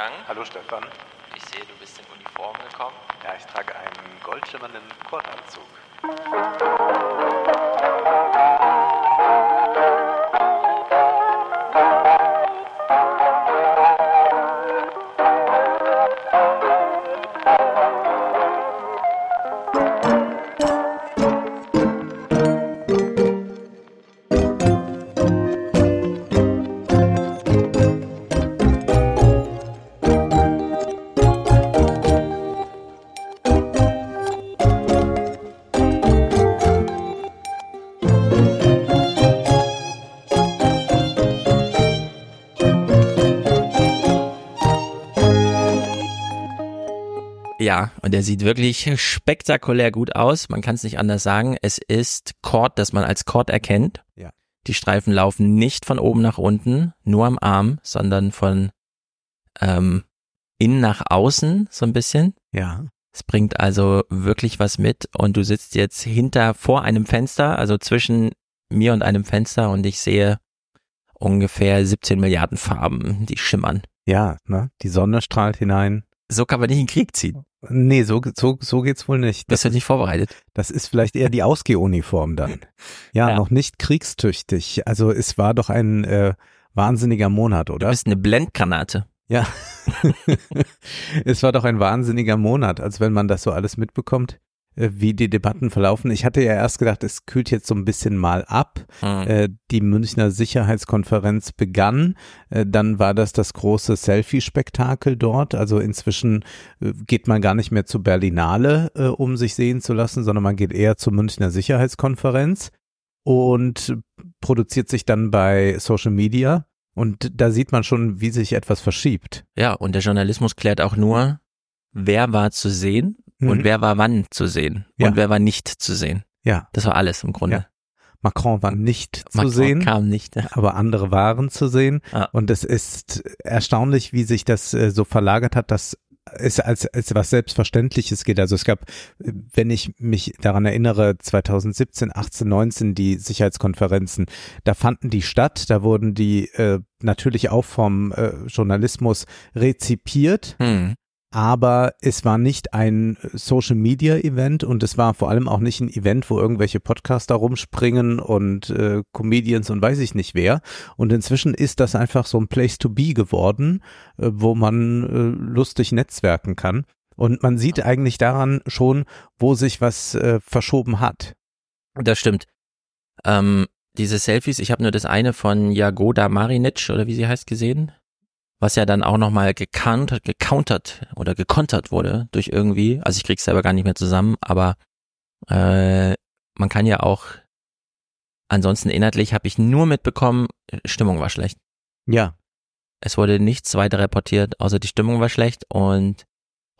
Wolfgang. Hallo Stefan. Ich sehe, du bist in Uniform gekommen. Ja, ich trage einen goldschimmernden Kordanzug. Ja, und er sieht wirklich spektakulär gut aus. Man kann es nicht anders sagen. Es ist Cord, das man als Cord erkennt. Ja. Die Streifen laufen nicht von oben nach unten, nur am Arm, sondern von ähm, innen nach außen so ein bisschen. Ja. Es bringt also wirklich was mit und du sitzt jetzt hinter vor einem Fenster, also zwischen mir und einem Fenster und ich sehe ungefähr 17 Milliarden Farben, die schimmern. Ja, ne? Die Sonne strahlt hinein. So kann man nicht in den Krieg ziehen. Nee, so, so, so geht's wohl nicht. Bist du nicht vorbereitet? Das ist vielleicht eher die Ausgehuniform dann. Ja, Ja. noch nicht kriegstüchtig. Also es war doch ein äh, wahnsinniger Monat, Du oder? bist eine Blendgranate. Ja. es war doch ein wahnsinniger Monat, als wenn man das so alles mitbekommt, wie die Debatten verlaufen. Ich hatte ja erst gedacht, es kühlt jetzt so ein bisschen mal ab. Hm. Äh, die Münchner Sicherheitskonferenz begann. Äh, dann war das das große Selfie-Spektakel dort. Also inzwischen äh, geht man gar nicht mehr zur Berlinale, äh, um sich sehen zu lassen, sondern man geht eher zur Münchner Sicherheitskonferenz und produziert sich dann bei Social Media. Und da sieht man schon, wie sich etwas verschiebt. Ja, und der Journalismus klärt auch nur, wer war zu sehen und Mhm. wer war wann zu sehen Ja. und wer war nicht zu sehen. Ja, Das war alles im Grunde. Ja. Macron war nicht zu Macron sehen. kam nicht. aber andere waren zu sehen. Ah. Und es ist erstaunlich, wie sich das äh, so verlagert hat, dass es als, als was Selbstverständliches geht. Also es gab, wenn ich mich daran erinnere, 2017, 18, 19 die Sicherheitskonferenzen, da fanden die statt, da wurden die äh, natürlich auch vom äh, Journalismus rezipiert, Hm. Aber es war nicht ein Social Media Event und es war vor allem auch nicht ein Event, wo irgendwelche Podcaster rumspringen und äh, Comedians und weiß ich nicht wer. Und inzwischen ist das einfach so ein Place to be geworden, äh, wo man äh, lustig netzwerken kann. Und man sieht eigentlich daran schon, wo sich was äh, verschoben hat. Das stimmt. Ähm, diese Selfies, ich habe nur das eine von Jagoda Marinic oder wie sie heißt gesehen, was ja dann auch nochmal gecountert, gecountert oder gekontert wurde durch irgendwie, also ich krieg's selber gar nicht mehr zusammen, aber äh, man kann ja auch, ansonsten inhaltlich habe ich nur mitbekommen, Stimmung war schlecht. Ja, Es wurde nichts weiter reportiert, außer die Stimmung war schlecht und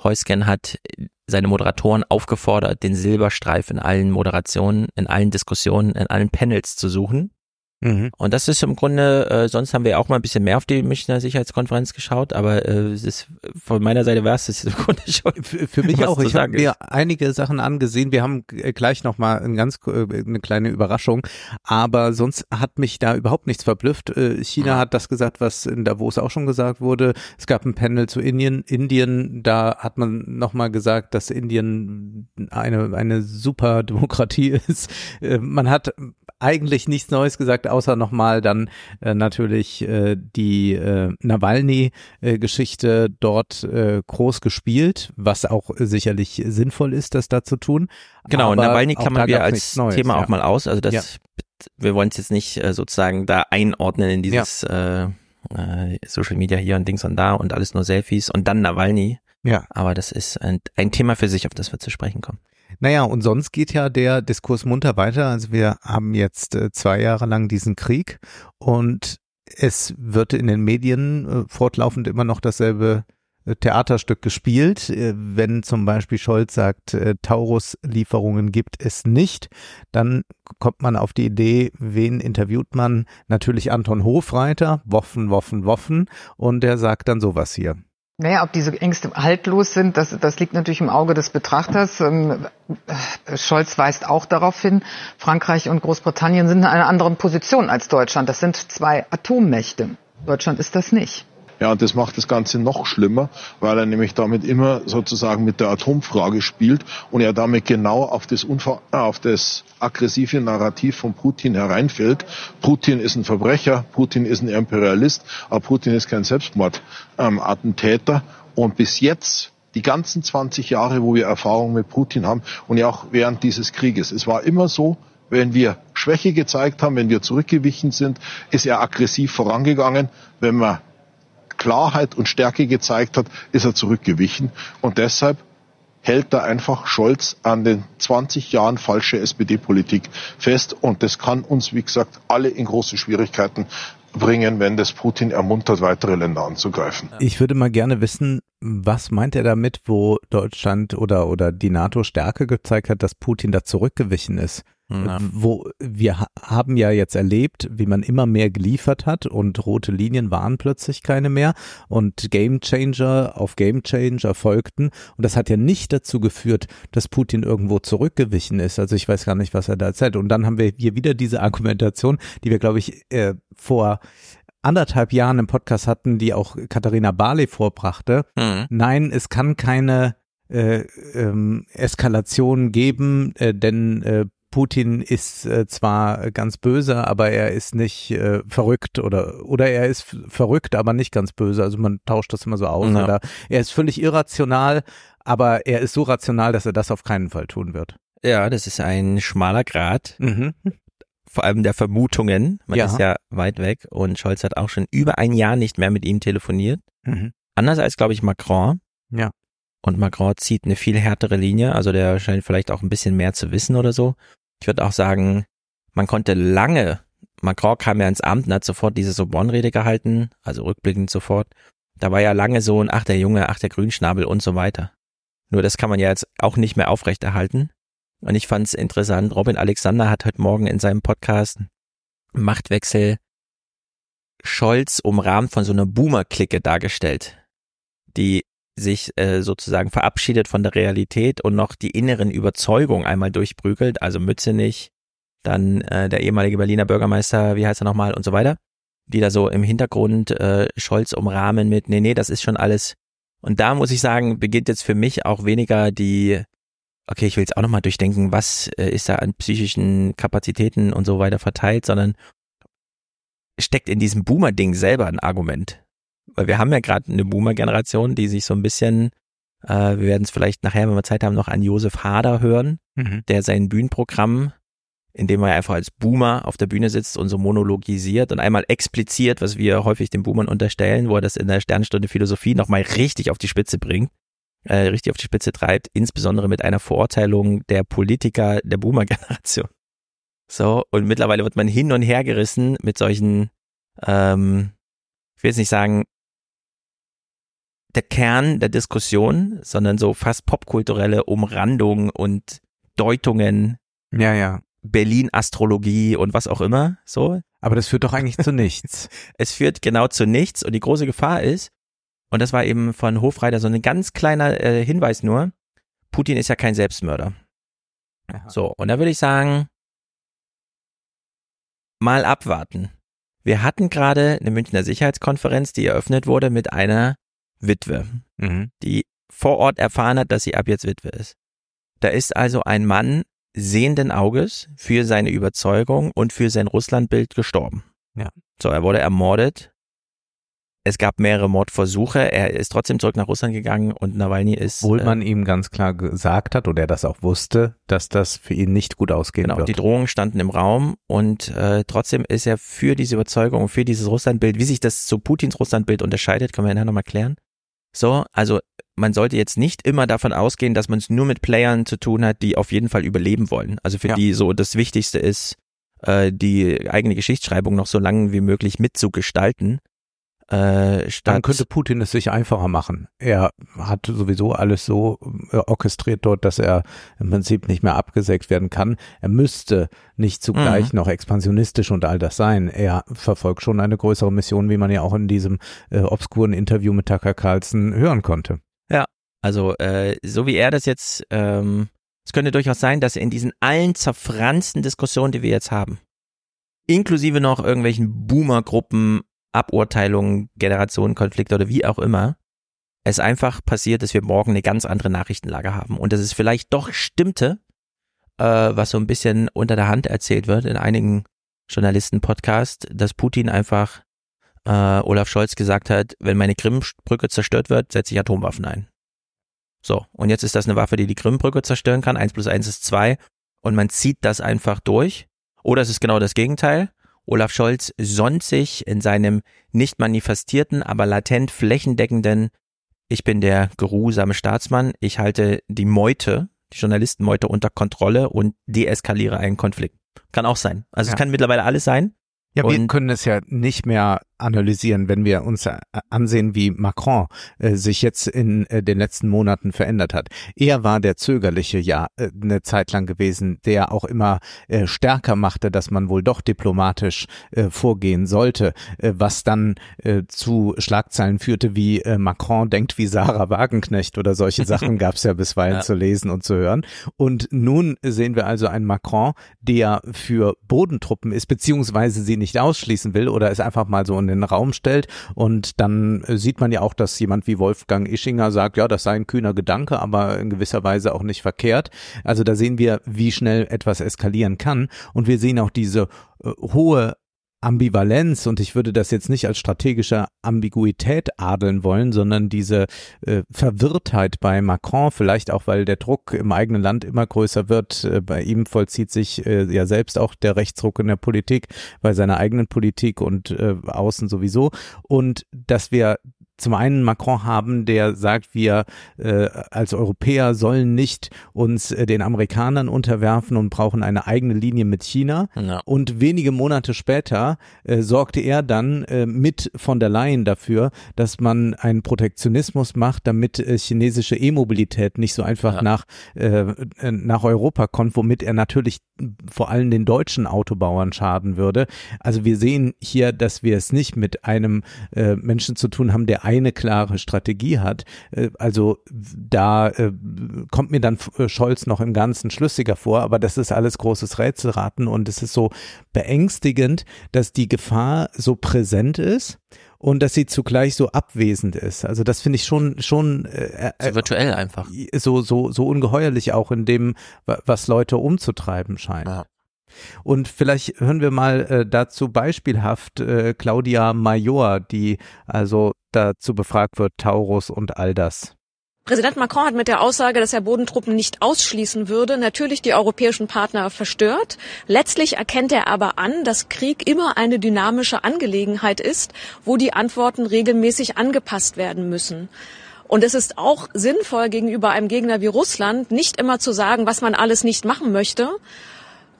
Heusgen hat seine Moderatoren aufgefordert, den Silberstreif in allen Moderationen, in allen Diskussionen, in allen Panels zu suchen. Mhm. Und das ist im Grunde, äh, sonst haben wir auch mal ein bisschen mehr auf die Münchner Sicherheitskonferenz geschaut, aber äh, es ist von meiner Seite war es das im Grunde schon. Für, für mich auch. Ich habe mir einige Sachen angesehen. Wir haben äh, gleich noch mal ein ganz äh, eine kleine Überraschung, aber sonst hat mich da überhaupt nichts verblüfft. Äh, China Mhm. hat das gesagt, was in Davos auch schon gesagt wurde. Es gab ein Panel zu Indien. Indien, da hat man noch mal gesagt, dass Indien eine eine super Demokratie ist. Äh, man hat eigentlich nichts Neues gesagt, außer nochmal dann äh, natürlich äh, die äh, Nawalny-Geschichte dort äh, groß gespielt, was auch sicherlich sinnvoll ist, das da zu tun. Genau, Aber Nawalny man wir als Neues, Thema ja. auch mal aus. Also das, Ja. wir wollen es jetzt nicht äh, sozusagen da einordnen in dieses äh, äh, Social Media hier und Dings und da und alles nur Selfies und dann Nawalny. Ja. Aber das ist ein, ein Thema für sich, auf das wir zu sprechen kommen. Naja, und sonst geht ja der Diskurs munter weiter. Also wir haben jetzt äh, zwei Jahre lang diesen Krieg und es wird in den Medien äh, fortlaufend immer noch dasselbe äh, Theaterstück gespielt. Wenn zum Beispiel Scholz sagt, Taurus-Lieferungen gibt es nicht, dann kommt man auf die Idee, wen interviewt man? Natürlich Anton Hofreiter, Woffen, Woffen, Woffen. Und der sagt dann sowas hier. Naja, ob diese Ängste haltlos sind, das, das liegt natürlich im Auge des Betrachters. Ähm, äh, Scholz weist auch darauf hin, Frankreich und Großbritannien sind in einer anderen Position als Deutschland. Das sind zwei Atommächte. Deutschland ist das nicht. Ja, und das macht das Ganze noch schlimmer, weil er nämlich damit immer sozusagen mit der Atomfrage spielt und er damit genau auf das, Unver äh, auf das aggressive Narrativ von Putin hereinfällt. Putin ist ein Verbrecher, Putin ist ein Imperialist, aber Putin ist kein Selbstmordattentäter. Ähm, und bis jetzt die ganzen 20 Jahre, wo wir Erfahrung mit Putin haben und ja auch während dieses Krieges. Es war immer so, wenn wir Schwäche gezeigt haben, wenn wir zurückgewichen sind, ist er aggressiv vorangegangen. Wenn man Klarheit und Stärke gezeigt hat, ist er zurückgewichen. Und deshalb hält da einfach Scholz an den 20 Jahren falsche SPD-Politik fest. Und das kann uns, wie gesagt, alle in große Schwierigkeiten bringen, wenn das Putin ermuntert, weitere Länder anzugreifen. Ich würde mal gerne wissen, was meint er damit, wo Deutschland oder, oder die NATO Stärke gezeigt hat, dass Putin da zurückgewichen ist? Ja. Wo wir haben ja jetzt erlebt, wie man immer mehr geliefert hat und rote Linien waren plötzlich keine mehr und Game Changer auf Game Changer folgten und das hat ja nicht dazu geführt, dass Putin irgendwo zurückgewichen ist. Also ich weiß gar nicht, was er da erzählt. Und dann haben wir hier wieder diese Argumentation, die wir glaube ich äh, vor anderthalb Jahren im Podcast hatten, die auch Katharina Barley vorbrachte. Mhm. Nein, es kann keine äh, ähm, Eskalation geben, äh, denn äh, Putin ist äh, zwar ganz böse, aber er ist nicht äh, verrückt oder oder er ist verrückt, aber nicht ganz böse. Also man tauscht das immer so aus. Ja. Oder er ist völlig irrational, aber er ist so rational, dass er das auf keinen Fall tun wird. Ja, das ist ein schmaler Grad. Mhm. Vor allem der Vermutungen. Man ja. ist ja weit weg und Scholz hat auch schon über ein Jahr nicht mehr mit ihm telefoniert. Mhm. Anders als, glaube ich, Macron. Ja. Und Macron zieht eine viel härtere Linie, also der scheint vielleicht auch ein bisschen mehr zu wissen oder so. Ich würde auch sagen, man konnte lange, Macron kam ja ins Amt und hat sofort diese Sorbonne-Rede gehalten, also rückblickend sofort. Da war ja lange so ein, ach der Junge, ach der Grünschnabel und so weiter. Nur das kann man ja jetzt auch nicht mehr aufrechterhalten. Und ich fand es interessant, Robin Alexander hat heute Morgen in seinem Podcast Machtwechsel Scholz umrahmt von so einer Boomer-Clique dargestellt, die sich äh, sozusagen verabschiedet von der Realität und noch die inneren Überzeugungen einmal durchprügelt, also Mützenich, dann äh, der ehemalige Berliner Bürgermeister, wie heißt er nochmal und so weiter, die da so im Hintergrund äh, Scholz umrahmen mit, nee, nee, das ist schon alles. Und da muss ich sagen, beginnt jetzt für mich auch weniger die, okay, ich will jetzt auch nochmal durchdenken, was äh, ist da an psychischen Kapazitäten und so weiter verteilt, sondern steckt in diesem Boomer-Ding selber ein Argument weil wir haben ja gerade eine Boomer-Generation, die sich so ein bisschen, äh, wir werden es vielleicht nachher, wenn wir Zeit haben, noch an Josef Hader hören, mhm. der sein Bühnenprogramm, in dem er einfach als Boomer auf der Bühne sitzt und so monologisiert und einmal expliziert, was wir häufig den Boomern unterstellen, wo er das in der Sternstunde Philosophie nochmal richtig auf die Spitze bringt, äh, richtig auf die Spitze treibt, insbesondere mit einer Verurteilung der Politiker der Boomer-Generation. So, und mittlerweile wird man hin und her gerissen mit solchen, ähm, ich will jetzt nicht sagen, der Kern der Diskussion, sondern so fast popkulturelle Umrandungen und Deutungen. Ja, ja. Berlin-Astrologie und was auch immer, so. Aber das führt doch eigentlich zu nichts. Es führt genau zu nichts und die große Gefahr ist, und das war eben von Hofreiter so ein ganz kleiner äh, Hinweis nur, Putin ist ja kein Selbstmörder. Aha. So, und da würde ich sagen, mal abwarten. Wir hatten gerade eine Münchner Sicherheitskonferenz, die eröffnet wurde mit einer Witwe, mhm. die vor Ort erfahren hat, dass sie ab jetzt Witwe ist. Da ist also ein Mann sehenden Auges für seine Überzeugung und für sein Russlandbild gestorben. Ja. So, er wurde ermordet es gab mehrere Mordversuche. Er ist trotzdem zurück nach Russland gegangen und Nawalny ist. Obwohl man äh, ihm ganz klar gesagt hat oder er das auch wusste, dass das für ihn nicht gut ausgehen genau, wird. Die Drohungen standen im Raum und äh, trotzdem ist er für diese Überzeugung, für dieses Russlandbild, wie sich das zu Putins Russlandbild unterscheidet, können wir nachher nochmal klären. So, also man sollte jetzt nicht immer davon ausgehen, dass man es nur mit Playern zu tun hat, die auf jeden Fall überleben wollen. Also für ja. die so das Wichtigste ist, äh, die eigene Geschichtsschreibung noch so lange wie möglich mitzugestalten äh, statt Dann könnte Putin es sich einfacher machen. Er hat sowieso alles so äh, orchestriert dort, dass er im Prinzip nicht mehr abgesägt werden kann. Er müsste nicht zugleich mhm. noch expansionistisch und all das sein. Er verfolgt schon eine größere Mission, wie man ja auch in diesem äh, obskuren Interview mit Tucker Carlson hören konnte. Ja, also äh, so wie er das jetzt, ähm, es könnte durchaus sein, dass er in diesen allen zerfransten Diskussionen, die wir jetzt haben, inklusive noch irgendwelchen Boomer-Gruppen Aburteilung, Generationenkonflikt oder wie auch immer, es einfach passiert, dass wir morgen eine ganz andere Nachrichtenlage haben und dass es vielleicht doch stimmte, äh, was so ein bisschen unter der Hand erzählt wird in einigen Journalisten-Podcast, dass Putin einfach äh, Olaf Scholz gesagt hat, wenn meine Krimbrücke zerstört wird, setze ich Atomwaffen ein. So, und jetzt ist das eine Waffe, die die Krimbrücke zerstören kann. Eins plus eins ist zwei und man zieht das einfach durch. Oder es ist genau das Gegenteil. Olaf Scholz sonnt sich in seinem nicht manifestierten, aber latent flächendeckenden Ich bin der geruhsame Staatsmann, ich halte die Meute, die Journalistenmeute unter Kontrolle und deeskaliere einen Konflikt. Kann auch sein. Also ja. es kann mittlerweile alles sein. Ja, wir können es ja nicht mehr analysieren, wenn wir uns äh, ansehen, wie Macron äh, sich jetzt in äh, den letzten Monaten verändert hat. Er war der zögerliche ja äh, eine Zeit lang gewesen, der auch immer äh, stärker machte, dass man wohl doch diplomatisch äh, vorgehen sollte, äh, was dann äh, zu Schlagzeilen führte, wie äh, Macron denkt wie Sarah Wagenknecht oder solche Sachen gab es ja bisweilen ja. zu lesen und zu hören. Und nun sehen wir also einen Macron, der für Bodentruppen ist, beziehungsweise sie nicht ausschließen will oder es einfach mal so in den Raum stellt. Und dann sieht man ja auch, dass jemand wie Wolfgang Ischinger sagt, ja, das sei ein kühner Gedanke, aber in gewisser Weise auch nicht verkehrt. Also da sehen wir, wie schnell etwas eskalieren kann. Und wir sehen auch diese äh, hohe Ambivalenz und ich würde das jetzt nicht als strategische Ambiguität adeln wollen, sondern diese äh, Verwirrtheit bei Macron, vielleicht auch weil der Druck im eigenen Land immer größer wird. Äh, bei ihm vollzieht sich äh, ja selbst auch der Rechtsdruck in der Politik, bei seiner eigenen Politik und äh, außen sowieso. Und dass wir zum einen Macron haben, der sagt, wir äh, als Europäer sollen nicht uns äh, den Amerikanern unterwerfen und brauchen eine eigene Linie mit China. Ja. Und wenige Monate später äh, sorgte er dann äh, mit von der Leyen dafür, dass man einen Protektionismus macht, damit äh, chinesische E-Mobilität nicht so einfach ja. nach, äh, nach Europa kommt, womit er natürlich vor allem den deutschen Autobauern schaden würde. Also wir sehen hier, dass wir es nicht mit einem Menschen zu tun haben, der eine klare Strategie hat. Äh, also da äh, kommt mir dann äh, Scholz noch im Ganzen schlüssiger vor, aber das ist alles großes Rätselraten und es ist so beängstigend, dass die Gefahr so präsent ist und dass sie zugleich so abwesend ist. Also das finde ich schon schon äh, so virtuell einfach. So so so ungeheuerlich auch in dem was Leute umzutreiben scheint. Ja. Und vielleicht hören wir mal äh, dazu beispielhaft äh, Claudia Major, die also dazu befragt wird, Taurus und all das. Präsident Macron hat mit der Aussage, dass er Bodentruppen nicht ausschließen würde, natürlich die europäischen Partner verstört. Letztlich erkennt er aber an, dass Krieg immer eine dynamische Angelegenheit ist, wo die Antworten regelmäßig angepasst werden müssen. Und es ist auch sinnvoll gegenüber einem Gegner wie Russland, nicht immer zu sagen, was man alles nicht machen möchte,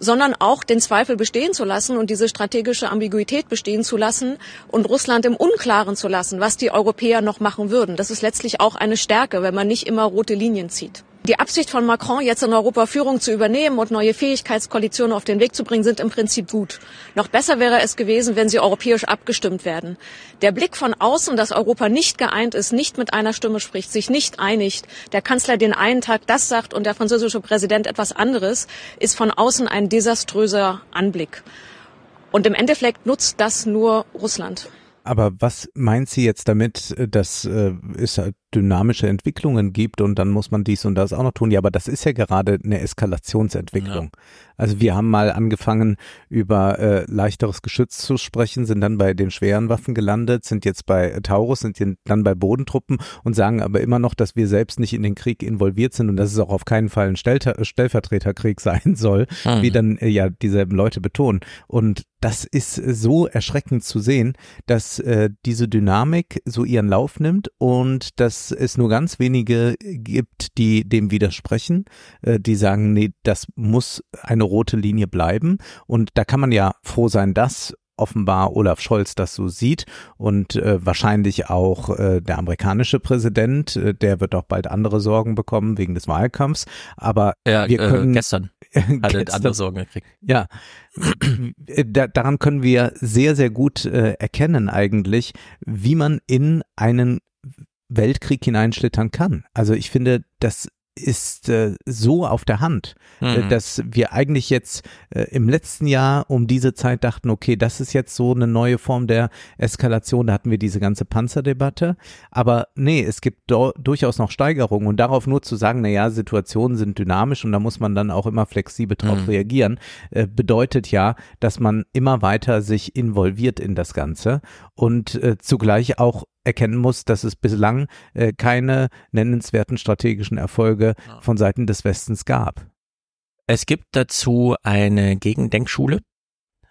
sondern auch den Zweifel bestehen zu lassen und diese strategische Ambiguität bestehen zu lassen und Russland im Unklaren zu lassen, was die Europäer noch machen würden. Das ist letztlich auch eine Stärke, wenn man nicht immer rote Linien zieht. Die Absicht von Macron, jetzt in Europa Führung zu übernehmen und neue Fähigkeitskoalitionen auf den Weg zu bringen, sind im Prinzip gut. Noch besser wäre es gewesen, wenn sie europäisch abgestimmt werden. Der Blick von außen, dass Europa nicht geeint ist, nicht mit einer Stimme spricht, sich nicht einigt, der Kanzler den einen Tag das sagt und der französische Präsident etwas anderes, ist von außen ein desaströser Anblick. Und im Endeffekt nutzt das nur Russland. Aber was meint sie jetzt damit, dass äh, es halt dynamische Entwicklungen gibt und dann muss man dies und das auch noch tun? Ja, aber das ist ja gerade eine Eskalationsentwicklung. Ja. Also wir haben mal angefangen, über äh, leichteres Geschütz zu sprechen, sind dann bei den schweren Waffen gelandet, sind jetzt bei Taurus, sind dann bei Bodentruppen und sagen aber immer noch, dass wir selbst nicht in den Krieg involviert sind und dass es auch auf keinen Fall ein Stellter Stellvertreterkrieg sein soll, mhm. wie dann äh, ja dieselben Leute betonen. Und das ist so erschreckend zu sehen, dass äh, diese Dynamik so ihren Lauf nimmt und dass es nur ganz wenige gibt, die dem widersprechen, äh, die sagen, nee, das muss eine rote Linie bleiben. Und da kann man ja froh sein, dass offenbar Olaf Scholz das so sieht und äh, wahrscheinlich auch äh, der amerikanische Präsident, äh, der wird auch bald andere Sorgen bekommen wegen des Wahlkampfs. Aber ja, wir äh, können gestern hat er andere Sorgen gekriegt. Ja, da, daran können wir sehr sehr gut äh, erkennen eigentlich, wie man in einen Weltkrieg hineinschlittern kann. Also ich finde, das ist äh, so auf der Hand, äh, Mhm. dass wir eigentlich jetzt äh, im letzten Jahr um diese Zeit dachten, okay, das ist jetzt so eine neue Form der Eskalation, da hatten wir diese ganze Panzerdebatte, aber nee, es gibt durchaus noch Steigerungen und darauf nur zu sagen, na ja, Situationen sind dynamisch und da muss man dann auch immer flexibel drauf Mhm. reagieren, äh, bedeutet ja, dass man immer weiter sich involviert in das Ganze und äh, zugleich auch erkennen muss, dass es bislang äh, keine nennenswerten strategischen Erfolge Ja. von Seiten des Westens gab. Es gibt dazu eine Gegendenkschule,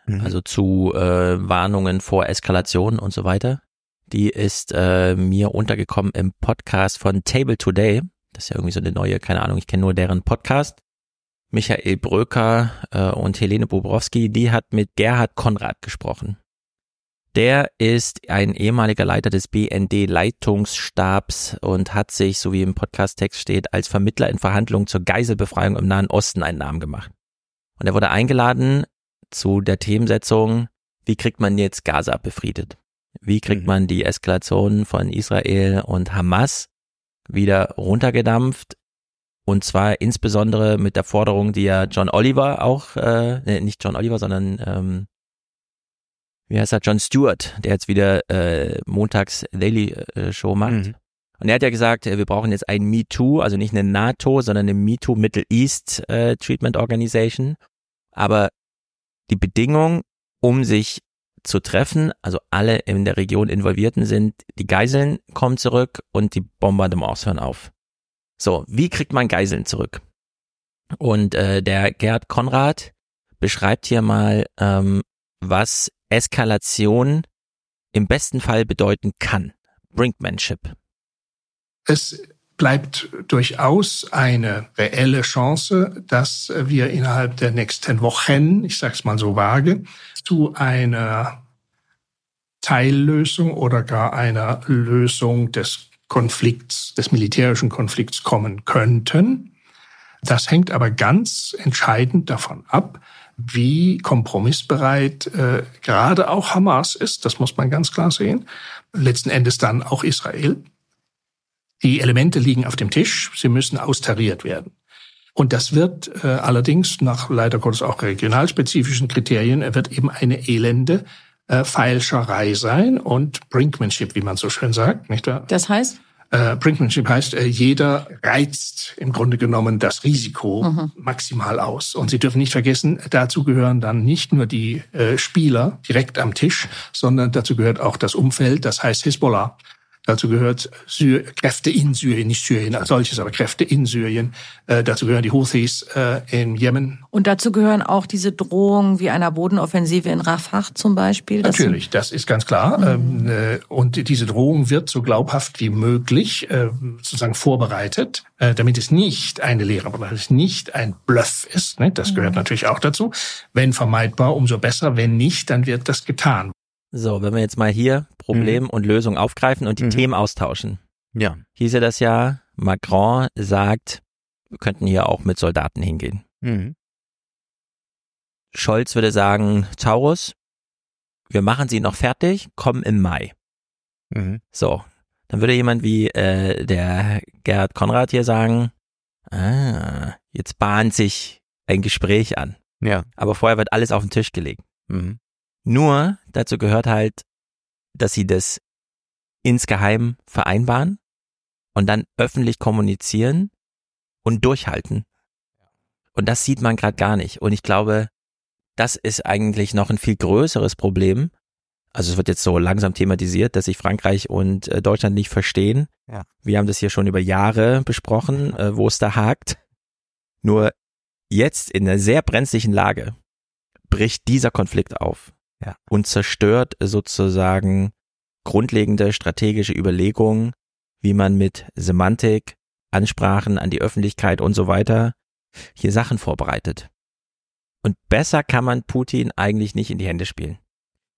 Mhm. also zu äh, Warnungen vor Eskalation und so weiter. Die ist äh, mir untergekommen im Podcast von Table Today. Das ist ja irgendwie so eine neue, keine Ahnung, ich kenne nur deren Podcast. Michael Bröker äh, und Helene Bobrowski, die hat mit Gerhard Konrad gesprochen. Der ist ein ehemaliger Leiter des BND-Leitungsstabs und hat sich, so wie im Podcast-Text steht, als Vermittler in Verhandlungen zur Geiselbefreiung im Nahen Osten einen Namen gemacht. Und er wurde eingeladen zu der Themensetzung, wie kriegt man jetzt Gaza befriedet? Wie kriegt Mhm. man die Eskalation von Israel und Hamas wieder runtergedampft? Und zwar insbesondere mit der Forderung, die ja John Oliver auch, äh, nee, nicht John Oliver, sondern ähm, wie heißt er, John Stewart, der jetzt wieder äh, montags Daily äh, Show macht. Mhm. Und er hat ja gesagt, äh, wir brauchen jetzt ein MeToo, also nicht eine NATO, sondern eine MeToo Middle East äh, Treatment Organization. Aber die Bedingung, um sich zu treffen, also alle in der Region Involvierten sind, die Geiseln kommen zurück und die Bombardements hören auf. So, wie kriegt man Geiseln zurück? Und äh, der Gerd Konrad beschreibt hier mal, ähm, was Eskalation im besten Fall bedeuten kann. Brinkmanship. Es bleibt durchaus eine reelle Chance, dass wir innerhalb der nächsten Wochen, ich sage es mal so vage, zu einer Teillösung oder gar einer Lösung des Konflikts, des militärischen Konflikts kommen könnten. Das hängt aber ganz entscheidend davon ab, wie kompromissbereit äh, gerade auch Hamas ist, das muss man ganz klar sehen, letzten Endes dann auch Israel. Die Elemente liegen auf dem Tisch, sie müssen austariert werden. Und das wird äh, allerdings nach leider Gottes auch regionalspezifischen Kriterien, er wird eben eine elende äh, Feilscherei sein und Brinkmanship, wie man so schön sagt, nicht wahr? Das heißt? Äh, Brinkmanship heißt, äh, jeder reizt im Grunde genommen das Risiko Mhm. maximal aus. Und Sie dürfen nicht vergessen, dazu gehören dann nicht nur die äh, Spieler direkt am Tisch, sondern dazu gehört auch das Umfeld, das heißt Hisbollah. Dazu gehört Sy Kräfte in Syrien, nicht Syrien als solches, aber Kräfte in Syrien. Äh, dazu gehören die Houthis äh, in Jemen. Und dazu gehören auch diese Drohungen wie einer Bodenoffensive in Rafah zum Beispiel. Natürlich, das ist ganz klar. Ähm, äh, Und diese Drohung wird so glaubhaft wie möglich äh, sozusagen vorbereitet, äh, damit es nicht eine Lehre, aber es nicht ein Bluff ist. ne? Das gehört natürlich auch dazu. Wenn vermeidbar, umso besser. Wenn nicht, dann wird das getan. So, wenn wir jetzt mal hier Problem und Lösung aufgreifen und die Mhm. Themen austauschen. Ja. Hieß ja das ja, Macron sagt, wir könnten hier auch mit Soldaten hingehen. Mhm. Scholz würde sagen, Taurus, wir machen sie noch fertig, kommen im Mai. Mhm. So, dann würde jemand wie äh, der Gerhard Konrad hier sagen, ah, jetzt bahnt sich ein Gespräch an. Ja. Aber vorher wird alles auf den Tisch gelegt. Mhm. Nur dazu gehört halt, dass sie das insgeheim vereinbaren und dann öffentlich kommunizieren und durchhalten. Und das sieht man gerade gar nicht. Und ich glaube, das ist eigentlich noch ein viel größeres Problem. Also es wird jetzt so langsam thematisiert, dass sich Frankreich und äh, Deutschland nicht verstehen. Ja. Wir haben das hier schon über Jahre besprochen, äh, wo es da hakt. Nur jetzt in einer sehr brenzlichen Lage bricht dieser Konflikt auf Ja. und zerstört sozusagen grundlegende strategische Überlegungen, wie man mit Semantik, Ansprachen an die Öffentlichkeit und so weiter hier Sachen vorbereitet. Und besser kann man Putin eigentlich nicht in die Hände spielen.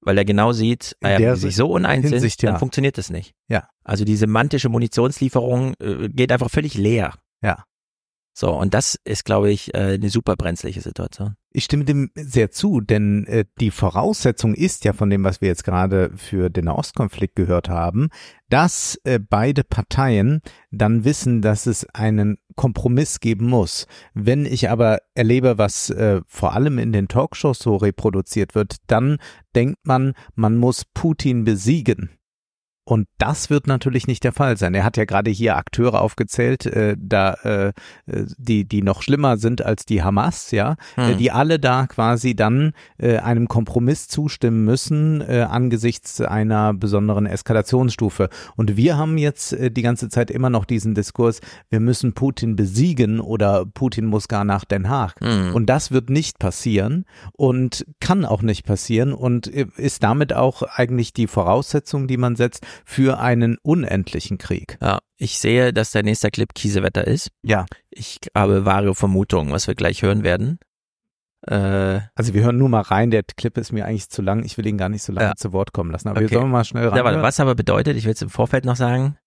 Weil er genau sieht, der wenn sie sich so uneins sind, dann ja. funktioniert das nicht. Ja. Also die semantische Munitionslieferung äh, geht einfach völlig leer. Ja. So, und das ist, glaube ich, äh, eine super brenzliche Situation. Ich stimme dem sehr zu, denn äh, die Voraussetzung ist ja von dem, was wir jetzt gerade für den Nahostkonflikt gehört haben, dass äh, beide Parteien dann wissen, dass es einen Kompromiss geben muss. Wenn ich aber erlebe, was vor allem in den Talkshows so reproduziert wird, dann denkt man, man muss Putin besiegen. Und das wird natürlich nicht der Fall sein. Er hat ja gerade hier Akteure aufgezählt, äh, da äh, äh die die noch schlimmer sind als die Hamas, ja, hm. die alle da quasi dann äh, einem Kompromiss zustimmen müssen äh, angesichts einer besonderen Eskalationsstufe. Und wir haben jetzt äh, die ganze Zeit immer noch diesen Diskurs: Wir müssen Putin besiegen oder Putin muss gar nach Den Haag. Hm. Und das wird nicht passieren und kann auch nicht passieren und äh, ist damit auch eigentlich die Voraussetzung, die man setzt für einen unendlichen Krieg. Ja, ich sehe, dass der nächste Clip Kiesewetter ist. Ja. Ich habe wahre Vermutungen, was wir gleich hören werden. Äh, also wir hören nur mal rein, der Clip ist mir eigentlich zu lang, ich will ihn gar nicht so lange ja. zu Wort kommen lassen, aber okay. wir sollen mal schnell rein. Ja, was aber bedeutet, ich will es im Vorfeld noch sagen,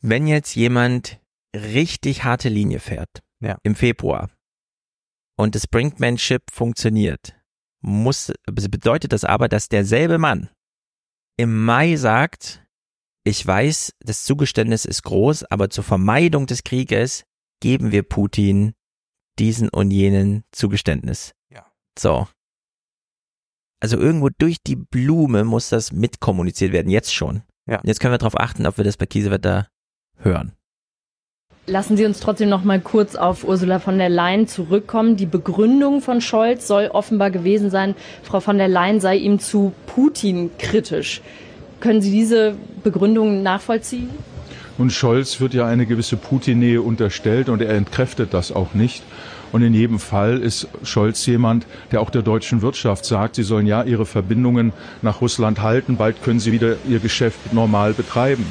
wenn jetzt jemand richtig harte Linie fährt, ja. im Februar, und das Brinkmanship funktioniert, muss, bedeutet das aber, dass derselbe Mann im Mai sagt, ich weiß, das Zugeständnis ist groß, aber zur Vermeidung des Krieges geben wir Putin diesen und jenen Zugeständnis. Ja. So. Also irgendwo durch die Blume muss das mitkommuniziert werden, jetzt schon. Ja. Und jetzt können wir darauf achten, ob wir das bei Kiesewetter hören. Lassen Sie uns trotzdem noch mal kurz auf Ursula von der Leyen zurückkommen. Die Begründung von Scholz soll offenbar gewesen sein, Frau von der Leyen sei ihm zu Putin kritisch. Können Sie diese Begründung nachvollziehen? Und Scholz wird ja eine gewisse Putin-Nähe unterstellt und er entkräftet das auch nicht. Und in jedem Fall ist Scholz jemand, der auch der deutschen Wirtschaft sagt, sie sollen ja ihre Verbindungen nach Russland halten, bald können sie wieder ihr Geschäft normal betreiben.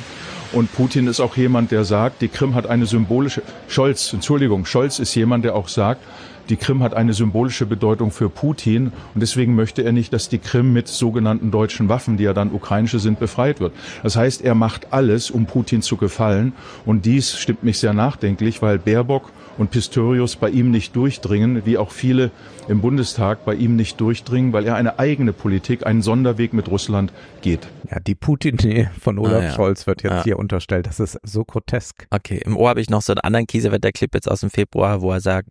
Und Putin ist auch jemand, der sagt, die Krim hat eine symbolische, Scholz, Entschuldigung, Scholz ist jemand, der auch sagt, die Krim hat eine symbolische Bedeutung für Putin und deswegen möchte er nicht, dass die Krim mit sogenannten deutschen Waffen, die ja dann ukrainische sind, befreit wird. Das heißt, er macht alles, um Putin zu gefallen und dies stimmt mich sehr nachdenklich, weil Baerbock und Pistorius bei ihm nicht durchdringen, wie auch viele im Bundestag bei ihm nicht durchdringen, weil er eine eigene Politik, einen Sonderweg mit Russland geht. Ja, die Putin von Olaf ah, ja. Scholz wird jetzt ja. hier unterstellt. Das ist so grotesk. Okay, im Ohr habe ich noch so einen anderen Kiesewetter-Clip jetzt aus dem Februar, wo er sagt,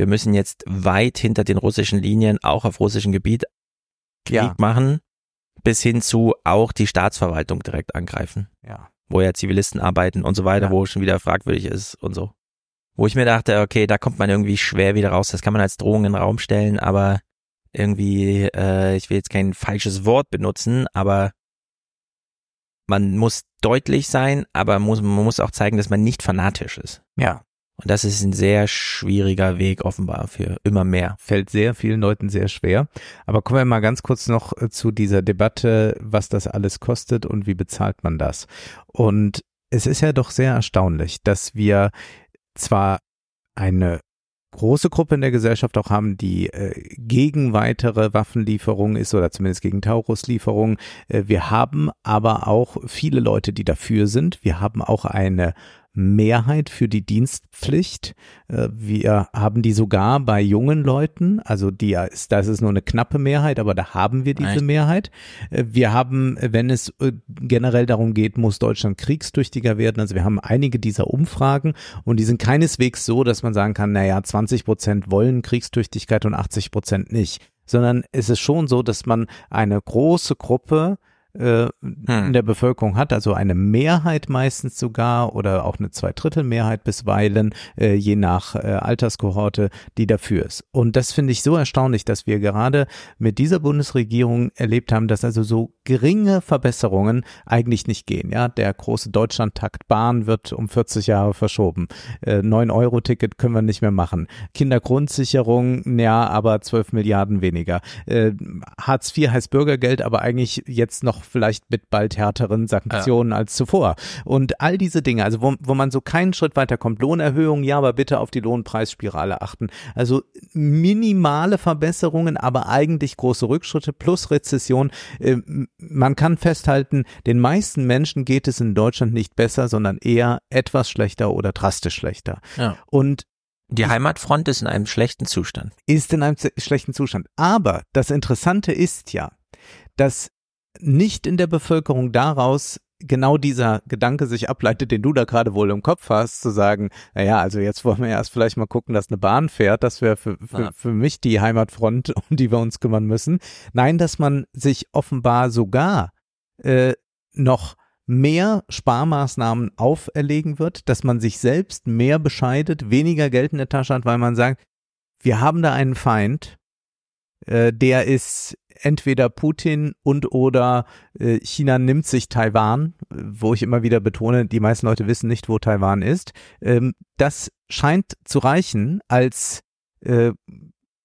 wir müssen jetzt weit hinter den russischen Linien, auch auf russischem Gebiet, Krieg ja. machen, bis hin zu auch die Staatsverwaltung direkt angreifen. Ja. Wo ja Zivilisten arbeiten und so weiter, ja. wo schon wieder fragwürdig ist und so. Wo ich mir dachte, okay, da kommt man irgendwie schwer wieder raus. Das kann man als Drohung in den Raum stellen, aber irgendwie, äh, ich will jetzt kein falsches Wort benutzen, aber man muss deutlich sein, aber muss, man muss auch zeigen, dass man nicht fanatisch ist. Ja. Und das ist ein sehr schwieriger Weg offenbar für immer mehr. Fällt sehr vielen Leuten sehr schwer. Aber kommen wir mal ganz kurz noch äh, zu dieser Debatte, was das alles kostet und wie bezahlt man das. Und es ist ja doch sehr erstaunlich, dass wir zwar eine große Gruppe in der Gesellschaft auch haben, die äh, gegen weitere Waffenlieferungen ist oder zumindest gegen Tauruslieferungen. Äh, wir haben aber auch viele Leute, die dafür sind. Wir haben auch eine Mehrheit für die Dienstpflicht. Äh, wir haben die sogar bei jungen Leuten, also die ist, das ist nur eine knappe Mehrheit, aber da haben wir diese Echt? Mehrheit. Äh, wir haben, wenn es äh, generell darum geht, muss Deutschland kriegstüchtiger werden. Also wir haben einige dieser Umfragen und die sind keineswegs so, dass man sagen kann, naja, 20 Prozent wollen Kriegstüchtigkeit und 80 Prozent nicht sondern es ist schon so, dass man eine große Gruppe hm. in der Bevölkerung hat, also eine Mehrheit meistens sogar oder auch eine Zweidrittelmehrheit bisweilen, äh, je nach äh, Alterskohorte, die dafür ist. Und das finde ich so erstaunlich, dass wir gerade mit dieser Bundesregierung erlebt haben, dass also so geringe Verbesserungen eigentlich nicht gehen. Ja, der große Deutschlandtakt Bahn wird um 40 Jahre verschoben. Äh, 9-Euro-Ticket können wir nicht mehr machen. Kindergrundsicherung, ja, aber 12 Milliarden weniger. Äh, Hartz IV heißt Bürgergeld, aber eigentlich jetzt noch vielleicht mit bald härteren Sanktionen ja. als zuvor. Und all diese Dinge, also wo, wo man so keinen Schritt weiter kommt, Lohnerhöhung, ja, aber bitte auf die Lohnpreisspirale achten. Also minimale Verbesserungen, aber eigentlich große Rückschritte plus Rezession. Äh, man kann festhalten, den meisten Menschen geht es in Deutschland nicht besser, sondern eher etwas schlechter oder drastisch schlechter. Ja. Und die Heimatfront ist in einem schlechten Zustand. Ist in einem schlechten Zustand. Aber das Interessante ist ja, dass nicht in der Bevölkerung daraus genau dieser Gedanke sich ableitet, den du da gerade wohl im Kopf hast, zu sagen, naja, also jetzt wollen wir erst vielleicht mal gucken, dass eine Bahn fährt, das wäre für, für, für mich die Heimatfront, um die wir uns kümmern müssen. Nein, dass man sich offenbar sogar äh, noch mehr Sparmaßnahmen auferlegen wird, dass man sich selbst mehr bescheidet, weniger Geld in der Tasche hat, weil man sagt, wir haben da einen Feind, äh, der ist entweder Putin und oder äh, China nimmt sich Taiwan, wo ich immer wieder betone, die meisten Leute wissen nicht, wo Taiwan ist. Ähm, das scheint zu reichen als äh,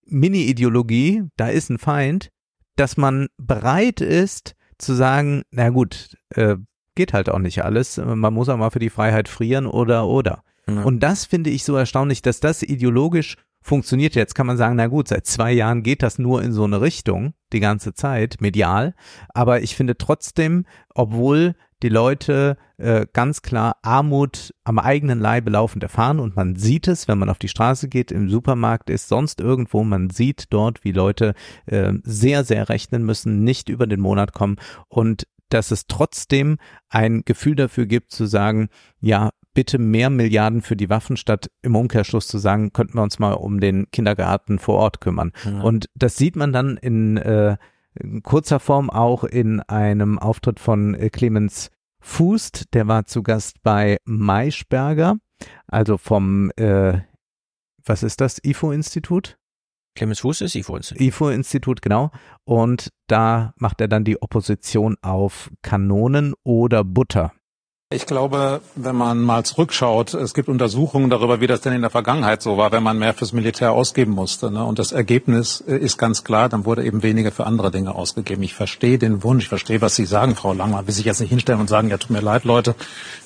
Mini-Ideologie, da ist ein Feind, dass man bereit ist zu sagen, na gut, äh, geht halt auch nicht alles, man muss auch mal für die Freiheit frieren oder oder. Ja. Und das finde ich so erstaunlich, dass das ideologisch funktioniert. Jetzt kann man sagen, na gut, seit zwei Jahren geht das nur in so eine Richtung, die ganze Zeit, medial. Aber ich finde trotzdem, obwohl die Leute äh, ganz klar Armut am eigenen Leibe laufend erfahren und man sieht es, wenn man auf die Straße geht, im Supermarkt ist, sonst irgendwo, man sieht dort, wie Leute äh, sehr, sehr rechnen müssen, nicht über den Monat kommen und dass es trotzdem ein Gefühl dafür gibt zu sagen, ja, bitte mehr Milliarden für die Waffen, statt im Umkehrschluss zu sagen, könnten wir uns mal um den Kindergarten vor Ort kümmern. Ja. Und das sieht man dann in, äh, in kurzer Form auch in einem Auftritt von äh, Clemens Fußt, der war zu Gast bei Maischberger, also vom, äh, was ist das, IFO-Institut? Clemens Fuß ist IFO-Institut. IFO-Institut, genau. Und da macht er dann die Opposition auf Kanonen oder Butter. Ich glaube, wenn man mal zurückschaut, es gibt Untersuchungen darüber, wie das denn in der Vergangenheit so war, wenn man mehr fürs Militär ausgeben musste. Ne? Und das Ergebnis äh, ist ganz klar, dann wurde eben weniger für andere Dinge ausgegeben. Ich verstehe den Wunsch, ich verstehe, was Sie sagen, Frau Langmann, will sich jetzt nicht hinstellen und sagen, ja, tut mir leid, Leute,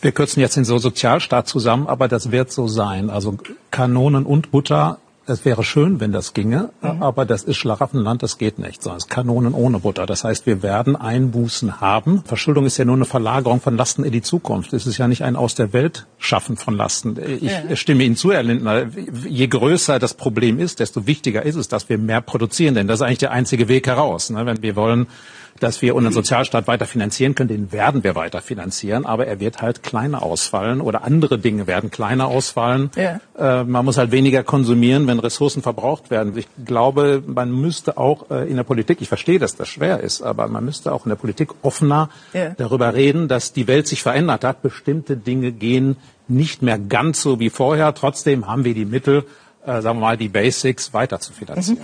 wir kürzen jetzt den so Sozialstaat zusammen, aber das wird so sein. Also Kanonen und Butter es wäre schön, wenn das ginge, aber das ist Schlaraffenland, das geht nicht. So, es ist Kanonen ohne Butter. Das heißt, wir werden Einbußen haben. Verschuldung ist ja nur eine Verlagerung von Lasten in die Zukunft. Es ist ja nicht ein aus der Welt schaffen von Lasten. Ich stimme Ihnen zu, Herr Lindner. Je größer das Problem ist, desto wichtiger ist es, dass wir mehr produzieren. Denn das ist eigentlich der einzige Weg heraus. Ne? Wenn wir wollen, dass wir unseren Sozialstaat weiter finanzieren können, den werden wir weiter finanzieren, aber er wird halt kleiner ausfallen oder andere Dinge werden kleiner ausfallen. Ja. Äh, man muss halt weniger konsumieren, wenn Ressourcen verbraucht werden. Ich glaube, man müsste auch äh, in der Politik, ich verstehe, dass das schwer ist, aber man müsste auch in der Politik offener Ja. darüber reden, dass die Welt sich verändert hat. Bestimmte Dinge gehen nicht mehr ganz so wie vorher. Trotzdem haben wir die Mittel, äh, sagen wir mal, die Basics weiter zu finanzieren.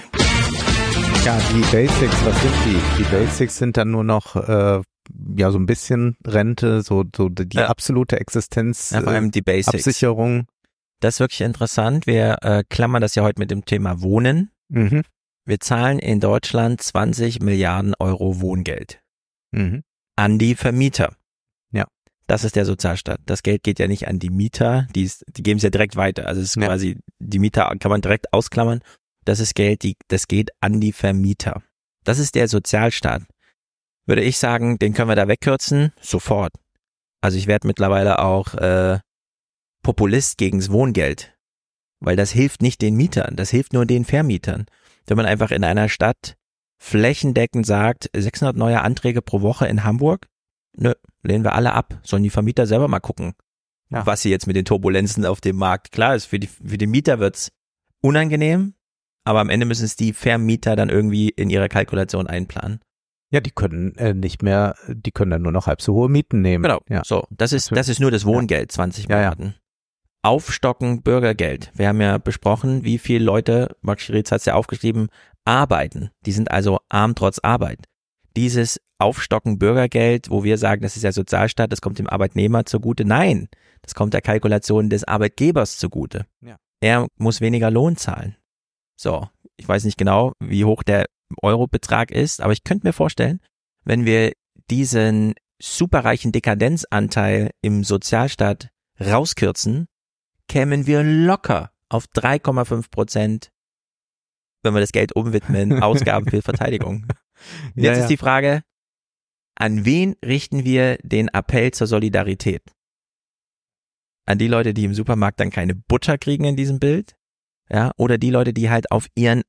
Ja, die Basics, was sind die? Die Basics sind dann nur noch äh, ja so ein bisschen Rente, so so die Ja. absolute Existenz, Ja, vor allem die Basics. Absicherung. Das ist wirklich interessant. Wir äh, klammern das ja heute mit dem Thema Wohnen. Mhm. Wir zahlen in Deutschland 20 Milliarden Euro Wohngeld Mhm. an die Vermieter. Ja. Das ist der Sozialstaat. Das Geld geht ja nicht an die Mieter, die, ist, die geben es ja direkt weiter. Also es ist Ja. quasi, die Mieter kann man direkt ausklammern. Das ist Geld, die, das geht an die Vermieter. Das ist der Sozialstaat. Würde ich sagen, den können wir da wegkürzen, sofort. Also ich werde mittlerweile auch äh, Populist gegens Wohngeld, weil das hilft nicht den Mietern, das hilft nur den Vermietern. Wenn man einfach in einer Stadt flächendeckend sagt, 600 neue Anträge pro Woche in Hamburg, nö, lehnen wir alle ab. Sollen die Vermieter selber mal gucken, Ja. was sie jetzt mit den Turbulenzen auf dem Markt. Klar ist, für die, für die Mieter wird's unangenehm, aber am Ende müssen es die Vermieter dann irgendwie in ihre Kalkulation einplanen. Ja, die können äh, nicht mehr, die können dann nur noch halb so hohe Mieten nehmen. Genau. Ja. So, das ist, das ist nur das Wohngeld, 20 Ja, ja. Milliarden. Aufstocken Bürgergeld. Wir haben ja besprochen, wie viele Leute, Max Schieritz hat es ja aufgeschrieben, arbeiten. Die sind also arm trotz Arbeit. Dieses Aufstocken Bürgergeld, wo wir sagen, das ist ja Sozialstaat, das kommt dem Arbeitnehmer zugute. Nein, das kommt der Kalkulation des Arbeitgebers zugute. Ja. Er muss weniger Lohn zahlen. So, ich weiß nicht genau, wie hoch der Eurobetrag ist, aber ich könnte mir vorstellen, wenn wir diesen superreichen Dekadenzanteil im Sozialstaat rauskürzen, kämen wir locker auf 3,5 Prozent, wenn wir das Geld umwidmen, Ausgaben für Verteidigung. Ja, Jetzt ja. ist die Frage, an wen richten wir den Appell zur Solidarität? An die Leute, die im Supermarkt dann keine Butter kriegen in diesem Bild? Ja, oder die Leute, die halt auf ihren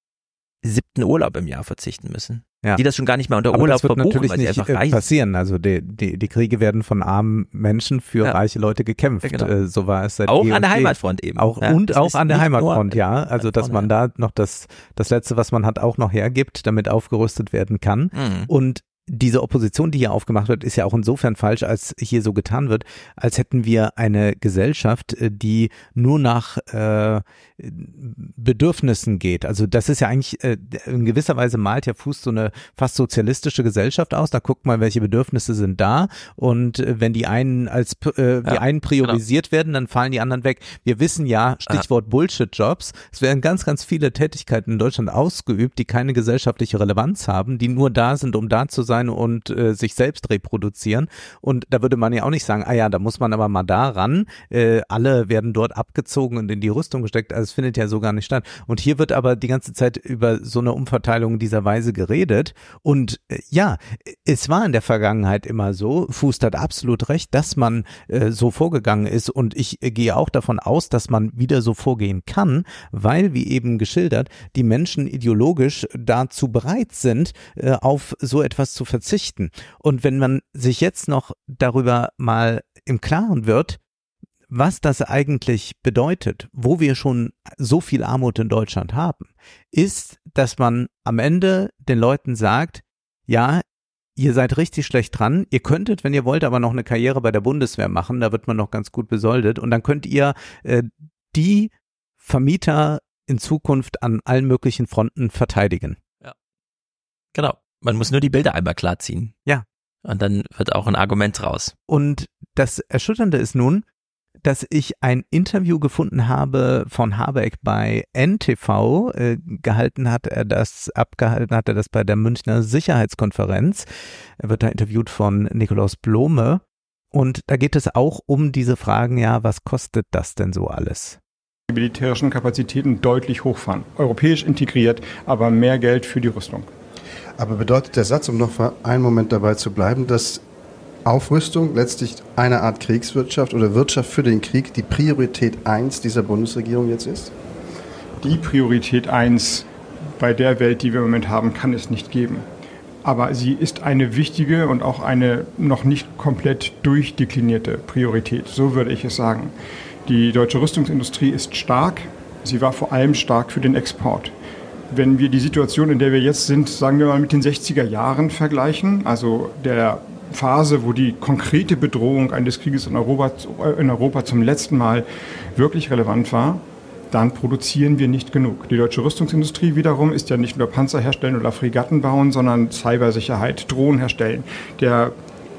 siebten Urlaub im Jahr verzichten müssen? die das schon gar nicht mehr unter Aber Urlaub das wird verbuchen, natürlich weil sie nicht einfach äh, reich passieren. Also die, die, die Kriege werden von armen Menschen für Ja. reiche Leute gekämpft. Ja, genau. Äh, so war es seit Auch eh an der. Heimatfront eben. Auch Ja, und auch an der Heimatfront, ja. Also dass man da noch das das letzte, was man hat, auch noch hergibt, damit aufgerüstet werden kann. Mhm. Und diese Opposition, die hier aufgemacht wird, ist ja auch insofern falsch, als hier so getan wird, als hätten wir eine Gesellschaft, äh, die nur nach äh, Bedürfnissen geht. Also das ist ja eigentlich äh, in gewisser Weise malt ja Fuß so eine fast sozialistische Gesellschaft aus. Da guckt man, welche Bedürfnisse sind da und äh, wenn die einen als äh, die Ja, einen priorisiert werden, dann fallen die anderen weg. Wir wissen ja, Stichwort Bullshit-Jobs, es werden ganz, ganz viele Tätigkeiten in Deutschland ausgeübt, die keine gesellschaftliche Relevanz haben, die nur da sind, um da zu sein und äh, sich selbst reproduzieren. Und da würde man ja auch nicht sagen, ah ja, da muss man aber mal da ran. Äh, alle werden dort abgezogen und in die Rüstung gesteckt. Also es findet ja so gar nicht statt. Und hier wird aber die ganze Zeit über so eine Umverteilung dieser Weise geredet. Und äh, ja, es war in der Vergangenheit immer so, Fuß hat absolut recht, dass man äh, so vorgegangen ist. Und ich äh, gehe auch davon aus, dass man wieder so vorgehen kann, weil, wie eben geschildert, die Menschen ideologisch dazu bereit sind, äh, auf so etwas zu verzichten. Und wenn man sich jetzt noch darüber mal im Klaren wird, was das eigentlich bedeutet, wo wir schon so viel Armut in Deutschland haben, ist, dass man am Ende den Leuten sagt, ja, ihr seid richtig schlecht dran, ihr könntet, wenn ihr wollt, aber noch eine Karriere bei der Bundeswehr machen, da wird man noch ganz gut besoldet und dann könnt ihr äh, die Vermieter in Zukunft an allen möglichen Fronten verteidigen. Genau. Man muss nur die Bilder einmal klarziehen. Ja. Und dann wird auch ein Argument raus. Und das Erschütternde ist nun, dass ich ein Interview gefunden habe von Habeck bei NTV. Äh, gehalten hat er das, abgehalten hat er das bei der Münchner Sicherheitskonferenz. Er wird da interviewt von Nikolaus Blome. Und da geht es auch um diese Fragen, ja, was kostet das denn so alles? die militärischen Kapazitäten deutlich hochfahren. Europäisch integriert, aber mehr Geld für die Rüstung. Aber bedeutet der Satz, um noch für einen Moment dabei zu bleiben, dass Aufrüstung letztlich eine Art Kriegswirtschaft oder Wirtschaft für den Krieg die Priorität 1 dieser Bundesregierung jetzt ist? Die Priorität 1 bei der Welt, die wir im Moment haben, kann es nicht geben. Aber sie ist eine wichtige und auch eine noch nicht komplett durchdeklinierte Priorität. So würde ich es sagen. Die deutsche Rüstungsindustrie ist stark. Sie war vor allem stark für den Export. Wenn wir die Situation, in der wir jetzt sind, sagen wir mal mit den 60er Jahren vergleichen, also der Phase, wo die konkrete Bedrohung eines Krieges in Europa, in Europa zum letzten Mal wirklich relevant war, dann produzieren wir nicht genug. Die deutsche Rüstungsindustrie wiederum ist ja nicht nur Panzer herstellen oder Fregatten bauen, sondern Cybersicherheit, Drohnen herstellen. Der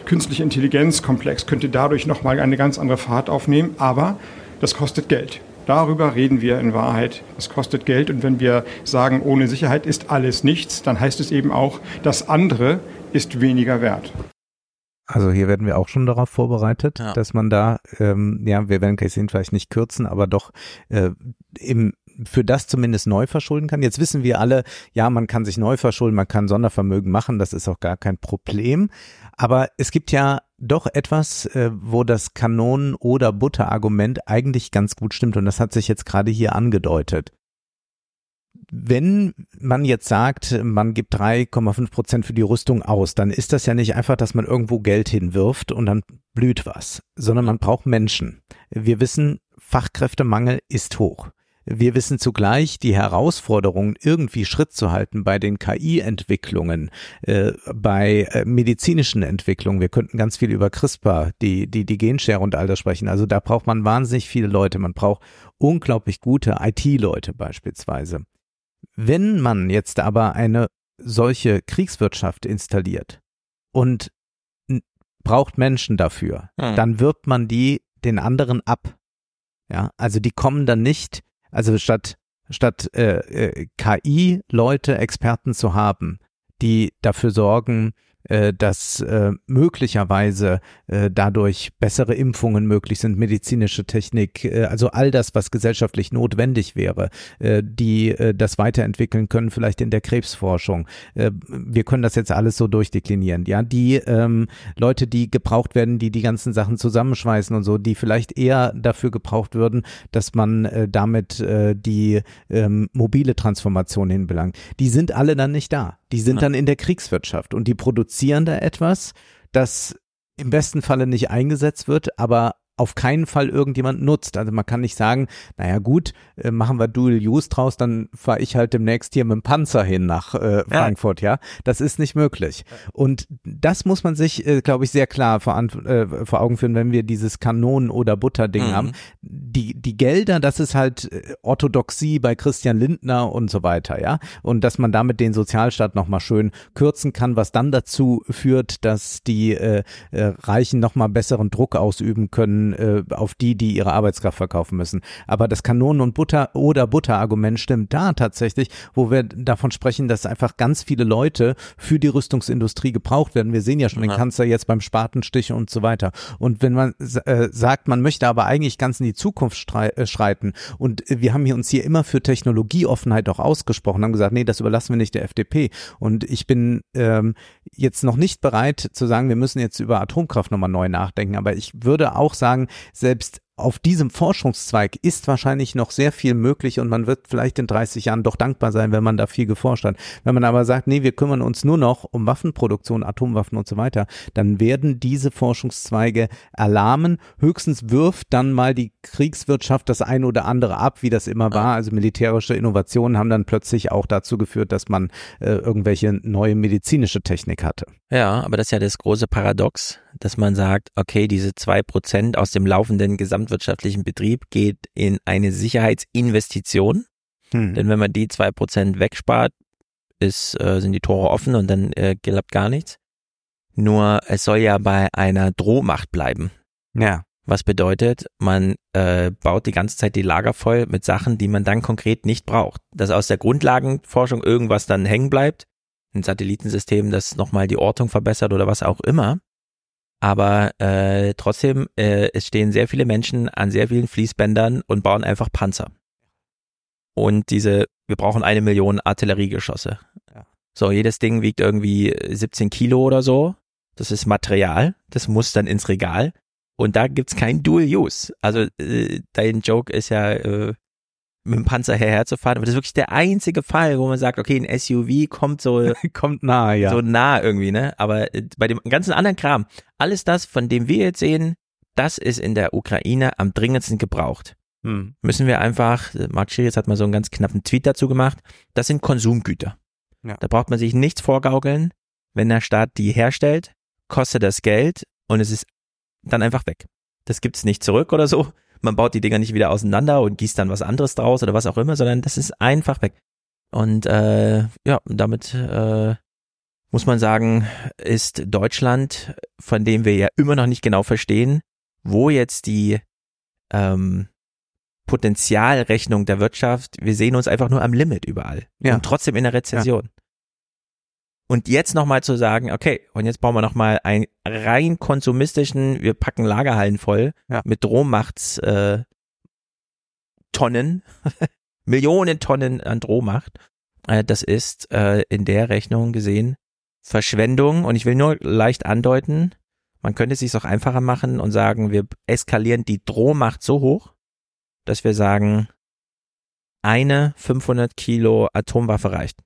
künstliche Intelligenzkomplex könnte dadurch nochmal eine ganz andere Fahrt aufnehmen, aber das kostet Geld. Darüber reden wir in Wahrheit. Es kostet Geld und wenn wir sagen, ohne Sicherheit ist alles nichts, dann heißt es eben auch, das andere ist weniger wert. Also hier werden wir auch schon darauf vorbereitet, Ja. dass man da, ähm, ja, wir werden Kessin vielleicht nicht kürzen, aber doch äh, im für das zumindest neu verschulden kann. Jetzt wissen wir alle, ja, man kann sich neu verschulden, man kann Sondervermögen machen, das ist auch gar kein Problem. Aber es gibt ja doch etwas, äh, wo das Kanonen- oder Butter-Argument eigentlich ganz gut stimmt und das hat sich jetzt gerade hier angedeutet. Wenn man jetzt sagt, man gibt 3,5 Prozent für die Rüstung aus, dann ist das ja nicht einfach, dass man irgendwo Geld hinwirft und dann blüht was, sondern man braucht Menschen. Wir wissen, Fachkräftemangel ist hoch. Wir wissen zugleich die Herausforderungen, irgendwie Schritt zu halten bei den KI-Entwicklungen, äh, bei äh, medizinischen Entwicklungen. Wir könnten ganz viel über CRISPR, die, die, die Genschere und all das sprechen. Also da braucht man wahnsinnig viele Leute. Man braucht unglaublich gute IT-Leute beispielsweise. Wenn man jetzt aber eine solche Kriegswirtschaft installiert und braucht Menschen dafür, Hm. dann wirbt man die den anderen ab. Ja, also die kommen dann nicht, also statt statt äh, äh, KI-Leute, Experten zu haben, die dafür sorgen, äh, dass äh, möglicherweise äh, dadurch bessere Impfungen möglich sind, medizinische Technik, äh, also all das, was gesellschaftlich notwendig wäre, äh, die äh, das weiterentwickeln können, vielleicht in der Krebsforschung. Äh, wir können das jetzt alles so durchdeklinieren. Ja, die ähm, Leute, die gebraucht werden, die die ganzen Sachen zusammenschweißen und so, die vielleicht eher dafür gebraucht würden, dass man äh, damit äh, die ähm, mobile Transformation hinbelangt, die sind alle dann nicht da. die sind Ja. dann in der Kriegswirtschaft und die produzieren da etwas, das im besten Falle nicht eingesetzt wird, aber auf keinen Fall irgendjemand nutzt. Also man kann nicht sagen, naja gut, äh, machen wir Dual Use draus, dann fahre ich halt demnächst hier mit dem Panzer hin nach äh, Frankfurt, ja. Das ist nicht möglich. Und das muss man sich, äh, glaube ich, sehr klar vor, äh, vor Augen führen, wenn wir dieses Kanonen- oder Butter-Ding Mhm. haben. Die, die Gelder, das ist halt äh, Orthodoxie bei Christian Lindner und so weiter, ja. Und dass man damit den Sozialstaat nochmal schön kürzen kann, was dann dazu führt, dass die äh, äh, Reichen nochmal besseren Druck ausüben können äh, auf die, die ihre Arbeitskraft verkaufen müssen. Aber das Kanonen- und Butter- oder Butter-Argument stimmt da tatsächlich, wo wir davon sprechen, dass einfach ganz viele Leute für die Rüstungsindustrie gebraucht werden. Wir sehen ja schon den Ja. Kanzler jetzt beim Spatenstich und so weiter. Und wenn man äh, sagt, man möchte aber eigentlich ganz in die Zukunft äh, schreiten und wir haben hier uns hier immer für Technologieoffenheit auch ausgesprochen, haben gesagt, nee, das überlassen wir nicht der FDP. Und ich bin ähm, jetzt noch nicht bereit zu sagen, wir müssen jetzt über Atomkraft nochmal neu nachdenken. Aber ich würde auch sagen, selbst auf diesem Forschungszweig ist wahrscheinlich noch sehr viel möglich und man wird vielleicht in 30 Jahren doch dankbar sein, wenn man da viel geforscht hat. Wenn man aber sagt, nee, wir kümmern uns nur noch um Waffenproduktion, Atomwaffen und so weiter, dann werden diese Forschungszweige erlahmen. Höchstens wirft dann mal die Kriegswirtschaft das ein oder andere ab, wie das immer war. Also militärische Innovationen haben dann plötzlich auch dazu geführt, dass man äh, irgendwelche neue medizinische Technik hatte. Ja, aber das ist ja das große Paradox, dass man sagt, okay, diese zwei Prozent aus dem laufenden gesamtwirtschaftlichen Betrieb geht in eine Sicherheitsinvestition. Hm. Denn wenn man die zwei Prozent wegspart, ist, äh, sind die Tore offen und dann äh, klappt gar nichts. Nur es soll ja bei einer Drohmacht bleiben. Ja. Was bedeutet, man äh, baut die ganze Zeit die Lager voll mit Sachen, die man dann konkret nicht braucht. Dass aus der Grundlagenforschung irgendwas dann hängen bleibt, ein Satellitensystem, das nochmal die Ortung verbessert oder was auch immer. Aber äh, trotzdem, äh, es stehen sehr viele Menschen an sehr vielen Fließbändern und bauen einfach Panzer. Und diese, wir brauchen eine Million Artilleriegeschosse. Ja. So, jedes Ding wiegt irgendwie 17 Kilo oder so. Das ist Material, das muss dann ins Regal. Und da gibt's kein Dual Use. Also äh, dein Joke ist ja, äh, mit dem Panzer herherzufahren. Aber das ist wirklich der einzige Fall, wo man sagt, okay, ein SUV kommt so, Kommt nahe, ja. so nah irgendwie, ne? Aber äh, bei dem ganzen anderen Kram, alles das, von dem wir jetzt sehen, das ist in der Ukraine am dringendsten gebraucht. Hm. Müssen wir einfach, äh, Mark Schiritz hat mal so einen ganz knappen Tweet dazu gemacht, das sind Konsumgüter. Ja. Da braucht man sich nichts vorgaukeln. Wenn der Staat die herstellt, kostet das Geld und es ist dann einfach weg. Das gibt's nicht zurück oder so. Man baut die Dinger nicht wieder auseinander und gießt dann was anderes draus oder was auch immer, sondern das ist einfach weg. Und äh, ja, damit äh, muss man sagen, ist Deutschland, von dem wir ja immer noch nicht genau verstehen, wo jetzt die ähm, Potenzialrechnung der Wirtschaft, wir sehen uns einfach nur am Limit überall. Ja. Und trotzdem in der Rezession. Und jetzt nochmal zu sagen, okay, und jetzt bauen wir nochmal einen rein konsumistischen, wir packen Lagerhallen voll Ja. mit Drohmachts äh, Tonnen, Millionen Tonnen an Drohmacht. Äh, das ist äh, in der Rechnung gesehen Verschwendung. Und ich will nur leicht andeuten, man könnte es sich auch einfacher machen und sagen, wir eskalieren die Drohmacht so hoch, dass wir sagen, eine 500 Kilo Atomwaffe reicht.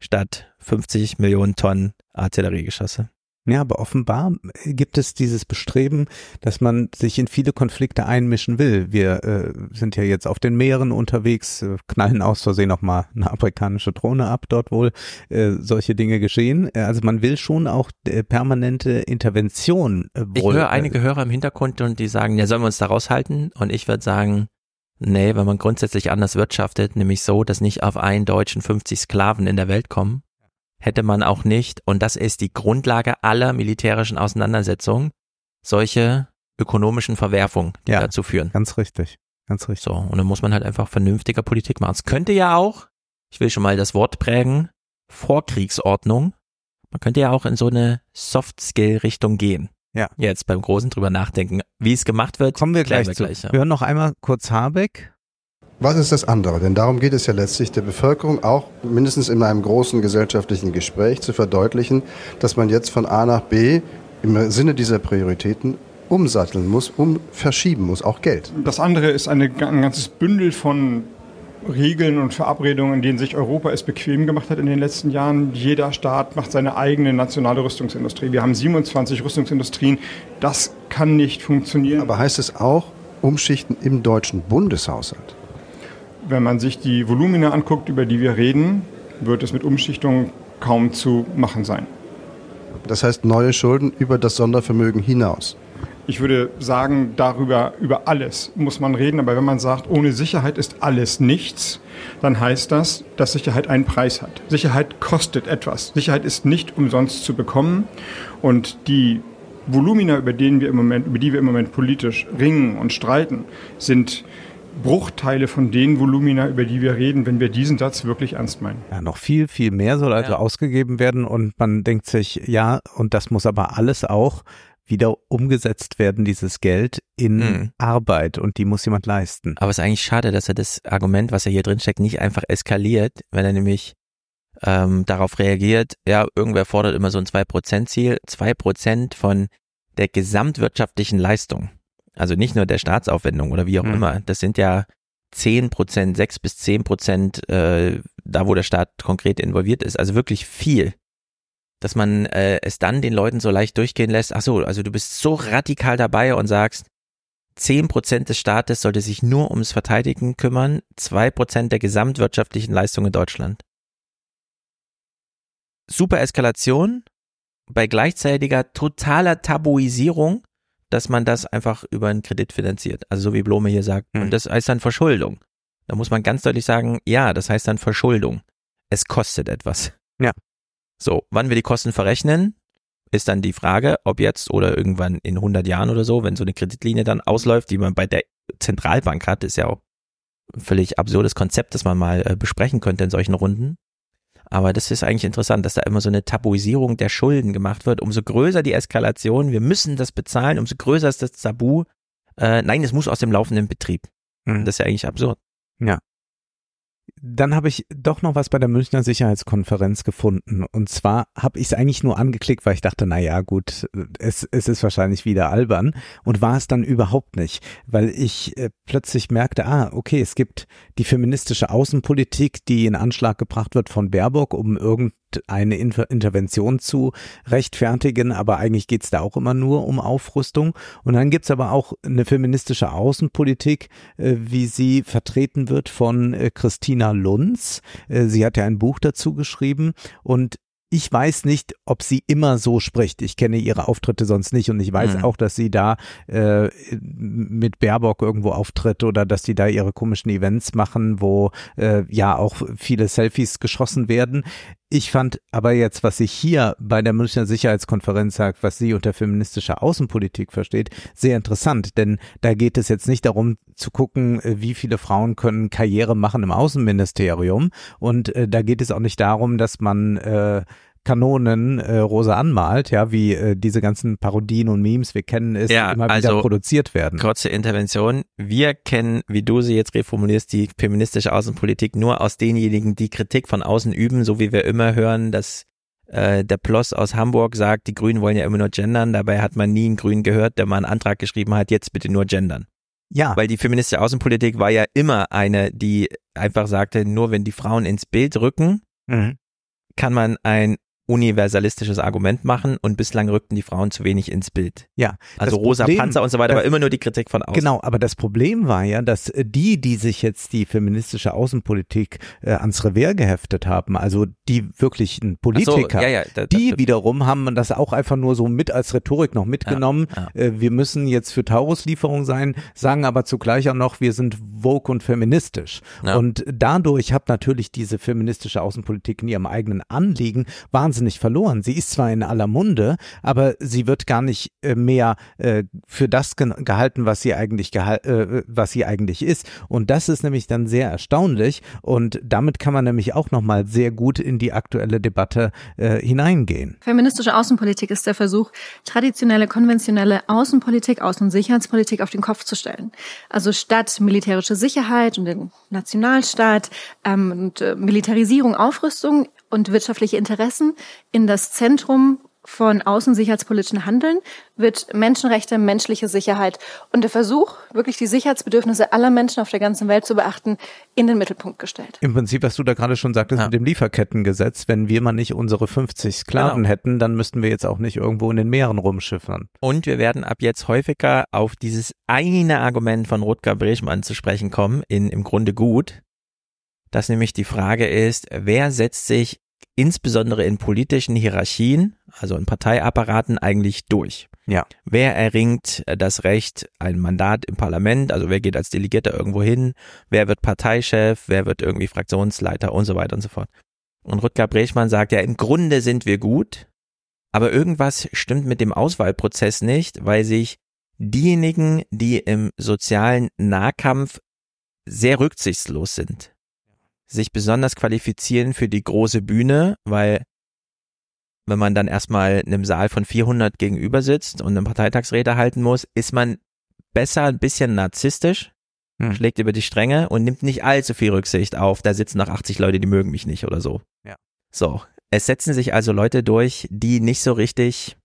Statt 50 Millionen Tonnen Artilleriegeschosse. Ja, aber offenbar gibt es dieses Bestreben, dass man sich in viele Konflikte einmischen will. Wir äh, sind ja jetzt auf den Meeren unterwegs, äh, knallen aus Versehen noch mal eine amerikanische Drohne ab, dort wohl äh, solche Dinge geschehen. Äh, Also man will schon auch äh, permanente Intervention äh, Ich wohl. höre einige Hörer im Hintergrund und die sagen, ja, sollen wir uns da raushalten? Und ich würde sagen, nee, wenn man grundsätzlich anders wirtschaftet, nämlich so, dass nicht auf einen Deutschen 50 Sklaven in der Welt kommen, hätte man auch nicht, und das ist die Grundlage aller militärischen Auseinandersetzungen, solche ökonomischen Verwerfungen, die Ja. dazu führen. Ganz richtig, ganz richtig. So, und dann muss man halt einfach vernünftiger Politik machen. Es könnte ja auch, ich will schon mal das Wort prägen, Vorkriegsordnung. Man könnte ja auch in so eine Soft-Skill-Richtung gehen. Ja. Jetzt beim Großen drüber nachdenken. Wie es gemacht wird, Kommen wir gleich zu. ja. Wir hören noch einmal kurz Habeck. Was ist das andere? Denn darum geht es ja letztlich der Bevölkerung auch mindestens in einem großen gesellschaftlichen Gespräch zu verdeutlichen, dass man jetzt von A nach B im Sinne dieser Prioritäten umsatteln muss, um verschieben muss, auch Geld. Das andere ist eine, ein ganzes Bündel von Regeln und Verabredungen, in denen sich Europa es bequem gemacht hat in den letzten Jahren. Jeder Staat macht seine eigene nationale Rüstungsindustrie. Wir haben 27 Rüstungsindustrien. Das kann nicht funktionieren. Aber heißt es auch Umschichten im deutschen Bundeshaushalt? Wenn man sich die Volumina anguckt, über die wir reden, wird es mit Umschichtungen kaum zu machen sein. Das heißt neue Schulden über das Sondervermögen hinaus. Ich würde sagen, darüber, über alles muss man reden. Aber wenn man sagt, ohne Sicherheit ist alles nichts, dann heißt das, dass Sicherheit einen Preis hat. Sicherheit kostet etwas. Sicherheit ist nicht umsonst zu bekommen. Und die Volumina, über, denen wir im Moment, über die wir im Moment politisch ringen und streiten, sind Bruchteile von den Volumina, über die wir reden, wenn wir diesen Satz wirklich ernst meinen. Ja, noch viel, viel mehr soll also Ja. ausgegeben werden und man denkt sich, ja, und das muss aber alles auch wieder umgesetzt werden, dieses Geld in Mhm. Arbeit und die muss jemand leisten. Aber es ist eigentlich schade, dass er das Argument, was er hier drin steckt, nicht einfach eskaliert, wenn er nämlich ähm, darauf reagiert, ja, irgendwer fordert immer so ein 2%-Ziel, 2% von der gesamtwirtschaftlichen Leistung. Also nicht nur der Staatsaufwendung oder wie auch Mhm. immer. Das sind ja 10%, 6 bis 10%, äh, da wo der Staat konkret involviert ist. Also wirklich viel. Dass man äh, es dann den Leuten so leicht durchgehen lässt. Ach so, also du bist so radikal dabei und sagst, 10% des Staates sollte sich nur ums Verteidigen kümmern, 2% der gesamtwirtschaftlichen Leistung in Deutschland. Super Eskalation bei gleichzeitiger totaler Tabuisierung, dass man das einfach über einen Kredit finanziert. Also so wie Blome hier sagt. Mhm. Und das heißt dann Verschuldung. Da muss man ganz deutlich sagen, ja, das heißt dann Verschuldung. Es kostet etwas. Ja. So, wann wir die Kosten verrechnen, ist dann die Frage, ob jetzt oder irgendwann in 100 Jahren oder so, wenn so eine Kreditlinie dann ausläuft, die man bei der Zentralbank hat, ist ja auch ein völlig absurdes Konzept, das man mal äh, besprechen könnte in solchen Runden. Aber das ist eigentlich interessant, dass da immer so eine Tabuisierung der Schulden gemacht wird. Umso größer die Eskalation, wir müssen das bezahlen, umso größer ist das Tabu. Äh, nein, es muss aus dem laufenden Betrieb. Mhm. Das ist ja eigentlich absurd. Dann habe ich doch noch was bei der Münchner Sicherheitskonferenz gefunden. Und zwar habe ich es eigentlich nur angeklickt, weil ich dachte, na ja, gut, es, es ist wahrscheinlich wieder albern. Und war es dann überhaupt nicht, weil ich äh, plötzlich merkte, ah, okay, es gibt die feministische Außenpolitik, die in Anschlag gebracht wird von Baerbock, um irgendeine Inter Intervention zu rechtfertigen. Aber eigentlich geht es da auch immer nur um Aufrüstung. Und dann gibt's aber auch eine feministische Außenpolitik, äh, wie sie vertreten wird von äh, Christina Lunz. Äh, sie hat ja ein Buch dazu geschrieben und ich weiß nicht, ob sie immer so spricht. Ich kenne ihre Auftritte sonst nicht und ich weiß Mhm. auch, dass sie da äh, mit Baerbock irgendwo auftritt oder dass die da ihre komischen Events machen, wo äh, ja auch viele Selfies geschossen werden. Ich fand aber jetzt, was sie hier bei der Münchner Sicherheitskonferenz sagt, was sie unter feministischer Außenpolitik versteht, sehr interessant, denn da geht es jetzt nicht darum zu gucken, äh, wie viele Frauen können Karriere machen im Außenministerium. Und äh, da geht es auch nicht darum, dass man äh, Kanonen äh, rosa anmalt, ja, wie äh, diese ganzen Parodien und Memes, wir kennen es, Ja, immer wieder also produziert werden. Kurze Intervention. Wir kennen, wie du sie jetzt reformulierst, die feministische Außenpolitik nur aus denjenigen, die Kritik von außen üben, so wie wir immer hören, dass äh, der Ploss aus Hamburg sagt, die Grünen wollen ja immer nur gendern. Dabei hat man nie einen Grünen gehört, der mal einen Antrag geschrieben hat, jetzt bitte nur gendern. Ja, Weil die feministische Außenpolitik war ja immer eine, die einfach sagte, nur wenn die Frauen ins Bild rücken, mhm. kann man ein universalistisches Argument machen und bislang rückten die Frauen zu wenig ins Bild. ja. Also rosa Problem- Panzer und so weiter, das- aber immer nur die Kritik von außen. Genau, aber das Problem war ja, dass äh, die, die sich jetzt die feministische Außenpolitik äh, ans Revers geheftet haben, also die wirklichen Ach so, Politiker, ja, ja, da, die da, wiederum haben das auch einfach nur so mit als Rhetorik noch mitgenommen. Ja, Äh, wir müssen jetzt für Taurus-Lieferung sein, sagen aber zugleich auch noch, wir sind woke und feministisch. Und dadurch hat natürlich diese feministische Außenpolitik in ihrem eigenen Anliegen wahnsinnig verloren. Sie ist zwar in aller Munde, aber sie wird gar nicht äh, mehr äh, für das ge gehalten, was sie eigentlich äh, was sie eigentlich ist. Und das ist nämlich dann sehr erstaunlich. Und damit kann man nämlich auch nochmal sehr gut in die aktuelle Debatte hineingehen. Feministische Außenpolitik ist der Versuch, traditionelle, konventionelle Außenpolitik, Außen- und Sicherheitspolitik auf den Kopf zu stellen. Also statt militärische Sicherheit und den Nationalstaat ähm, und äh, Militarisierung, Aufrüstung und wirtschaftliche Interessen in das Zentrum von außensicherheitspolitischen Handeln wird Menschenrechte, menschliche Sicherheit und der Versuch, wirklich die Sicherheitsbedürfnisse aller Menschen auf der ganzen Welt zu beachten, in den Mittelpunkt gestellt. Im Prinzip, was du da gerade schon sagtest Ja. mit dem Lieferkettengesetz, wenn wir mal nicht unsere 50 Sklaven Genau. hätten, dann müssten wir jetzt auch nicht irgendwo in den Meeren rumschiffern. Und wir werden ab jetzt häufiger auf dieses eine Argument von Rutger Brechmann zu sprechen kommen, in im Grunde gut, dass nämlich die Frage ist, wer setzt sich insbesondere in politischen Hierarchien, also in Parteiapparaten eigentlich durch? Ja. Wer erringt das Recht, ein Mandat im Parlament, also wer geht als Delegierter irgendwo hin, wer wird Parteichef, wer wird irgendwie Fraktionsleiter und so weiter und so fort. Und Rutger Brechmann sagt ja, im Grunde sind wir gut, aber irgendwas stimmt mit dem Auswahlprozess nicht, weil sich diejenigen, die im sozialen Nahkampf sehr rücksichtslos sind, sich besonders qualifizieren für die große Bühne, weil wenn man dann erstmal einem Saal von 400 gegenüber sitzt und eine Parteitagsrede halten muss, ist man besser ein bisschen narzisstisch, Hm. schlägt über die Stränge und nimmt nicht allzu viel Rücksicht auf, da sitzen noch 80 Leute, die mögen mich nicht oder so. Ja. So. Es setzen sich also Leute durch, die nicht so richtig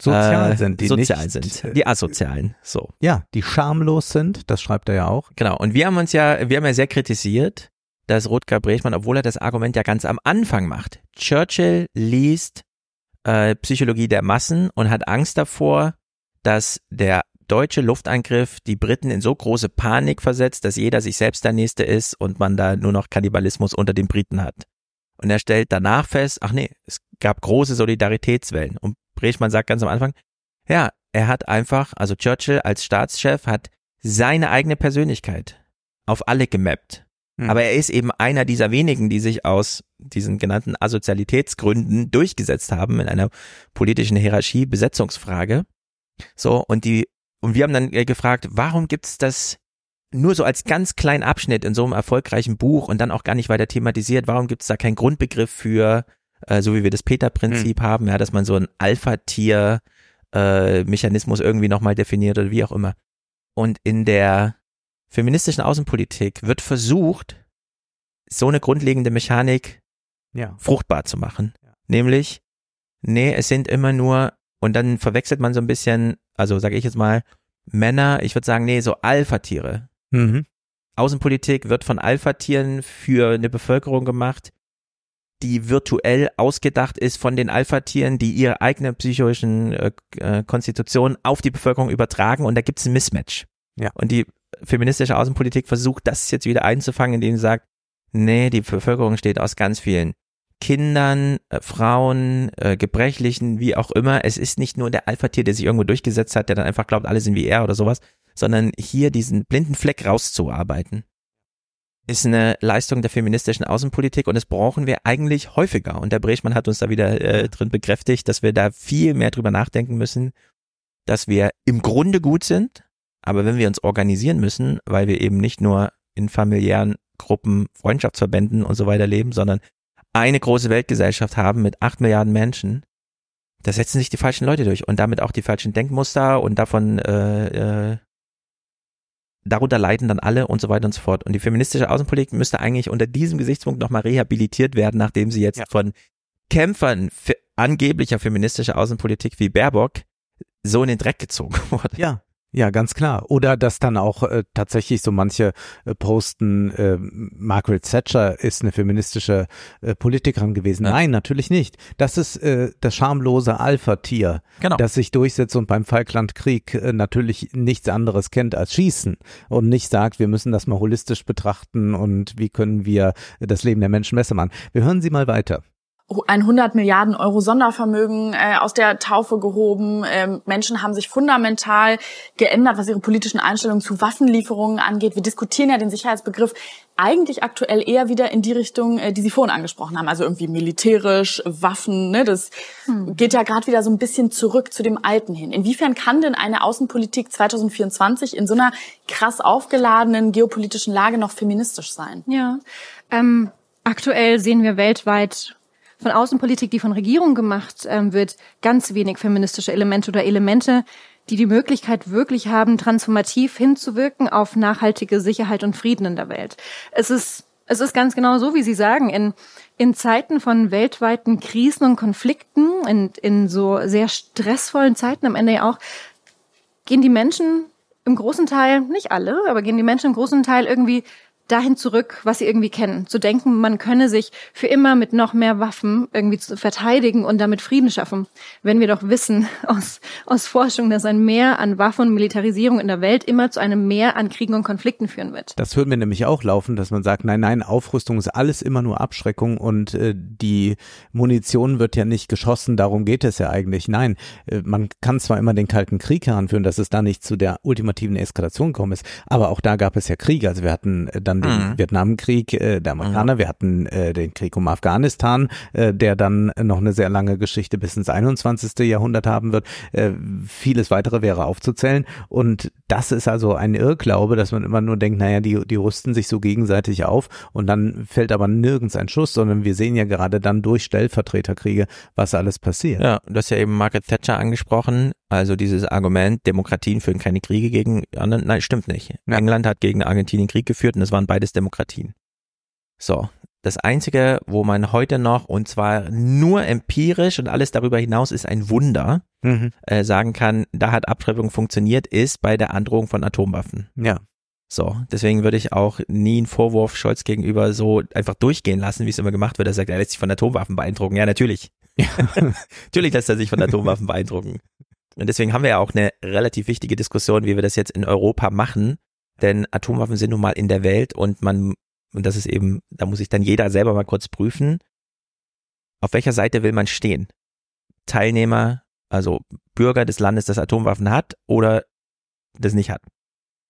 Sozial äh, sind die sozial nicht, sind, äh, die asozialen, so. Ja, die schamlos sind, das schreibt er ja auch. Genau. Und wir haben uns ja, wir haben ja sehr kritisiert, dass Rutger Brechmann, obwohl er das Argument ja ganz am Anfang macht. Churchill liest äh, Psychologie der Massen und hat Angst davor, dass der deutsche Luftangriff die Briten in so große Panik versetzt, dass jeder sich selbst der Nächste ist und man da nur noch Kannibalismus unter den Briten hat. Und er stellt danach fest, ach nee, es gab große Solidaritätswellen. Und Brechmann sagt ganz am Anfang, ja, er hat einfach, also Churchill als Staatschef hat seine eigene Persönlichkeit auf alle gemappt. Hm. Aber er ist eben einer dieser wenigen, die sich aus diesen genannten Asozialitätsgründen durchgesetzt haben in einer politischen Hierarchie, Besetzungsfrage. So, und die, und wir haben dann äh, gefragt, warum gibt's das nur so als ganz kleinen Abschnitt in so einem erfolgreichen Buch und dann auch gar nicht weiter thematisiert? Warum gibt's da keinen Grundbegriff für, äh, so wie wir das Peter-Prinzip haben, ja, dass man so ein Alpha-Tier äh, irgendwie nochmal definiert oder wie auch immer. Und in der feministischen Außenpolitik wird versucht, so eine grundlegende Mechanik Ja. fruchtbar zu machen. Nämlich, nee, es sind immer nur, und dann verwechselt man so ein bisschen, also sage ich jetzt mal, Männer, ich würde sagen, nee, so Alpha-Tiere. Mhm. Außenpolitik wird von Alpha-Tieren für eine Bevölkerung gemacht, die virtuell ausgedacht ist von den Alpha-Tieren, die ihre eigene psychischen äh, äh, Konstitution auf die Bevölkerung übertragen und da gibt es ein Mismatch. Ja. Und die feministische Außenpolitik versucht das jetzt wieder einzufangen, indem sie sagt, nee, die Bevölkerung steht aus ganz vielen Kindern, äh, Frauen, äh, Gebrechlichen, wie auch immer. Es ist nicht nur der Alpha-Tier, der sich irgendwo durchgesetzt hat, der dann einfach glaubt, alle sind wie er oder sowas, sondern hier diesen blinden Fleck rauszuarbeiten ist eine Leistung der feministischen Außenpolitik und das brauchen wir eigentlich häufiger. Und der Brechmann hat uns da wieder äh, drin bekräftigt, dass wir da viel mehr drüber nachdenken müssen, dass wir im Grunde gut sind, aber wenn wir uns organisieren müssen, weil wir eben nicht nur in familiären Gruppen, Freundschaftsverbänden und so weiter leben, sondern eine große Weltgesellschaft haben mit acht Milliarden Menschen, da setzen sich die falschen Leute durch und damit auch die falschen Denkmuster und davon äh, äh, darunter leiden dann alle und so weiter und so fort. Und die feministische Außenpolitik müsste eigentlich unter diesem Gesichtspunkt nochmal rehabilitiert werden, nachdem sie jetzt Ja. von Kämpfern fe angeblicher feministischer Außenpolitik wie Baerbock so in den Dreck gezogen wurde. Ja. Ja, ganz klar. Oder dass dann auch äh, tatsächlich so manche äh, posten, äh, Margaret Thatcher ist eine feministische äh, Politikerin gewesen. Ja. Nein, natürlich nicht. Das ist äh, das schamlose Alpha-Tier, Genau. das sich durchsetzt und beim Falklandkrieg äh, natürlich nichts anderes kennt als Schießen und nicht sagt, wir müssen das mal holistisch betrachten und wie können wir das Leben der Menschen besser machen. Wir hören Sie mal weiter. Ein 100 Milliarden Euro Sondervermögen äh, aus der Taufe gehoben. Ähm, Menschen haben sich fundamental geändert, was ihre politischen Einstellungen zu Waffenlieferungen angeht. Wir diskutieren ja den Sicherheitsbegriff eigentlich aktuell eher wieder in die Richtung, äh, die Sie vorhin angesprochen haben. Also irgendwie militärisch, Waffen. Ne? Das geht ja gerade wieder so ein bisschen zurück zu dem Alten hin. Inwiefern kann denn eine Außenpolitik 2024 in so einer krass aufgeladenen geopolitischen Lage noch feministisch sein? Ja. Ähm, aktuell sehen wir weltweit von Außenpolitik, die von Regierungen gemacht ähm, wird, ganz wenig feministische Elemente oder Elemente, die die Möglichkeit wirklich haben, transformativ hinzuwirken auf nachhaltige Sicherheit und Frieden in der Welt. Es ist Es ist ganz genau so, wie Sie sagen. In, in Zeiten von weltweiten Krisen und Konflikten, in, in so sehr stressvollen Zeiten am Ende ja auch, gehen die Menschen im großen Teil, nicht alle, aber gehen die Menschen im großen Teil irgendwie dahin zurück, was sie irgendwie kennen. Zu denken, man könne sich für immer mit noch mehr Waffen irgendwie zu verteidigen und damit Frieden schaffen. Wenn wir doch wissen aus, aus Forschung, dass ein Mehr an Waffen und Militarisierung in der Welt immer zu einem Mehr an Kriegen und Konflikten führen wird. Das hören wir nämlich auch laufen, dass man sagt, nein, nein, Aufrüstung ist alles immer nur Abschreckung und äh, die Munition wird ja nicht geschossen, darum geht es ja eigentlich. Nein, äh, man kann zwar immer den Kalten Krieg heranführen, dass es da nicht zu der ultimativen Eskalation gekommen ist, aber auch da gab es ja Kriege. Also wir hatten äh, dann den Mhm. Vietnamkrieg äh, der Amerikaner, wir hatten äh, den Krieg um Afghanistan, äh, der dann noch eine sehr lange Geschichte bis ins 21. Jahrhundert haben wird. Äh, vieles weitere wäre aufzuzählen und das ist also ein Irrglaube, dass man immer nur denkt, naja, die, die rüsten sich so gegenseitig auf und dann fällt aber nirgends ein Schuss, sondern wir sehen ja gerade dann durch Stellvertreterkriege, was alles passiert. Ja, du hast ja eben Margaret Thatcher angesprochen. Also dieses Argument, Demokratien führen keine Kriege gegen anderen, nein, stimmt nicht. England hat gegen Argentinien Krieg geführt und es waren beides Demokratien. So, das Einzige, wo man heute noch, und zwar nur empirisch und alles darüber hinaus ist ein Wunder, Mhm. äh, sagen kann, da hat Abschreibung funktioniert, ist bei der Androhung von Atomwaffen. Ja. So, deswegen würde ich auch nie einen Vorwurf Scholz gegenüber so einfach durchgehen lassen, wie es immer gemacht wird. Er sagt, er lässt sich von Atomwaffen beeindrucken. Ja, natürlich. natürlich lässt er sich von Atomwaffen beeindrucken. Und deswegen haben wir ja auch eine relativ wichtige Diskussion, wie wir das jetzt in Europa machen. Denn Atomwaffen sind nun mal in der Welt und man, und das ist eben, da muss sich dann jeder selber mal kurz prüfen, auf welcher Seite will man stehen? Teilnehmer, also Bürger des Landes, das Atomwaffen hat oder das nicht hat.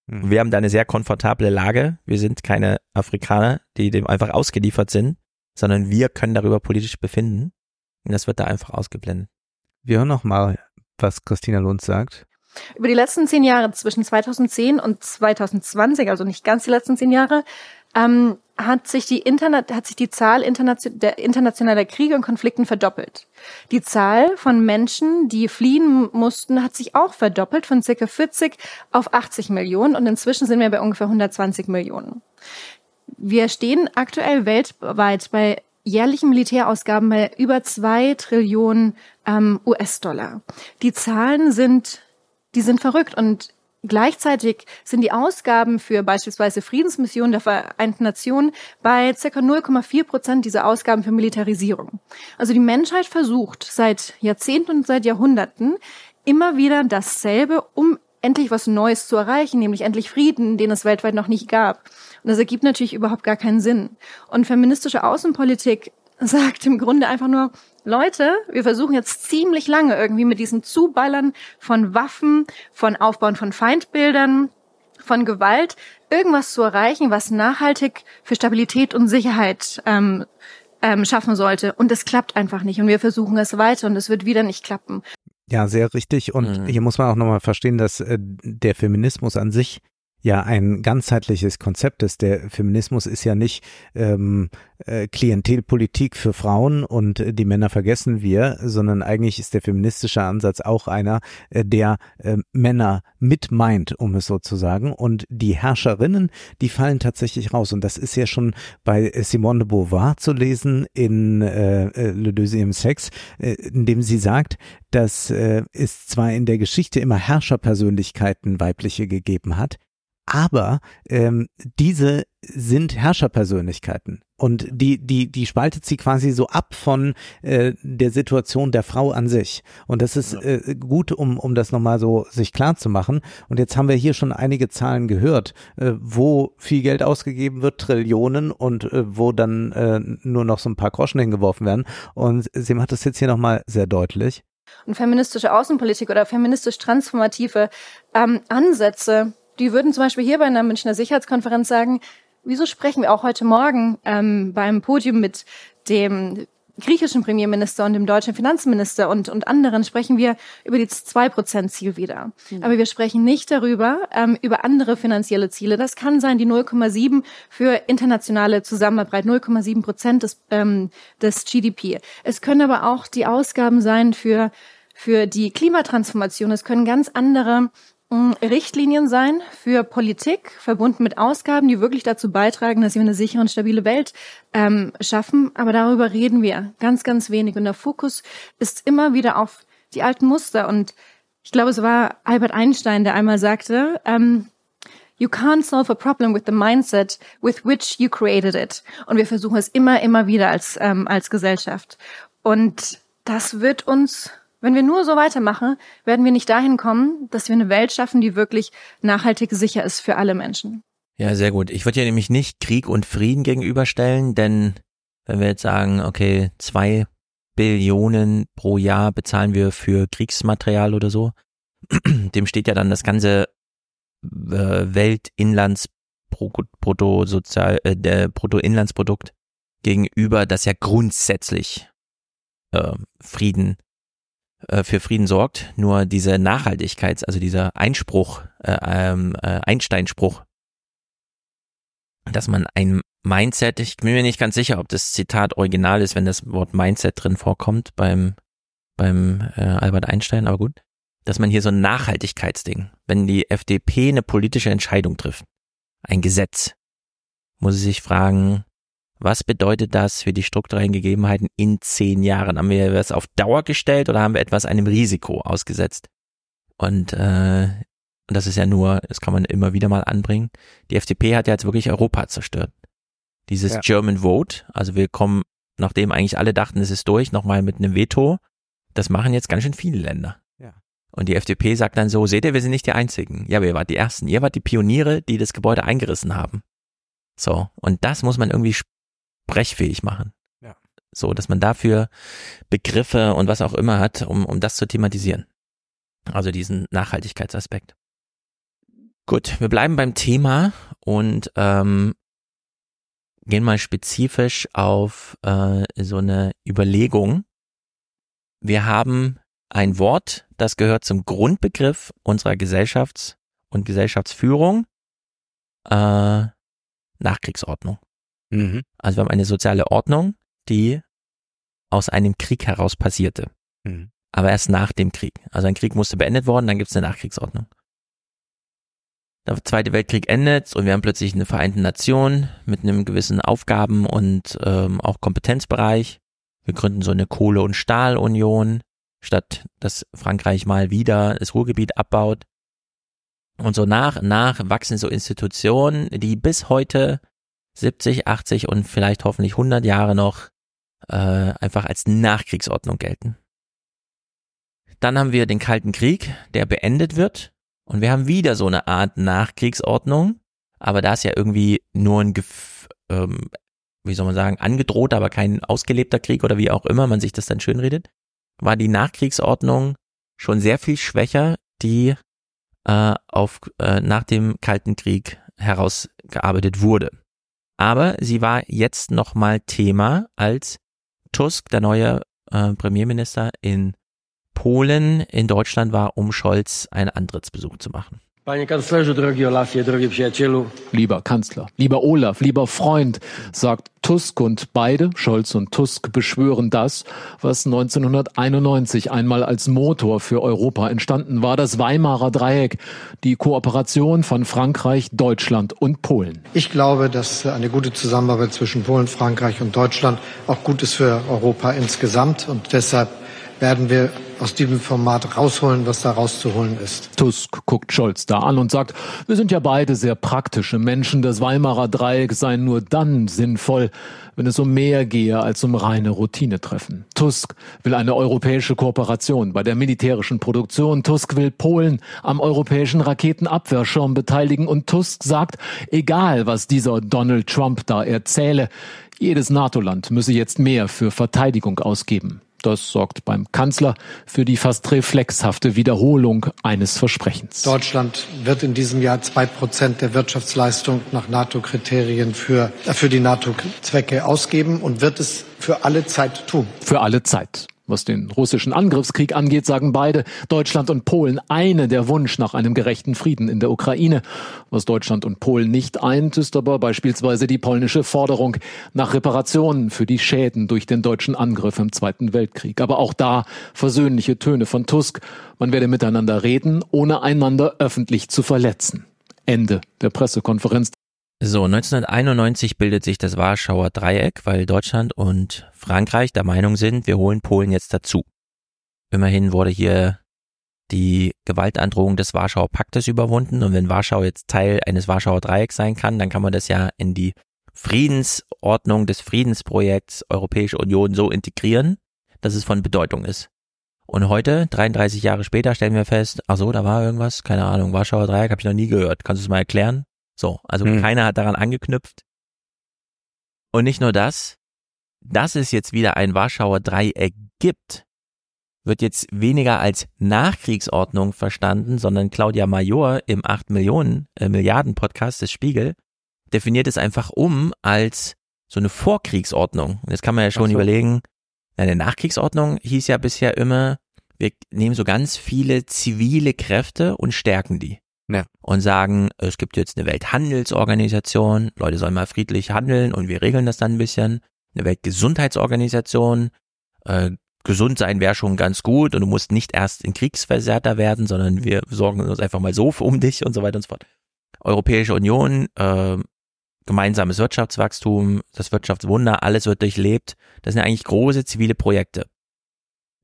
Und wir haben da eine sehr komfortable Lage. Wir sind keine Afrikaner, die dem einfach ausgeliefert sind, sondern wir können darüber politisch befinden. Und das wird da einfach ausgeblendet. Wir hören noch mal, was Christina Lund sagt. Über die letzten zehn Jahre zwischen 2010 und 2020, also nicht ganz die letzten zehn Jahre, ähm, hat sich die Internet, hat sich die Zahl internation der internationaler Kriege und Konflikten verdoppelt. Die Zahl von Menschen, die fliehen mussten, hat sich auch verdoppelt von circa 40 auf 80 Millionen und inzwischen sind wir bei ungefähr 120 Millionen. Wir stehen aktuell weltweit bei jährlichen Militärausgaben bei über zwei Trillionen ähm, US-Dollar. Die Zahlen sind, die sind verrückt und Gleichzeitig sind die Ausgaben für beispielsweise Friedensmissionen der Vereinten Nationen bei ca. 0,4 Prozent dieser Ausgaben für Militarisierung. Also die Menschheit versucht seit Jahrzehnten und seit Jahrhunderten immer wieder dasselbe, um endlich was Neues zu erreichen, nämlich endlich Frieden, den es weltweit noch nicht gab. Und das ergibt natürlich überhaupt gar keinen Sinn. Und feministische Außenpolitik sagt im Grunde einfach nur, Leute, wir versuchen jetzt ziemlich lange irgendwie mit diesem Zuballern von Waffen, von Aufbauen von Feindbildern, von Gewalt, irgendwas zu erreichen, was nachhaltig für Stabilität und Sicherheit ähm, ähm, schaffen sollte. Und es klappt einfach nicht. Und wir versuchen es weiter und es wird wieder nicht klappen. Ja, sehr richtig. Und hier muss man auch nochmal verstehen, dass äh, der Feminismus an sich ja ein ganzheitliches Konzept ist. Der Feminismus ist ja nicht ähm, äh, Klientelpolitik für Frauen und äh, die Männer vergessen wir, sondern eigentlich ist der feministische Ansatz auch einer, äh, der äh, Männer mit meint, um es so zu sagen. Und die Herrscherinnen, die fallen tatsächlich raus. Und das ist ja schon bei Simone de Beauvoir zu lesen in äh, äh, Le Deuxième Sex, äh, in dem sie sagt, dass äh, es zwar in der Geschichte immer Herrscherpersönlichkeiten weibliche gegeben hat, aber ähm, diese sind Herrscherpersönlichkeiten. Und die die die spaltet sie quasi so ab von äh, der Situation der Frau an sich. Und das ist äh, gut um um das nochmal so sich klar zu machen und jetzt haben wir hier schon einige Zahlen gehört äh, wo viel Geld ausgegeben wird Trillionen und äh, wo dann äh, nur noch so ein paar Groschen hingeworfen werden. Und sie macht das jetzt hier nochmal sehr deutlich. Und feministische Außenpolitik oder feministisch transformative ähm, Ansätze die würden zum Beispiel hier bei einer Münchner Sicherheitskonferenz sagen, wieso sprechen wir auch heute Morgen ähm, beim Podium mit dem griechischen Premierminister und dem deutschen Finanzminister und, und anderen sprechen wir über das 2%-Ziel wieder. Mhm. Aber wir sprechen nicht darüber, ähm, über andere finanzielle Ziele. Das kann sein die 0,7 für internationale Zusammenarbeit, 0,7 Prozent des, ähm, des GDP. Es können aber auch die Ausgaben sein für, für die Klimatransformation. Es können ganz andere Richtlinien sein für Politik, verbunden mit Ausgaben, die wirklich dazu beitragen, dass wir eine sichere und stabile Welt ähm, schaffen. Aber darüber reden wir ganz, ganz wenig. Und der Fokus ist immer wieder auf die alten Muster. Und ich glaube, es war Albert Einstein, der einmal sagte, ähm, You can't solve a problem with the mindset with which you created it. Und wir versuchen es immer, immer wieder als, ähm, als Gesellschaft. Und das wird uns wenn wir nur so weitermachen, werden wir nicht dahin kommen, dass wir eine Welt schaffen, die wirklich nachhaltig sicher ist für alle Menschen. Ja, sehr gut. Ich würde ja nämlich nicht Krieg und Frieden gegenüberstellen, denn wenn wir jetzt sagen, okay, zwei Billionen pro Jahr bezahlen wir für Kriegsmaterial oder so, dem steht ja dann das ganze äh, Weltinlandsbruttosozial, äh, der Bruttoinlandsprodukt gegenüber, das ja grundsätzlich äh, Frieden äh, für Frieden sorgt. Nur diese Nachhaltigkeits-, also dieser Einspruch, äh, ähm, äh, Einsteinspruch, dass man ein Mindset, ich bin mir nicht ganz sicher, ob das Zitat original ist, wenn das Wort Mindset drin vorkommt beim, beim äh, Albert Einstein, aber gut, dass man hier so ein Nachhaltigkeitsding, wenn die FDP eine politische Entscheidung trifft, ein Gesetz, muss sie sich fragen, was bedeutet das für die strukturellen Gegebenheiten in zehn Jahren? Haben wir das auf Dauer gestellt oder haben wir etwas einem Risiko ausgesetzt? Und äh, das ist ja nur, das kann man immer wieder mal anbringen. Die FDP hat ja jetzt wirklich Europa zerstört. Dieses ja. German Vote, also wir kommen, nachdem eigentlich alle dachten, es ist durch, nochmal mit einem Veto. Das machen jetzt ganz schön viele Länder. Ja. Und die FDP sagt dann so, seht ihr, wir sind nicht die Einzigen. Ja, aber ihr wart die Ersten. Ihr wart die Pioniere, die das Gebäude eingerissen haben. So. Und das muss man irgendwie brechfähig machen. Ja. So, dass man dafür Begriffe und was auch immer hat, um, um das zu thematisieren. Also diesen Nachhaltigkeitsaspekt. Gut, wir bleiben beim Thema und ähm, gehen mal spezifisch auf äh, so eine Überlegung. Wir haben ein Wort, das gehört zum Grundbegriff unserer Gesellschafts- und Gesellschaftsführung, äh, Nachkriegsordnung. Mhm. Also wir haben eine soziale Ordnung, die aus einem Krieg heraus passierte. Mhm. Aber erst nach dem Krieg. Also ein Krieg musste beendet worden, dann gibt es eine Nachkriegsordnung. Der Zweite Weltkrieg endet und wir haben plötzlich eine Vereinte Nation mit einem gewissen Aufgaben- und ähm, auch Kompetenzbereich. Wir gründen so eine Kohle- und Stahlunion, statt dass Frankreich mal wieder das Ruhrgebiet abbaut. Und so nach und nach wachsen so Institutionen, die bis heute 70, 80 und vielleicht hoffentlich 100 Jahre noch äh, einfach als Nachkriegsordnung gelten. Dann haben wir den Kalten Krieg, der beendet wird und wir haben wieder so eine Art Nachkriegsordnung, aber da ist ja irgendwie nur ein, Gef ähm, wie soll man sagen, angedroht, aber kein ausgelebter Krieg oder wie auch immer man sich das dann schönredet, war die Nachkriegsordnung schon sehr viel schwächer, die äh, auf äh, nach dem Kalten Krieg herausgearbeitet wurde. Aber sie war jetzt nochmal Thema, als Tusk, der neue äh, Premierminister in Polen, in Deutschland war, um Scholz einen Antrittsbesuch zu machen. Lieber Kanzler, lieber Olaf, lieber Freund, sagt Tusk und beide, Scholz und Tusk, beschwören das, was 1991 einmal als Motor für Europa entstanden war, das Weimarer Dreieck, die Kooperation von Frankreich, Deutschland und Polen. Ich glaube, dass eine gute Zusammenarbeit zwischen Polen, Frankreich und Deutschland auch gut ist für Europa insgesamt und deshalb werden wir aus diesem Format rausholen, was da rauszuholen ist. Tusk guckt Scholz da an und sagt, wir sind ja beide sehr praktische Menschen. Das Weimarer Dreieck sei nur dann sinnvoll, wenn es um mehr gehe als um reine Routinetreffen. Tusk will eine europäische Kooperation bei der militärischen Produktion. Tusk will Polen am europäischen Raketenabwehrschirm beteiligen. Und Tusk sagt, egal was dieser Donald Trump da erzähle, jedes NATO-Land müsse jetzt mehr für Verteidigung ausgeben. Das sorgt beim Kanzler für die fast reflexhafte Wiederholung eines Versprechens. Deutschland wird in diesem Jahr zwei Prozent der Wirtschaftsleistung nach NATO-Kriterien für, für die NATO-Zwecke ausgeben und wird es für alle Zeit tun. Für alle Zeit. Was den russischen Angriffskrieg angeht, sagen beide, Deutschland und Polen eine der Wunsch nach einem gerechten Frieden in der Ukraine. Was Deutschland und Polen nicht eint, ist aber beispielsweise die polnische Forderung nach Reparationen für die Schäden durch den deutschen Angriff im Zweiten Weltkrieg. Aber auch da versöhnliche Töne von Tusk. Man werde miteinander reden, ohne einander öffentlich zu verletzen. Ende der Pressekonferenz. So, 1991 bildet sich das Warschauer Dreieck, weil Deutschland und Frankreich der Meinung sind, wir holen Polen jetzt dazu. Immerhin wurde hier die Gewaltandrohung des Warschauer Paktes überwunden und wenn Warschau jetzt Teil eines Warschauer Dreiecks sein kann, dann kann man das ja in die Friedensordnung des Friedensprojekts Europäische Union so integrieren, dass es von Bedeutung ist. Und heute, 33 Jahre später, stellen wir fest, ach so, da war irgendwas, keine Ahnung, Warschauer Dreieck habe ich noch nie gehört. Kannst du es mal erklären? So, also hm. keiner hat daran angeknüpft. Und nicht nur das, dass es jetzt wieder ein Warschauer Dreieck gibt, wird jetzt weniger als Nachkriegsordnung verstanden, sondern Claudia Major im 8 Millionen äh, Milliarden Podcast des Spiegel definiert es einfach um als so eine Vorkriegsordnung. Und jetzt kann man ja schon so. überlegen, eine Nachkriegsordnung hieß ja bisher immer, wir nehmen so ganz viele zivile Kräfte und stärken die ja. und sagen, es gibt jetzt eine Welthandelsorganisation, Leute sollen mal friedlich handeln und wir regeln das dann ein bisschen. Eine Weltgesundheitsorganisation, äh, gesund sein wäre schon ganz gut und du musst nicht erst in Kriegsversehrter werden, sondern wir sorgen uns einfach mal so um dich und so weiter und so fort. Europäische Union, äh, gemeinsames Wirtschaftswachstum, das Wirtschaftswunder, alles wird durchlebt. Das sind eigentlich große zivile Projekte.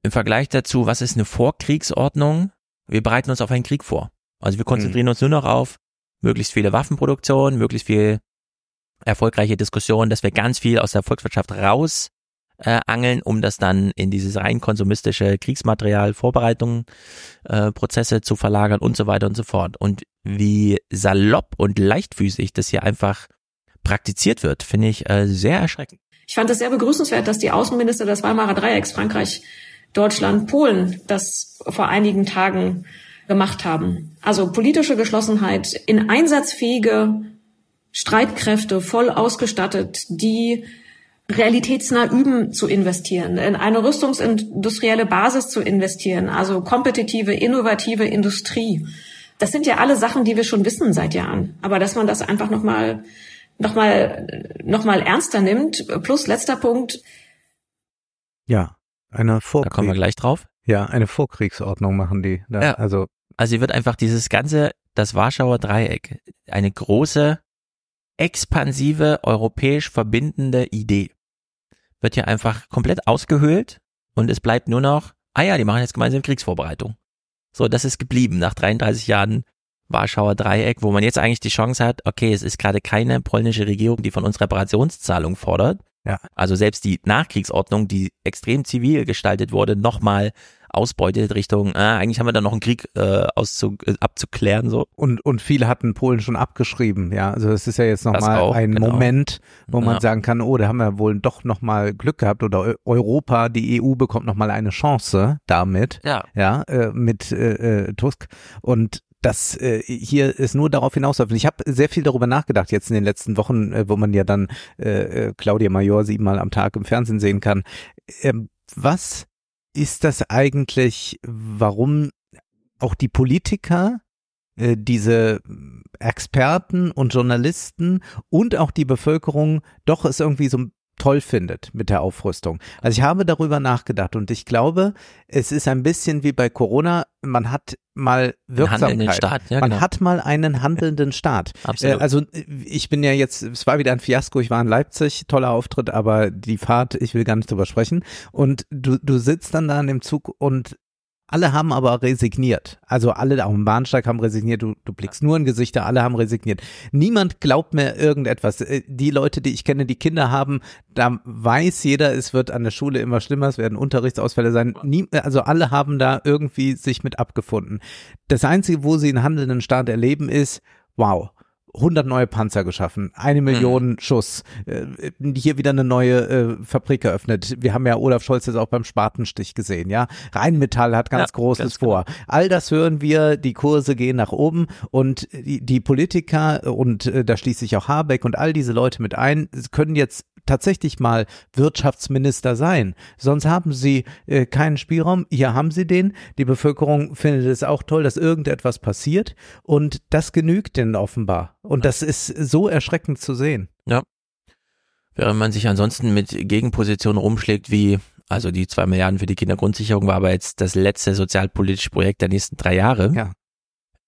Im Vergleich dazu, was ist eine Vorkriegsordnung? Wir bereiten uns auf einen Krieg vor. Also wir konzentrieren mhm. uns nur noch auf möglichst viele Waffenproduktion, möglichst viel erfolgreiche Diskussionen, dass wir ganz viel aus der Volkswirtschaft raus äh, angeln, um das dann in dieses rein konsumistische Kriegsmaterial, Vorbereitungen, äh, Prozesse zu verlagern und so weiter und so fort. Und wie salopp und leichtfüßig das hier einfach praktiziert wird, finde ich äh, sehr erschreckend. Ich fand es sehr begrüßenswert, dass die Außenminister des Weimarer Dreiecks, Frankreich, Deutschland, Polen, das vor einigen Tagen gemacht haben. Also politische Geschlossenheit in einsatzfähige Streitkräfte voll ausgestattet, die realitätsnah üben zu investieren, in eine rüstungsindustrielle Basis zu investieren, also kompetitive, innovative Industrie. Das sind ja alle Sachen, die wir schon wissen seit Jahren. Aber dass man das einfach nochmal noch mal, noch mal ernster nimmt. Plus letzter Punkt. Ja, eine Vorkriegs Da kommen wir gleich drauf. Ja, eine Vorkriegsordnung machen die. Da, ja. Also also wird einfach dieses ganze, das Warschauer Dreieck, eine große, expansive, europäisch verbindende Idee. Wird ja einfach komplett ausgehöhlt und es bleibt nur noch, ah ja, die machen jetzt gemeinsam Kriegsvorbereitung. So, das ist geblieben nach 33 Jahren Warschauer Dreieck, wo man jetzt eigentlich die Chance hat, okay, es ist gerade keine polnische Regierung, die von uns Reparationszahlung fordert. Ja. Also selbst die Nachkriegsordnung, die extrem zivil gestaltet wurde, nochmal ausbeutet Richtung, äh, eigentlich haben wir da noch einen Krieg äh, auszu, äh, abzuklären so. Und und viele hatten Polen schon abgeschrieben, ja. Also es ist ja jetzt nochmal ein genau. Moment, wo ja. man sagen kann, oh, da haben wir wohl doch nochmal Glück gehabt oder Europa, die EU bekommt nochmal eine Chance damit, ja, ja äh, mit äh, äh, Tusk und das äh, hier ist nur darauf hinausläuft. Ich habe sehr viel darüber nachgedacht jetzt in den letzten Wochen, äh, wo man ja dann äh, äh Claudia Major siebenmal am Tag im Fernsehen sehen kann. Ähm, was ist das eigentlich, warum auch die Politiker äh, diese Experten und Journalisten und auch die Bevölkerung doch es irgendwie so toll findet mit der Aufrüstung. Also ich habe darüber nachgedacht und ich glaube, es ist ein bisschen wie bei Corona, man hat mal Wirksamkeit. Staat, ja, man genau. hat mal einen handelnden Staat. Absolut. Äh, also ich bin ja jetzt, es war wieder ein Fiasko, ich war in Leipzig, toller Auftritt, aber die Fahrt, ich will gar nicht drüber sprechen. Und du, du sitzt dann da in dem Zug und alle haben aber resigniert. Also alle dem Bahnsteig haben resigniert. Du, du blickst nur in Gesichter, alle haben resigniert. Niemand glaubt mehr irgendetwas. Äh, die Leute, die ich kenne, die Kinder haben, da weiß jeder, es wird an der Schule immer schlimmer, es werden Unterrichtsausfälle sein. Nie, also alle haben da irgendwie sich mit abgefunden. Das Einzige, wo sie einen handelnden Staat erleben, ist, wow, 100 neue Panzer geschaffen, eine Million Schuss, äh, hier wieder eine neue äh, Fabrik eröffnet. Wir haben ja Olaf Scholz jetzt auch beim Spatenstich gesehen, ja. Rheinmetall hat ganz Ja, Großes ganz genau. vor. All das hören wir, die Kurse gehen nach oben und die, die Politiker und äh, da schließe ich auch Habeck und all diese Leute mit ein, können jetzt tatsächlich mal Wirtschaftsminister sein. Sonst haben sie äh, keinen Spielraum. Hier haben sie den. Die Bevölkerung findet es auch toll, dass irgendetwas passiert und das genügt denen offenbar. Und das ist so erschreckend zu sehen. Ja. Während man sich ansonsten mit Gegenpositionen rumschlägt, wie, also die zwei Milliarden für die Kindergrundsicherung war aber jetzt das letzte sozialpolitische Projekt der nächsten drei Jahre. Ja.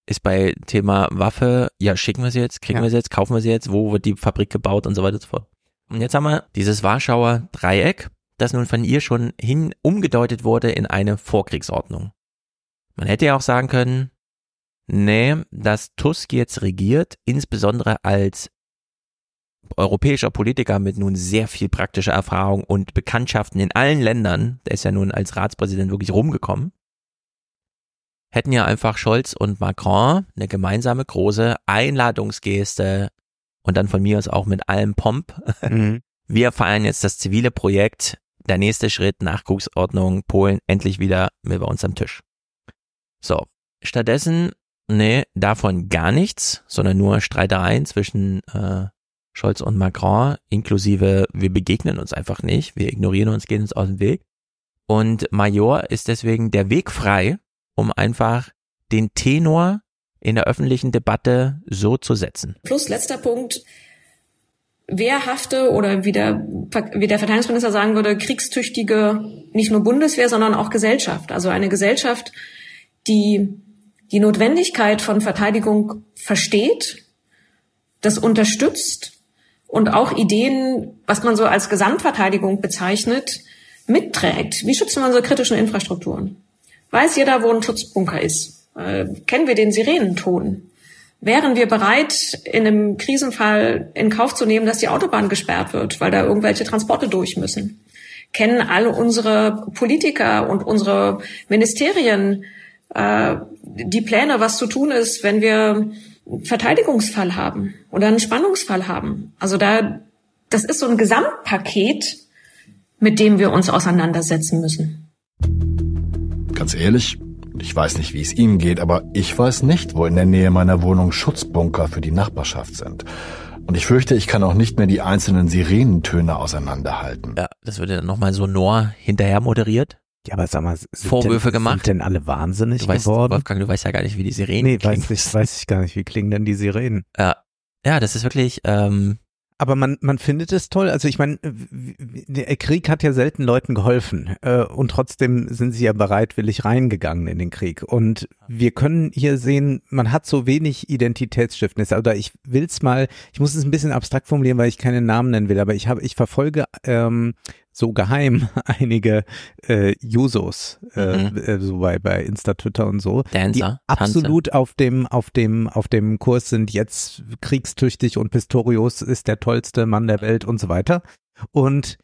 Ist bei Thema Waffe, ja, schicken wir sie jetzt, kriegen Ja. wir sie jetzt, kaufen wir sie jetzt, wo wird die Fabrik gebaut und so weiter und so fort. Und jetzt haben wir dieses Warschauer Dreieck, das nun von ihr schon hin umgedeutet wurde in eine Vorkriegsordnung. Man hätte ja auch sagen können, nee, dass Tusk jetzt regiert, insbesondere als europäischer Politiker mit nun sehr viel praktischer Erfahrung und Bekanntschaften in allen Ländern, der ist ja nun als Ratspräsident wirklich rumgekommen, hätten ja einfach Scholz und Macron eine gemeinsame große Einladungsgeste und dann von mir aus auch mit allem Pomp. Mhm. Wir feiern jetzt das zivile Projekt, der nächste Schritt, Nachkriegsordnung, Polen, endlich wieder mit bei uns am Tisch. So, stattdessen, nee, davon gar nichts, sondern nur Streitereien zwischen äh, Scholz und Macron, inklusive wir begegnen uns einfach nicht, wir ignorieren uns, gehen uns aus dem Weg. Und Major ist deswegen der Weg frei, um einfach den Tenor in der öffentlichen Debatte so zu setzen. Plus letzter Punkt, wehrhafte oder wie der, wie der Verteidigungsminister sagen würde, kriegstüchtige, nicht nur Bundeswehr, sondern auch Gesellschaft. Also eine Gesellschaft, die die Notwendigkeit von Verteidigung versteht, das unterstützt und auch Ideen, was man so als Gesamtverteidigung bezeichnet, mitträgt. Wie schützen wir unsere kritischen Infrastrukturen? Weiß jeder, wo ein Schutzbunker ist? Äh, kennen wir den Sirenenton? Wären wir bereit, in einem Krisenfall in Kauf zu nehmen, dass die Autobahn gesperrt wird, weil da irgendwelche Transporte durch müssen? Kennen alle unsere Politiker und unsere Ministerien äh, die Pläne, was zu tun ist, wenn wir einen Verteidigungsfall haben oder einen Spannungsfall haben? Also da, das ist so ein Gesamtpaket, mit dem wir uns auseinandersetzen müssen. Ganz ehrlich, ich weiß nicht, wie es Ihnen geht, aber ich weiß nicht, wo in der Nähe meiner Wohnung Schutzbunker für die Nachbarschaft sind. Und ich fürchte, ich kann auch nicht mehr die einzelnen Sirenentöne auseinanderhalten. Ja, das wird ja nochmal sonor hinterher moderiert. Ja, aber sag mal, sind Vorwürfe denn, gemacht. Sind denn alle wahnsinnig Du weißt, geworden? Wolfgang, du weißt ja gar nicht, wie die Sirenen nee, klingen. weiß ich, weiß ich gar nicht. Wie klingen denn die Sirenen? Ja, ja, das ist wirklich, ähm, Aber man, man findet es toll. Also ich meine, der Krieg hat ja selten Leuten geholfen äh, und trotzdem sind sie ja bereitwillig reingegangen in den Krieg. Und wir können hier sehen, man hat so wenig Identitätsstiftnis. Oder ich will's mal, ich muss es ein bisschen abstrakt formulieren, weil ich keine Namen nennen will, aber ich habe, ich verfolge ähm, so geheim einige äh, Jusos, äh, Mhm. äh, so bei, bei Insta, Twitter und so, die Dancer, absolut auf dem, auf dem, auf dem Kurs sind jetzt kriegstüchtig und Pistorius ist der tollste Mann der Welt und so weiter. Und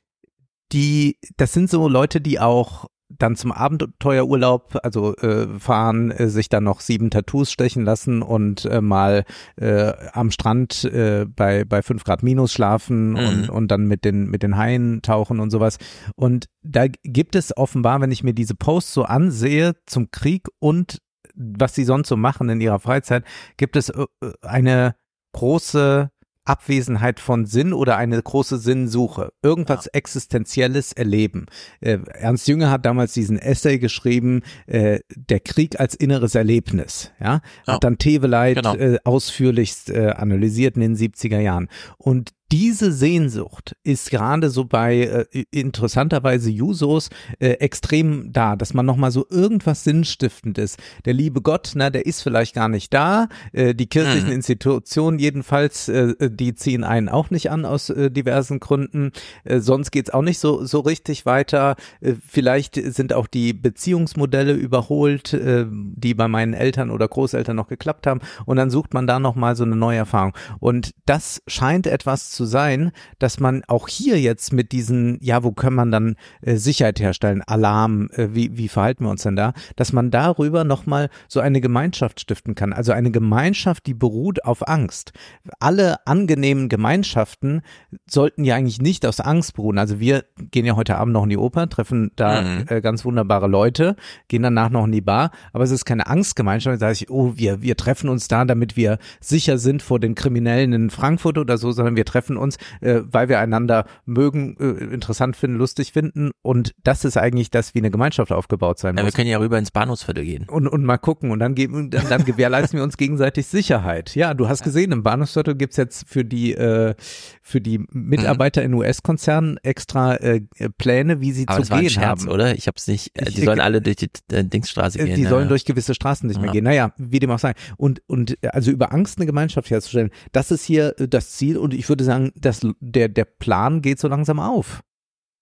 die, das sind so Leute, die auch dann zum Abenteuerurlaub, also äh, fahren, äh, sich dann noch sieben Tattoos stechen lassen und äh, mal äh, am Strand äh, bei bei fünf Grad minus schlafen Mhm. und und dann mit den mit den Haien tauchen und sowas. Und da gibt es offenbar, wenn ich mir diese Posts so ansehe zum Krieg und was sie sonst so machen in ihrer Freizeit, gibt es äh, eine große Abwesenheit von Sinn oder eine große Sinnsuche, irgendwas Existenzielles erleben. Äh, Ernst Jünger hat damals diesen Essay geschrieben, äh, der Krieg als inneres Erlebnis, ja, Ja. hat dann Teveleit Genau. äh, ausführlichst äh, analysiert in den 70er Jahren. Und diese Sehnsucht ist gerade so bei äh, interessanterweise Jusos äh, extrem da, dass man nochmal so irgendwas Sinnstiftendes. Der liebe Gott, na, der ist vielleicht gar nicht da. Äh, die kirchlichen Mhm. Institutionen jedenfalls, äh, die ziehen einen auch nicht an aus äh, diversen Gründen. Äh, sonst geht's auch nicht so so richtig weiter. Äh, vielleicht sind auch die Beziehungsmodelle überholt, äh, die bei meinen Eltern oder Großeltern noch geklappt haben. Und dann sucht man da nochmal so eine neue Erfahrung. Und das scheint etwas zu so sein, dass man auch hier jetzt mit diesen, ja, wo kann man dann äh, Sicherheit herstellen, Alarm, äh, wie, wie verhalten wir uns denn da, dass man darüber nochmal so eine Gemeinschaft stiften kann. Also eine Gemeinschaft, die beruht auf Angst. Alle angenehmen Gemeinschaften sollten ja eigentlich nicht aus Angst beruhen. Also wir gehen ja heute Abend noch in die Oper, treffen da Mhm. äh, ganz wunderbare Leute, gehen danach noch in die Bar, aber es ist keine Angstgemeinschaft, da sage ich, oh, wir, wir treffen uns da, damit wir sicher sind vor den Kriminellen in Frankfurt oder so, sondern wir treffen uns, äh, weil wir einander mögen, äh, interessant finden, lustig finden und das ist eigentlich das, wie eine Gemeinschaft aufgebaut sein Ja, wir können ja rüber ins Bahnhofsviertel gehen. Und, und mal gucken und dann, geben, dann, dann gewährleisten wir uns gegenseitig Sicherheit. Ja, du hast gesehen, im Bahnhofsviertel gibt's jetzt für die, äh, für die Mitarbeiter in US-Konzernen extra äh, Pläne, wie sie Aber zu gehen Scherz, haben. oder? Ich hab's nicht. äh, Ich- Die sollen alle durch die äh, Dingsstraße Äh, gehen. Die ja, sollen durch gewisse Straßen nicht mehr Ja. gehen. Naja, wie dem auch sei. Und, und also über Angst eine Gemeinschaft herzustellen, das ist hier äh, das Ziel und ich würde sagen, das, der, der Plan geht so langsam auf.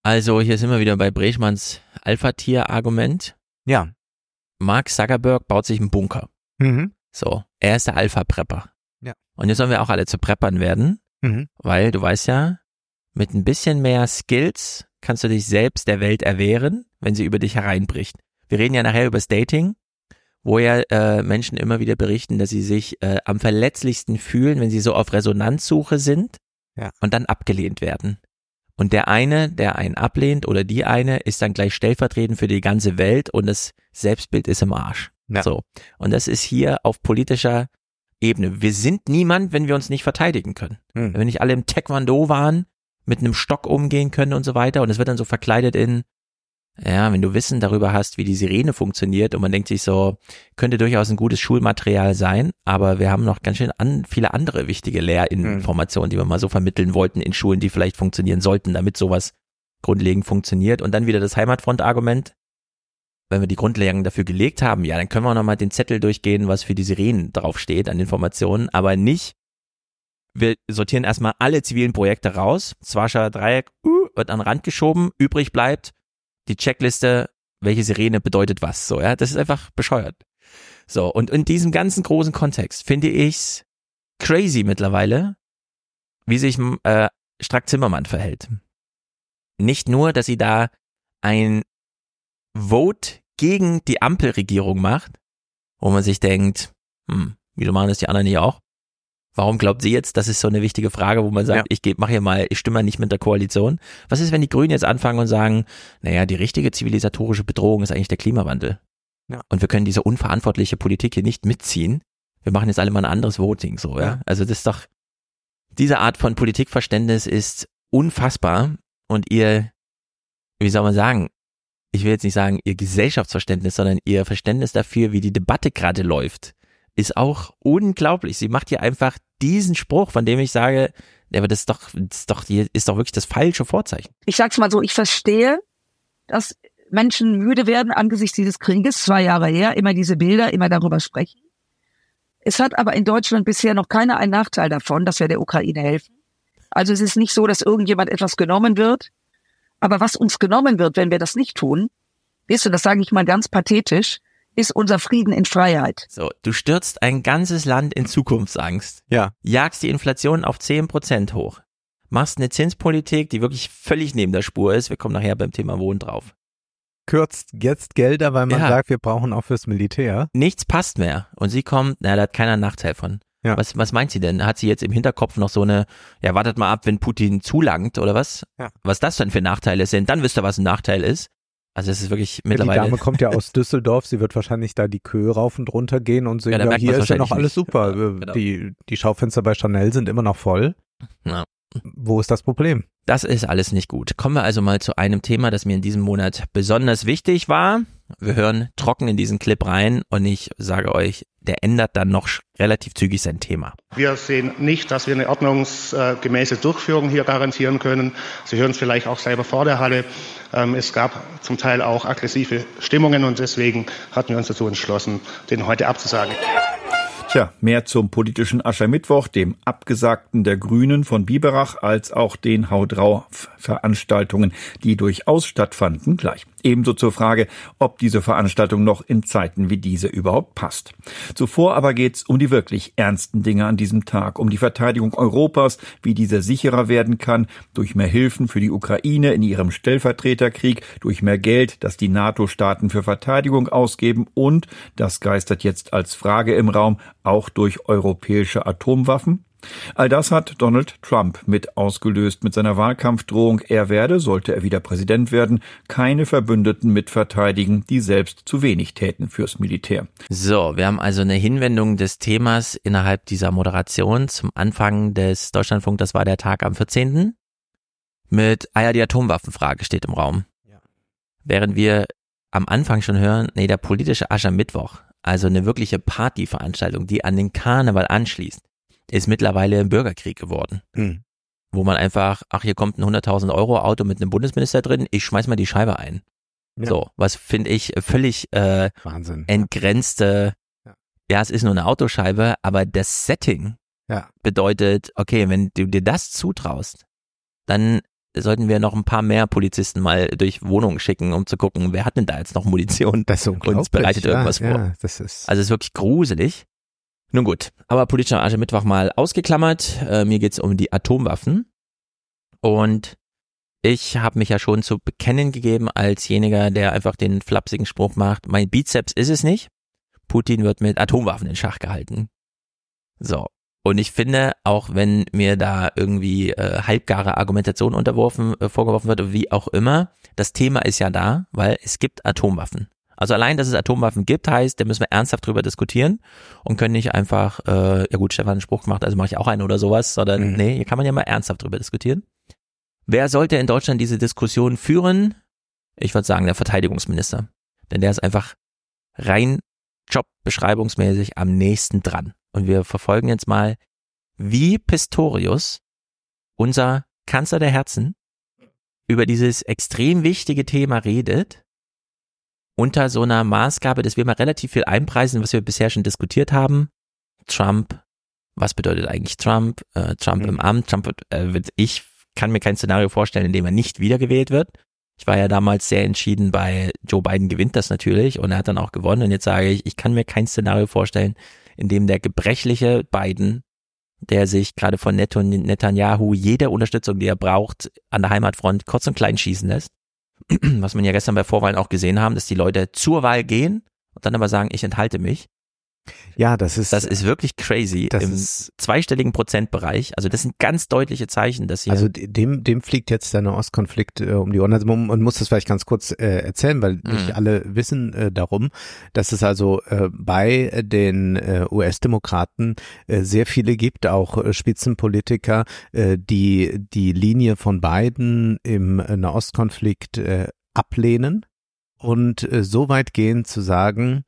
Also hier sind wir wieder bei Brechmanns Alpha-Tier-Argument. Ja. Mark Zuckerberg baut sich einen Bunker. Mhm. So, er ist der Alpha-Prepper. Ja. Und jetzt sollen wir auch alle zu Preppern werden, Mhm. weil du weißt ja, mit ein bisschen mehr Skills kannst du dich selbst der Welt erwehren, wenn sie über dich hereinbricht. Wir reden ja nachher über das Dating, wo ja äh, Menschen immer wieder berichten, dass sie sich äh, am verletzlichsten fühlen, wenn sie so auf Resonanzsuche sind Ja. und dann abgelehnt werden. Und der eine, der einen ablehnt oder die eine, ist dann gleich stellvertretend für die ganze Welt und das Selbstbild ist im Arsch. Ja. So. Und das ist hier auf politischer Ebene. Wir sind niemand, wenn wir uns nicht verteidigen können. Hm. Wenn nicht alle im Taekwondo waren, mit einem Stock umgehen können und so weiter und es wird dann so verkleidet in, ja, wenn du Wissen darüber hast, wie die Sirene funktioniert und man denkt sich so, könnte durchaus ein gutes Schulmaterial sein, aber wir haben noch ganz schön an, viele andere wichtige Lehrinformationen, die wir mal so vermitteln wollten in Schulen, die vielleicht funktionieren sollten, damit sowas grundlegend funktioniert. Und dann wieder das Heimatfront-Argument. Wenn wir die Grundlagen dafür gelegt haben, ja, dann können wir auch nochmal den Zettel durchgehen, was für die Sirenen draufsteht an Informationen, aber nicht, wir sortieren erstmal alle zivilen Projekte raus. Swascher Dreieck uh, wird an den Rand geschoben, übrig bleibt die Checkliste, welche Sirene bedeutet was. So, ja, das ist einfach bescheuert. So, und in diesem ganzen großen Kontext finde ich's crazy mittlerweile, wie sich äh, Strack Zimmermann verhält. Nicht nur, dass sie da ein Vote gegen die Ampelregierung macht, wo man sich denkt, hm, wieso machen das die anderen nicht auch? Warum glaubt sie jetzt, das ist so eine wichtige Frage, wo man sagt, Ja. ich gebe, mach hier mal, ich stimme nicht mit der Koalition. Was ist, wenn die Grünen jetzt anfangen und sagen, naja, die richtige zivilisatorische Bedrohung ist eigentlich der Klimawandel. Ja. Und wir können diese unverantwortliche Politik hier nicht mitziehen. Wir machen jetzt alle mal ein anderes Voting, so, ja. Ja. Also das ist doch, diese Art von Politikverständnis ist unfassbar und ihr, wie soll man sagen, ich will jetzt nicht sagen ihr Gesellschaftsverständnis, sondern ihr Verständnis dafür, wie die Debatte gerade läuft, ist auch unglaublich. Sie macht hier einfach diesen Spruch, von dem ich sage, aber das ist doch, das ist doch, ist doch wirklich das falsche Vorzeichen. Ich sag's mal so, ich verstehe, dass Menschen müde werden angesichts dieses Krieges, zwei Jahre her, immer diese Bilder, immer darüber sprechen. Es hat aber in Deutschland bisher noch keiner einen Nachteil davon, dass wir der Ukraine helfen. Also es ist nicht so, dass irgendjemand etwas genommen wird. Aber was uns genommen wird, wenn wir das nicht tun, weißt du, das sage ich mal ganz pathetisch, ist unser Frieden in Freiheit. So, du stürzt ein ganzes Land in Zukunftsangst. Ja. Jagst die Inflation auf 10% hoch. Machst eine Zinspolitik, die wirklich völlig neben der Spur ist. Wir kommen nachher beim Thema Wohnen drauf. Kürzt jetzt Gelder, weil man Ja. sagt, wir brauchen auch fürs Militär. Nichts passt mehr. Und sie kommt, na, da hat keiner einen Nachteil von. Ja. Was, was meint sie denn? Hat sie jetzt im Hinterkopf noch so eine, ja, wartet mal ab, wenn Putin zulangt oder was? Ja. Was das dann für Nachteile sind, dann wisst ihr, was ein Nachteil ist. Also es ist wirklich Ja, die mittlerweile. Dame kommt ja aus Düsseldorf, sie wird wahrscheinlich da die Köhe rauf und runter gehen und sehen, Ja, ja, hier ist ja noch alles super. nicht. genau. Die, die Schaufenster bei Chanel sind immer noch voll. Ja. Wo ist das Problem? Das ist alles nicht gut. Kommen wir also mal zu einem Thema, das mir in diesem Monat besonders wichtig war. Wir hören trocken in diesen Clip rein und ich sage euch, der ändert dann noch relativ zügig sein Thema. Wir sehen nicht, dass wir eine ordnungsgemäße Durchführung hier garantieren können. Sie hören es vielleicht auch selber vor der Halle. Ähm, Es gab zum Teil auch aggressive Stimmungen und deswegen hatten wir uns dazu entschlossen, den heute abzusagen. Tja, mehr zum politischen Aschermittwoch, dem Abgesagten der Grünen von Biberach, als auch den Hau drauf Veranstaltungen, die durchaus stattfanden, gleich. Ebenso zur Frage, ob diese Veranstaltung noch in Zeiten wie diese überhaupt passt. Zuvor aber geht's um die wirklich ernsten Dinge an diesem Tag, um die Verteidigung Europas, wie diese sicherer werden kann, durch mehr Hilfen für die Ukraine in ihrem Stellvertreterkrieg, durch mehr Geld, das die NATO-Staaten für Verteidigung ausgeben und, das geistert jetzt als Frage im Raum, auch durch europäische Atomwaffen? All das hat Donald Trump mit ausgelöst mit seiner Wahlkampfdrohung, er werde, sollte er wieder Präsident werden, keine Verbündeten mitverteidigen, die selbst zu wenig täten fürs Militär. So, wir haben also eine Hinwendung des Themas innerhalb dieser Moderation zum Anfang des Deutschlandfunk, das war der Tag am 14. Mit, ah ja, die Atomwaffenfrage steht im Raum. Ja. Während wir am Anfang schon hören, nee, der politische Aschermittwoch, also eine wirkliche Partyveranstaltung, die an den Karneval anschließt, ist mittlerweile ein Bürgerkrieg geworden. Hm. Wo man einfach, ach, hier kommt ein 100.000 Euro Auto mit einem Bundesminister drin, ich schmeiß mal die Scheibe ein. Ja. So, was finde ich völlig äh, Wahnsinn. entgrenzte, Ja. ja, es ist nur eine Autoscheibe, aber das Setting Ja. bedeutet, okay, wenn du dir das zutraust, dann sollten wir noch ein paar mehr Polizisten mal durch Wohnungen schicken, um zu gucken, wer hat denn da jetzt noch Munition Das ist und bereitet ja, irgendwas ja, vor. Das ist, Also es ist wirklich gruselig. Nun gut, aber politischer Aschermittwoch mal ausgeklammert. Äh, mir geht's um die Atomwaffen. Und ich habe mich ja schon zu bekennen gegeben als jeniger, der einfach den flapsigen Spruch macht, mein Bizeps ist es nicht. Putin wird mit Atomwaffen in Schach gehalten. So. Und ich finde, auch wenn mir da irgendwie äh, halbgare Argumentation unterworfen, äh, vorgeworfen wird, wie auch immer, das Thema ist ja da, weil es gibt Atomwaffen. Also allein, dass es Atomwaffen gibt, heißt, da müssen wir ernsthaft drüber diskutieren und können nicht einfach, äh, ja gut, Stefan hat einen Spruch gemacht, also mache ich auch einen oder sowas, sondern Mhm. nee, hier kann man ja mal ernsthaft drüber diskutieren. Wer sollte in Deutschland diese Diskussion führen? Ich würde sagen, der Verteidigungsminister. Denn der ist einfach rein jobbeschreibungsmäßig am nächsten dran. Und wir verfolgen jetzt mal, wie Pistorius, unser Kanzler der Herzen, über dieses extrem wichtige Thema redet, unter so einer Maßgabe, dass wir mal relativ viel einpreisen, was wir bisher schon diskutiert haben. Trump, was bedeutet eigentlich Trump? Äh, Trump im Amt, Trump wird, äh, wird, ich kann mir kein Szenario vorstellen, in dem er nicht wiedergewählt wird. Ich war ja damals sehr entschieden bei Joe Biden gewinnt das natürlich und er hat dann auch gewonnen und jetzt sage ich, ich kann mir kein Szenario vorstellen, in dem der gebrechliche Biden, der sich gerade von Netan- Netanyahu jede Unterstützung, die er braucht, an der Heimatfront kurz und klein schießen lässt. Was man ja gestern bei Vorwahlen auch gesehen haben, dass die Leute zur Wahl gehen und dann aber sagen, ich enthalte mich. Ja, das ist, Das ist wirklich crazy Das im ist- zweistelligen Prozentbereich. Also das sind ganz deutliche Zeichen, dass hier Also dem, dem fliegt jetzt der Nahostkonflikt äh, um die Ohren. Also man, muss das vielleicht ganz kurz äh, erzählen, weil nicht Mhm. alle wissen äh, darum, dass es also äh, bei den äh, US-Demokraten äh, sehr viele gibt, auch äh, Spitzenpolitiker, äh, die die Linie von Biden im äh, Nahostkonflikt äh, ablehnen und äh, so weit gehen zu sagen,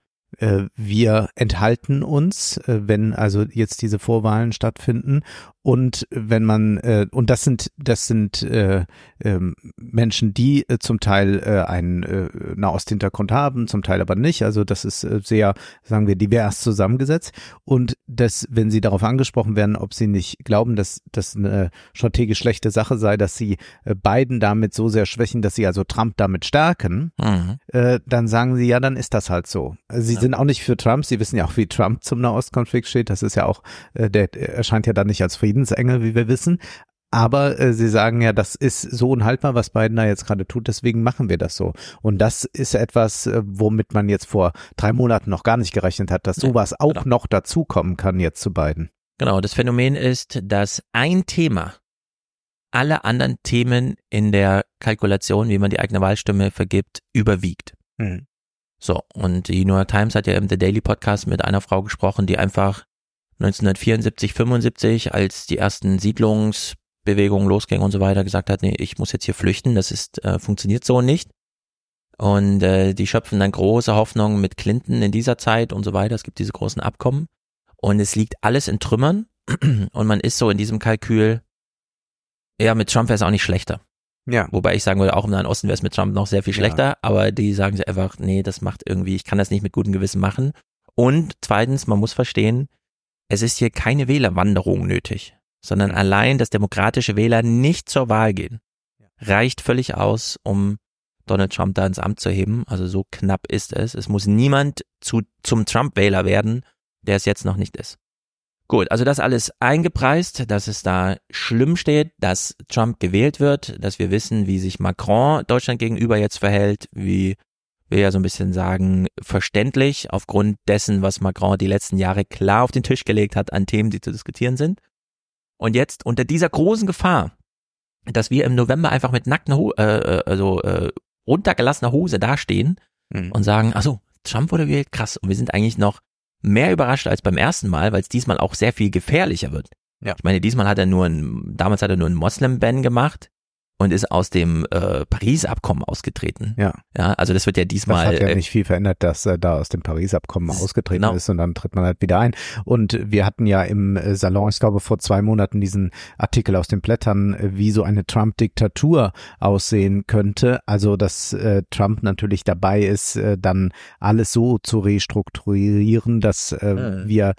wir enthalten uns, äh, wenn also jetzt diese Vorwahlen stattfinden und wenn man äh, und das sind das sind äh, ähm, Menschen, die äh, zum Teil äh, einen äh, Nahosthintergrund haben, zum Teil aber nicht. Also das ist äh, sehr, sagen wir, divers zusammengesetzt. Und das, wenn sie darauf angesprochen werden, ob sie nicht glauben, dass das eine strategisch schlechte Sache sei, dass sie äh, Biden damit so sehr schwächen, dass sie also Trump damit stärken, Mhm. äh, dann sagen sie, ja, dann ist das halt so. Also Sie sind auch nicht für Trump, sie wissen ja auch, wie Trump zum Nahostkonflikt steht. Das ist ja auch, äh, der erscheint ja dann nicht als Friedensengel, wie wir wissen. Aber äh, sie sagen ja, das ist so unhaltbar, was Biden da jetzt gerade tut, deswegen machen wir das so. Und das ist etwas, äh, womit man jetzt vor drei Monaten noch gar nicht gerechnet hat, dass sowas auch genau. noch dazukommen kann jetzt zu Biden. Genau, das Phänomen ist, dass ein Thema alle anderen Themen in der Kalkulation, wie man die eigene Wahlstimme vergibt, überwiegt. Mhm. So, und die New York Times hat ja im The Daily Podcast mit einer Frau gesprochen, die einfach 1974, 75, als die ersten Siedlungsbewegungen losgingen und so weiter, gesagt hat, nee, ich muss jetzt hier flüchten, das ist, äh, funktioniert so nicht. Und äh, die schöpfen dann große Hoffnungen mit Clinton in dieser Zeit und so weiter. Es gibt diese großen Abkommen. Und es liegt alles in Trümmern. Und man ist so in diesem Kalkül, ja, mit Trump wäre es auch nicht schlechter. Ja. Wobei ich sagen würde, auch im Nahen Osten wäre es mit Trump noch sehr viel Ja. schlechter, aber die sagen sie einfach, nee, das macht irgendwie, ich kann das nicht mit gutem Gewissen machen. Und zweitens, man muss verstehen, es ist hier keine Wählerwanderung nötig, sondern allein, dass demokratische Wähler nicht zur Wahl gehen, reicht völlig aus, um Donald Trump da ins Amt zu heben. Also so knapp ist es. Es muss niemand zu, zum Trump-Wähler werden, der es jetzt noch nicht ist. Gut, also das alles eingepreist, dass es da schlimm steht, dass Trump gewählt wird, dass wir wissen, wie sich Macron Deutschland gegenüber jetzt verhält, wie wir ja so ein bisschen sagen, verständlich aufgrund dessen, was Macron die letzten Jahre klar auf den Tisch gelegt hat an Themen, die zu diskutieren sind. Und jetzt unter dieser großen Gefahr, dass wir im November einfach mit nackter, Ho äh, äh, also äh, runtergelassener Hose dastehen mhm. und sagen, ach so, Trump wurde gewählt, krass. Und wir sind eigentlich noch mehr überrascht als beim ersten Mal, weil es diesmal auch sehr viel gefährlicher wird. Ja. Ich meine, diesmal hat er nur ein, damals hat er nur ein Moslem-Ban gemacht und ist aus dem äh, Paris-Abkommen ausgetreten. Ja. Ja, also das wird ja diesmal. Das hat ja äh, nicht viel verändert, dass er da aus dem Paris-Abkommen ausgetreten genau. ist und dann tritt man halt wieder ein. Und wir hatten ja im äh, Salon, ich glaube vor zwei Monaten diesen Artikel aus den Blättern, äh, wie so eine Trump-Diktatur aussehen könnte. Also dass äh, Trump natürlich dabei ist, äh, dann alles so zu restrukturieren, dass äh, mhm. wir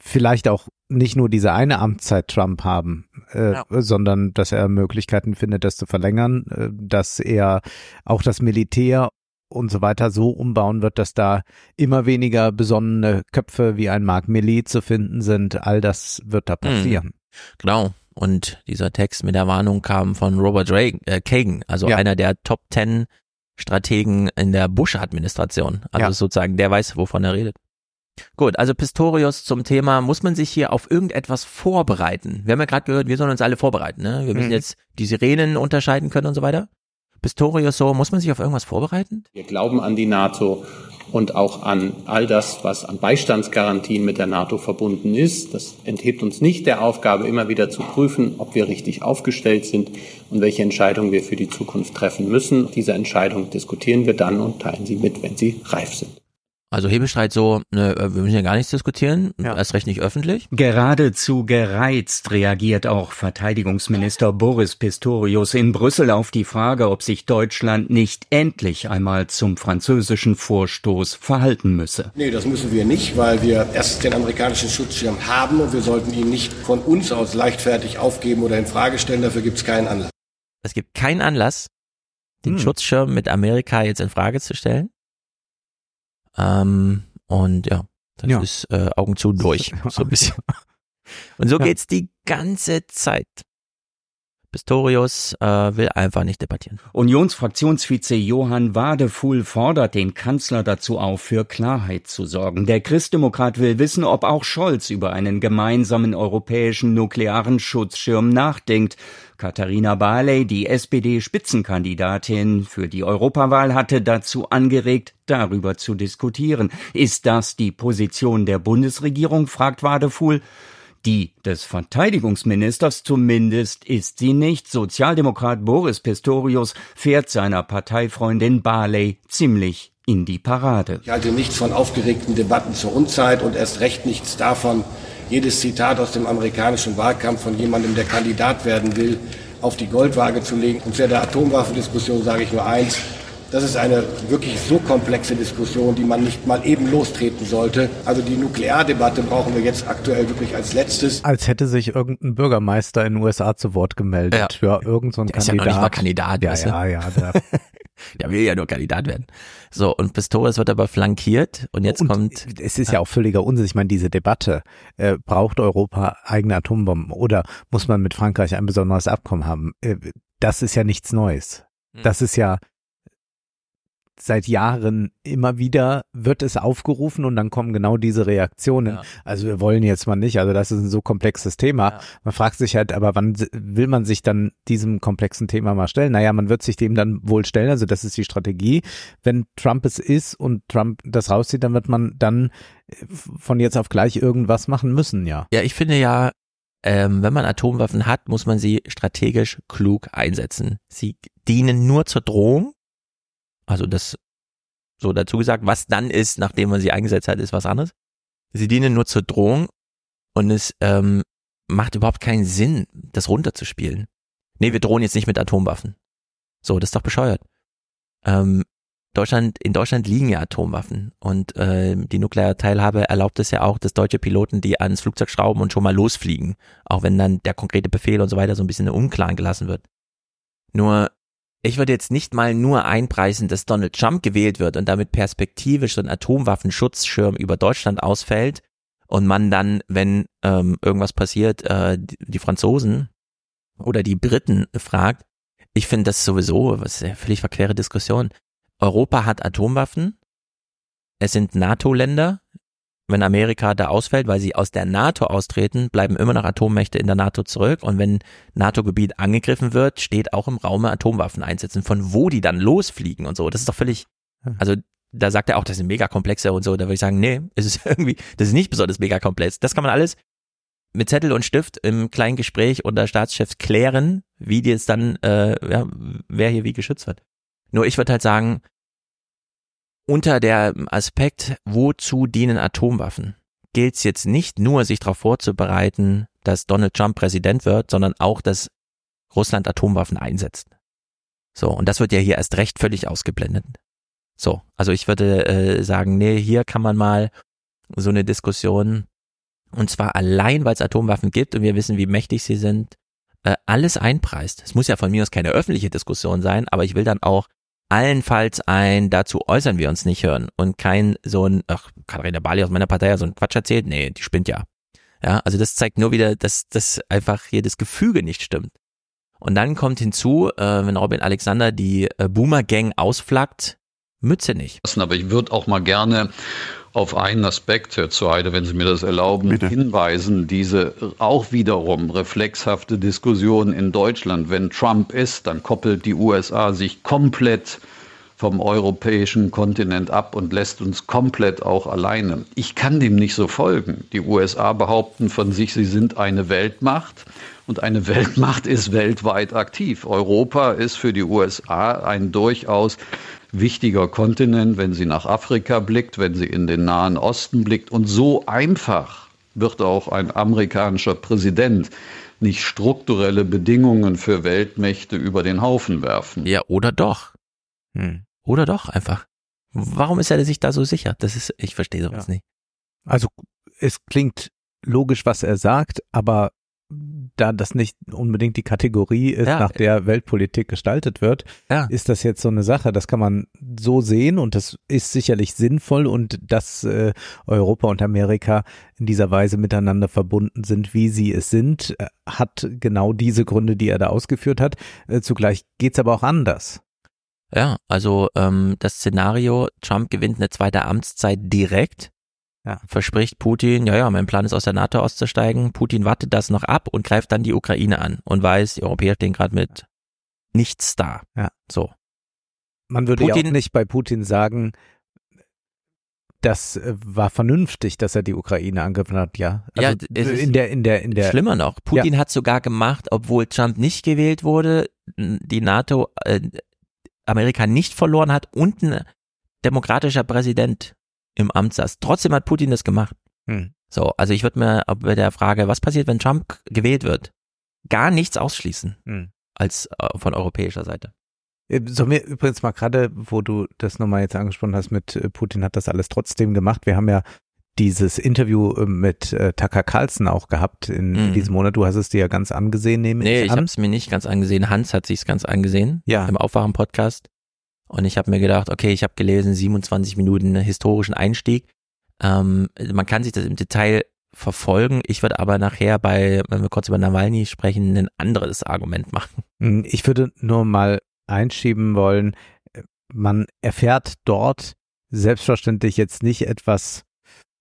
vielleicht auch nicht nur diese eine Amtszeit Trump haben, äh, ja. sondern dass er Möglichkeiten findet, das zu verlängern, äh, dass er auch das Militär und so weiter so umbauen wird, dass da immer weniger besonnene Köpfe wie ein Mark Milley zu finden sind. All das wird da passieren. Mhm. Genau. Und dieser Text mit der Warnung kam von Robert Reagan, äh, Kagan, also ja. einer der Top Ten Strategen in der Bush-Administration. Also ja. sozusagen, der weiß, wovon er redet. Gut, also Pistorius zum Thema, muss man sich hier auf irgendetwas vorbereiten? Wir haben ja gerade gehört, wir sollen uns alle vorbereiten. Ne? Wir müssen mhm. jetzt die Sirenen unterscheiden können und so weiter. Pistorius so, muss man sich auf irgendwas vorbereiten? Wir glauben an die NATO und auch an all das, was an Beistandsgarantien mit der NATO verbunden ist. Das enthebt uns nicht der Aufgabe, immer wieder zu prüfen, ob wir richtig aufgestellt sind und welche Entscheidungen wir für die Zukunft treffen müssen. Diese Entscheidungen diskutieren wir dann und teilen sie mit, wenn sie reif sind. Also Hebelstreit so, ne, wir müssen ja gar nichts diskutieren, ja. erst recht nicht öffentlich. Geradezu gereizt reagiert auch Verteidigungsminister Boris Pistorius in Brüssel auf die Frage, ob sich Deutschland nicht endlich einmal zum französischen Vorstoß verhalten müsse. Nee, das müssen wir nicht, weil wir erst den amerikanischen Schutzschirm haben und wir sollten ihn nicht von uns aus leichtfertig aufgeben oder in Frage stellen. Dafür gibt es keinen Anlass. Es gibt keinen Anlass, den hm. Schutzschirm mit Amerika jetzt in Frage zu stellen. Ähm, und ja, das ja. ist äh, Augen zu durch, so ein bisschen. Und so geht's die ganze Zeit. Pistorius äh, will einfach nicht debattieren. Unionsfraktionsvize Johann Wadefuhl fordert den Kanzler dazu auf, für Klarheit zu sorgen. Der Christdemokrat will wissen, ob auch Scholz über einen gemeinsamen europäischen nuklearen Schutzschirm nachdenkt. Katharina Barley, die SPD-Spitzenkandidatin für die Europawahl, hatte dazu angeregt, darüber zu diskutieren. Ist das die Position der Bundesregierung? fragt Wadefuhl. Die des Verteidigungsministers zumindest ist sie nicht. Sozialdemokrat Boris Pistorius fährt seiner Parteifreundin Barley ziemlich in die Parade. Ich halte nichts von aufgeregten Debatten zur Unzeit und erst recht nichts davon, jedes Zitat aus dem amerikanischen Wahlkampf von jemandem, der Kandidat werden will, auf die Goldwaage zu legen. Und zu der Atomwaffendiskussion sage ich nur eins. Das ist eine wirklich so komplexe Diskussion, die man nicht mal eben lostreten sollte. Also die Nukleardebatte brauchen wir jetzt aktuell wirklich als letztes. Als hätte sich irgendein Bürgermeister in den USA zu Wort gemeldet. Ja, ja irgend so ein der Kandidat. Ist ja noch nicht mal Kandidat. Ja, ja, ja. Der, der will ja nur Kandidat werden. So, und Pistorius wird aber flankiert und jetzt und kommt. Es ist ja auch völliger Unsinn. Ich meine, diese Debatte, äh, braucht Europa eigene Atombomben oder muss man mit Frankreich ein besonderes Abkommen haben? Äh, das ist ja nichts Neues. Hm. Das ist ja seit Jahren immer wieder wird es aufgerufen und dann kommen genau diese Reaktionen. Ja. Also wir wollen jetzt mal nicht, also das ist ein so komplexes Thema. Ja. Man fragt sich halt, aber wann will man sich dann diesem komplexen Thema mal stellen? Naja, man wird sich dem dann wohl stellen, also das ist die Strategie. Wenn Trump es ist und Trump das rauszieht, dann wird man dann äh, von jetzt auf gleich irgendwas machen müssen, ja. Ja, ich finde ja, ähm, wenn man Atomwaffen hat, muss man sie strategisch klug einsetzen. Sie dienen nur zur Drohung also das so dazu gesagt, was dann ist, nachdem man sie eingesetzt hat, ist was anderes. Sie dienen nur zur Drohung und es ähm, macht überhaupt keinen Sinn, das runterzuspielen. Nee, wir drohen jetzt nicht mit Atomwaffen. So, das ist doch bescheuert. Ähm, Deutschland, in Deutschland liegen ja Atomwaffen und äh, die nukleare Teilhabe erlaubt es ja auch, dass deutsche Piloten die ans Flugzeug schrauben und schon mal losfliegen, auch wenn dann der konkrete Befehl und so weiter so ein bisschen im Unklaren gelassen wird. Nur ich würde jetzt nicht mal nur einpreisen, dass Donald Trump gewählt wird und damit perspektivisch so ein Atomwaffenschutzschirm über Deutschland ausfällt und man dann, wenn ähm, irgendwas passiert, äh, die, Franzosen oder die Briten fragt. Ich finde das sowieso, was ja völlig verquere Diskussion. Europa hat Atomwaffen. Es sind NATO-Länder. Wenn Amerika da ausfällt, weil sie aus der NATO austreten, bleiben immer noch Atommächte in der NATO zurück. Und wenn NATO-Gebiet angegriffen wird, steht auch im Raume Atomwaffen einsetzen. Von wo die dann losfliegen und so, das ist doch völlig, also da sagt er auch, das sind mega komplexe und so. Da würde ich sagen, nee, es ist irgendwie, das ist nicht besonders mega komplex. Das kann man alles mit Zettel und Stift im kleinen Gespräch unter Staatschefs klären, wie die jetzt dann, äh, ja, wer hier wie geschützt wird. Nur ich würde halt sagen, unter der Aspekt, wozu dienen Atomwaffen, gilt es jetzt nicht nur, sich darauf vorzubereiten, dass Donald Trump Präsident wird, sondern auch, dass Russland Atomwaffen einsetzt. So, und das wird ja hier erst recht völlig ausgeblendet. So, also ich würde äh, sagen, nee, hier kann man mal so eine Diskussion, und zwar allein, weil es Atomwaffen gibt und wir wissen, wie mächtig sie sind, äh, alles einpreist. Es muss ja von mir aus keine öffentliche Diskussion sein, aber ich will dann auch allenfalls ein, dazu äußern wir uns nicht hören und kein so ein, ach, Katharina Bali aus meiner Partei ja so ein Quatsch erzählt, nee, die spinnt ja. Ja, also das zeigt nur wieder, dass das einfach hier das Gefüge nicht stimmt. Und dann kommt hinzu, äh, wenn Robin Alexander die äh, Boomer Gang ausflaggt, Mütze nicht. Aber ich würde auch mal gerne auf einen Aspekt, Herr Zuheide, wenn Sie mir das erlauben, Bitte. hinweisen. Diese auch wiederum reflexhafte Diskussion in Deutschland. Wenn Trump ist, dann koppelt die USA sich komplett vom europäischen Kontinent ab und lässt uns komplett auch alleine. Ich kann dem nicht so folgen. Die USA behaupten von sich, sie sind eine Weltmacht und eine Weltmacht ist weltweit aktiv. Europa ist für die USA ein durchaus wichtiger Kontinent, wenn sie nach Afrika blickt, wenn sie in den Nahen Osten blickt. Und so einfach wird auch ein amerikanischer Präsident nicht strukturelle Bedingungen für Weltmächte über den Haufen werfen. Ja, oder doch. Hm. Oder doch einfach. Warum ist er sich da so sicher? Das ist, ich verstehe sowas ja. nicht. Also es klingt logisch, was er sagt, aber da das nicht unbedingt die Kategorie ist, ja. nach der Weltpolitik gestaltet wird, ja. ist das jetzt so eine Sache. Das kann man so sehen und das ist sicherlich sinnvoll und dass äh, Europa und Amerika in dieser Weise miteinander verbunden sind, wie sie es sind, äh, hat genau diese Gründe, die er da ausgeführt hat. Äh, zugleich geht's aber auch anders. Ja, also ähm, das Szenario, Trump gewinnt eine zweite Amtszeit direkt ja. verspricht Putin, ja, ja, mein Plan ist aus der NATO auszusteigen. Putin wartet das noch ab und greift dann die Ukraine an und weiß, die Europäer stehen gerade mit nichts da. Ja. So. Man würde Putin, ja auch nicht bei Putin sagen, das äh, war vernünftig, dass er die Ukraine angegriffen hat, ja. Also ja, in der, in der, in der. Schlimmer noch. Putin ja. hat sogar gemacht, obwohl Trump nicht gewählt wurde, die NATO, äh, Amerika nicht verloren hat und ein demokratischer Präsident im Amt saß. Trotzdem hat Putin das gemacht. Hm. So, also ich würde mir bei der Frage, was passiert, wenn Trump gewählt wird, gar nichts ausschließen hm. als äh, von europäischer Seite. Äh, sollen wir übrigens mal gerade, wo du das nochmal jetzt angesprochen hast, mit äh, Putin hat das alles trotzdem gemacht. Wir haben ja dieses Interview äh, mit äh, Tucker Carlson auch gehabt in, in, diesem Monat. Du hast es dir ja ganz angesehen, nehme nee, ich ich habe es mir nicht ganz angesehen. Hans hat sich's ganz angesehen. Ja. Im Aufwachen-Podcast. Und ich habe mir gedacht, okay, ich habe gelesen, 27 Minuten historischen Einstieg. Ähm, man kann sich das im Detail verfolgen. Ich würde aber nachher bei, wenn wir kurz über Nawalny sprechen, ein anderes Argument machen. Hm, ich würde nur mal einschieben wollen, man erfährt dort selbstverständlich jetzt nicht etwas,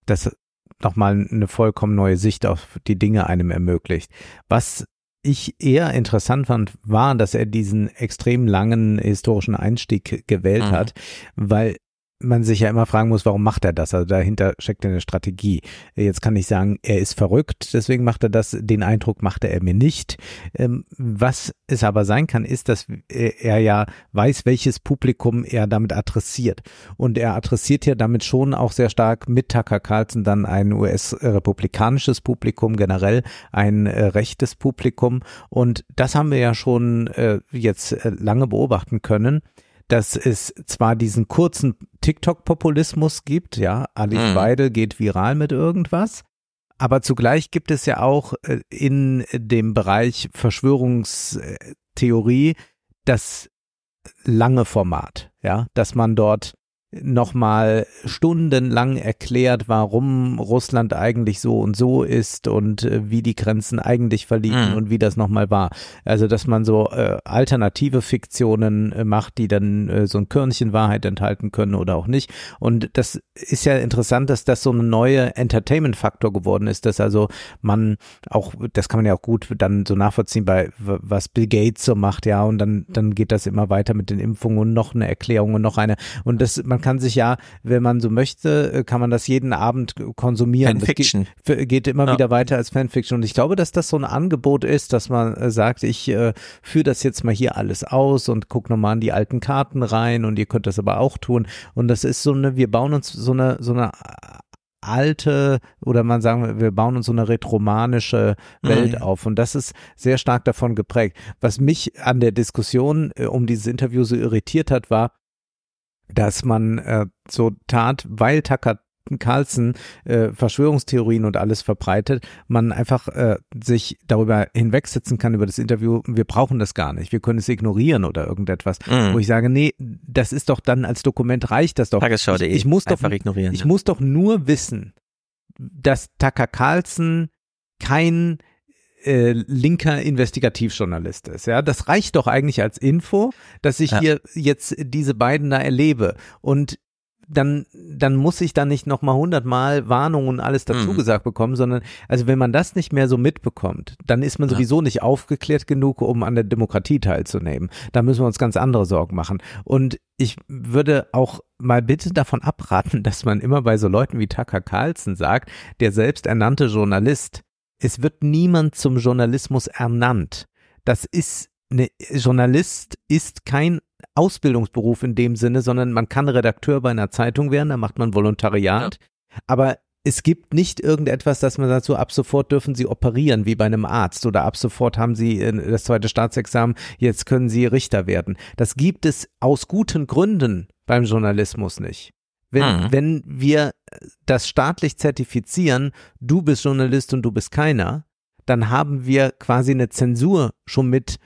das nochmal eine vollkommen neue Sicht auf die Dinge einem ermöglicht. Was ich eher interessant fand, war, dass er diesen extrem langen historischen Einstieg gewählt mhm. hat, weil man sich ja immer fragen muss, warum macht er das? Also dahinter steckt eine Strategie. Jetzt kann ich sagen, er ist verrückt, deswegen macht er das. Den Eindruck machte er mir nicht. Ähm, was es aber sein kann, ist, dass er ja weiß, welches Publikum er damit adressiert. Und er adressiert ja damit schon auch sehr stark mit Tucker Carlson dann ein US-republikanisches Publikum, generell ein äh, rechtes Publikum. Und das haben wir ja schon äh, jetzt äh, lange beobachten können dass es zwar diesen kurzen TikTok-Populismus gibt, ja, Alice mhm. Weidel geht viral mit irgendwas, aber zugleich gibt es ja auch äh, in dem Bereich Verschwörungstheorie das lange Format, ja, dass man dort nochmal stundenlang erklärt, warum Russland eigentlich so und so ist und äh, wie die Grenzen eigentlich verliefen Mhm. und wie das nochmal war. Also, dass man so äh, alternative Fiktionen äh, macht, die dann äh, so ein Körnchen Wahrheit enthalten können oder auch nicht. Und das ist ja interessant, dass das so eine neue Entertainment-Faktor geworden ist, dass also man auch, das kann man ja auch gut dann so nachvollziehen bei was Bill Gates so macht, ja, und dann, dann geht das immer weiter mit den Impfungen und noch eine Erklärung und noch eine. Und das, man kann sich ja, wenn man so möchte, äh, kann man das jeden Abend konsumieren. Das Fanfiction. Geht, f- geht immer Ja. wieder weiter als Fanfiction. Und ich glaube, dass das so ein Angebot ist, dass man äh, sagt, ich äh, führe das jetzt mal hier alles aus und guck nochmal an die alten Karten rein und ihr könnt das aber auch tun. Und das ist so eine, wir bauen uns so eine, so eine alte oder man sagen wir, wir bauen uns so eine retromanische Welt Mhm. auf und das ist sehr stark davon geprägt. Was mich an der Diskussion äh, um dieses Interview so irritiert hat, war, dass man äh, so tat, weil Tucker Carlson äh, Verschwörungstheorien und alles verbreitet, man einfach äh, sich darüber hinwegsetzen kann über das Interview, wir brauchen das gar nicht, wir können es ignorieren oder irgendetwas, Mhm. wo ich sage, nee, das ist doch dann als Dokument reicht das doch. Tagesschau.de. Ich, ich muss doch Einfach ignorieren, Ich ja. muss doch nur wissen, dass Tucker Carlson kein äh, linker Investigativjournalist ist. Ja, das reicht doch eigentlich als Info, dass ich Ja. hier jetzt diese beiden da erlebe und dann, dann muss ich da nicht nochmal hundertmal Warnungen und alles dazu Mhm. gesagt bekommen, sondern, also wenn man das nicht mehr so mitbekommt, dann ist man Ja. sowieso nicht aufgeklärt genug, um an der Demokratie teilzunehmen. Da müssen wir uns ganz andere Sorgen machen. Und ich würde auch mal bitte davon abraten, dass man immer bei so Leuten wie Tucker Carlson sagt, der selbsternannte Journalist, es wird niemand zum Journalismus ernannt. Das ist eine, Journalist ist kein Ausbildungsberuf in dem Sinne, sondern man kann Redakteur bei einer Zeitung werden, da macht man Volontariat. Aber es gibt nicht irgendetwas, dass man sagt, so ab sofort dürfen Sie operieren, wie bei einem Arzt, oder ab sofort haben Sie äh, das zweite Staatsexamen, jetzt können Sie Richter werden. Das gibt es aus guten Gründen beim Journalismus nicht. Wenn, Mhm. wenn wir das staatlich zertifizieren, du bist Journalist und du bist keiner, dann haben wir quasi eine Zensur schon mit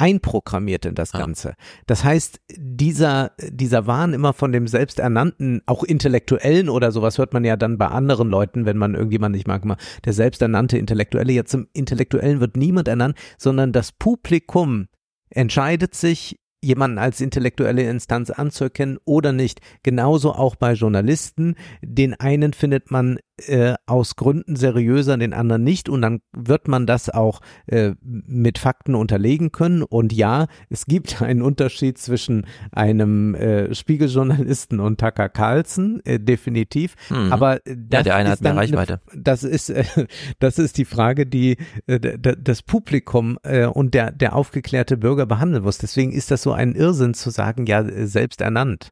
einprogrammiert in das Ganze. Das heißt, dieser, dieser Wahn immer von dem selbsternannten, auch Intellektuellen oder sowas hört man ja dann bei anderen Leuten, wenn man irgendjemand nicht mag, mal der selbsternannte Intellektuelle. Jetzt zum Intellektuellen wird niemand ernannt, sondern das Publikum entscheidet sich, jemanden als intellektuelle Instanz anzuerkennen oder nicht. Genauso auch bei Journalisten. Den einen findet man äh, aus Gründen seriöser, den anderen nicht. Und dann wird man das auch äh, mit Fakten unterlegen können. Und ja, es gibt einen Unterschied zwischen einem äh, Spiegeljournalisten und Tucker Carlson, äh, definitiv. Mhm. Aber das der eine ist hat mehr dann eine- Reichweite. das ist, äh, das ist die Frage, die das Publikum und der, der aufgeklärte Bürger behandeln muss. Deswegen ist das so ein Irrsinn zu sagen, ja, selbst ernannt.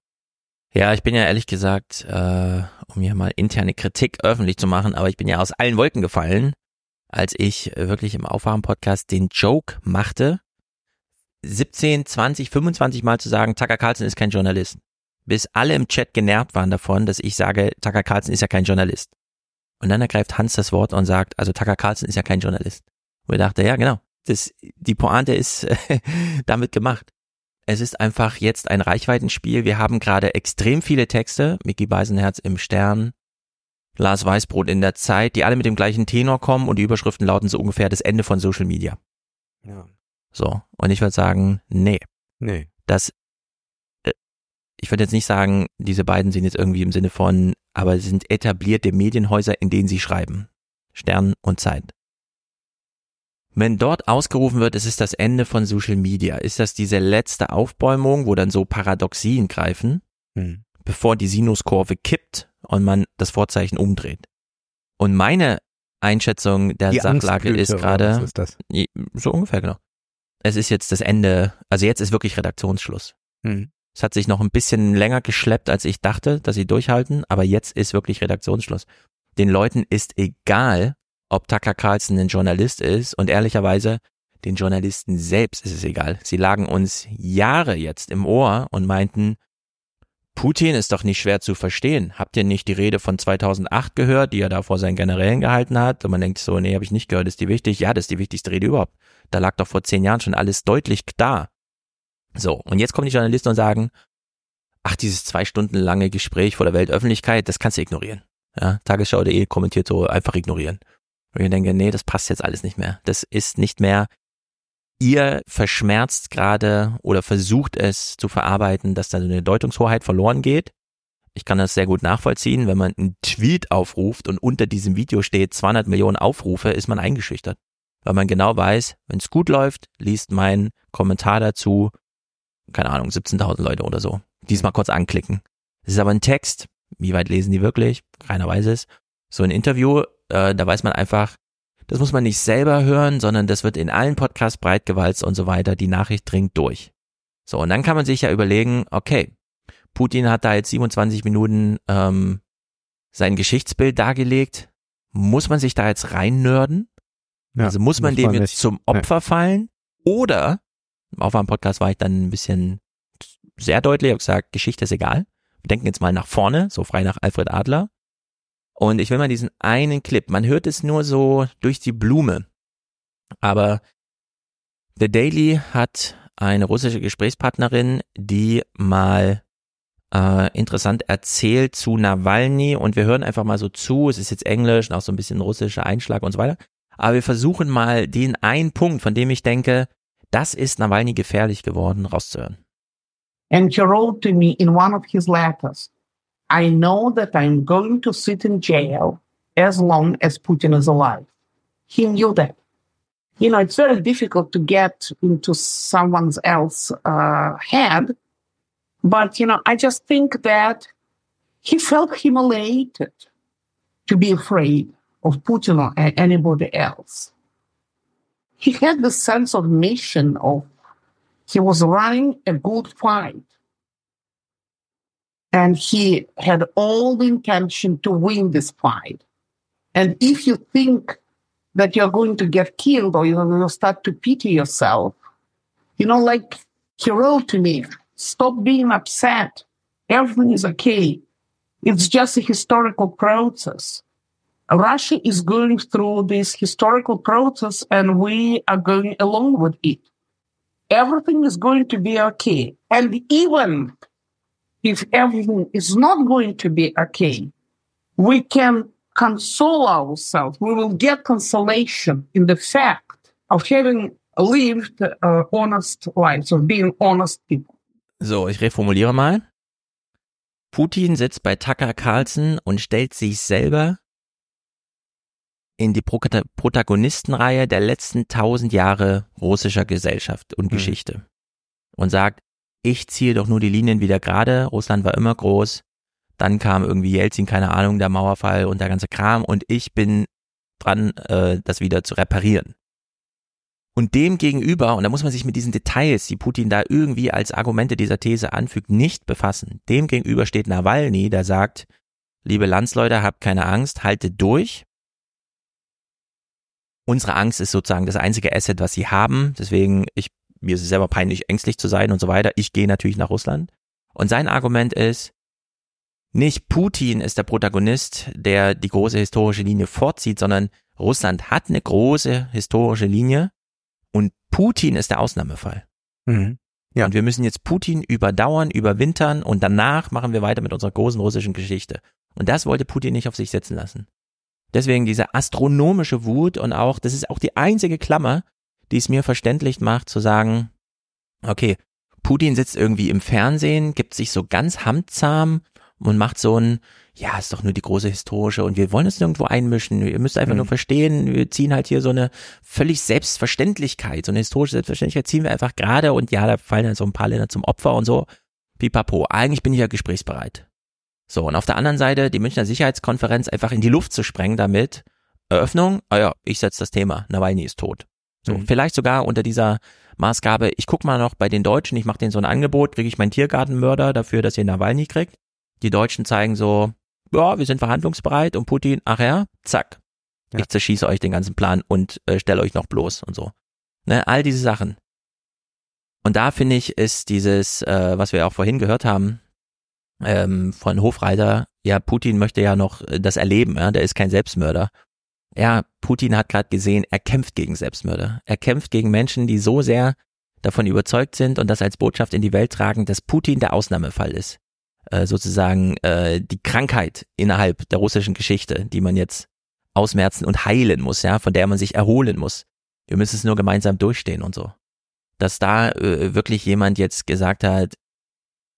Ja, ich bin ja ehrlich gesagt, äh, um hier mal interne Kritik öffentlich zu machen, aber ich bin ja aus allen Wolken gefallen, als ich äh, wirklich im Aufwachen-Podcast den Joke machte, 17, 20, 25 Mal zu sagen, Tucker Carlson ist kein Journalist. Bis alle im Chat genervt waren davon, dass ich sage, Tucker Carlson ist ja kein Journalist. Und dann ergreift Hans das Wort und sagt, also Tucker Carlson ist ja kein Journalist. Wo ich dachte, ja genau, das, die Pointe ist damit gemacht. Es ist einfach jetzt ein Reichweitenspiel. Wir haben gerade extrem viele Texte, Mickey Beisenherz im Stern, Lars Weißbrot in der Zeit, die alle mit dem gleichen Tenor kommen und die Überschriften lauten so ungefähr das Ende von Social Media. Ja. So, und ich würde sagen, nee. Nee. Das, äh, ich würde jetzt nicht sagen, diese beiden sind jetzt irgendwie im Sinne von, aber sie sind etablierte Medienhäuser, in denen sie schreiben. Stern und Zeit. Wenn dort ausgerufen wird, es ist das Ende von Social Media, ist das diese letzte Aufbäumung, wo dann so Paradoxien greifen, Hm. bevor die Sinuskurve kippt und man das Vorzeichen umdreht. Und meine Einschätzung der Die Sachlage ist gerade, was ist das? so ungefähr genau. Es ist jetzt das Ende, also jetzt ist wirklich Redaktionsschluss. Hm. Es hat sich noch ein bisschen länger geschleppt, als ich dachte, dass sie durchhalten, aber jetzt ist wirklich Redaktionsschluss. Den Leuten ist egal, ob Tucker Carlson ein Journalist ist und ehrlicherweise den Journalisten selbst ist es egal. Sie lagen uns Jahre jetzt im Ohr und meinten, Putin ist doch nicht schwer zu verstehen. Habt ihr nicht die Rede von 2008 gehört, die er da vor seinen Generälen gehalten hat? Und man denkt so, nee, habe ich nicht gehört. Ist die wichtig? Ja, das ist die wichtigste Rede überhaupt. Da lag doch vor zehn Jahren schon alles deutlich da. So, und jetzt kommen die Journalisten und sagen, ach, dieses zwei Stunden lange Gespräch vor der Weltöffentlichkeit, das kannst du ignorieren. Ja, Tagesschau.de kommentiert so, einfach ignorieren. Und ich denke, nee, das passt jetzt alles nicht mehr. Das ist nicht mehr, ihr verschmerzt gerade oder versucht es zu verarbeiten, dass da eine Deutungshoheit verloren geht. Ich kann das sehr gut nachvollziehen. Wenn man einen Tweet aufruft und unter diesem Video steht 200 Millionen Aufrufe, ist man eingeschüchtert. Weil man genau weiß, wenn es gut läuft, liest mein Kommentar dazu, keine Ahnung, 17.000 Leute oder so. Diesmal kurz anklicken. Es ist aber ein Text. Wie weit lesen die wirklich? Keiner weiß es. So ein Interview, äh, da weiß man einfach, das muss man nicht selber hören, sondern das wird in allen Podcasts breitgewalzt und so weiter. Die Nachricht dringt durch. So, und dann kann man sich ja überlegen, okay, Putin hat da jetzt 27 Minuten ähm, sein Geschichtsbild dargelegt. Muss man sich da jetzt reinnörden? Ja, also muss man muss dem man jetzt zum Opfer nee. fallen? Oder, auf einem Podcast war ich dann ein bisschen sehr deutlich, habe gesagt, Geschichte ist egal. Wir denken jetzt mal nach vorne, so frei nach Alfred Adler. Und ich will mal diesen einen Clip, man hört es nur so durch die Blume, aber The Daily hat eine russische Gesprächspartnerin, die mal äh, interessant erzählt zu Nawalny. Und wir hören einfach mal so zu, es ist jetzt Englisch und auch so ein bisschen russischer Einschlag und so weiter, aber wir versuchen mal den einen Punkt, von dem ich denke, das ist Nawalny gefährlich geworden, rauszuhören. And he wrote to me in one of his letters, I know that I'm going to sit in jail as long as Putin is alive. He knew that. You know, it's very difficult to get into someone else's uh, head. But, you know, I just think that he felt humiliated to be afraid of Putin or anybody else. He had the sense of mission of he was running a good fight and he had all the intention to win this fight. And if you think that you're going to get killed or you're going to start to pity yourself, you know, like he wrote to me, stop being upset. Everything is okay. It's just a historical process. Russia is going through this historical process and we are going along with it. Everything is going to be okay. And even if everything is not going to be okay, we can console ourselves. We will get consolation in the fact of having lived uh, honest lives, of being honest people. So, ich reformuliere mal. Putin sitzt bei Tucker Carlson und stellt sich selber in die Pro Protagonistenreihe der letzten tausend Jahre russischer Gesellschaft und mhm. Geschichte und sagt, ich ziehe doch nur die Linien wieder gerade, Russland war immer groß, dann kam irgendwie Jelzin, keine Ahnung, der Mauerfall und der ganze Kram und ich bin dran, äh, das wieder zu reparieren. Und dem gegenüber, und da muss man sich mit diesen Details, die Putin da irgendwie als Argumente dieser These anfügt, nicht befassen. Dem gegenüber steht Nawalny, der sagt, liebe Landsleute, habt keine Angst, haltet durch. Unsere Angst ist sozusagen das einzige Asset, was sie haben. Deswegen, ich mir ist es selber peinlich, ängstlich zu sein und so weiter. Ich gehe natürlich nach Russland. Und sein Argument ist, nicht Putin ist der Protagonist, der die große historische Linie vorzieht, sondern Russland hat eine große historische Linie und Putin ist der Ausnahmefall. Mhm. Ja. Und wir müssen jetzt Putin überdauern, überwintern und danach machen wir weiter mit unserer großen russischen Geschichte. Und das wollte Putin nicht auf sich setzen lassen. Deswegen diese astronomische Wut und auch, das ist auch die einzige Klammer, die es mir verständlich macht zu sagen, okay, Putin sitzt irgendwie im Fernsehen, gibt sich so ganz handzahm und macht so ein, ja, ist doch nur die große historische und wir wollen uns nirgendwo einmischen. Ihr müsst einfach mhm. nur verstehen, wir ziehen halt hier so eine völlig Selbstverständlichkeit, so eine historische Selbstverständlichkeit ziehen wir einfach gerade und ja, da fallen dann so ein paar Länder zum Opfer und so. Pipapo. Eigentlich bin ich ja gesprächsbereit. So, und auf der anderen Seite die Münchner Sicherheitskonferenz einfach in die Luft zu sprengen damit, Eröffnung, ah ja, ich setze das Thema, Nawalny ist tot. So, mhm. vielleicht sogar unter dieser Maßgabe, ich guck mal noch bei den Deutschen, ich mache denen so ein Angebot, kriege ich meinen Tiergartenmörder dafür, dass ihr Nawalny kriegt. Die Deutschen zeigen so, ja, wir sind verhandlungsbereit und Putin, ach ja, zack. Ja. Ich zerschieße euch den ganzen Plan und äh, stelle euch noch bloß und so. Ne, all diese Sachen. Und da finde ich, ist dieses, äh, was wir auch vorhin gehört haben, ähm, von Hofreiter, ja, Putin möchte ja noch äh, das erleben, ja, der ist kein Selbstmörder ja, Putin hat gerade gesehen, er kämpft gegen Selbstmörder. Er kämpft gegen Menschen, die so sehr davon überzeugt sind und das als Botschaft in die Welt tragen, dass Putin der Ausnahmefall ist. Äh, sozusagen äh, die Krankheit innerhalb der russischen Geschichte, die man jetzt ausmerzen und heilen muss, ja, von der man sich erholen muss. Wir müssen es nur gemeinsam durchstehen und so. Dass da äh, wirklich jemand jetzt gesagt hat,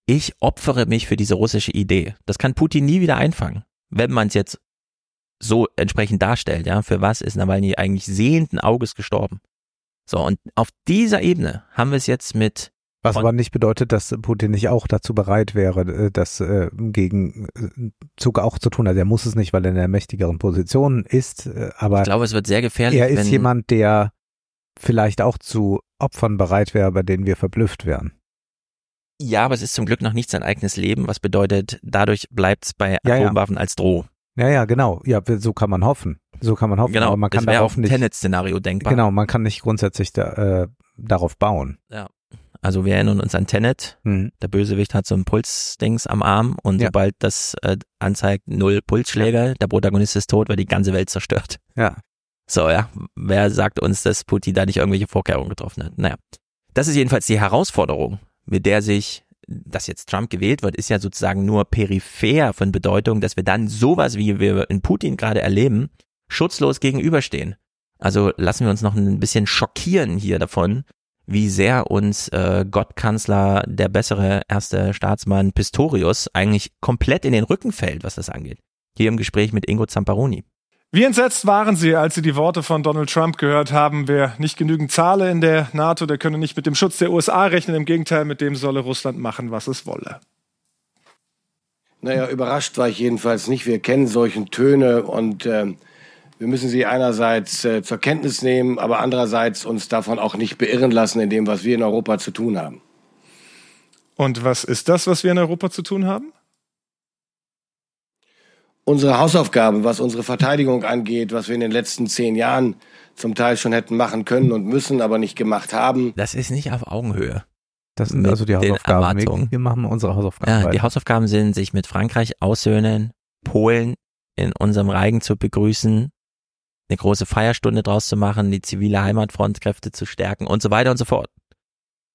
ich opfere mich für diese russische Idee. Das kann Putin nie wieder einfangen, wenn man es jetzt so entsprechend darstellt, ja. Für was ist Nawalny eigentlich sehenden Auges gestorben? So, und auf dieser Ebene haben wir es jetzt mit was aber nicht bedeutet, dass Putin nicht auch dazu bereit wäre, äh, das äh, gegen äh, Zug auch zu tun. Also er muss es nicht, weil er in der mächtigeren Position ist. Aber ich glaube, es wird sehr gefährlich. Er ist jemand, der vielleicht auch zu Opfern bereit wäre, bei denen wir verblüfft wären. Ja, aber es ist zum Glück noch nicht sein eigenes Leben, was bedeutet, dadurch bleibt es bei Atomwaffen ja, ja. als Droh. Ja, ja, genau. Ja, so kann man hoffen. So kann man hoffen. Genau, aber man kann darauf auch ein nicht. Tenet-Szenario denkbar. Genau, man kann nicht grundsätzlich da, äh, darauf bauen. Ja. Also wir erinnern uns an Tenet. Mhm. Der Bösewicht hat so ein Pulsdings am Arm und Ja. sobald das äh, anzeigt null Pulsschläge, der Protagonist ist tot, weil die ganze Welt zerstört. Ja. So, ja. Wer sagt uns, dass Putin da nicht irgendwelche Vorkehrungen getroffen hat? Naja. Das ist jedenfalls die Herausforderung, mit der sich, dass jetzt Trump gewählt wird, ist ja sozusagen nur peripher von Bedeutung, dass wir dann sowas, wie wir in Putin gerade erleben, schutzlos gegenüberstehen. Also lassen wir uns noch ein bisschen schockieren hier davon, wie sehr uns äh, Gottkanzler, der bessere erste Staatsmann Pistorius eigentlich komplett in den Rücken fällt, was das angeht. Hier im Gespräch mit Ingo Zamparoni. Wie entsetzt waren Sie, als Sie die Worte von Donald Trump gehört haben, wer nicht genügend zahle in der NATO, der könne nicht mit dem Schutz der USA rechnen, im Gegenteil, mit dem solle Russland machen, was es wolle. Naja, überrascht war ich jedenfalls nicht. Wir kennen solchen Töne und ähm, wir müssen sie einerseits äh, zur Kenntnis nehmen, aber andererseits uns davon auch nicht beirren lassen in dem, was wir in Europa zu tun haben. Und was ist das, was wir in Europa zu tun haben? Unsere Hausaufgaben, was unsere Verteidigung angeht, was wir in den letzten zehn Jahren zum Teil schon hätten machen können und müssen, aber nicht gemacht haben. Das ist nicht auf Augenhöhe. Das sind also die Hausaufgaben. Wir, Erwartungen. wir machen unsere Hausaufgaben. Ja, die. Hausaufgaben sind, sich mit Frankreich aussöhnen, Polen in unserem Reigen zu begrüßen, eine große Feierstunde draus zu machen, die zivile Heimatfrontkräfte zu stärken und so weiter und so fort.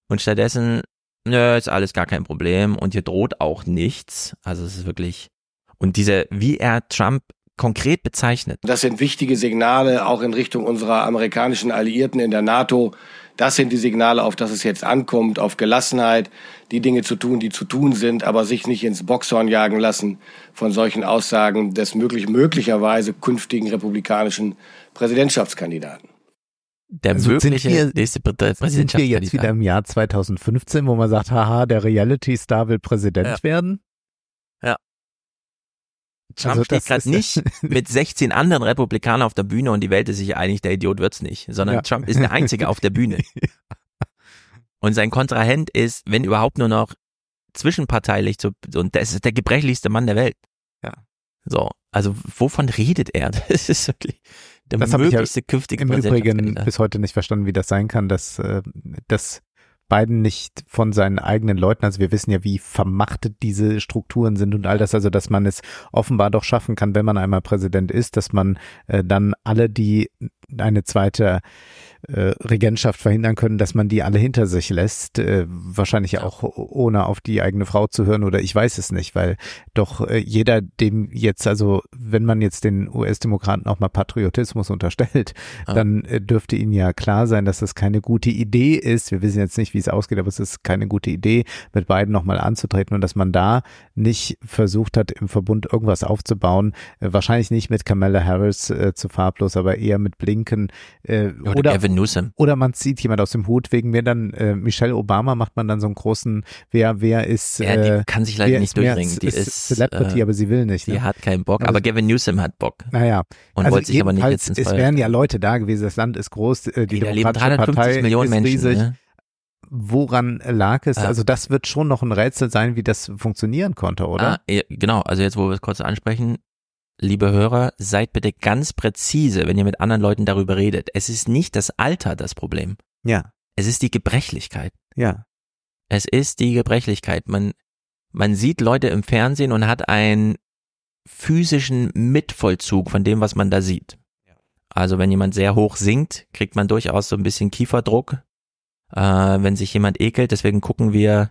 Und stattdessen, nö, ist alles gar kein Problem und hier droht auch nichts. Also es ist wirklich, und diese, wie er Trump konkret bezeichnet, Das sind wichtige Signale auch in Richtung unserer amerikanischen Alliierten in der NATO. Das sind die Signale, auf das es jetzt ankommt, auf Gelassenheit, die Dinge zu tun, die zu tun sind, aber sich nicht ins Boxhorn jagen lassen von solchen Aussagen des möglich, möglicherweise künftigen republikanischen Präsidentschaftskandidaten. der Also sind mögliche wir- nächste Prä- Sind wir jetzt Präsidentschaftskandidat. wieder im Jahr 2015, wo man sagt, haha, der Reality-Star will Präsident Ja. werden? Trump Also steht gerade nicht mit 16 anderen Republikanern auf der Bühne und die Welt ist sich einig, der Idiot wird's nicht, sondern Ja. Trump ist der Einzige auf der Bühne. Und sein Kontrahent ist, wenn überhaupt nur noch zwischenparteilich zu, und das ist der gebrechlichste Mann der Welt. Ja. So, also wovon redet er? Das ist wirklich der Das ich ja möglichste künftige im Übrigen bis heute nicht verstanden, wie das sein kann, dass, äh, dass Biden nicht von seinen eigenen Leuten, also wir wissen ja, wie vermachtet diese Strukturen sind und all das, also dass man es offenbar doch schaffen kann, wenn man einmal Präsident ist, dass man äh, dann alle, die eine zweite Regentschaft verhindern können, dass man die alle hinter sich lässt, äh, wahrscheinlich auch ohne auf die eigene Frau zu hören oder ich weiß es nicht, weil doch äh, jeder dem jetzt, also wenn man jetzt den US-Demokraten auch mal Patriotismus unterstellt, Ah. dann äh, dürfte ihnen ja klar sein, dass das keine gute Idee ist. Wir wissen jetzt nicht, wie es ausgeht, aber es ist keine gute Idee, mit beiden nochmal anzutreten und dass man da nicht versucht hat, im Verbund irgendwas aufzubauen. Äh, wahrscheinlich nicht mit Kamala Harris äh, zu farblos, aber eher mit Blinken äh, Oder oder, Gavin Newsom. oder man zieht jemand aus dem Hut, wegen mir dann äh, Michelle Obama macht man dann so einen großen, wer, wer ist, Ja, die äh, kann sich leider nicht ist durchringen. Die C- ist, Celebrity, äh, aber sie will nicht. Die ne? hat keinen Bock, Also- aber Gavin Newsom hat Bock. Naja, Und also wollte sich aber nicht jetzt ins es wären ja Leute da gewesen, das Land ist groß, äh, die leben Demokratische 350 Partei Millionen ist Menschen. riesig. Ne? Woran lag es? Ja. Also das wird schon noch ein Rätsel sein, wie das funktionieren konnte, oder? Ah, ja, genau, also jetzt, wo wir es kurz ansprechen, liebe Hörer, seid bitte ganz präzise, wenn ihr mit anderen Leuten darüber redet. Es ist nicht das Alter das Problem. Ja, Es ist die Gebrechlichkeit. ja. Es ist die Gebrechlichkeit. Man, man sieht Leute im Fernsehen und hat einen physischen Mitvollzug von dem, was man da sieht. Also wenn jemand sehr hoch singt, kriegt man durchaus so ein bisschen Kieferdruck. äh, wenn sich jemand ekelt. Deswegen gucken wir,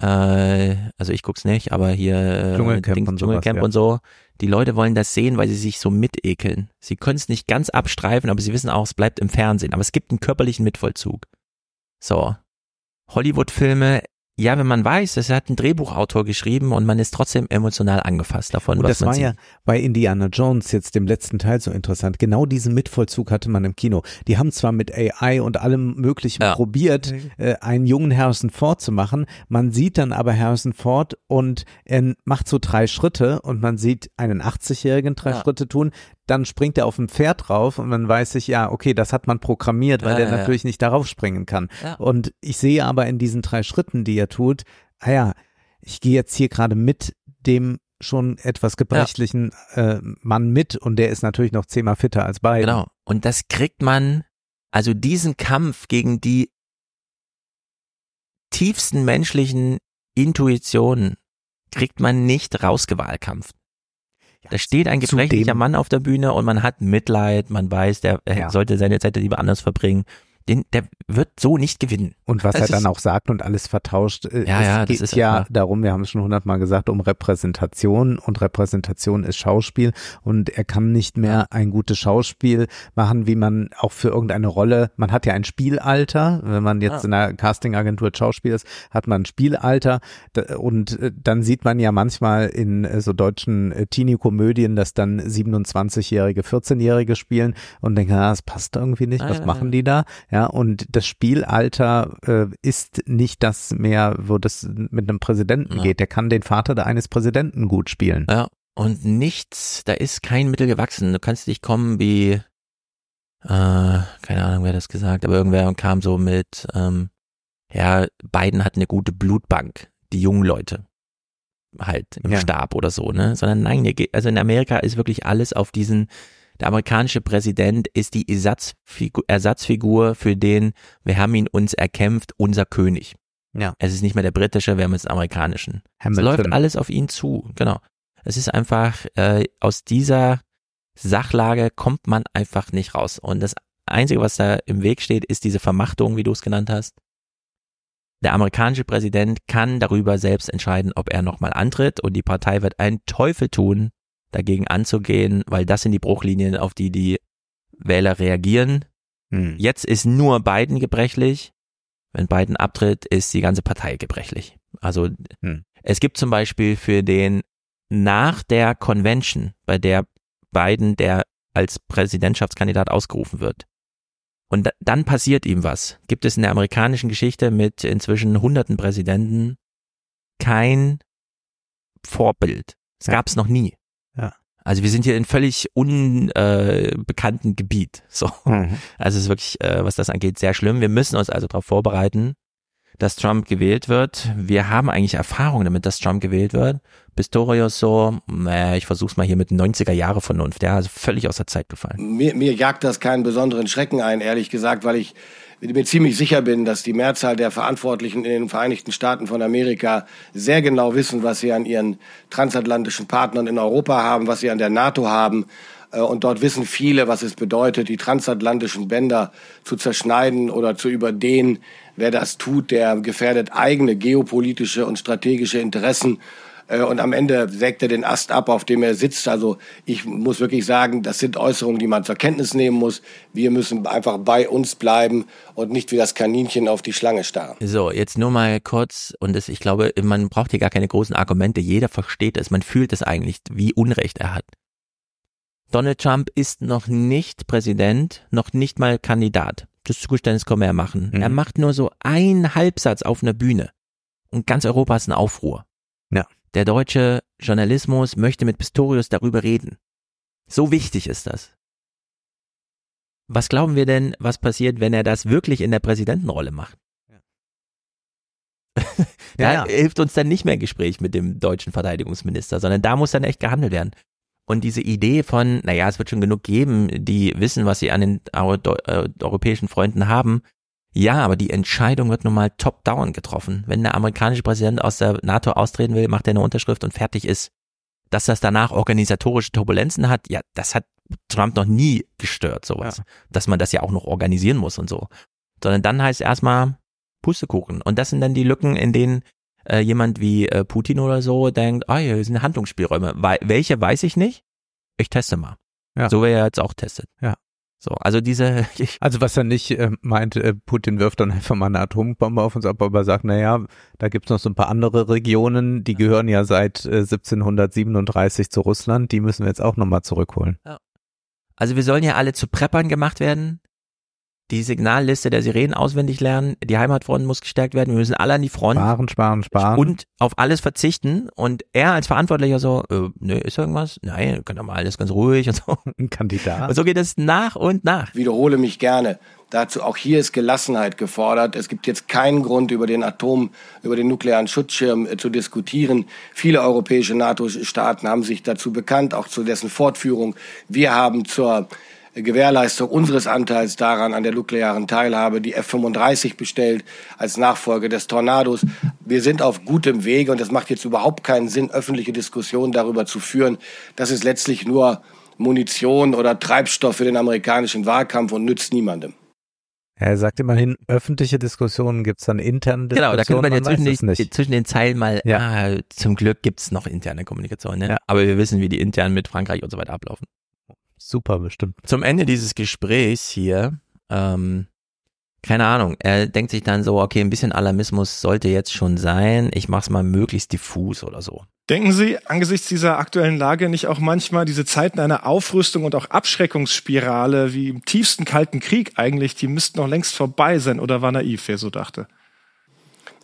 äh, also ich guck's nicht, aber hier äh, Dschungelcamp Dings, und sowas, Dschungelcamp ja. und so. Die Leute wollen das sehen, weil sie sich so mitekeln. Sie können es nicht ganz abstreifen, aber sie wissen auch, es bleibt im Fernsehen. Aber es gibt einen körperlichen Mitvollzug. So. Hollywood-Filme, ja, wenn man weiß, es hat ein Drehbuchautor geschrieben und man ist trotzdem emotional angefasst davon, Und was das man war sieht. ja bei Indiana Jones jetzt dem letzten Teil so interessant. Genau diesen Mitvollzug hatte man im Kino. Die haben zwar mit AI und allem Möglichen probiert, äh, einen jungen Harrison Ford zu machen. Man sieht dann aber Harrison Ford und er macht so drei Schritte und man sieht einen 80-Jährigen drei Ja. Schritte tun. Dann springt er auf ein Pferd drauf und man weiß sich, ja, okay, das hat man programmiert, weil Ja, der ja, ja. natürlich nicht darauf springen kann. Ja. Und ich sehe aber in diesen drei Schritten, die er tut, ah ja, ich gehe jetzt hier gerade mit dem schon etwas gebrechlichen äh, Mann mit und der ist natürlich noch zehnmal fitter als beide. Genau. Und das kriegt man, also diesen Kampf gegen die tiefsten menschlichen Intuitionen kriegt man nicht rausgewahlkampft. Da steht ein gebrechlicher Mann auf der Bühne und man hat Mitleid, man weiß, der er Ja. sollte seine Zeit lieber anders verbringen. Den, der wird so nicht gewinnen. Und was Das er dann auch sagt und alles vertauscht, äh, Ja, es ja, das geht ist ja einfach- darum, wir haben es schon hundertmal gesagt, um Repräsentation. Und Repräsentation ist Schauspiel. Und er kann nicht mehr ein gutes Schauspiel machen, wie man auch für irgendeine Rolle, man hat ja ein Spielalter, wenn man jetzt Ah. in einer Castingagentur Schauspiel ist, hat man ein Spielalter. Und äh, dann sieht man ja manchmal in äh, so deutschen Teenie-Komödien, dass dann 27-jährige, 14-jährige spielen und denken, ah, das passt irgendwie nicht, Ah, was ja, machen die da? Ja, und das Spielalter äh, ist nicht das mehr, wo das mit einem Präsidenten Ja. geht. Der kann den Vater da eines Präsidenten gut spielen. Ja, und nichts, da ist kein Mittel gewachsen. Du kannst nicht kommen wie, äh, keine Ahnung, wer das gesagt, aber irgendwer kam so mit, ähm, ja, Biden hat eine gute Blutbank, die jungen Leute halt im Ja. Stab oder so, ne? Sondern nein, also in Amerika ist wirklich alles auf diesen, der amerikanische Präsident ist die Ersatzfigur, Ersatzfigur für den, wir haben ihn uns erkämpft, unser König. Ja. Es ist nicht mehr der britische, wir haben jetzt den amerikanischen. Es Hamilton. läuft alles auf ihn zu, genau. Es ist einfach, äh, aus dieser Sachlage kommt man einfach nicht raus. Und das Einzige, was da im Weg steht, ist diese Vermachtung, wie du es genannt hast. Der amerikanische Präsident kann darüber selbst entscheiden, ob er nochmal antritt und die Partei wird einen Teufel tun, dagegen anzugehen, weil das sind die Bruchlinien, auf die die Wähler reagieren. Hm. Jetzt ist nur Biden gebrechlich. Wenn Biden abtritt, ist die ganze Partei gebrechlich. Also Hm. es gibt zum Beispiel für den nach der Convention, bei der Biden der als Präsidentschaftskandidat ausgerufen wird. Und da, dann passiert ihm was. Gibt es in der amerikanischen Geschichte mit inzwischen hunderten Präsidenten kein Vorbild. Es Ja. gab es noch nie. Also wir sind hier in völlig unbekannten Gebiet. So. Mhm. Also es ist wirklich, äh, was das angeht, sehr schlimm. Wir müssen uns also darauf vorbereiten, dass Trump gewählt wird. Wir haben eigentlich Erfahrung damit, dass Trump gewählt wird. Pistorius so, naja, ich versuch's mal hier mit 90er Jahre Vernunft, ja, also völlig aus der Zeit gefallen. Mir, mir jagt das keinen besonderen Schrecken ein, ehrlich gesagt, weil ich mir ziemlich sicher bin, dass die Mehrzahl der Verantwortlichen in den Vereinigten Staaten von Amerika sehr genau wissen, was sie an ihren transatlantischen Partnern in Europa haben, was sie an der NATO haben. Äh, Und dort wissen viele, was es bedeutet, die transatlantischen Bänder zu zerschneiden oder zu überdehnen. Wer das tut, der gefährdet eigene geopolitische und strategische Interessen. Äh, Und am Ende sägt er den Ast ab, auf dem er sitzt. Also ich muss wirklich sagen, das sind Äußerungen, die man zur Kenntnis nehmen muss. Wir müssen einfach bei uns bleiben und nicht wie das Kaninchen auf die Schlange starren. So, jetzt nur mal kurz, und das, ich glaube, man braucht hier gar keine großen Argumente, jeder versteht es, man fühlt es eigentlich, wie Unrecht er hat. Donald Trump ist noch nicht Präsident, noch nicht mal Kandidat. Das Zugeständnis kann ja machen. Mhm. Er macht nur so einen Halbsatz auf einer Bühne. Und ganz Europa ist ein Aufruhr. Ja. Der deutsche Journalismus möchte mit Pistorius darüber reden. So wichtig ist das. Was glauben wir denn, was passiert, wenn er das wirklich in der Präsidentenrolle macht? da Ja, ja. hilft uns dann nicht mehr ein Gespräch mit dem deutschen Verteidigungsminister, sondern da muss dann echt gehandelt werden. Und diese Idee von, naja, es wird schon genug geben, die wissen, was sie an den äh, europäischen Freunden haben. Ja, aber die Entscheidung wird nun mal top-down getroffen. Wenn der amerikanische Präsident aus der NATO austreten will, macht er eine Unterschrift und fertig ist. Dass das danach organisatorische Turbulenzen hat, ja, das hat Trump noch nie gestört, sowas. Dass man das ja auch noch organisieren muss und so. Sondern dann heißt erstmal, Pustekuchen. Und das sind dann die Lücken, in denen äh, jemand wie äh, Putin oder so denkt, ah, hier sind Handlungsspielräume. Wei welche weiß ich nicht. Ich teste mal. Ja. So wie er jetzt auch testet. Ja. So, also diese. Ich, also was er nicht äh, meint, äh, Putin wirft dann einfach mal eine Atombombe auf uns ab, aber sagt, naja, da gibt's noch so ein paar andere Regionen, die gehören ja seit äh, 1737 zu Russland, die müssen wir jetzt auch nochmal zurückholen. Ja. Also wir sollen ja alle zu Preppern gemacht werden. Die Signalliste der Sirenen auswendig lernen, die Heimatfront muss gestärkt werden, wir müssen alle an die Front. Sparen, sparen, sparen. Und auf alles verzichten. Und er als Verantwortlicher so, äh, ne, ist irgendwas? Nein, kann doch mal alles ganz ruhig und so. Ein Kandidat. Und so geht es nach und nach. Ich wiederhole mich gerne. Dazu auch hier ist Gelassenheit gefordert. Es gibt jetzt keinen Grund, über den Atom, über den nuklearen Schutzschirm äh, zu diskutieren. Viele europäische NATO-Staaten haben sich dazu bekannt, auch zu dessen Fortführung. Wir haben zur Gewährleistung unseres Anteils daran an der nuklearen Teilhabe die F-35 bestellt als Nachfolge des Tornados. Wir sind auf gutem Wege und es macht jetzt überhaupt keinen Sinn, öffentliche Diskussionen darüber zu führen. Das ist letztlich nur Munition oder Treibstoff für den amerikanischen Wahlkampf und nützt niemandem. Er sagt immerhin, öffentliche Diskussionen gibt's dann interne Diskussionen. Genau, da könnte man ja weiß zwischen, es den, zwischen den Zeilen mal, Ja. ah, zum Glück gibt's noch interne Kommunikation, ne? Ja. aber wir wissen, wie die intern mit Frankreich und so weiter ablaufen. Super bestimmt. Zum Ende dieses Gesprächs hier, ähm, keine Ahnung, er denkt sich dann so, okay, ein bisschen Alarmismus sollte jetzt schon sein, ich mach's mal möglichst diffus oder so. Denken Sie angesichts dieser aktuellen Lage nicht auch manchmal diese Zeiten einer Aufrüstung und auch Abschreckungsspirale wie im tiefsten Kalten Krieg eigentlich, die müssten noch längst vorbei sein oder war naiv, wer so dachte?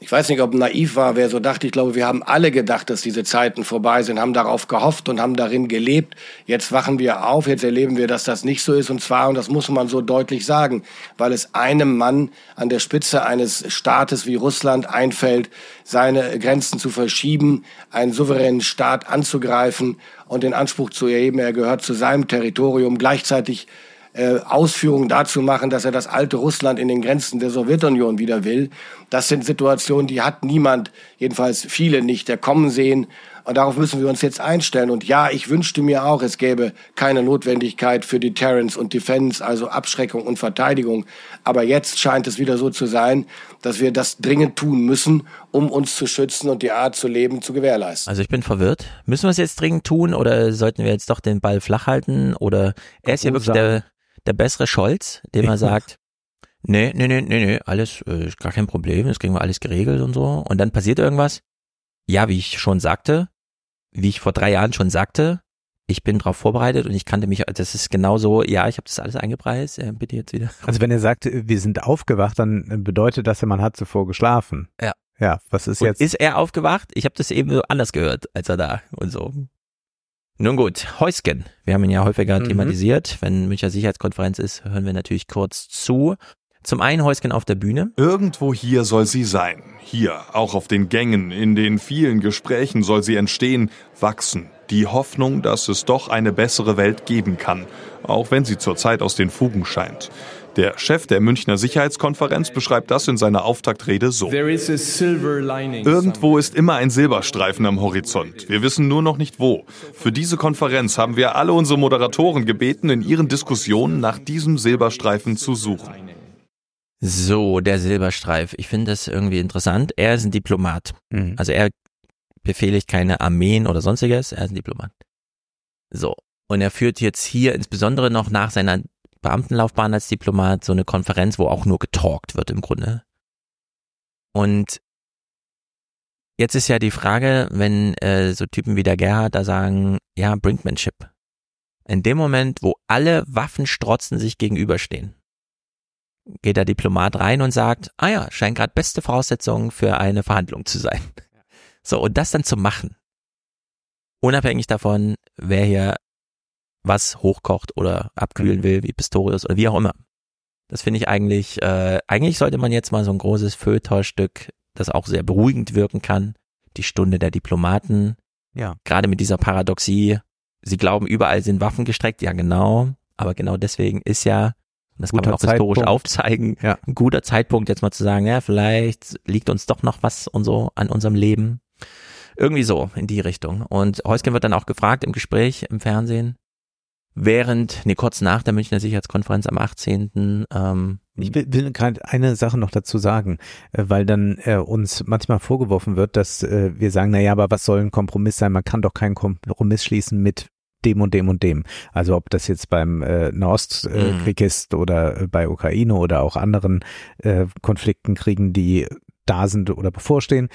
Ich weiß nicht, ob naiv war, wer so dachte. Ich glaube, wir haben alle gedacht, dass diese Zeiten vorbei sind, haben darauf gehofft und haben darin gelebt. Jetzt wachen wir auf, jetzt erleben wir, dass das nicht so ist. Und zwar, und das muss man so deutlich sagen, weil es einem Mann an der Spitze eines Staates wie Russland einfällt, seine Grenzen zu verschieben, einen souveränen Staat anzugreifen und den Anspruch zu erheben, er gehört zu seinem Territorium, gleichzeitig äh, Ausführungen dazu machen, dass er das alte Russland in den Grenzen der Sowjetunion wieder will. Das sind Situationen, die hat niemand, jedenfalls viele nicht, der kommen sehen. Und darauf müssen wir uns jetzt einstellen. Und ja, ich wünschte mir auch, es gäbe keine Notwendigkeit für Deterrence und Defense, also Abschreckung und Verteidigung. Aber jetzt scheint es wieder so zu sein, dass wir das dringend tun müssen, um uns zu schützen und die Art zu leben zu gewährleisten. Also ich bin verwirrt. Müssen wir es jetzt dringend tun oder sollten wir jetzt doch den Ball flach halten? Oder er ist ja wirklich der, der bessere Scholz, dem er sagt, nee, nee, nee, nee, nee, alles, äh, ist gar kein Problem, das kriegen wir alles geregelt und so. Und dann passiert irgendwas. Ja, wie ich schon sagte, wie ich vor drei Jahren schon sagte, ich bin darauf vorbereitet und ich kannte mich, das ist genauso, ja, ich habe das alles eingepreist, äh, bitte jetzt wieder. Also wenn er sagt, wir sind aufgewacht, dann bedeutet das ja, man hat zuvor geschlafen. Ja. Ja, was ist Und jetzt? Ist er aufgewacht? Ich habe das eben so anders gehört, als er da und so. Nun gut, Heusgen. Wir haben ihn ja häufiger Mhm. thematisiert. Wenn Münchner Sicherheitskonferenz ist, hören wir natürlich kurz zu. Zum einen Heusgen auf der Bühne. Irgendwo hier soll sie sein. Hier, auch auf den Gängen, in den vielen Gesprächen soll sie entstehen, wachsen. Die Hoffnung, dass es doch eine bessere Welt geben kann, auch wenn sie zurzeit aus den Fugen scheint. Der Chef der Münchner Sicherheitskonferenz beschreibt das in seiner Auftaktrede so. Irgendwo ist immer ein Silberstreifen am Horizont. Wir wissen nur noch nicht wo. Für diese Konferenz haben wir alle unsere Moderatoren gebeten, in ihren Diskussionen nach diesem Silberstreifen zu suchen. So, der Silberstreif. Ich finde das irgendwie interessant. Er ist ein Diplomat. Mhm. Also er befehligt keine Armeen oder sonstiges. Er ist ein Diplomat. So. Und er führt jetzt hier insbesondere noch nach seiner Beamtenlaufbahn als Diplomat so eine Konferenz, wo auch nur getalkt wird im Grunde. Und jetzt ist ja die Frage, wenn äh, so Typen wie der Gerhard da sagen, ja, Brinkmanship. In dem Moment, wo alle Waffenstrotzen sich gegenüberstehen, geht der Diplomat rein und sagt, ah ja, scheint gerade beste Voraussetzungen für eine Verhandlung zu sein. So, und das dann zu machen, unabhängig davon, wer hier was hochkocht oder abkühlen will, wie Pistorius oder wie auch immer. Das finde ich eigentlich, äh, eigentlich sollte man jetzt mal so ein großes Feuilleton-Stück, das auch sehr beruhigend wirken kann, die Stunde der Diplomaten, Ja. gerade mit dieser Paradoxie, sie glauben, überall sind Waffen gestreckt, ja genau, aber genau deswegen ist ja, und das kann Guter man auch historisch Zeitpunkt. aufzeigen, Ja. ein guter Zeitpunkt jetzt mal zu sagen, ja, vielleicht liegt uns doch noch was und so an unserem Leben. Irgendwie so in die Richtung. Und Heusgen wird dann auch gefragt im Gespräch im Fernsehen, während, nee, kurz nach der Münchner Sicherheitskonferenz am 18. Ähm, ich will, will gerade eine Sache noch dazu sagen, äh, weil dann äh, uns manchmal vorgeworfen wird, dass äh, wir sagen, na ja, aber was soll ein Kompromiss sein? Man kann doch keinen Kompromiss schließen mit dem und dem und dem. Also ob das jetzt beim äh, Nahostkrieg äh, ist oder äh, bei Ukraine oder auch anderen äh, Konflikten, Kriegen, die da sind oder bevorstehen.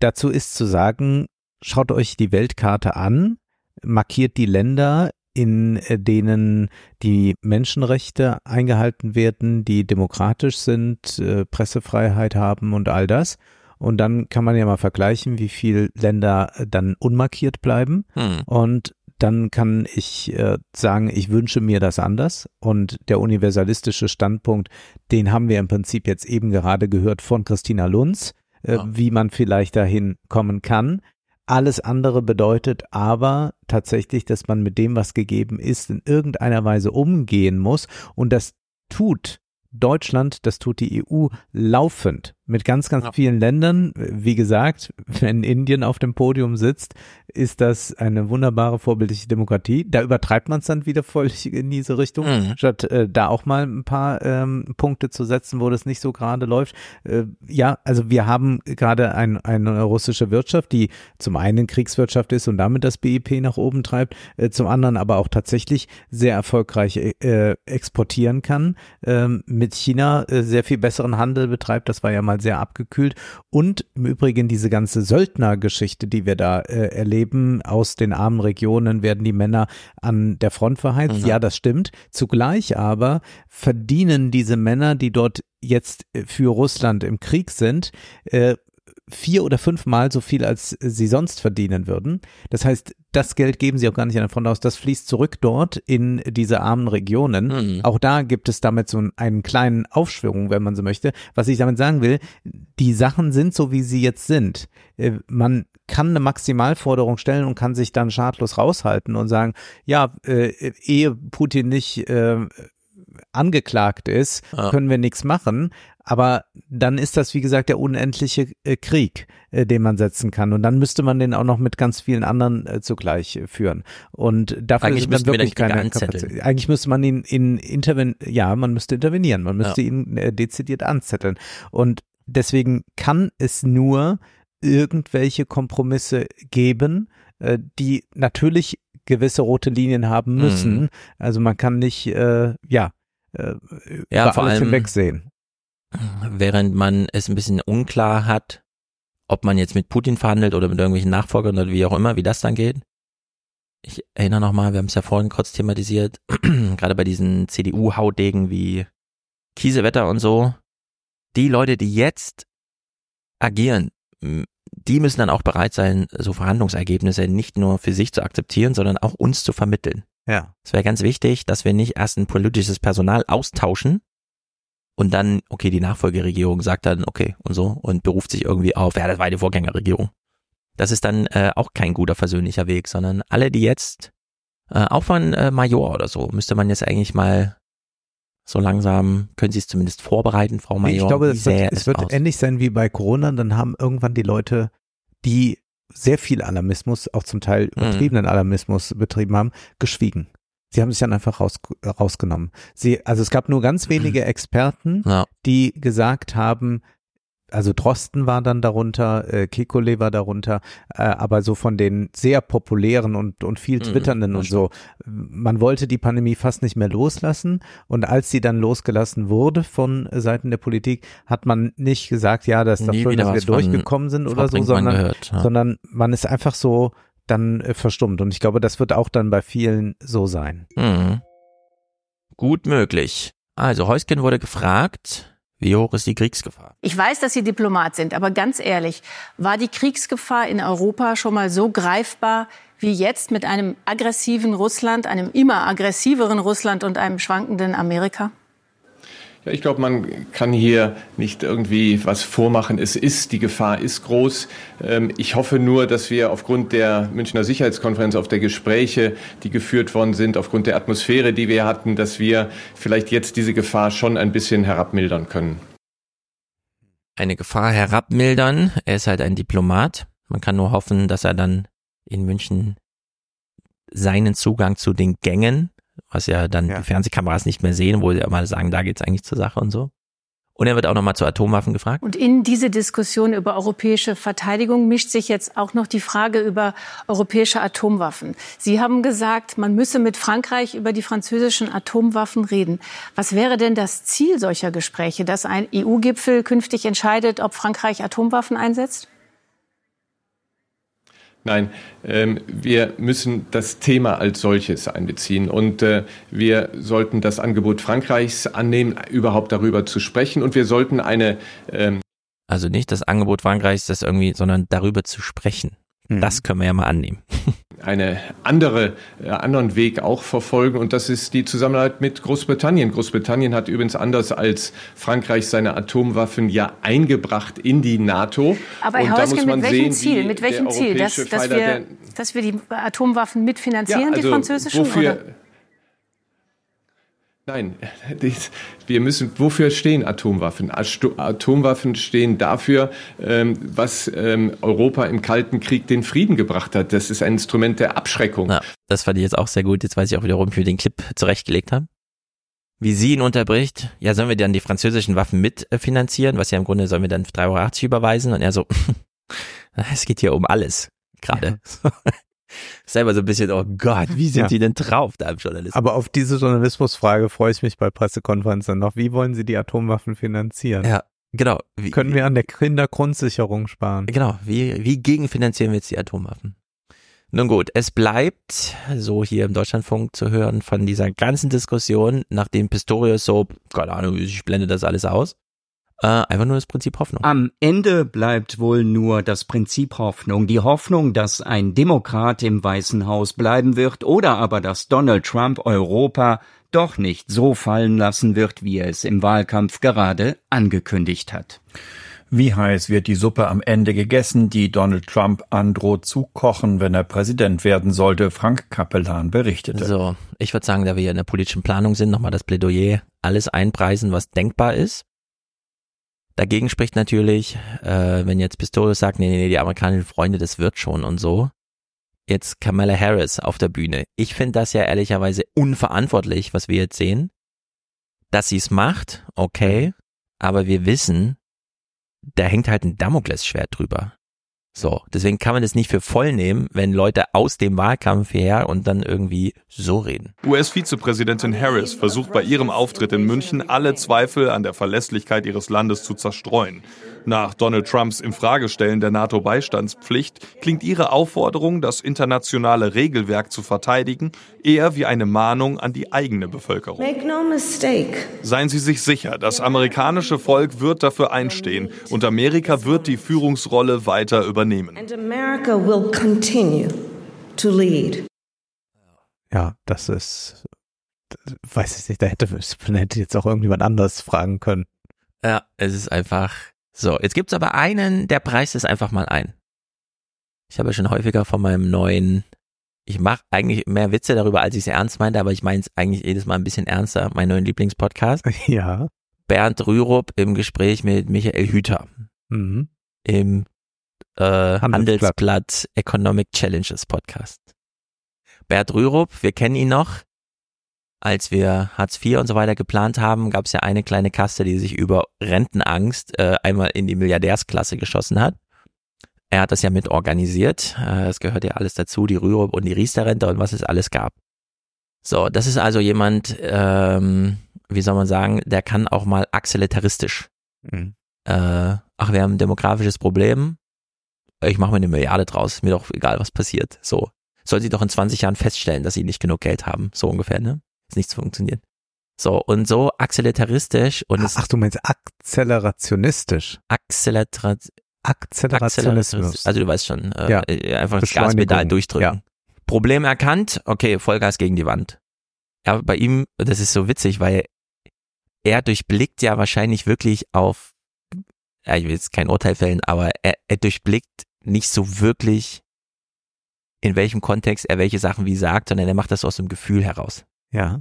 Dazu ist zu sagen, schaut euch die Weltkarte an, markiert die Länder, in äh, denen die Menschenrechte eingehalten werden, die demokratisch sind, äh, Pressefreiheit haben und all das. Und dann kann man ja mal vergleichen, wie viele Länder äh, dann unmarkiert bleiben. Hm. Und dann kann ich äh, sagen, ich wünsche mir das anders. Und der universalistische Standpunkt, den haben wir im Prinzip jetzt eben gerade gehört von Christina Lunz, äh, ja. wie man vielleicht dahin kommen kann. Alles andere bedeutet aber tatsächlich, dass man mit dem, was gegeben ist, in irgendeiner Weise umgehen muss. Und das tut Deutschland, das tut die EU laufend mit ganz, ganz ja. vielen Ländern. Wie gesagt, wenn Indien auf dem Podium sitzt, ist das eine wunderbare vorbildliche Demokratie. Da übertreibt man es dann wieder völlig in diese Richtung, mhm. statt äh, da auch mal ein paar ähm, Punkte zu setzen, wo das nicht so gerade läuft. Äh, ja, also wir haben gerade ein, eine russische Wirtschaft, die zum einen Kriegswirtschaft ist und damit das BIP nach oben treibt, äh, zum anderen aber auch tatsächlich sehr erfolgreich äh, exportieren kann, äh, mit China äh, sehr viel besseren Handel betreibt. Das war ja mal mal sehr abgekühlt. Und im Übrigen diese ganze Söldnergeschichte, die wir da äh, erleben, aus den armen Regionen werden die Männer an der Front verheizt. Mhm. Ja, das stimmt. Zugleich aber verdienen diese Männer, die dort jetzt äh, für Russland im Krieg sind, äh, vier oder fünfmal so viel, als sie sonst verdienen würden. Das heißt, das Geld geben sie auch gar nicht an der Front aus. Das fließt zurück dort in diese armen Regionen. Mhm. Auch da gibt es damit so einen kleinen Aufschwung, wenn man so möchte. Was ich damit sagen will, die Sachen sind so, wie sie jetzt sind. Äh, man kann eine Maximalforderung stellen und kann sich dann schadlos raushalten und sagen, ja, äh, ehe Putin nicht äh, angeklagt ist, ja. können wir nichts machen. Aber dann ist das, wie gesagt, der unendliche äh, Krieg, äh, den man setzen kann. Und dann müsste man den auch noch mit ganz vielen anderen äh, zugleich äh, führen. Und dafür Eigentlich ist dann wirklich keine Kapazität. Eigentlich müsste man ihn in interven ja, man müsste intervenieren, man müsste ja. ihn äh, dezidiert anzetteln. Und deswegen kann es nur irgendwelche Kompromisse geben, äh, die natürlich gewisse rote Linien haben müssen. Mhm. Also man kann nicht, äh, ja, äh, ja, vor allem hinwegsehen während man es ein bisschen unklar hat, ob man jetzt mit Putin verhandelt oder mit irgendwelchen Nachfolgern oder wie auch immer, wie das dann geht. Ich erinnere nochmal, wir haben es ja vorhin kurz thematisiert, gerade bei diesen CDU-Haudegen wie Kiesewetter und so. Die Leute, die jetzt agieren, die müssen dann auch bereit sein, so Verhandlungsergebnisse nicht nur für sich zu akzeptieren, sondern auch uns zu vermitteln. Ja. Es wäre ganz wichtig, dass wir nicht erst ein politisches Personal austauschen, und dann, okay, die Nachfolgeregierung sagt dann, okay, und so, und beruft sich irgendwie auf, ja, das war die Vorgängerregierung. Das ist dann äh, auch kein guter versöhnlicher Weg, sondern alle, die jetzt, äh, auch von äh, Major oder so, müsste man jetzt eigentlich mal so langsam, können Sie es zumindest vorbereiten, Frau Major? Ich glaube, es wird, es wird ähnlich sein wie bei Corona, dann haben irgendwann die Leute, die sehr viel Alarmismus, auch zum Teil mhm. übertriebenen. Alarmismus betrieben haben, geschwiegen. Sie haben sich dann einfach raus, rausgenommen. Sie, also es gab nur ganz wenige Experten, ja. die gesagt haben, also Drosten war dann darunter, äh, Kekulé war darunter, äh, aber so von den sehr populären und, und viel mhm, Twitternden mhm, und so, man wollte die Pandemie fast nicht mehr loslassen und als sie dann losgelassen wurde von Seiten der Politik, hat man nicht gesagt, ja, das ist doch schön, dass wir durchgekommen sind oder so, sondern, gehört, ja. sondern man ist einfach so, dann äh, verstummt. Und ich glaube, das wird auch dann bei vielen so sein. Mhm. Gut möglich. Also Heusken wurde gefragt, wie hoch ist die Kriegsgefahr? Ich weiß, dass Sie Diplomat sind, aber ganz ehrlich, war die Kriegsgefahr in Europa schon mal so greifbar wie jetzt mit einem aggressiven Russland, einem immer aggressiveren Russland und einem schwankenden Amerika? Ja, ich glaube, man kann hier nicht irgendwie was vormachen. Es ist, die Gefahr ist groß. Ähm, ich hoffe nur, dass wir aufgrund der Münchner Sicherheitskonferenz, auf der Gespräche, die geführt worden sind, aufgrund der Atmosphäre, die wir hatten, dass wir vielleicht jetzt diese Gefahr schon ein bisschen herabmildern können. Eine Gefahr herabmildern. Er ist halt ein Diplomat. Man kann nur hoffen, dass er dann in München seinen Zugang zu den Gängen was ja dann Ja. die Fernsehkameras nicht mehr sehen, wo sie ja mal sagen, da geht's eigentlich zur Sache und so. Und er wird auch nochmal zu Atomwaffen gefragt. Und in diese Diskussion über europäische Verteidigung mischt sich jetzt auch noch die Frage über europäische Atomwaffen. Sie haben gesagt, man müsse mit Frankreich über die französischen Atomwaffen reden. Was wäre denn das Ziel solcher Gespräche, dass ein EU-Gipfel künftig entscheidet, ob Frankreich Atomwaffen einsetzt? Nein, ähm, wir müssen das Thema als solches einbeziehen und äh, wir sollten das Angebot Frankreichs annehmen, überhaupt darüber zu sprechen und wir sollten eine ähm, Also nicht das Angebot Frankreichs, das irgendwie, sondern darüber zu sprechen. Das können wir ja mal annehmen. eine andere, äh, anderen Weg auch verfolgen und das ist die Zusammenarbeit mit Großbritannien. Großbritannien hat übrigens anders als Frankreich seine Atomwaffen ja eingebracht in die NATO. Aber Herr da Häusgen, muss man mit welchem sehen, Ziel? Mit welchem Ziel? Dass, dass, wir, dass wir die Atomwaffen mitfinanzieren, die also französischen? Wofür, oder? Nein, wir müssen, wofür stehen Atomwaffen? Atomwaffen stehen dafür, ähm, was ähm, Europa im Kalten Krieg den Frieden gebracht hat. Das ist ein Instrument der Abschreckung. Ja, das fand ich jetzt auch sehr gut. Jetzt weiß ich auch wiederum, wie wir den Clip zurechtgelegt haben. Wie sie ihn unterbricht, ja, sollen wir dann die französischen Waffen mitfinanzieren? Was ja im Grunde sollen wir dann 3,80 Euro überweisen? Und er so, es geht hier um alles gerade. Selber so ein bisschen, oh Gott, wie sind Ja. sie denn drauf da im Journalismus? Aber auf diese Journalismusfrage freue ich mich bei Pressekonferenzen noch. Wie wollen Sie die Atomwaffen finanzieren? Ja, genau. Wie, Können wir an der Kindergrundsicherung sparen? Genau, wie, wie gegenfinanzieren wir jetzt die Atomwaffen? Nun gut, es bleibt, so hier im Deutschlandfunk zu hören, von dieser ganzen Diskussion, nachdem Pistorius so, keine Ahnung, ich blende das alles aus, äh, einfach nur das Prinzip Hoffnung. Am Ende bleibt wohl nur das Prinzip Hoffnung. Die Hoffnung, dass ein Demokrat im Weißen Haus bleiben wird oder aber dass Donald Trump Europa doch nicht so fallen lassen wird, wie er es im Wahlkampf gerade angekündigt hat. Wie heiß wird die Suppe am Ende gegessen, die Donald Trump androht zu kochen, wenn er Präsident werden sollte? Frank Kapellan berichtete. So, ich würde sagen, da wir hier in der politischen Planung sind, nochmal das Plädoyer, alles einpreisen, was denkbar ist. Dagegen spricht natürlich, äh, wenn jetzt Pistorius sagt, nee, nee, nee, die amerikanischen Freunde, das wird schon und so. Jetzt Kamala Harris auf der Bühne. Ich finde das ja ehrlicherweise unverantwortlich, was wir jetzt sehen. Dass sie es macht, okay, aber wir wissen, da hängt halt ein Damoklesschwert drüber. So, deswegen kann man das nicht für voll nehmen, wenn Leute aus dem Wahlkampf her und dann irgendwie so reden. US-Vizepräsidentin Harris versucht bei ihrem Auftritt in München alle Zweifel an der Verlässlichkeit ihres Landes zu zerstreuen. Nach Donald Trumps Infragestellen der NATO-Beistandspflicht klingt ihre Aufforderung, das internationale Regelwerk zu verteidigen, eher wie eine Mahnung an die eigene Bevölkerung. Make no mistake. Seien Sie sich sicher, das amerikanische Volk wird dafür einstehen und Amerika wird die Führungsrolle weiter übernehmen. And America will continue to lead. Ja, das ist, das weiß ich nicht, da hätte, man hätte jetzt auch irgendjemand anders fragen können. Ja, es ist einfach so. Jetzt gibt's aber einen, der preist es einfach mal ein. Ich habe ja schon häufiger von meinem neuen, ich mache eigentlich mehr Witze darüber, als ich es ernst meinte, aber ich meine es eigentlich jedes Mal ein bisschen ernster, meinen neuen Lieblingspodcast. Ja. Bernd Rürup im Gespräch mit Michael Hüter Mhm. im äh, Handelsblatt. Handelsblatt Economic Challenges Podcast. Bert Rürup, wir kennen ihn noch. Als wir Hartz IV und so weiter geplant haben, gab es ja eine kleine Kaste, die sich über Rentenangst äh, einmal in die Milliardärsklasse geschossen hat. Er hat das ja mit organisiert. Äh, Es gehört ja alles dazu, die Rürup und die Riester-Rente und was es alles gab. So, das ist also jemand, ähm, wie soll man sagen, der kann auch mal axelitaristisch. Mhm. Äh, ach, wir haben ein demografisches Problem. Ich mache mir eine Milliarde draus, ist mir doch egal, was passiert. So. Soll sie doch in 20 Jahren feststellen, dass sie nicht genug Geld haben. So ungefähr, ne? Ist nichts funktioniert. So, und so axelitaristisch und es Ach, du meinst akzelerationistisch. Accelera Akzelerationismus. Also du weißt schon, äh, Ja. äh, einfach das Gaspedal durchdrücken. ja. Problem erkannt, okay, Vollgas gegen die Wand. Aber bei ihm, das ist so witzig, weil er durchblickt ja wahrscheinlich wirklich auf, ja, ich will jetzt kein Urteil fällen, aber er, er durchblickt nicht so wirklich, in welchem Kontext er welche Sachen wie sagt, sondern er macht das aus dem Gefühl heraus. Ja.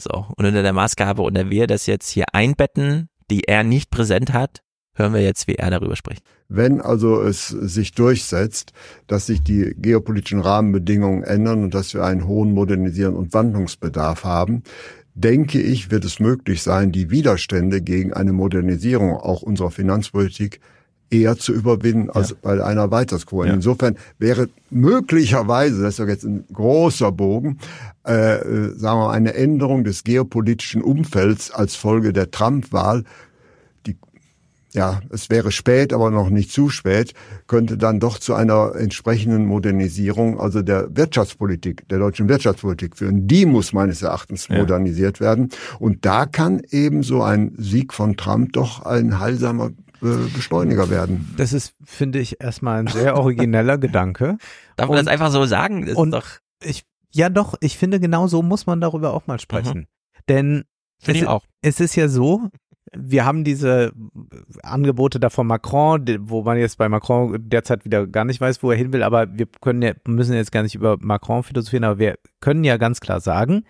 So, und unter der Maßgabe, und er wir das jetzt hier einbetten, die er nicht präsent hat, Hören wir jetzt, wie er darüber spricht. Wenn also es sich durchsetzt, dass sich die geopolitischen Rahmenbedingungen ändern und dass wir einen hohen Modernisieren und Wandlungsbedarf haben, denke ich, wird es möglich sein, die Widerstände gegen eine Modernisierung auch unserer Finanzpolitik eher zu überwinden als ja. bei einer Weitersquote. Ja. Insofern wäre möglicherweise, das ist doch jetzt ein großer Bogen, äh, äh, sagen wir mal, eine Änderung des geopolitischen Umfelds als Folge der Trump-Wahl ja, es wäre spät, aber noch nicht zu spät, könnte dann doch zu einer entsprechenden Modernisierung, also der Wirtschaftspolitik, der deutschen Wirtschaftspolitik führen. Die muss meines Erachtens ja. modernisiert werden. Und da kann eben so ein Sieg von Trump doch ein heilsamer äh, Beschleuniger werden. Das ist, finde ich, erstmal ein sehr origineller Gedanke. Darf man und, das einfach so sagen? Das und doch ich, ja doch, ich finde, genau so muss man darüber auch mal sprechen. Mhm. Denn Finde ich auch. Es ist ja so, wir haben diese Angebote da von Macron, wo man jetzt bei Macron derzeit wieder gar nicht weiß, wo er hin will, aber wir können ja, müssen jetzt gar nicht über Macron philosophieren, aber wir können ja ganz klar sagen,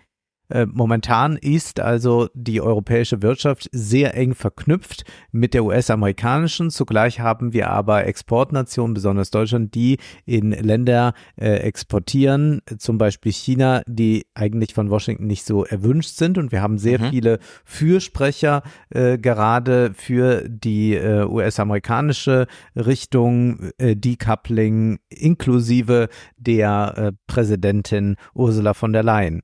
äh, momentan ist also die europäische Wirtschaft sehr eng verknüpft mit der US-amerikanischen. Zugleich haben wir aber Exportnationen, besonders Deutschland, die in Länder äh, exportieren, zum Beispiel China, die eigentlich von Washington nicht so erwünscht sind. Und wir haben sehr mhm. viele Fürsprecher äh, gerade für die äh, US-amerikanische Richtung, äh, Decoupling, inklusive der Präsidentin Ursula von der Leyen.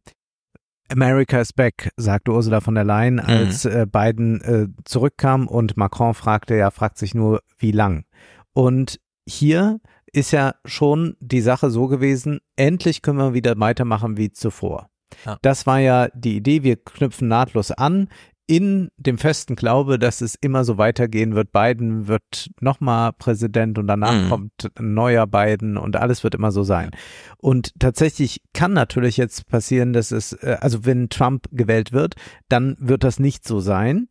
America is back, sagte Ursula von der Leyen, mhm. als mhm. äh, Biden äh, zurückkam und Macron fragte, ja, fragt sich nur, wie lang. Und hier ist ja schon die Sache so gewesen, endlich können wir wieder weitermachen wie zuvor. Ja. Das war ja die Idee, wir knüpfen nahtlos an in dem festen Glaube, dass es immer so weitergehen wird. Biden wird nochmal Präsident und danach mhm. kommt ein neuer Biden und alles wird immer so sein. Und tatsächlich kann natürlich jetzt passieren, dass es, äh, also wenn Trump gewählt wird, dann wird das nicht so sein.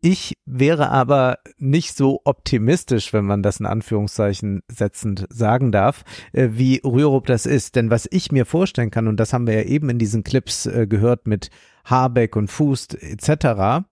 Ich wäre aber nicht so optimistisch, wenn man das in Anführungszeichen setzend sagen darf, äh, wie Rürup das ist. Denn was ich mir vorstellen kann, und das haben wir ja eben in diesen Clips äh, gehört mit Habeck und Fuß etc.,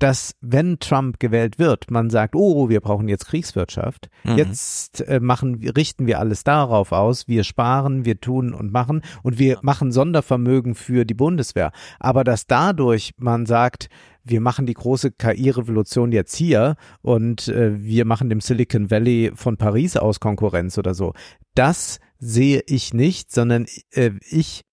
dass wenn Trump gewählt wird, man sagt, oh, wir brauchen jetzt Kriegswirtschaft, mhm. jetzt äh, machen, richten wir alles darauf aus, wir sparen, wir tun und machen und wir machen Sondervermögen für die Bundeswehr. Aber dass dadurch man sagt, wir machen die große KI-Revolution jetzt hier und äh, wir machen dem Silicon Valley von Paris aus Konkurrenz oder so. Das sehe ich nicht, sondern äh, ich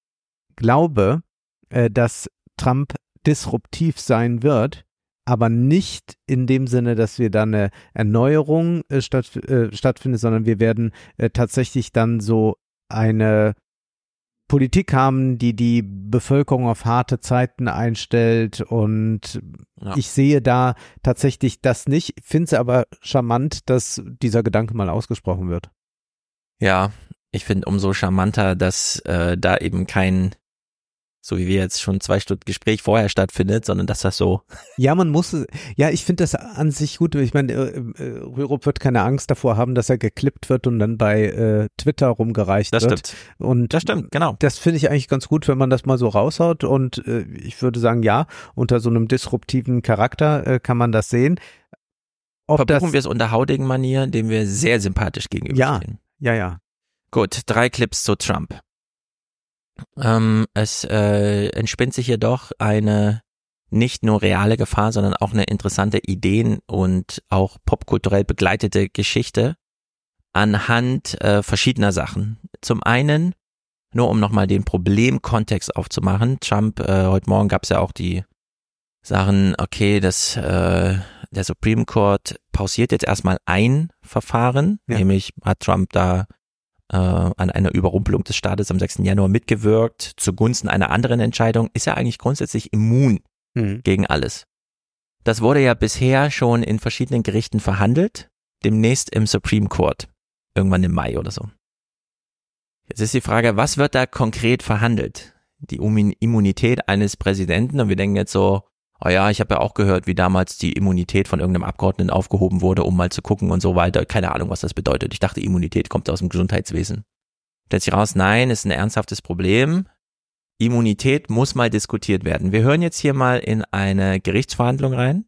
glaube, äh, dass Trump disruptiv sein wird, aber nicht in dem Sinne, dass wir dann eine Erneuerung äh, statt, äh, stattfindet, sondern wir werden äh, tatsächlich dann so eine Politik haben, die die Bevölkerung auf harte Zeiten einstellt und ja. ich sehe da tatsächlich das nicht, finde es aber charmant, dass dieser Gedanke mal ausgesprochen wird. Ja, ich finde umso charmanter, dass äh, da eben kein so wie wir jetzt schon zwei Stunden Gespräch vorher stattfindet, sondern dass das so. Ja, man muss, ja, ich finde das an sich gut. Ich meine, äh, äh, Rürup wird keine Angst davor haben, dass er geklippt wird und dann bei äh, Twitter rumgereicht das wird. Das stimmt. Und das stimmt, genau. Das finde ich eigentlich ganz gut, wenn man das mal so raushaut. Und äh, ich würde sagen, ja, unter so einem disruptiven Charakter äh, kann man das sehen. Ob Verbuchen wir es unter haudigen Manier, dem wir sehr sympathisch gegenüberstehen. Ja, ja, ja. Gut, drei Clips zu Trump. Ähm, es äh, entspinnt sich jedoch eine nicht nur reale Gefahr, sondern auch eine interessante Ideen- und auch popkulturell begleitete Geschichte anhand äh, verschiedener Sachen. Zum einen, nur um nochmal den Problemkontext aufzumachen, Trump, äh, heute Morgen gab es ja auch die Sachen, okay, das, äh, der Supreme Court pausiert jetzt erstmal ein Verfahren, ja. nämlich hat Trump da äh, an einer Überrumpelung des Staates am 6. Januar mitgewirkt zugunsten einer anderen Entscheidung, ist er eigentlich grundsätzlich immun mhm. gegen alles. Das wurde ja bisher schon in verschiedenen Gerichten verhandelt, demnächst im Supreme Court, irgendwann im Mai oder so. Jetzt ist die Frage, was wird da konkret verhandelt? Die Immunität eines Präsidenten und wir denken jetzt so, oh ja, ich habe ja auch gehört, wie damals die Immunität von irgendeinem Abgeordneten aufgehoben wurde, um mal zu gucken und so weiter. Keine Ahnung, was das bedeutet. Ich dachte, Immunität kommt aus dem Gesundheitswesen. Stellt sich raus, nein, ist ein ernsthaftes Problem. Immunität muss mal diskutiert werden. Wir hören jetzt hier mal in eine Gerichtsverhandlung rein.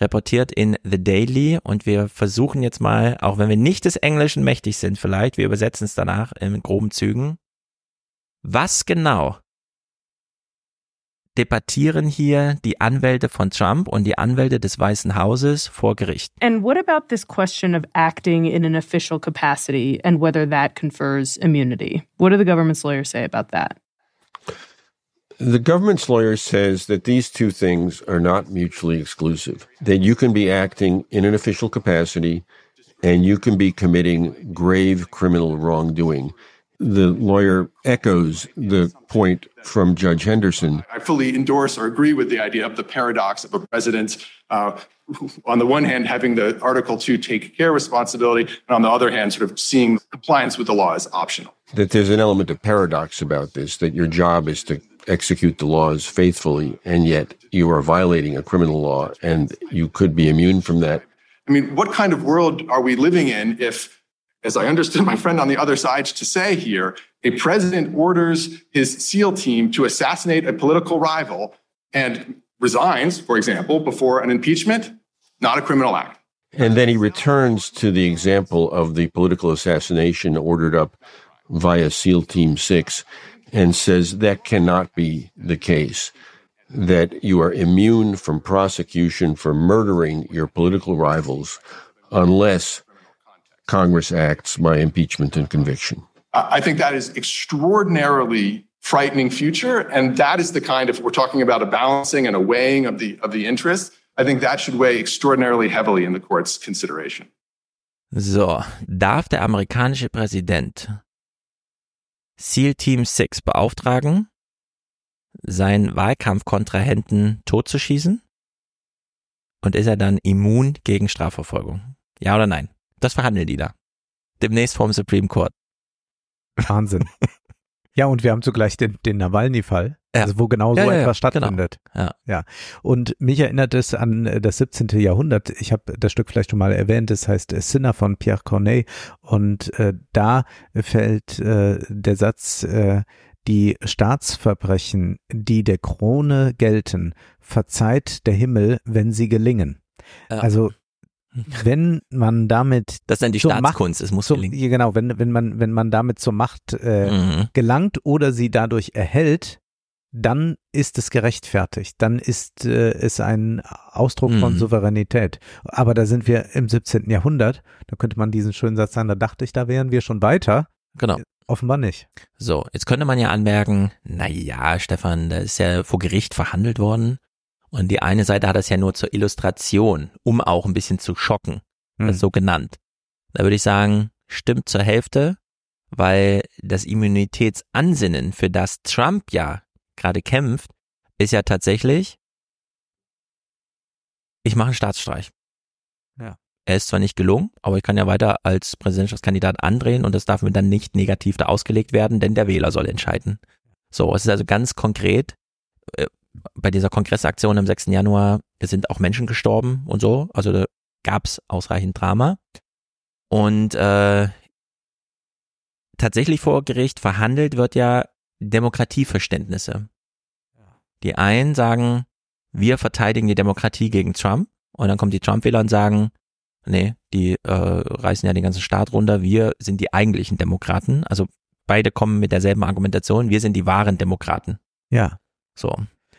reportiert in The Daily und wir versuchen jetzt mal, auch wenn wir nicht des Englischen mächtig sind, vielleicht, wir übersetzen es danach in groben Zügen. Was genau debattieren hier die Anwälte von Trump und die Anwälte des Weißen Hauses vor Gericht. And what about this question of acting in an official capacity and whether that confers immunity? What do the government's lawyers say about that? The government's lawyer says that these two things are not mutually exclusive, that you can be acting in an official capacity and you can be committing grave criminal wrongdoing. The lawyer echoes the point from Judge Henderson. I fully endorse or agree with the idea of the paradox of a president, uh, on the one hand, having the Article 2 take care responsibility, and on the other hand, sort of seeing compliance with the law as optional. That there's an element of paradox about this, that your job is to execute the laws faithfully, and yet you are violating a criminal law, and you could be immune from that. I mean, what kind of world are we living in if as I understood my friend on the other side to say here, a president orders his SEAL team to assassinate a political rival and resigns, for example, before an impeachment, not a criminal act. And then he returns to the example of the political assassination ordered up via SEAL Team 6 and says that cannot be the case. That you are immune from prosecution for murdering your political rivals unless Congress acts by impeachment and conviction. I think that is extraordinarily frightening future, and that is the kind of we're talking about a balancing and a weighing of the of the interests. I think that should weigh extraordinarily heavily in the court's consideration. So, darf der amerikanische Präsident SEAL Team 6 beauftragen, seinen Wahlkampfkontrahenten totzuschießen? Und ist er dann immun gegen Strafverfolgung? Ja oder nein? Das verhandeln die da. Demnächst vom Supreme Court. Wahnsinn. ja, und wir haben zugleich den, den Nawalny-Fall, ja. also wo genau ja, so ja, etwas stattfindet. Genau. Ja. ja. Und mich erinnert es an äh, das 17. Jahrhundert. Ich habe das Stück vielleicht schon mal erwähnt. Das heißt Sinner von Pierre Corneille. Und äh, da fällt äh, der Satz, äh, die Staatsverbrechen, die der Krone gelten, verzeiht der Himmel, wenn sie gelingen. Also wenn man damit das ist dann die Staatskunst, Macht, es muss zum, gelingen. genau, wenn wenn man wenn man damit zur Macht äh, Mhm. gelangt oder sie dadurch erhält, dann ist es gerechtfertigt, dann ist äh, es ein Ausdruck von Mhm. Souveränität. Aber da sind wir im 17. Jahrhundert, da könnte man diesen schönen Satz sagen, da dachte ich, da wären wir schon weiter. Genau. Offenbar nicht. So, jetzt könnte man ja anmerken, na ja, Stefan, da ist ja vor Gericht verhandelt worden. Und die eine Seite hat das ja nur zur Illustration, um auch ein bisschen zu schocken. Hm. Ist so genannt. Da würde ich sagen, stimmt zur Hälfte, weil das Immunitätsansinnen, für das Trump ja gerade kämpft, ist ja tatsächlich, ich mache einen Staatsstreich. Ja. Er ist zwar nicht gelungen, aber ich kann ja weiter als Präsidentschaftskandidat andrehen und das darf mir dann nicht negativ da ausgelegt werden, denn der Wähler soll entscheiden. So, es ist also ganz konkret, äh, bei dieser Kongressaktion am 6. Januar sind auch Menschen gestorben und so, also da gab's ausreichend Drama. Und äh, tatsächlich vor Gericht verhandelt wird ja Demokratieverständnisse. Die einen sagen, wir verteidigen die Demokratie gegen Trump und dann kommen die Trump-Wähler und sagen, nee, die äh, reißen ja den ganzen Staat runter, wir sind die eigentlichen Demokraten. Also beide kommen mit derselben Argumentation, wir sind die wahren Demokraten. Ja. So.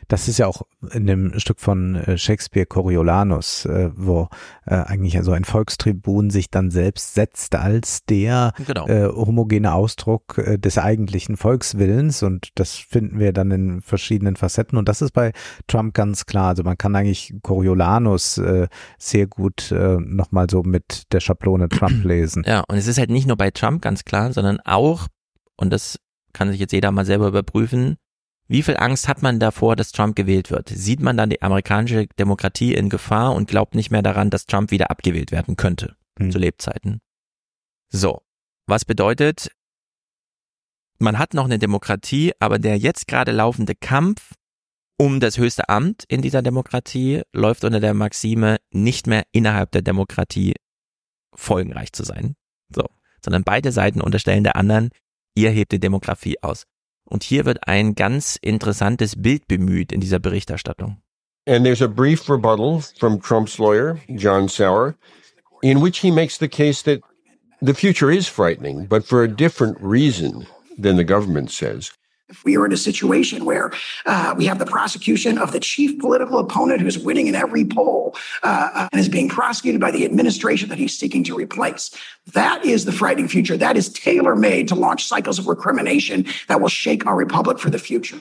Das ist ja auch in dem Stück von äh, Shakespeare Coriolanus, äh, wo äh, eigentlich so ein Volkstribun sich dann selbst setzt als der Genau. homogene Ausdruck des eigentlichen Volkswillens und das finden wir dann in verschiedenen Facetten und das ist bei Trump ganz klar. Also man kann eigentlich Coriolanus sehr gut äh, nochmal so mit der Schablone Trump lesen. Ja, und es ist halt nicht nur bei Trump ganz klar, sondern auch, und das kann sich jetzt jeder mal selber überprüfen, wie viel Angst hat man davor, dass Trump gewählt wird? Sieht man dann die amerikanische Demokratie in Gefahr und glaubt nicht mehr daran, dass Trump wieder abgewählt werden könnte zu Lebzeiten? So, was bedeutet, man hat noch eine Demokratie, aber der jetzt gerade laufende Kampf um das höchste Amt in dieser Demokratie läuft unter der Maxime, nicht mehr innerhalb der Demokratie folgenreich zu sein. So, sondern beide Seiten unterstellen der anderen, ihr hebt die Demografie aus. Und hier wird ein ganz interessantes Bild bemüht in dieser Berichterstattung. And there's a brief rebuttal from Trump's lawyer, John Sauer, in which he makes the case that the future is frightening, but for a different reason than the government says. We are in a situation where uh, we have the prosecution of the chief political opponent who's winning in every poll uh, and is being prosecuted by the administration that he's seeking to replace, that is the frightening future. That is tailor made to launch cycles of recrimination that will shake our republic for the future.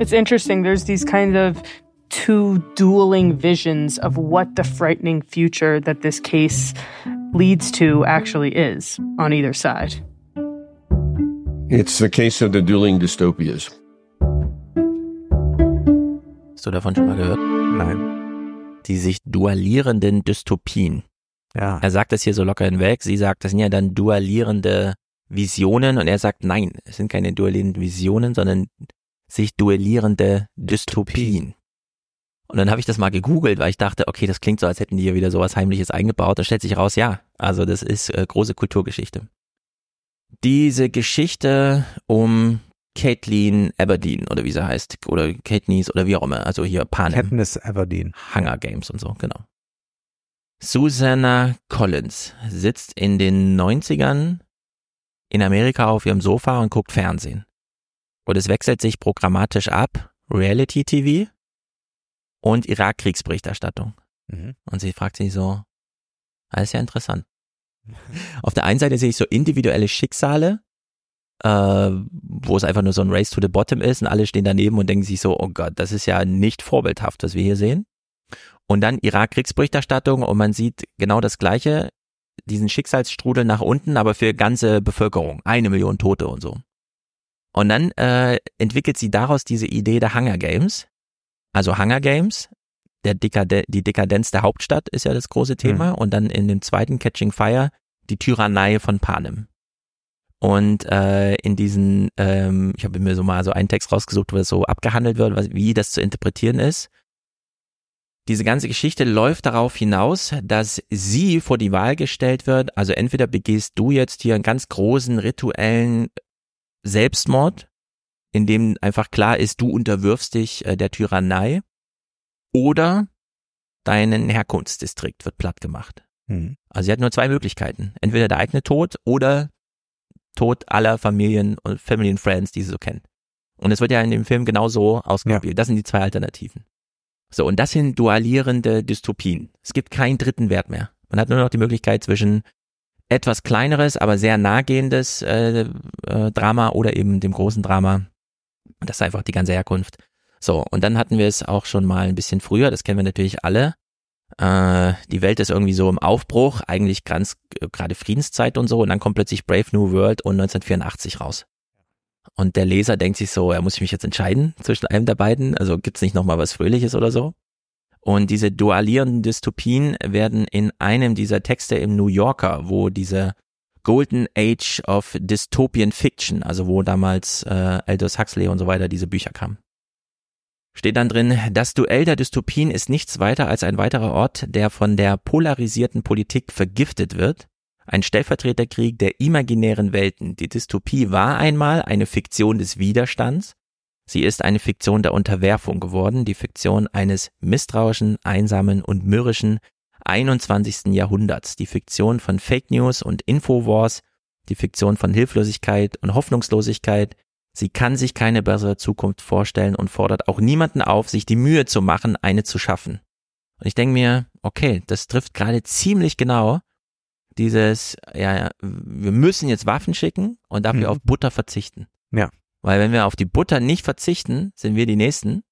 It's interesting. There's these kind of two dueling visions of what the frightening future that this case leads to actually is on either side. It's the case of the dueling dystopias. Hast du davon schon mal gehört? Nein. Die sich dualierenden Dystopien. Ja. Er sagt das hier so locker hinweg. Sie sagt, das sind ja dann dualierende Visionen und er sagt, nein, es sind keine dualierenden Visionen, sondern sich duellierende Dystopien. Und dann habe ich das mal gegoogelt, weil ich dachte, okay, das klingt so, als hätten die hier wieder sowas Heimliches eingebaut. Da stellt sich raus, ja, also das ist äh, große Kulturgeschichte. Diese Geschichte um Caitlin Aberdeen oder wie sie heißt, oder Katniss oder wie auch immer, also hier Panem. Katniss Aberdeen. Hunger Games und so, genau. Susanna Collins sitzt in den 90ern in Amerika auf ihrem Sofa und guckt Fernsehen. Und es wechselt sich programmatisch ab, Reality TV und Irak-Kriegsberichterstattung. Mhm. Und sie fragt sich so, das ist ja interessant. Auf der einen Seite sehe ich so individuelle Schicksale, äh, wo es einfach nur so ein Race to the Bottom ist und alle stehen daneben und denken sich so, oh Gott, das ist ja nicht vorbildhaft, was wir hier sehen. Und dann Irak-Kriegsberichterstattung und man sieht genau das Gleiche, diesen Schicksalsstrudel nach unten, aber für ganze Bevölkerung, eine Million Tote und so. Und dann äh, entwickelt sie daraus diese Idee der Hunger Games. Also Hunger Games, der Dekade die Dekadenz der Hauptstadt ist ja das große Thema. Mhm. Und dann in dem zweiten Catching Fire die Tyrannei von Panem. Und äh, in diesen, ähm, ich habe mir so mal so einen Text rausgesucht, wo das so abgehandelt wird, was, wie das zu interpretieren ist. Diese ganze Geschichte läuft darauf hinaus, dass sie vor die Wahl gestellt wird. Also entweder begehst du jetzt hier einen ganz großen rituellen Selbstmord, in dem einfach klar ist, du unterwirfst dich äh, der Tyrannei, oder deinen Herkunftsdistrikt wird platt gemacht. Mhm. Also sie hat nur zwei Möglichkeiten. Entweder der eigene Tod oder Tod aller Familien und Family and Friends, die sie so kennt. Und es wird ja in dem Film genauso ausgespielt. Das sind die zwei Alternativen. So, und das sind dualierende Dystopien. Es gibt keinen dritten Wert mehr. Man hat nur noch die Möglichkeit zwischen etwas kleineres, aber sehr nahgehendes äh, äh, Drama oder eben dem großen Drama. Das ist einfach die ganze Herkunft. So, und dann hatten wir es auch schon mal ein bisschen früher, das kennen wir natürlich alle. Äh, die Welt ist irgendwie so im Aufbruch, eigentlich ganz äh, gerade Friedenszeit und so, und dann kommt plötzlich Brave New World und 1984 raus. Und der Leser denkt sich so, er muss ich mich jetzt entscheiden zwischen einem der beiden? Also gibt's nicht nochmal was Fröhliches oder so? Und diese dualierenden Dystopien werden in einem dieser Texte im New Yorker, wo diese Golden Age of Dystopian Fiction, also wo damals äh, Aldous Huxley und so weiter diese Bücher kamen. Steht dann drin, das Duell der Dystopien ist nichts weiter als ein weiterer Ort, der von der polarisierten Politik vergiftet wird. Ein Stellvertreterkrieg der imaginären Welten. Die Dystopie war einmal eine Fiktion des Widerstands. Sie ist eine Fiktion der Unterwerfung geworden, die Fiktion eines misstrauischen, einsamen und mürrischen 21. Jahrhunderts, die Fiktion von Fake News und Infowars, die Fiktion von Hilflosigkeit und Hoffnungslosigkeit. Sie kann sich keine bessere Zukunft vorstellen und fordert auch niemanden auf, sich die Mühe zu machen, eine zu schaffen. Und ich denke mir, okay, das trifft gerade ziemlich genau dieses, ja, wir müssen jetzt Waffen schicken und dafür Mhm. auf Butter verzichten. Ja. Weil wenn wir auf die Butter nicht verzichten, sind wir die Nächsten.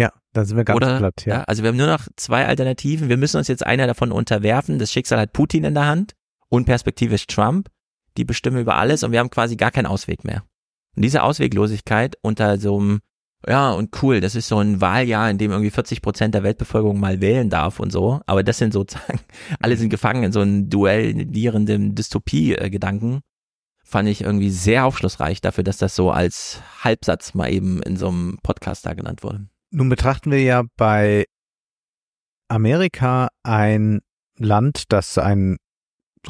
Ja, da sind wir ganz Oder, platt, ja. Also wir haben nur noch zwei Alternativen. Wir müssen uns jetzt einer davon unterwerfen. Das Schicksal hat Putin in der Hand und perspektivisch Trump. Die bestimmen über alles und wir haben quasi gar keinen Ausweg mehr. Und diese Ausweglosigkeit unter so einem, ja, und cool, das ist so ein Wahljahr, in dem irgendwie 40 Prozent der Weltbevölkerung mal wählen darf und so. Aber das sind sozusagen, alle sind gefangen in so einem duellierenden Dystopie-Gedanken. Fand ich irgendwie sehr aufschlussreich dafür, dass das so als Halbsatz mal eben in so einem Podcast da genannt wurde. Nun betrachten wir ja bei Amerika ein Land, das ein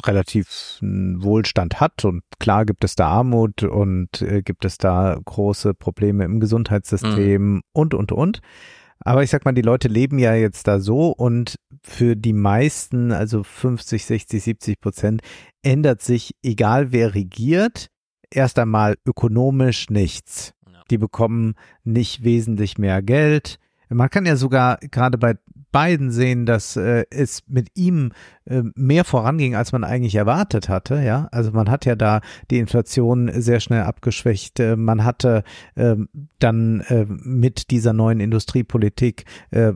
relativ Wohlstand hat und klar gibt es da Armut und äh, gibt es da große Probleme im Gesundheitssystem mhm. und, und, und. Aber ich sag mal, die Leute leben ja jetzt da so und für die meisten, also 50, 60, 70 Prozent, ändert sich, egal wer regiert, erst einmal ökonomisch nichts. Die bekommen nicht wesentlich mehr Geld. Man kann ja sogar gerade bei beiden sehen, dass äh, es mit ihm äh, mehr voranging, als man eigentlich erwartet hatte. Ja, also man hat ja da die Inflation sehr schnell abgeschwächt. Äh, man hatte äh, dann äh, mit dieser neuen Industriepolitik äh,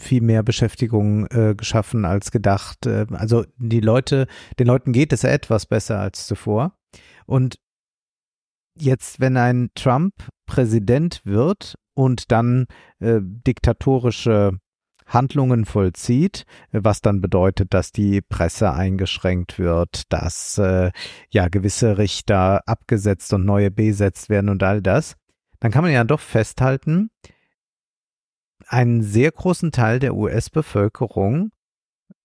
viel mehr Beschäftigung äh, geschaffen als gedacht. Also die Leute, den Leuten geht es etwas besser als zuvor. Und jetzt, wenn ein Trump Präsident wird und dann äh, diktatorische Handlungen vollzieht, was dann bedeutet, dass die Presse eingeschränkt wird, dass äh, ja gewisse Richter abgesetzt und neue besetzt werden und all das, dann kann man ja doch festhalten, einen sehr großen Teil der US-Bevölkerung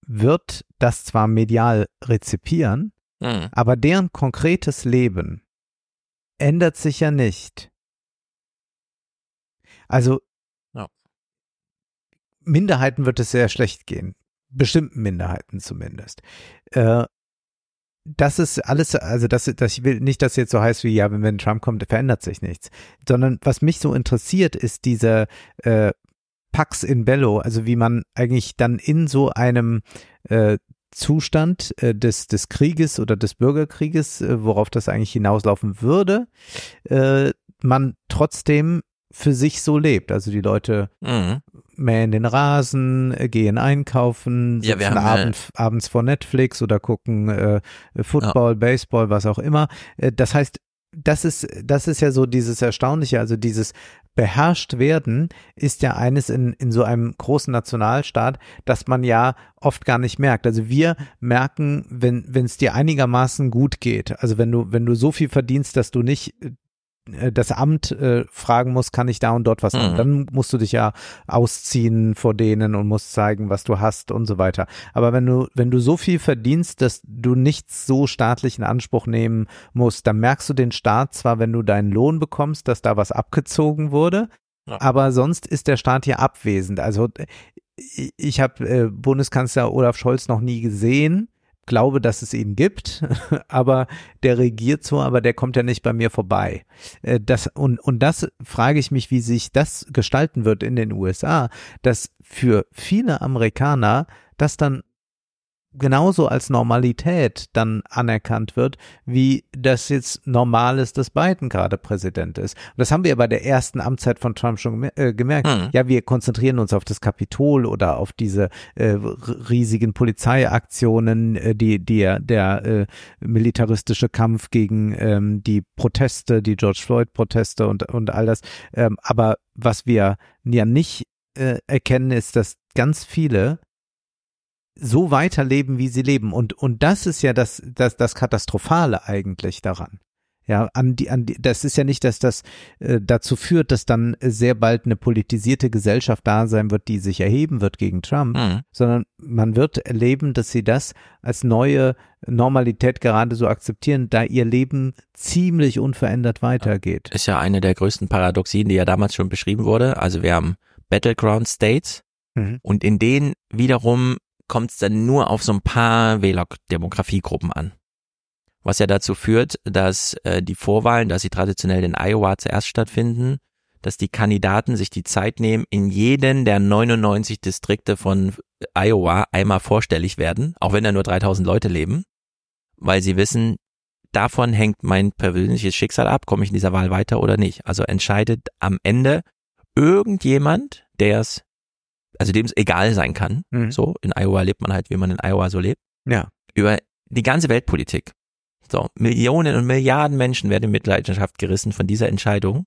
wird das zwar medial rezipieren, mhm. aber deren konkretes Leben ändert sich ja nicht. Also Minderheiten wird es sehr schlecht gehen. Bestimmten Minderheiten zumindest. Äh, das ist alles, also das, das ich will nicht, dass jetzt so heißt wie, ja, wenn, wenn Trump kommt, verändert sich nichts. Sondern was mich so interessiert, ist diese äh, Pax in Bello, also wie man eigentlich dann in so einem äh, Zustand äh, des, des Krieges oder des Bürgerkrieges, äh, worauf das eigentlich hinauslaufen würde, äh, man trotzdem für sich so lebt. Also die Leute mhm. mähen den Rasen, äh, gehen einkaufen, sitzen ja, abend, äh, abends vor Netflix oder gucken äh, Football, ja. Baseball, was auch immer. Äh, das heißt, das ist, das ist ja so dieses Erstaunliche, also dieses beherrscht werden ist ja eines in, in so einem großen Nationalstaat, dass man ja oft gar nicht merkt. Also wir merken, wenn es dir einigermaßen gut geht, also wenn du wenn du so viel verdienst, dass du nicht das Amt äh, fragen muss, kann ich da und dort was machen. Mhm. Dann musst du dich ja ausziehen vor denen und musst zeigen, was du hast und so weiter. Aber wenn du, wenn du so viel verdienst, dass du nichts so staatlich in Anspruch nehmen musst, dann merkst du den Staat zwar, wenn du deinen Lohn bekommst, dass da was abgezogen wurde, ja. aber sonst ist der Staat hier abwesend. Also ich habe äh, Bundeskanzler Olaf Scholz noch nie gesehen glaube, dass es ihn gibt, aber der regiert so, aber der kommt ja nicht bei mir vorbei. Äh, das, und, und das frage ich mich, wie sich das gestalten wird in den USA, dass für viele Amerikaner das dann genauso als Normalität dann anerkannt wird, wie das jetzt normal ist, dass Biden gerade Präsident ist. Und das haben wir bei der ersten Amtszeit von Trump schon äh, gemerkt. Hm. Ja, wir konzentrieren uns auf das Kapitol oder auf diese äh, riesigen Polizeiaktionen, äh, die, die der äh, militaristische Kampf gegen ähm, die Proteste, die George Floyd Proteste und, und all das. Ähm, aber was wir ja nicht äh, erkennen, ist, dass ganz viele so weiterleben, wie sie leben. Und, und das ist ja das, das, das Katastrophale eigentlich daran. Ja, an die, an die, das ist ja nicht, dass das äh, dazu führt, dass dann sehr bald eine politisierte Gesellschaft da sein wird, die sich erheben wird gegen Trump, mhm. sondern man wird erleben, dass sie das als neue Normalität gerade so akzeptieren, da ihr Leben ziemlich unverändert weitergeht. Ist ja eine der größten Paradoxien, die ja damals schon beschrieben wurde. Also wir haben Battleground States mhm. und in denen wiederum kommt es dann nur auf so ein paar Wählerdemografiegruppen an. Was ja dazu führt, dass äh, die Vorwahlen, dass sie traditionell in Iowa zuerst stattfinden, dass die Kandidaten sich die Zeit nehmen, in jeden der 99 Distrikte von Iowa einmal vorstellig werden, auch wenn da nur 3000 Leute leben, weil sie wissen, davon hängt mein persönliches Schicksal ab, komme ich in dieser Wahl weiter oder nicht. Also entscheidet am Ende irgendjemand, der es also dem es egal sein kann. Mhm. So, in Iowa lebt man halt, wie man in Iowa so lebt. Ja. Über die ganze Weltpolitik. So, Millionen und Milliarden Menschen werden in Mitleidenschaft gerissen von dieser Entscheidung,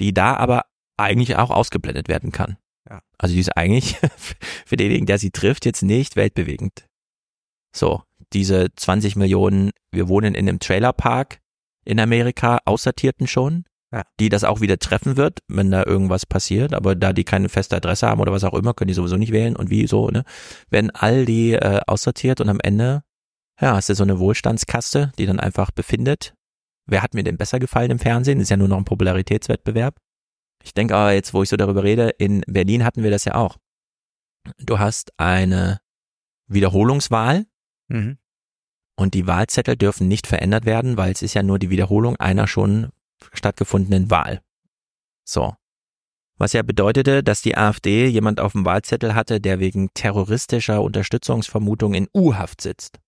die da aber eigentlich auch ausgeblendet werden kann. Ja. Also die ist eigentlich für denjenigen, der sie trifft, jetzt nicht weltbewegend. So, diese 20 Millionen, wir wohnen in einem Trailerpark in Amerika, aussortierten schon, ja. die das auch wieder treffen wird, wenn da irgendwas passiert. Aber da die keine feste Adresse haben oder was auch immer, können die sowieso nicht wählen und wie so, ne? Werden all die äh, aussortiert und am Ende Ja, hast du so eine Wohlstandskaste, die dann einfach befindet, wer hat mir denn besser gefallen im Fernsehen? Ist ja nur noch ein Popularitätswettbewerb. Ich denke aber jetzt, wo ich so darüber rede, in Berlin hatten wir das ja auch. Du hast eine Wiederholungswahl Mhm. und die Wahlzettel dürfen nicht verändert werden, weil es ist ja nur die Wiederholung einer schon stattgefundenen Wahl. So. Was ja bedeutete, dass die AfD jemand auf dem Wahlzettel hatte, der wegen terroristischer Unterstützungsvermutung in U-Haft sitzt.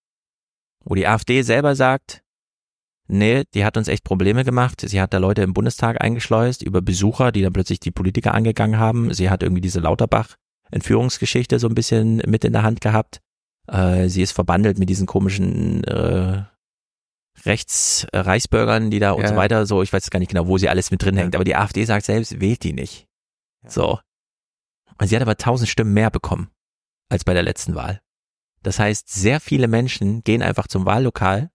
Wo die AfD selber sagt, nee, die hat uns echt Probleme gemacht. Sie hat da Leute im Bundestag eingeschleust über Besucher, die dann plötzlich die Politiker angegangen haben. Sie hat irgendwie diese Lauterbach-Entführungsgeschichte so ein bisschen mit in der Hand gehabt. Äh, sie ist verbandelt mit diesen komischen äh, Rechts-Reichsbürgern, die da und Ja. so weiter. So, ich weiß gar nicht genau, wo sie alles mit drin hängt. Aber die AfD sagt selbst, wählt die nicht. So. Und sie hat aber tausend Stimmen mehr bekommen als bei der letzten Wahl. Das heißt, sehr viele Menschen gehen einfach zum Wahllokal,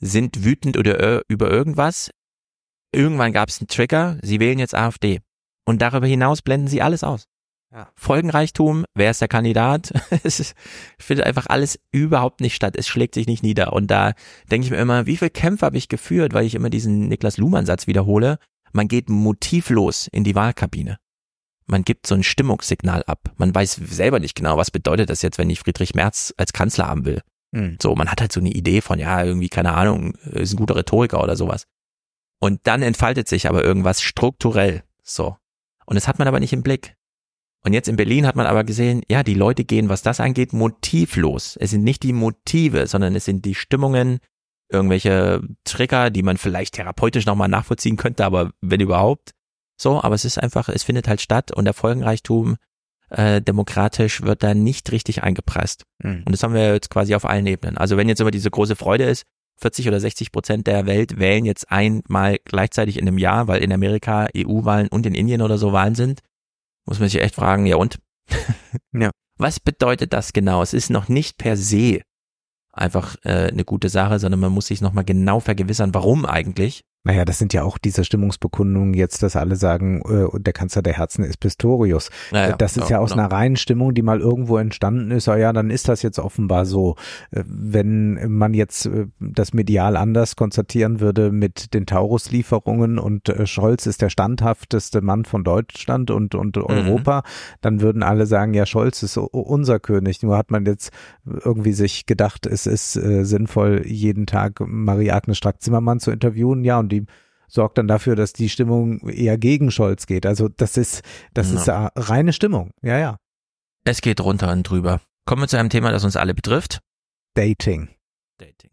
sind wütend oder ir- über irgendwas. Irgendwann gab es einen Trigger, sie wählen jetzt AfD. Und darüber hinaus blenden sie alles aus. Ja. Folgenreichtum, wer ist der Kandidat? es findet einfach alles überhaupt nicht statt. Es schlägt sich nicht nieder. Und da denke ich mir immer, wie viele Kämpfe habe ich geführt, weil ich immer diesen Niklas Luhmann-Satz wiederhole. Man geht motivlos in die Wahlkabine. Man gibt so ein Stimmungssignal ab. Man weiß selber nicht genau, was bedeutet das jetzt, wenn ich Friedrich Merz als Kanzler haben will. Mhm. So, man hat halt so eine Idee von, ja, irgendwie, keine Ahnung, ist ein guter Rhetoriker oder sowas. Und dann entfaltet sich aber irgendwas strukturell. So. Und das hat man aber nicht im Blick. Und jetzt in Berlin hat man aber gesehen, ja, die Leute gehen, was das angeht, motivlos. Es sind nicht die Motive, sondern es sind die Stimmungen, irgendwelche Trigger, die man vielleicht therapeutisch nochmal nachvollziehen könnte, aber wenn überhaupt. So, aber es ist einfach, es findet halt statt und der Folgenreichtum äh, demokratisch wird da nicht richtig eingepreist. Mhm. Und das haben wir jetzt quasi auf allen Ebenen. Also wenn jetzt immer diese große Freude ist, 40 oder 60 Prozent der Welt wählen jetzt einmal gleichzeitig in einem Jahr, weil in Amerika EU-Wahlen und in Indien oder so Wahlen sind, muss man sich echt fragen, ja und? ja. Was bedeutet das genau? Es ist noch nicht per se einfach äh, eine gute Sache, sondern man muss sich nochmal genau vergewissern, warum eigentlich. Naja, das sind ja auch diese Stimmungsbekundungen jetzt, dass alle sagen, äh, der Kanzler der Herzen ist Pistorius. Naja, Äh, das ist ja, ja aus genau. einer reinen Stimmung, die mal irgendwo entstanden ist. Ah ja, dann ist das jetzt offenbar so. Äh, Wenn man jetzt äh, das medial anders konstatieren würde mit den Taurus-Lieferungen und Scholz ist der standhafteste Mann von Deutschland und, und Mhm. Europa, dann würden alle sagen, ja, Scholz ist unser König. Nur hat man jetzt irgendwie sich gedacht, es ist äh, sinnvoll, jeden Tag Marie-Agnes Strack-Zimmermann zu interviewen. Ja, und die sorgt dann dafür, dass die Stimmung eher gegen Scholz geht. Also das ist, das Ja. ist reine Stimmung. Ja, ja. Es geht runter und drüber. Kommen wir zu einem Thema, das uns alle betrifft. Dating. Dating.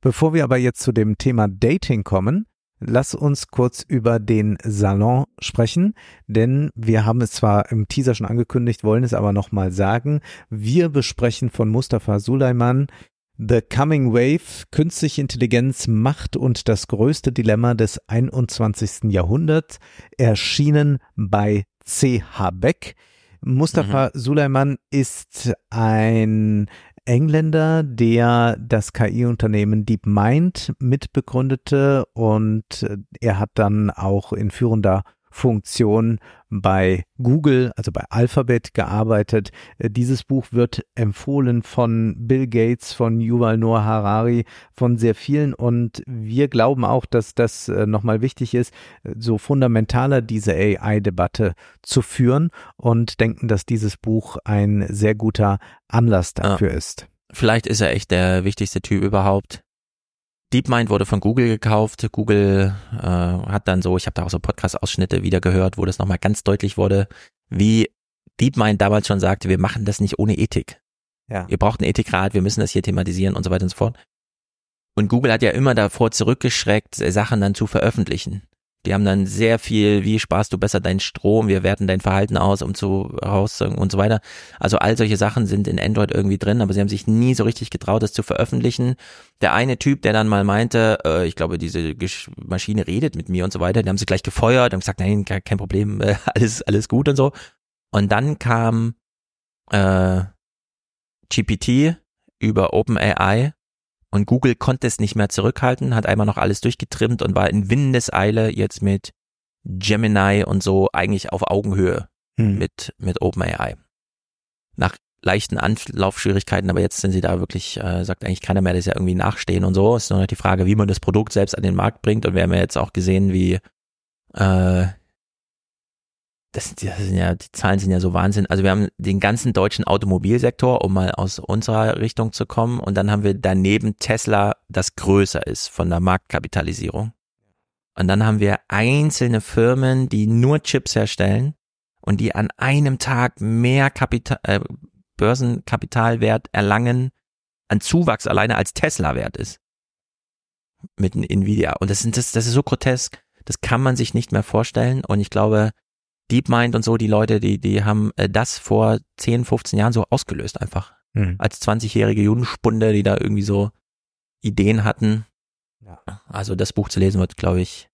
Bevor wir aber jetzt zu dem Thema Dating kommen, lass uns kurz über den Salon sprechen, denn wir haben es zwar im Teaser schon angekündigt, wollen es aber nochmal sagen. Wir besprechen von Mustafa Sulaiman The Coming Wave, künstliche Intelligenz, Macht und das größte Dilemma des 21. Jahrhunderts, erschienen bei CH Beck. Mustafa Sulaiman ist ein Engländer, der das KI-Unternehmen DeepMind mitbegründete und äh, er hat dann auch in führender Funktion bei Google, also bei Alphabet gearbeitet. Äh, Dieses Buch wird empfohlen von Bill Gates, von Yuval Noah Harari, von sehr vielen und wir glauben auch, dass das äh, nochmal wichtig ist, äh, so fundamentaler diese AI-Debatte zu führen und denken, dass dieses Buch ein sehr guter Anlass dafür ist. Vielleicht ist er echt der wichtigste Typ überhaupt. DeepMind wurde von Google gekauft. Google äh, hat dann so, ich habe da auch so Podcast-Ausschnitte wieder gehört, wo das nochmal ganz deutlich wurde, wie DeepMind damals schon sagte, wir machen das nicht ohne Ethik. Ja. Ihr braucht einen Ethikrat, wir müssen das hier thematisieren und so weiter und so fort. Und Google hat ja immer davor zurückgeschreckt, Sachen dann zu veröffentlichen. Die haben dann sehr viel, wie sparst du besser deinen Strom, wir werten dein Verhalten aus, um zu raus und so weiter. Also all solche Sachen sind in Android irgendwie drin, aber sie haben sich nie so richtig getraut, das zu veröffentlichen. Der eine Typ, der dann mal meinte, äh, ich glaube, diese Gesch- Maschine redet mit mir und so weiter, die haben sie gleich gefeuert und gesagt, nein, ke- kein Problem, äh, alles, alles gut und so. Und dann kam äh, GPT über OpenAI und Google konnte es nicht mehr zurückhalten, hat einmal noch alles durchgetrimmt und war in Windeseile jetzt mit Gemini und so eigentlich auf Augenhöhe Hm. mit, mit OpenAI. Nach leichten Anlaufschwierigkeiten, aber jetzt sind sie da wirklich, äh, sagt eigentlich keiner mehr, dass ja irgendwie nachstehen und so. Es ist nur noch die Frage, wie man das Produkt selbst an den Markt bringt. Und wir haben ja jetzt auch gesehen, wie äh, das, das sind ja, die Zahlen sind ja so Wahnsinn. Also wir haben den ganzen deutschen Automobilsektor, um mal aus unserer Richtung zu kommen, und dann haben wir daneben Tesla, das größer ist von der Marktkapitalisierung. Und dann haben wir einzelne Firmen, die nur Chips herstellen und die an einem Tag mehr Kapital, äh, Börsenkapitalwert erlangen an Zuwachs alleine als Tesla wert ist. Mit Nvidia. Und das, sind, das, das ist so grotesk. Das kann man sich nicht mehr vorstellen. Und ich glaube, DeepMind und so, die Leute, die, die haben äh, das vor 10, 15 Jahren so ausgelöst einfach. Mhm. Als 20-jährige Judenspunde, die da irgendwie so Ideen hatten. Ja. Also das Buch zu lesen wird, glaube ich,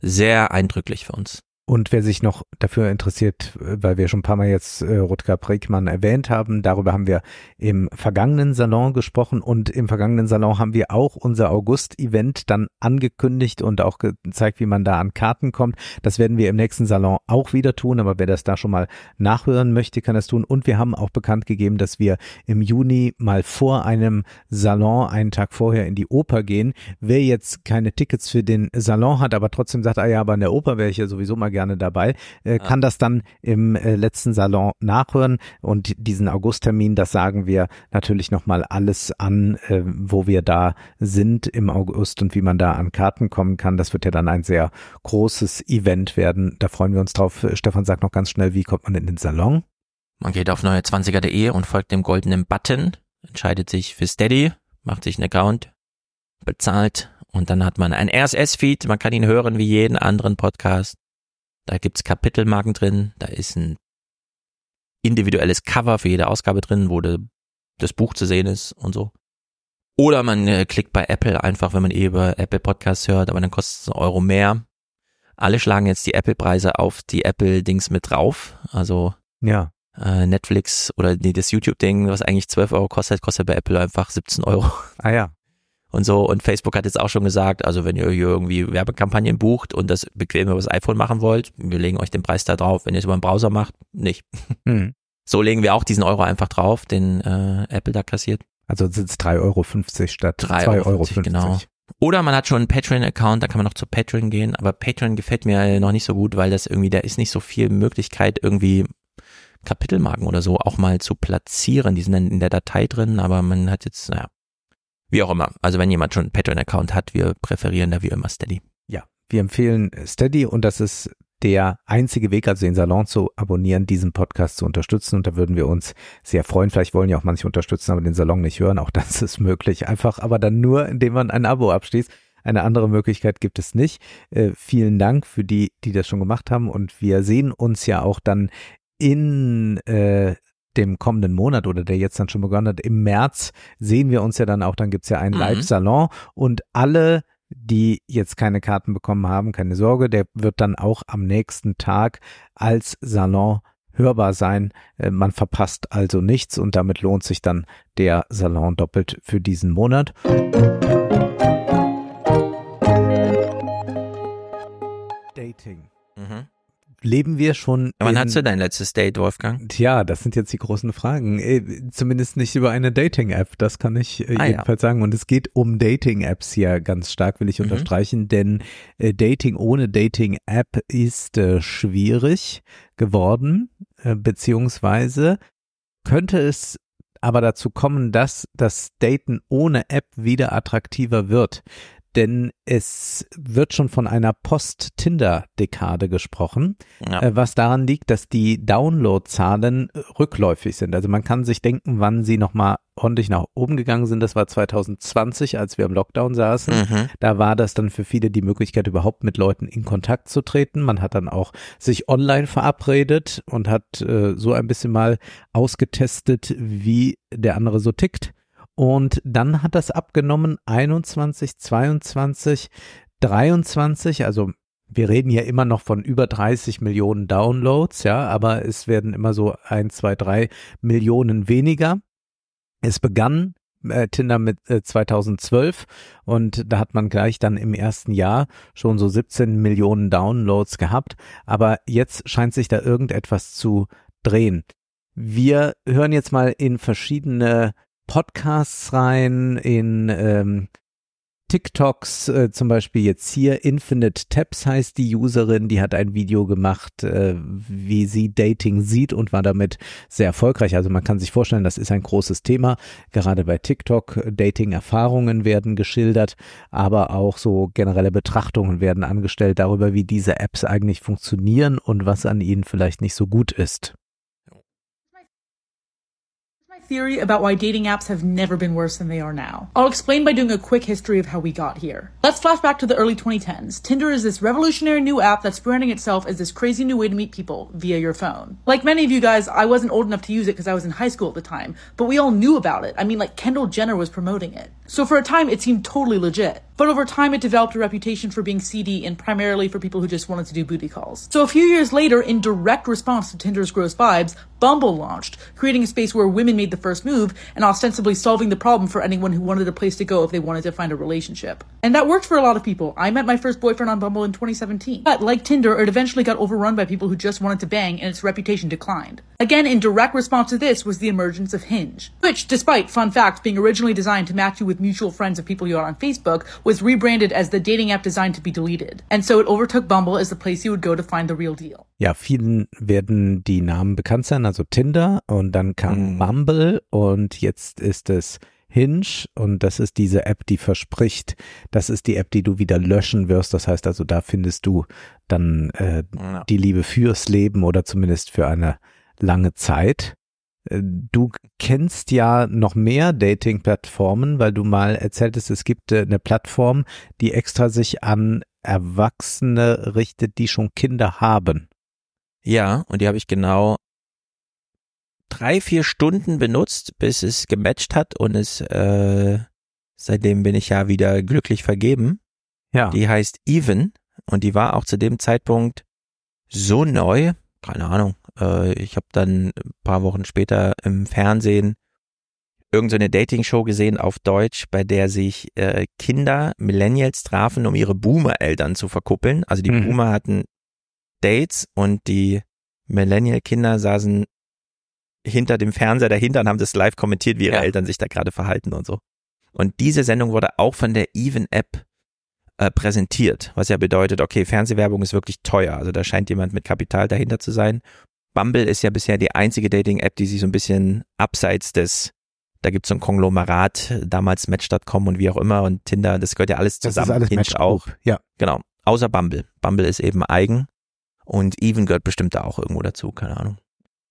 sehr eindrücklich für uns. Und wer sich noch dafür interessiert, äh, weil wir schon ein paar Mal jetzt äh, Rutger Bregmann erwähnt haben, darüber haben wir im vergangenen Salon gesprochen und im vergangenen Salon haben wir auch unser August-Event dann angekündigt und auch gezeigt, wie man da an Karten kommt. Das werden wir im nächsten Salon auch wieder tun, aber wer das da schon mal nachhören möchte, kann das tun. Und wir haben auch bekannt gegeben, dass wir im Juni mal vor einem Salon einen Tag vorher in die Oper gehen. Wer jetzt keine Tickets für den Salon hat, aber trotzdem sagt, ah ja, aber in der Oper wäre ich ja sowieso mal gerne dabei, äh, kann das dann im äh, letzten Salon nachhören und diesen Augusttermin, das sagen wir natürlich nochmal alles an, äh, wo wir da sind im August und wie man da an Karten kommen kann. Das wird ja dann ein sehr großes Event werden. Da freuen wir uns drauf. Stefan sagt noch ganz schnell, wie kommt man in den Salon? Man geht auf neue20er.de und folgt dem goldenen Button, entscheidet sich für Steady, macht sich einen Account, bezahlt und dann hat man ein RSS-Feed, man kann ihn hören wie jeden anderen Podcast. Da gibt's Kapitelmarken drin, da ist ein individuelles Cover für jede Ausgabe drin, wo de, das Buch zu sehen ist und so. Oder man äh, klickt bei Apple einfach, wenn man eh über Apple Podcasts hört, aber dann kostet es einen Euro mehr. Alle schlagen jetzt die Apple-Preise auf die Apple-Dings mit drauf. Also ja. äh, Netflix oder nee, das YouTube-Ding, was eigentlich 12 Euro kostet, kostet bei Apple einfach 17 Euro. Ah ja und so. Und Facebook hat jetzt auch schon gesagt, also wenn ihr hier irgendwie Werbekampagnen bucht und das bequem über das iPhone machen wollt, wir legen euch den Preis da drauf. Wenn ihr es über den Browser macht, nicht. Hm. So legen wir auch diesen Euro einfach drauf, den äh, Apple da kassiert. Also sind es 3,50 Euro statt 2,50 Euro. Euro genau. Oder man hat schon einen Patreon-Account, da kann man noch zu Patreon gehen, aber Patreon gefällt mir noch nicht so gut, weil das irgendwie, da ist nicht so viel Möglichkeit, irgendwie Kapitelmarken oder so auch mal zu platzieren. Die sind dann in der Datei drin, aber man hat jetzt, naja, wie auch immer. Also wenn jemand schon einen Patreon-Account hat, wir präferieren da wie immer Steady. Ja, wir empfehlen Steady und das ist der einzige Weg, also den Salon zu abonnieren, diesen Podcast zu unterstützen. Und da würden wir uns sehr freuen. Vielleicht wollen ja auch manche unterstützen, aber den Salon nicht hören. Auch das ist möglich. Einfach, aber dann nur, indem man ein Abo abschließt. Eine andere Möglichkeit gibt es nicht. Äh, vielen Dank für die, die das schon gemacht haben. Und wir sehen uns ja auch dann in äh, dem kommenden Monat oder der jetzt dann schon begonnen hat, im März sehen wir uns ja dann auch, dann gibt's ja einen mhm. Live-Salon und alle die jetzt keine Karten bekommen haben, keine Sorge, der wird dann auch am nächsten Tag als Salon hörbar sein. Äh, man verpasst also nichts und damit lohnt sich dann der Salon doppelt für diesen Monat. Dating. Mhm leben wir schon. Wann hast du dein letztes Date, Wolfgang? Tja, das sind jetzt die großen Fragen. Äh, zumindest nicht über eine Dating-App, das kann ich äh, ah, jedenfalls ja. sagen. Und es geht um Dating-Apps hier ganz stark, will ich mhm. unterstreichen, denn äh, Dating ohne Dating-App ist äh, schwierig geworden, äh, beziehungsweise könnte es aber dazu kommen, dass das Daten ohne App wieder attraktiver wird denn es wird schon von einer Post-Tinder-Dekade gesprochen, ja. äh, was daran liegt, dass die Downloadzahlen rückläufig sind. Also man kann sich denken, wann sie nochmal ordentlich nach oben gegangen sind. Das war 2020, als wir im Lockdown saßen. Mhm. Da war das dann für viele die Möglichkeit, überhaupt mit Leuten in Kontakt zu treten. Man hat dann auch sich online verabredet und hat äh, so ein bisschen mal ausgetestet, wie der andere so tickt. Und dann hat das abgenommen 21, 22, 23, also wir reden ja immer noch von über 30 Millionen Downloads, ja, aber es werden immer so ein, zwei, drei Millionen weniger. Es begann äh, Tinder mit äh, 2012 und da hat man gleich dann im ersten Jahr schon so 17 Millionen Downloads gehabt, aber jetzt scheint sich da irgendetwas zu drehen. Wir hören jetzt mal in verschiedene Podcasts rein, in ähm, TikToks, äh, zum Beispiel jetzt hier, Infinite Taps heißt die Userin, die hat ein Video gemacht, äh, wie sie Dating sieht und war damit sehr erfolgreich. Also man kann sich vorstellen, das ist ein großes Thema, gerade bei TikTok. Dating-Erfahrungen werden geschildert, aber auch so generelle Betrachtungen werden angestellt darüber, wie diese Apps eigentlich funktionieren und was an ihnen vielleicht nicht so gut ist. Theory about why dating apps have never been worse than they are now. I'll explain by doing a quick history of how we got here. Let's flash back to the early 2010s. Tinder is this revolutionary new app that's branding itself as this crazy new way to meet people via your phone. Like many of you guys, I wasn't old enough to use it because I was in high school at the time, but we all knew about it. I mean, like Kendall Jenner was promoting it. So for a time, it seemed totally legit. But over time, it developed a reputation for being seedy and primarily for people who just wanted to do booty calls. So a few years later, in direct response to Tinder's gross vibes, Bumble launched, creating a space where women made the first move and ostensibly solving the problem for anyone who wanted a place to go if they wanted to find a relationship. And that worked for a lot of people. I met my first boyfriend on Bumble in 2017. But like Tinder, it eventually got overrun by people who just wanted to bang and its reputation declined. Again, in direct response to this was the emergence of Hinge, which, despite, fun fact, being originally designed to match you with mutual friends of people you are on Facebook, was rebranded as the dating app designed to be deleted. And so it overtook Bumble as the place you would go to find the real deal. Ja, vielen werden die Namen bekannt sein, also Tinder und dann kam Mhm. Bumble und jetzt ist es Hinge und das ist diese App, die verspricht, das ist die App, die du wieder löschen wirst. Das heißt also, da findest du dann äh, Ja. die Liebe fürs Leben oder zumindest für eine lange Zeit. Äh, Du kennst ja noch mehr Dating-Plattformen, weil du mal erzähltest, es gibt äh, eine Plattform, die extra sich an Erwachsene richtet, die schon Kinder haben. Ja, und die habe ich genau drei, vier Stunden benutzt, bis es gematcht hat und es äh, seitdem bin ich ja wieder glücklich vergeben. Ja. Die heißt Even und die war auch zu dem Zeitpunkt so neu, keine Ahnung. Äh, ich habe dann ein paar Wochen später im Fernsehen irgendeine Dating-Show gesehen auf Deutsch, bei der sich äh, Kinder, Millennials trafen, um ihre Boomer-Eltern zu verkuppeln. Also die Mhm. Boomer hatten Dates und die Millennial-Kinder saßen hinter dem Fernseher dahinter und haben das live kommentiert, wie ihre Eltern sich da gerade verhalten und so. Und diese Sendung wurde auch von der Even-App äh, präsentiert, was ja bedeutet, okay, Fernsehwerbung ist wirklich teuer, also da scheint jemand mit Kapital dahinter zu sein. Bumble ist ja bisher die einzige Dating-App, die sich so ein bisschen abseits des, da gibt's so ein Konglomerat, damals Match.com und wie auch immer und Tinder, das gehört ja alles Das ist zusammen. alles Hinge Match auch. Group, ja. Genau. Außer Bumble. Bumble ist eben eigen und Even gehört bestimmt da auch irgendwo dazu, keine Ahnung.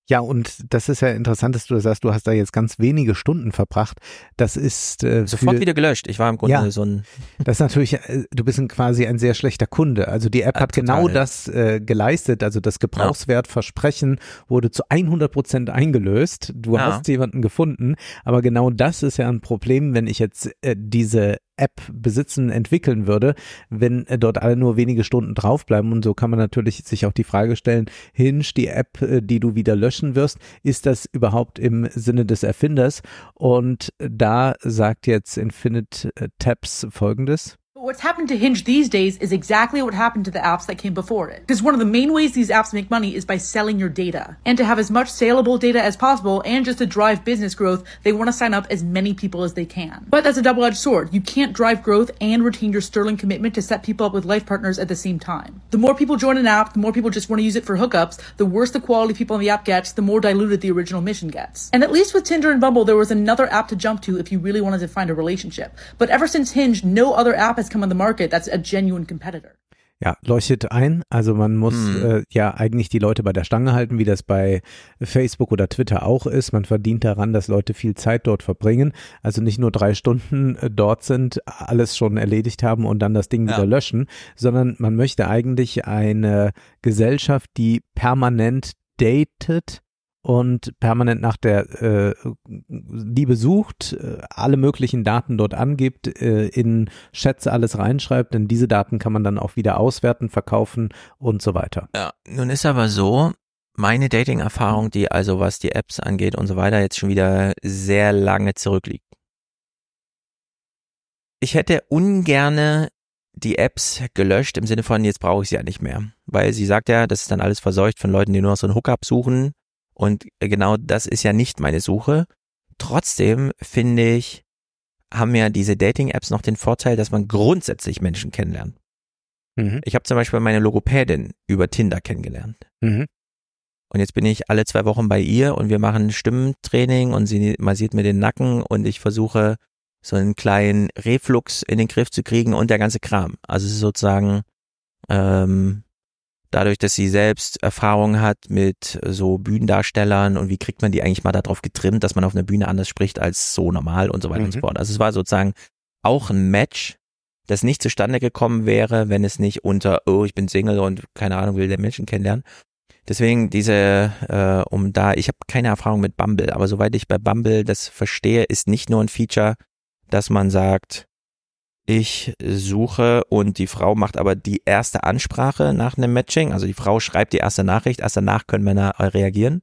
Ja, und das ist ja interessant, dass du sagst, du hast da jetzt ganz wenige Stunden verbracht. Das ist äh, Sofort für- wieder gelöscht. Ich war im Grunde Ja. so ein, Das ist natürlich, äh, du bist ein, quasi ein sehr schlechter Kunde. Also die App Ja, hat total. genau das äh, geleistet. Also das Gebrauchswertversprechen wurde zu 100 Prozent eingelöst. Du Ja. hast jemanden gefunden. Aber genau das ist ja ein Problem, wenn ich jetzt äh, diese App besitzen, entwickeln würde, wenn äh, dort alle nur wenige Stunden draufbleiben. Und so kann man natürlich sich auch die Frage stellen, Hinge, die App, äh, die du wieder löschen wirst, ist das überhaupt im Sinne des Erfinders? Und da sagt jetzt Infinite äh, Tabs folgendes. What's happened to Hinge these days is exactly what happened to the apps that came before it. Because one of the main ways these apps make money is by selling your data. And to have as much saleable data as possible and just to drive business growth, they want to sign up as many people as they can. But that's a double-edged sword. You can't drive growth and retain your sterling commitment to set people up with life partners at the same time. The more people join an app, the more people just want to use it for hookups, the worse the quality people on the app gets, the more diluted the original mission gets. And at least with Tinder and Bumble, there was another app to jump to if you really wanted to find a relationship. But ever since Hinge, no other app has come on the market that's a genuine competitor. Ja, leuchtet ein. Also man muss Hm. äh, ja eigentlich die Leute bei der Stange halten, wie das bei Facebook oder Twitter auch ist. Man verdient daran, dass Leute viel Zeit dort verbringen. Also nicht nur drei Stunden äh, dort sind, alles schon erledigt haben und dann das Ding Ja. wieder löschen, sondern man möchte eigentlich eine Gesellschaft, die permanent datet und permanent nach der äh, Liebe sucht, äh, alle möglichen Daten dort angibt, äh, in Chats alles reinschreibt, denn diese Daten kann man dann auch wieder auswerten, verkaufen und so weiter. Ja, nun ist aber so, meine Dating-Erfahrung, die also was die Apps angeht und so weiter, jetzt schon wieder sehr lange zurückliegt. Ich hätte ungerne die Apps gelöscht im Sinne von, jetzt brauche ich sie ja nicht mehr. Weil sie sagt ja, das ist dann alles verseucht von Leuten, die nur noch so einen Hookup suchen Und genau das ist ja nicht meine Suche. Trotzdem finde ich, haben ja diese Dating-Apps noch den Vorteil, dass man grundsätzlich Menschen kennenlernt. Mhm. Ich habe zum Beispiel meine Logopädin über Tinder kennengelernt. Mhm. Und jetzt bin ich alle zwei Wochen bei ihr und wir machen Stimmentraining und sie massiert mir den Nacken und ich versuche so einen kleinen Reflux in den Griff zu kriegen und der ganze Kram. Also es ist sozusagen ähm, dadurch, dass sie selbst Erfahrung hat mit so Bühnendarstellern und wie kriegt man die eigentlich mal darauf getrimmt, dass man auf einer Bühne anders spricht als so normal und so weiter und so Mhm. fort. Also es war sozusagen auch ein Match, das nicht zustande gekommen wäre, wenn es nicht unter, oh, ich bin Single und keine Ahnung, will der Menschen kennenlernen. Deswegen diese, äh, um da, ich habe keine Erfahrung mit Bumble, aber soweit ich bei Bumble das verstehe, ist nicht nur ein Feature, dass man sagt, ich suche und die Frau macht aber die erste Ansprache nach einem Matching, also die Frau schreibt die erste Nachricht, erst danach können Männer reagieren,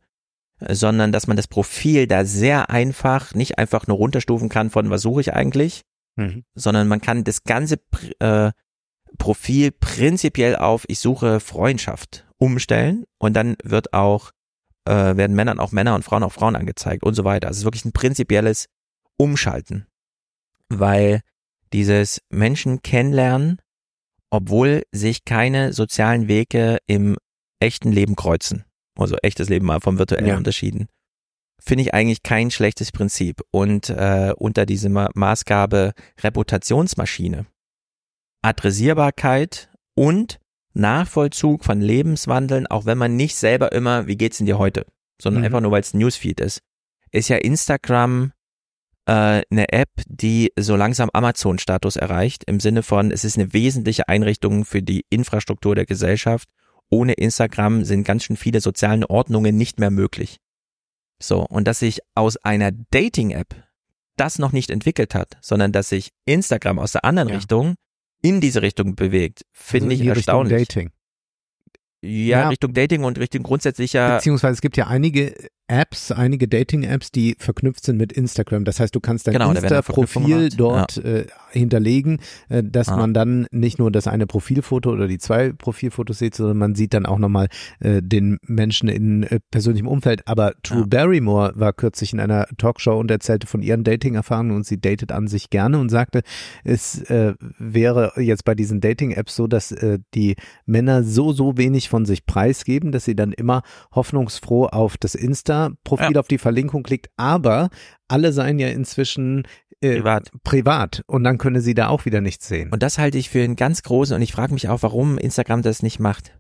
äh, sondern dass man das Profil da sehr einfach, nicht einfach nur runterstufen kann von was suche ich eigentlich, Mhm. sondern man kann das ganze äh, Profil prinzipiell auf ich suche Freundschaft umstellen und dann wird auch äh, werden Männern auch Männer und Frauen auch Frauen angezeigt und so weiter. Also es ist wirklich ein prinzipielles Umschalten, weil dieses Menschen kennenlernen, obwohl sich keine sozialen Wege im echten Leben kreuzen, also echtes Leben mal vom virtuellen Ja. unterschieden, finde ich eigentlich kein schlechtes Prinzip. Und äh, unter diese Ma Maßgabe Reputationsmaschine, Adressierbarkeit und Nachvollzug von Lebenswandeln, auch wenn man nicht selber immer, wie geht's denn dir heute, sondern Mhm. einfach nur, weil es ein Newsfeed ist, ist ja Instagram äh, eine App, die so langsam Amazon-Status erreicht, im Sinne von, es ist eine wesentliche Einrichtung für die Infrastruktur der Gesellschaft. Ohne Instagram sind ganz schön viele soziale Ordnungen nicht mehr möglich. So, und dass sich aus einer Dating-App das noch nicht entwickelt hat, sondern dass sich Instagram aus der anderen Ja. Richtung in diese Richtung bewegt, finde Also ich die Richtung erstaunlich. Dating. Ja, Ja. Richtung Dating und Richtung grundsätzlicher Beziehungsweise es gibt ja einige Apps, einige Dating-Apps, die verknüpft sind mit Instagram. Das heißt, du kannst dein Genau, Insta-Profil dort äh, hinterlegen, äh, dass Ah. man dann nicht nur das eine Profilfoto oder die zwei Profilfotos sieht, sondern man sieht dann auch nochmal äh, den Menschen in äh, persönlichem Umfeld. Aber Drew Ja. Barrymore war kürzlich in einer Talkshow und erzählte von ihren Dating-Erfahrungen und sie datet an sich gerne und sagte, es äh, wäre jetzt bei diesen Dating-Apps so, dass äh, die Männer so, so wenig von sich preisgeben, dass sie dann immer hoffnungsfroh auf das Insta-Profil, auf die Verlinkung klickt, aber alle seien ja inzwischen äh, privat. privat und dann könne sie da auch wieder nichts sehen. Und das halte ich für einen ganz großen und ich frage mich auch, warum Instagram das nicht macht.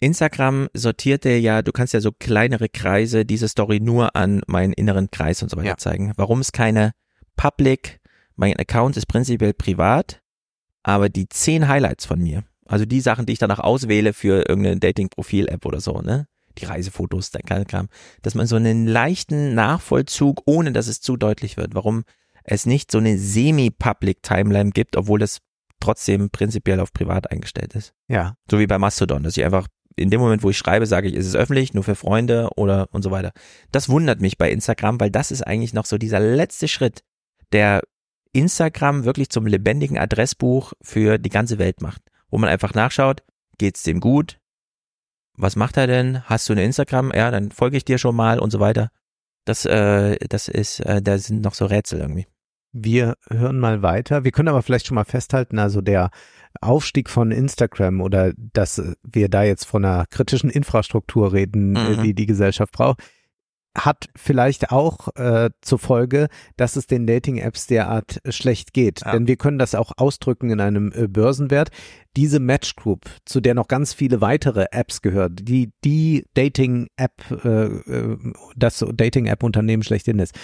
Instagram sortierte ja, du kannst ja so kleinere Kreise diese Story nur an meinen inneren Kreis und so weiter Ja. zeigen. Warum es keine Public, mein Account ist prinzipiell privat, aber die zehn Highlights von mir, also die Sachen, die ich danach auswähle für irgendeine Dating-Profil-App oder so, ne? Die Reisefotos, der ganze Kram, dass man so einen leichten Nachvollzug, ohne dass es zu deutlich wird, warum es nicht so eine semi-public Timeline gibt, obwohl das trotzdem prinzipiell auf privat eingestellt ist. Ja. So wie bei Mastodon, dass ich einfach in dem Moment, wo ich schreibe, sage ich, ist es öffentlich, nur für Freunde oder und so weiter. Das wundert mich bei Instagram, weil das ist eigentlich noch so dieser letzte Schritt, der Instagram wirklich zum lebendigen Adressbuch für die ganze Welt macht, wo man einfach nachschaut, geht's dem gut? Was macht er denn? Hast du eine Instagram? Ja, dann folge ich dir schon mal und so weiter. Das, äh, das ist, äh, da sind noch so Rätsel irgendwie. Wir hören mal weiter. Wir können aber vielleicht schon mal festhalten, also der Aufstieg von Instagram oder dass wir da jetzt von einer kritischen Infrastruktur reden, Mhm. äh, die die Gesellschaft braucht, hat vielleicht auch äh, zur Folge, dass es den Dating-Apps derart schlecht geht. Ja. Denn wir können das auch ausdrücken in einem äh, Börsenwert. Diese Match Group, zu der noch ganz viele weitere Apps gehören, die die Dating-App, äh, äh, das Dating-App-Unternehmen schlechthin ist,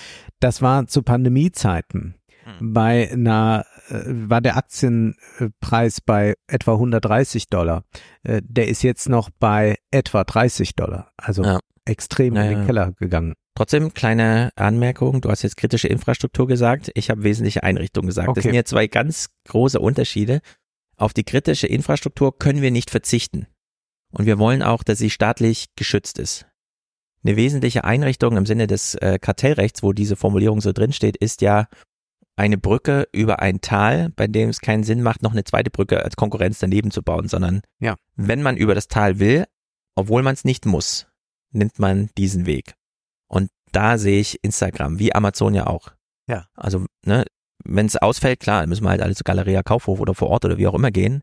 das war zu Pandemiezeiten bei einer äh, war der Aktienpreis bei etwa 130 Dollar. Äh, der ist jetzt noch bei etwa 30 Dollar. Also Ja. Extrem Ja, in den. Keller gegangen. Trotzdem kleine Anmerkung, du hast jetzt kritische Infrastruktur gesagt, ich habe wesentliche Einrichtungen gesagt. Das Okay. sind ja zwei ganz große Unterschiede. Auf die kritische Infrastruktur können wir nicht verzichten. Und wir wollen auch, dass sie staatlich geschützt ist. Eine wesentliche Einrichtung im Sinne des äh, Kartellrechts, wo diese Formulierung so drinsteht, ist ja eine Brücke über ein Tal, bei dem es keinen Sinn macht, noch eine zweite Brücke als Konkurrenz daneben zu bauen, sondern Ja. wenn man über das Tal will, obwohl man es nicht muss, nimmt man diesen Weg. Und da sehe ich Instagram, wie Amazon ja auch. Ja. Also, ne, wenn es ausfällt, klar, müssen wir halt alle zu Galeria Kaufhof oder vor Ort oder wie auch immer gehen.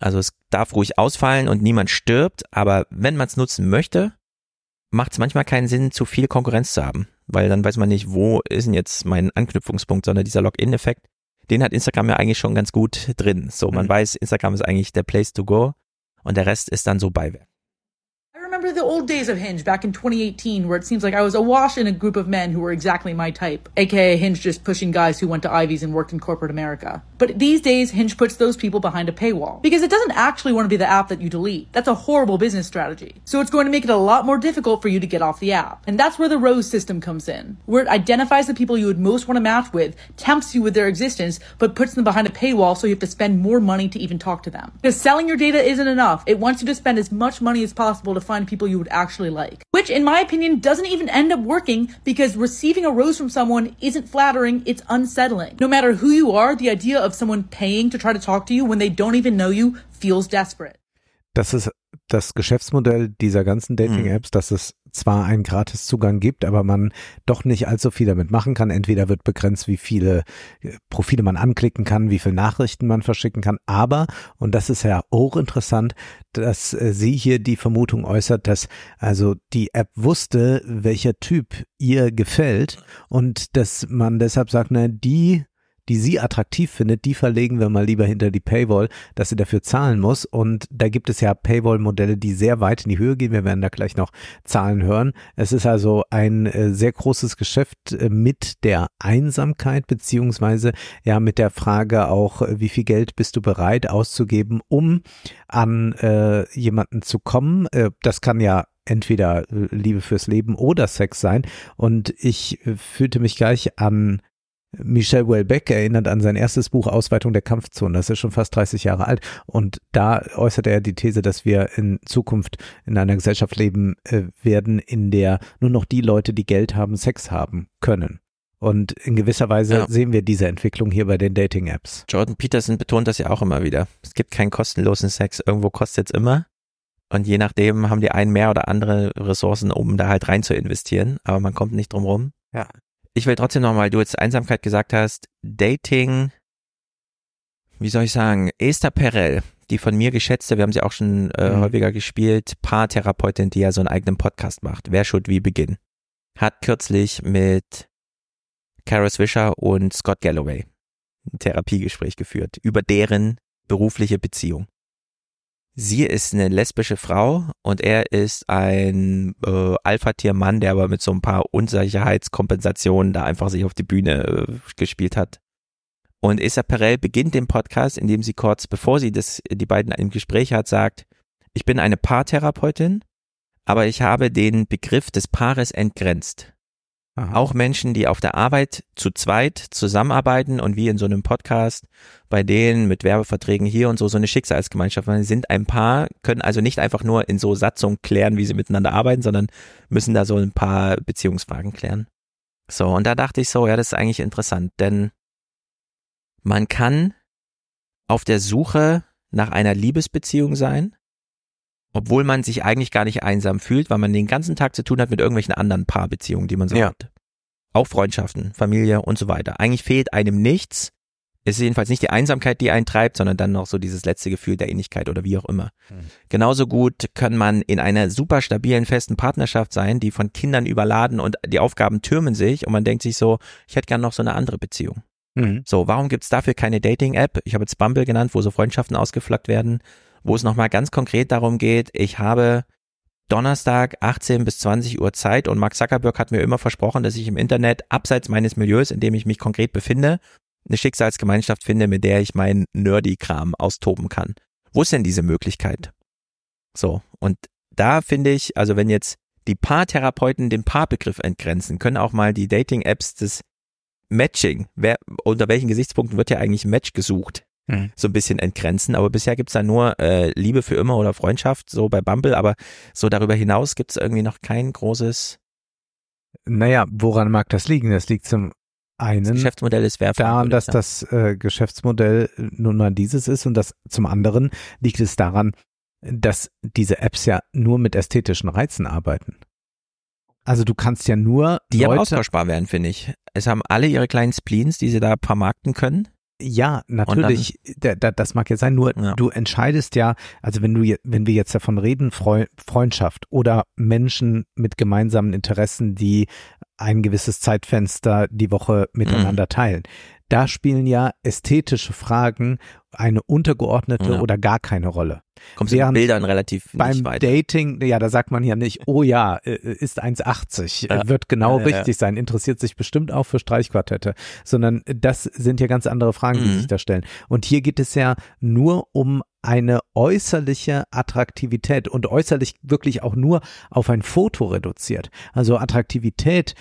Also es darf ruhig ausfallen und niemand stirbt, aber wenn man es nutzen möchte, macht es manchmal keinen Sinn, zu viel Konkurrenz zu haben, weil dann weiß man nicht, wo ist denn jetzt mein Anknüpfungspunkt, sondern dieser Login-Effekt, den hat Instagram ja eigentlich schon ganz gut drin. So, man Mhm. weiß, Instagram ist eigentlich der Place to go und der Rest ist dann so Beiwerk. Remember the old days of Hinge back in 2018, where it seems like I was awash in a group of men who were exactly my type, aka Hinge just pushing guys who went to Ivies and worked in corporate America. But these days, Hinge puts those people behind a paywall because it doesn't actually want to be the app that you delete. That's a horrible business strategy. So it's going to make it a lot more difficult for you to get off the app. And that's where the Rose system comes in, where it identifies the people you would most want to match with, tempts you with their existence, but puts them behind a paywall so you have to spend more money to even talk to them. Because selling your data isn't enough. It wants you to spend as much money as possible to find people you would actually like. Which, in my opinion, doesn't even end up working because receiving a rose from someone isn't flattering, it's unsettling. No matter who you are, the idea of someone paying to try to talk to you when they don't even know you feels desperate. Das ist das Geschäftsmodell dieser ganzen Dating-Apps, dass es zwar einen Gratiszugang gibt, aber man doch nicht allzu viel damit machen kann. Entweder wird begrenzt, wie viele äh, Profile man anklicken kann, wie viele Nachrichten man verschicken kann. Aber, und das ist ja hochinteressant, dass äh, sie hier die Vermutung äußert, dass also die App wusste, welcher Typ ihr gefällt und dass man deshalb sagt, na, die die sie attraktiv findet, die verlegen wir mal lieber hinter die Paywall, dass sie dafür zahlen muss. Und da gibt es ja Paywall-Modelle, die sehr weit in die Höhe gehen. Wir werden da gleich noch Zahlen hören. Es ist also ein äh, sehr großes Geschäft äh, mit der Einsamkeit, beziehungsweise ja mit der Frage auch, äh, wie viel Geld bist du bereit auszugeben, um an äh, jemanden zu kommen. Äh, das kann ja entweder Liebe fürs Leben oder Sex sein. Und ich fühlte mich gleich an Michel Houellebecq erinnert an sein erstes Buch Ausweitung der Kampfzone. Das ist schon fast 30 Jahre alt. Und da äußerte er die These, dass wir in Zukunft in einer Gesellschaft leben äh, werden, in der nur noch die Leute, die Geld haben, Sex haben können. Und in gewisser Weise Ja. sehen wir diese Entwicklung hier bei den Dating-Apps. Jordan Peterson betont das ja auch immer wieder. Es gibt keinen kostenlosen Sex, irgendwo kostet es immer. Und je nachdem haben die einen mehr oder andere Ressourcen, um da halt rein zu investieren, aber man kommt nicht drum rum. Ja. Ich will trotzdem noch mal, du jetzt Einsamkeit gesagt hast, Dating, wie soll ich sagen, Esther Perel, die von mir geschätzte, wir haben sie auch schon äh, Mhm. häufiger gespielt, Paartherapeutin, die ja so einen eigenen Podcast macht, Wer should wie beginn, hat kürzlich mit Kara Swisher und Scott Galloway ein Therapiegespräch geführt über deren berufliche Beziehung. Sie ist eine lesbische Frau und er ist ein äh, Alpha-Tier-Mann, der aber mit so ein paar Unsicherheitskompensationen da einfach sich auf die Bühne äh, gespielt hat. Und Issa Perel beginnt den Podcast, indem sie kurz, bevor sie das, die beiden im Gespräch hat, sagt, ich bin eine Paartherapeutin, aber ich habe den Begriff des Paares entgrenzt. Auch Menschen, die auf der Arbeit zu zweit zusammenarbeiten und wie in so einem Podcast bei denen mit Werbeverträgen hier und so, so eine Schicksalsgemeinschaft, sie sind ein Paar, können also nicht einfach nur in so Satzungen klären, wie sie miteinander arbeiten, sondern müssen da so ein paar Beziehungsfragen klären. So, und da dachte ich so, ja, das ist eigentlich interessant, denn man kann auf der Suche nach einer Liebesbeziehung sein, obwohl man sich eigentlich gar nicht einsam fühlt, weil man den ganzen Tag zu tun hat mit irgendwelchen anderen Paarbeziehungen, die man so Ja. hat. Auch Freundschaften, Familie und so weiter. Eigentlich fehlt einem nichts. Es ist jedenfalls nicht die Einsamkeit, die einen treibt, sondern dann noch so dieses letzte Gefühl der Ähnlichkeit oder wie auch immer. Genauso gut kann man in einer super stabilen, festen Partnerschaft sein, die von Kindern überladen und die Aufgaben türmen sich und man denkt sich so, ich hätte gern noch so eine andere Beziehung. Mhm. So, warum gibt's dafür keine Dating-App? Ich habe jetzt Bumble genannt, wo so Freundschaften ausgeflaggt werden, wo es nochmal ganz konkret darum geht, ich habe Donnerstag 18 bis 20 Uhr Zeit und Mark Zuckerberg hat mir immer versprochen, dass ich im Internet abseits meines Milieus, in dem ich mich konkret befinde, eine Schicksalsgemeinschaft finde, mit der ich meinen Nerdy-Kram austoben kann. Wo ist denn diese Möglichkeit? So, und da finde ich, also wenn jetzt die Paartherapeuten den Paarbegriff entgrenzen, können auch mal die Dating-Apps das Matching, wer, unter welchen Gesichtspunkten wird ja eigentlich ein Match gesucht, Mhm. so ein bisschen entgrenzen. Aber bisher gibt's da nur äh, Liebe für immer oder Freundschaft, so bei Bumble, aber so darüber hinaus gibt's irgendwie noch kein großes Naja, woran mag das liegen? Das liegt zum einen Geschäftsmodell ist werfen. daran, dass das äh, Geschäftsmodell nun mal dieses ist und das zum anderen liegt es daran, dass diese Apps ja nur mit ästhetischen Reizen arbeiten. Also du kannst ja nur Die aber Leute, austauschbar werden, finde ich. Es haben alle ihre kleinen Spleens, die sie da vermarkten können. Ja, natürlich, da, da, das mag ja sein, nur du entscheidest ja, also wenn du, wenn wir jetzt davon reden, Freu Freundschaft oder Menschen mit gemeinsamen Interessen, die ein gewisses Zeitfenster die Woche miteinander teilen. Da spielen ja ästhetische Fragen eine untergeordnete Ja. oder gar keine Rolle. Kommst du mit Während Bildern relativ beim weiter. Dating, ja, da sagt man ja nicht, oh ja, äh, ist 1,80, Ja. äh, wird genau ja. richtig sein, interessiert sich bestimmt auch für Streichquartette, sondern das sind ja ganz andere Fragen, die Mhm. sich da stellen. Und hier geht es ja nur um eine äußerliche Attraktivität und äußerlich wirklich auch nur auf ein Foto reduziert. Also Attraktivität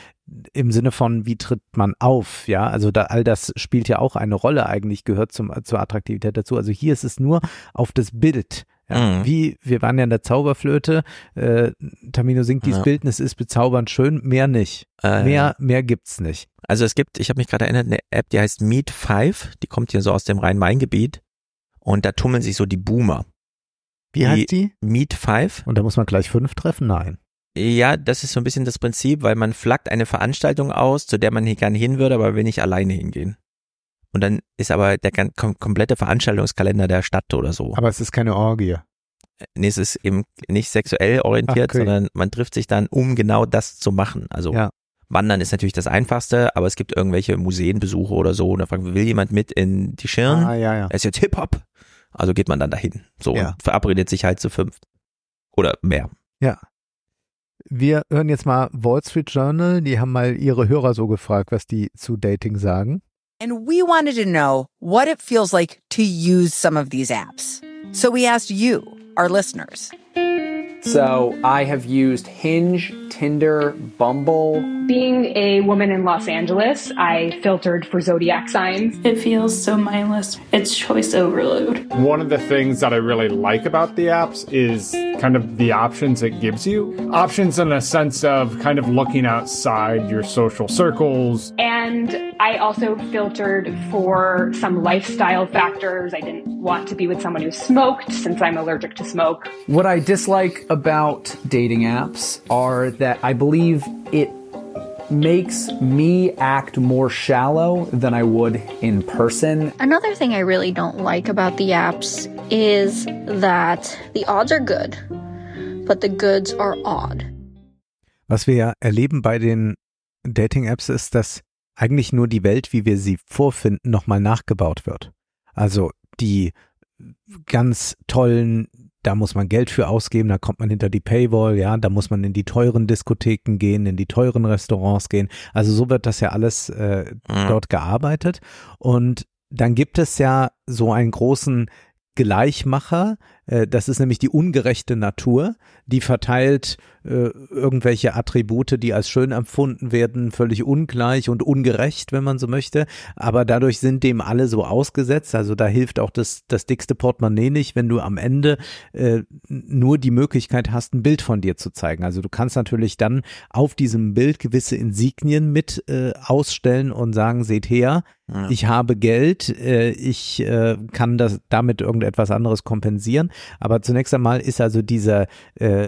im Sinne von, wie tritt man auf, ja, also da, all das spielt ja auch eine Rolle eigentlich, gehört zum, zur Attraktivität dazu. Also hier ist es nur auf das Bild. Ja, Mhm. Wie, wir waren ja in der Zauberflöte, äh, Tamino singt dieses Ja. Bildnis ist bezaubernd schön, mehr nicht. Äh, mehr, mehr gibt's nicht. Also es gibt, ich habe mich gerade erinnert, eine App, die heißt Meet 5, die kommt hier so aus dem Rhein-Main-Gebiet und da tummeln sich so die Boomer. Wie heißt die? Meet 5. Und da muss man gleich fünf treffen? Nein. Ja, das ist so ein bisschen das Prinzip, weil man flaggt eine Veranstaltung aus, zu der man hier gerne hin würde, aber will nicht alleine hingehen. Und dann ist aber der kom komplette Veranstaltungskalender der Stadt oder so. Aber es ist keine Orgie. Nee, es ist eben nicht sexuell orientiert, Okay. sondern man trifft sich dann, um genau das zu machen. Also Ja. Wandern ist natürlich das Einfachste, aber es gibt irgendwelche Museenbesuche oder so. Und da fragt man, will jemand mit in die Schirn? Ah, ja, ja. Es ist jetzt Hip-Hop. Also geht man dann dahin. So Ja. und verabredet sich halt zu fünf. Oder mehr. Ja. Wir hören jetzt mal Wall Street Journal, die haben mal ihre Hörer so gefragt, was die zu Dating sagen. And we wanted to know what it feels like to use some of these apps. So we asked you, our listeners. So I have used Hinge, Tinder, Bumble. Being a woman in Los Angeles, I filtered for zodiac signs. It feels so mindless. It's choice overload. One of the things that I really like about the apps is kind of the options it gives you. Options in a sense of kind of looking outside your social circles. And I also filtered for some lifestyle factors. I didn't want to be with someone who smoked since I'm allergic to smoke. What I dislike about dating apps are that I believe it makes me act more shallow than I would in person. Another thing I really don't like about the apps is that the odds are good, but the goods are odd. Was wir ja erleben bei den Dating-Apps ist, dass eigentlich nur die Welt, wie wir sie vorfinden, nochmal nachgebaut wird. Also die ganz tollen, da muss man Geld für ausgeben, da kommt man hinter die Paywall, ja, da muss man in die teuren Diskotheken gehen, in die teuren Restaurants gehen. Also so wird das ja alles äh, dort gearbeitet. Und dann gibt es ja so einen großen Gleichmacher, das ist nämlich die ungerechte Natur, die verteilt äh, irgendwelche Attribute, die als schön empfunden werden, völlig ungleich und ungerecht, wenn man so möchte, aber dadurch sind dem alle so ausgesetzt, also da hilft auch das, das dickste Portemonnaie nicht, wenn du am Ende äh, nur die Möglichkeit hast, ein Bild von dir zu zeigen. Also du kannst natürlich dann auf diesem Bild gewisse Insignien mit äh, ausstellen und sagen, seht her, Ja. ich habe Geld, äh, ich äh, kann das damit irgendetwas anderes kompensieren. Aber zunächst einmal ist also diese äh,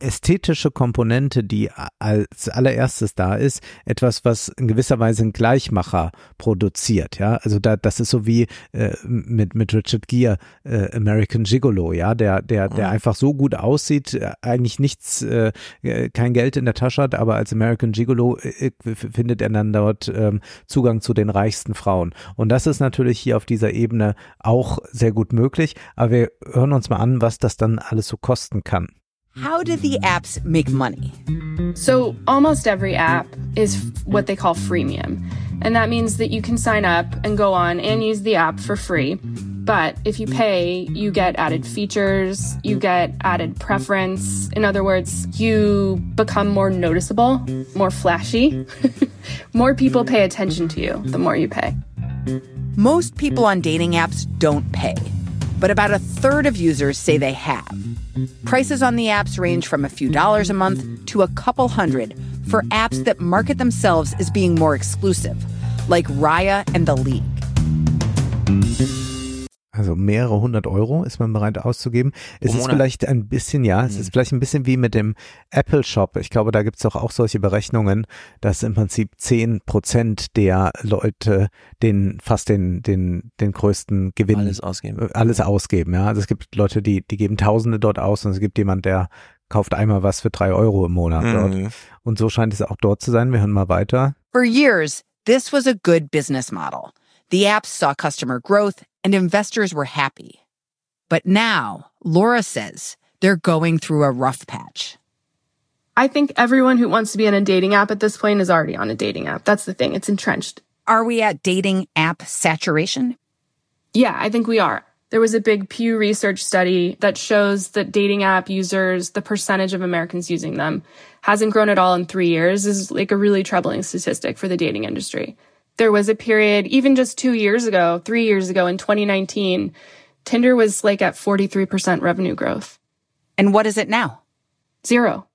ästhetische Komponente, die als allererstes da ist, etwas, was in gewisser Weise einen Gleichmacher produziert, ja. Also da, das ist so wie äh, mit, mit Richard Gere, äh, American Gigolo, ja, der, der, der Mhm. einfach so gut aussieht, äh, eigentlich nichts, äh, äh, kein Geld in der Tasche hat, aber als American Gigolo äh, findet er dann dort ähm, Zugang zu den reichsten Frauen. Und das ist natürlich hier auf dieser Ebene auch sehr gut möglich. Aber wir hören uns mal an, was das dann alles so kosten kann. How do the apps make money? So, almost every app is f- what they call freemium. And that means that you can sign up and go on and use the app for free. But if you pay, you get added features, you get added preference. In other words, you become more noticeable, more flashy. more people pay attention to you the more you pay. Most people on dating apps don't pay, but about a third of users say they have. Prices on the apps range from a few dollars a month to a couple hundred for apps that market themselves as being more exclusive, like Raya and The League. Also mehrere hundert Euro ist man bereit auszugeben. Es Pro ist Monat. vielleicht ein bisschen, ja, es Hm. ist vielleicht ein bisschen wie mit dem Apple Shop. Ich glaube, da gibt's doch auch solche Berechnungen, dass im Prinzip zehn Prozent der Leute den fast den, den, den größten Gewinn Alles ausgeben. alles ausgeben. Ja, also es gibt Leute, die, die geben Tausende dort aus und es gibt jemand, der kauft einmal was für drei Euro im Monat Mhm. dort. Und so scheint es auch dort zu sein. Wir hören mal weiter. For years, this was a good business model. The apps saw customer growth and investors were happy. But now, Laura says they're going through a rough patch. I think everyone who wants to be on a dating app at this point is already on a dating app. That's the thing. It's entrenched. Are we at dating app saturation? Yeah, I think we are. There was a big Pew Research study that shows that dating app users, the percentage of Americans using them, hasn't grown at all in three years is like a really troubling statistic for the dating industry. There was a period, even just two years ago, three years ago in 2019, Tinder was like at 43% revenue growth. And what is it now? Zero.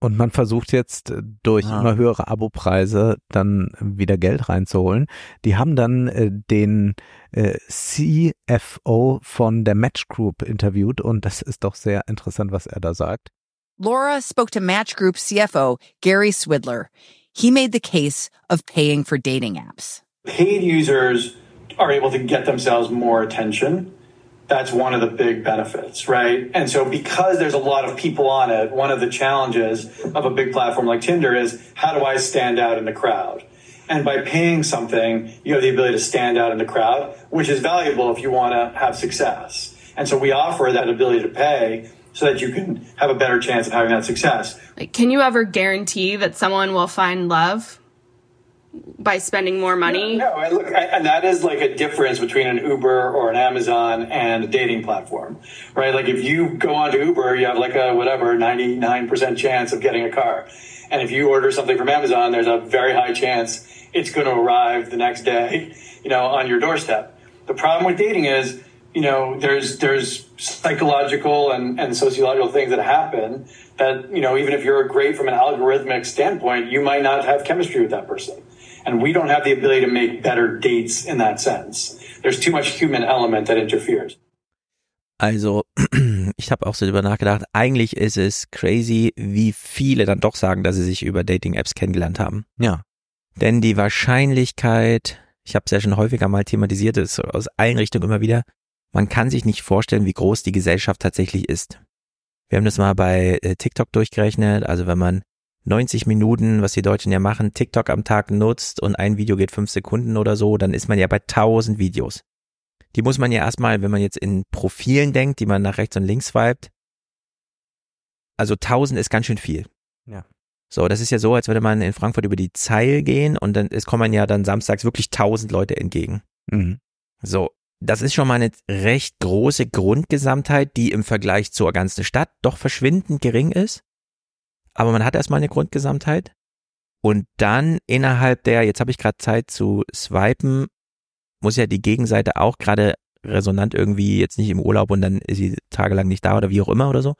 Und man versucht jetzt äh, durch Ah. immer höhere Abopreise dann wieder Geld reinzuholen. Die haben dann äh, den äh, CFO von der Match Group interviewt und das ist doch sehr interessant, was er da sagt. Laura spoke to Match Group CFO Gary Swidler. He made the case of paying for dating apps. paid users are able to get themselves more attention. That's one of the big benefits, right? And so because there's a lot of people on it, one of the challenges of a big platform like Tinder is how do I stand out in the crowd? And by paying something, you have the ability to stand out in the crowd, which is valuable if you want to have success. And so we offer that ability to pay so that you can have a better chance of having that success. Like, can you ever guarantee that someone will find love by spending more money? No, I look, I, and that is like a difference between an Uber or an Amazon and a dating platform, right? Like if you go onto Uber, you have like a whatever 99% chance of getting a car. And if you order something from Amazon, there's a very high chance it's going to arrive the next day, you know, on your doorstep. The problem with dating is, you know, there's there's psychological and, and sociological things that happen that, you know, even if you're great from an algorithmic standpoint, you might not have chemistry with that person. And we don't have the ability to make better dates in that sense. There's too much human element that interferes. Also, ich habe auch so drüber nachgedacht. Eigentlich ist es crazy, wie viele dann doch sagen, dass sie sich über Dating-Apps kennengelernt haben. Ja. Denn die Wahrscheinlichkeit, ich habe es ja schon häufiger mal thematisiert, ist aus allen Richtungen immer wieder, man kann sich nicht vorstellen, wie groß die Gesellschaft tatsächlich ist. Wir haben das mal bei äh, TikTok durchgerechnet. Also wenn man 90 Minuten, was die Deutschen ja machen, TikTok am Tag nutzt und ein Video geht fünf Sekunden oder so, dann ist man ja bei 1000 Videos. Die muss man ja erstmal, wenn man jetzt in Profilen denkt, die man nach rechts und links swiped, also 1000 ist ganz schön viel. Ja. So, das ist ja so, als würde man in Frankfurt über die Zeil gehen und dann es kommen ja dann samstags wirklich 1000 Leute entgegen. Mhm. So, das ist schon mal eine recht große Grundgesamtheit, die im Vergleich zur ganzen Stadt doch verschwindend gering ist. Aber man hat erstmal eine Grundgesamtheit. Und dann innerhalb der, jetzt habe ich gerade Zeit zu swipen, muss ja die Gegenseite auch gerade resonant irgendwie jetzt nicht im Urlaub und dann ist sie tagelang nicht da oder wie auch immer oder so.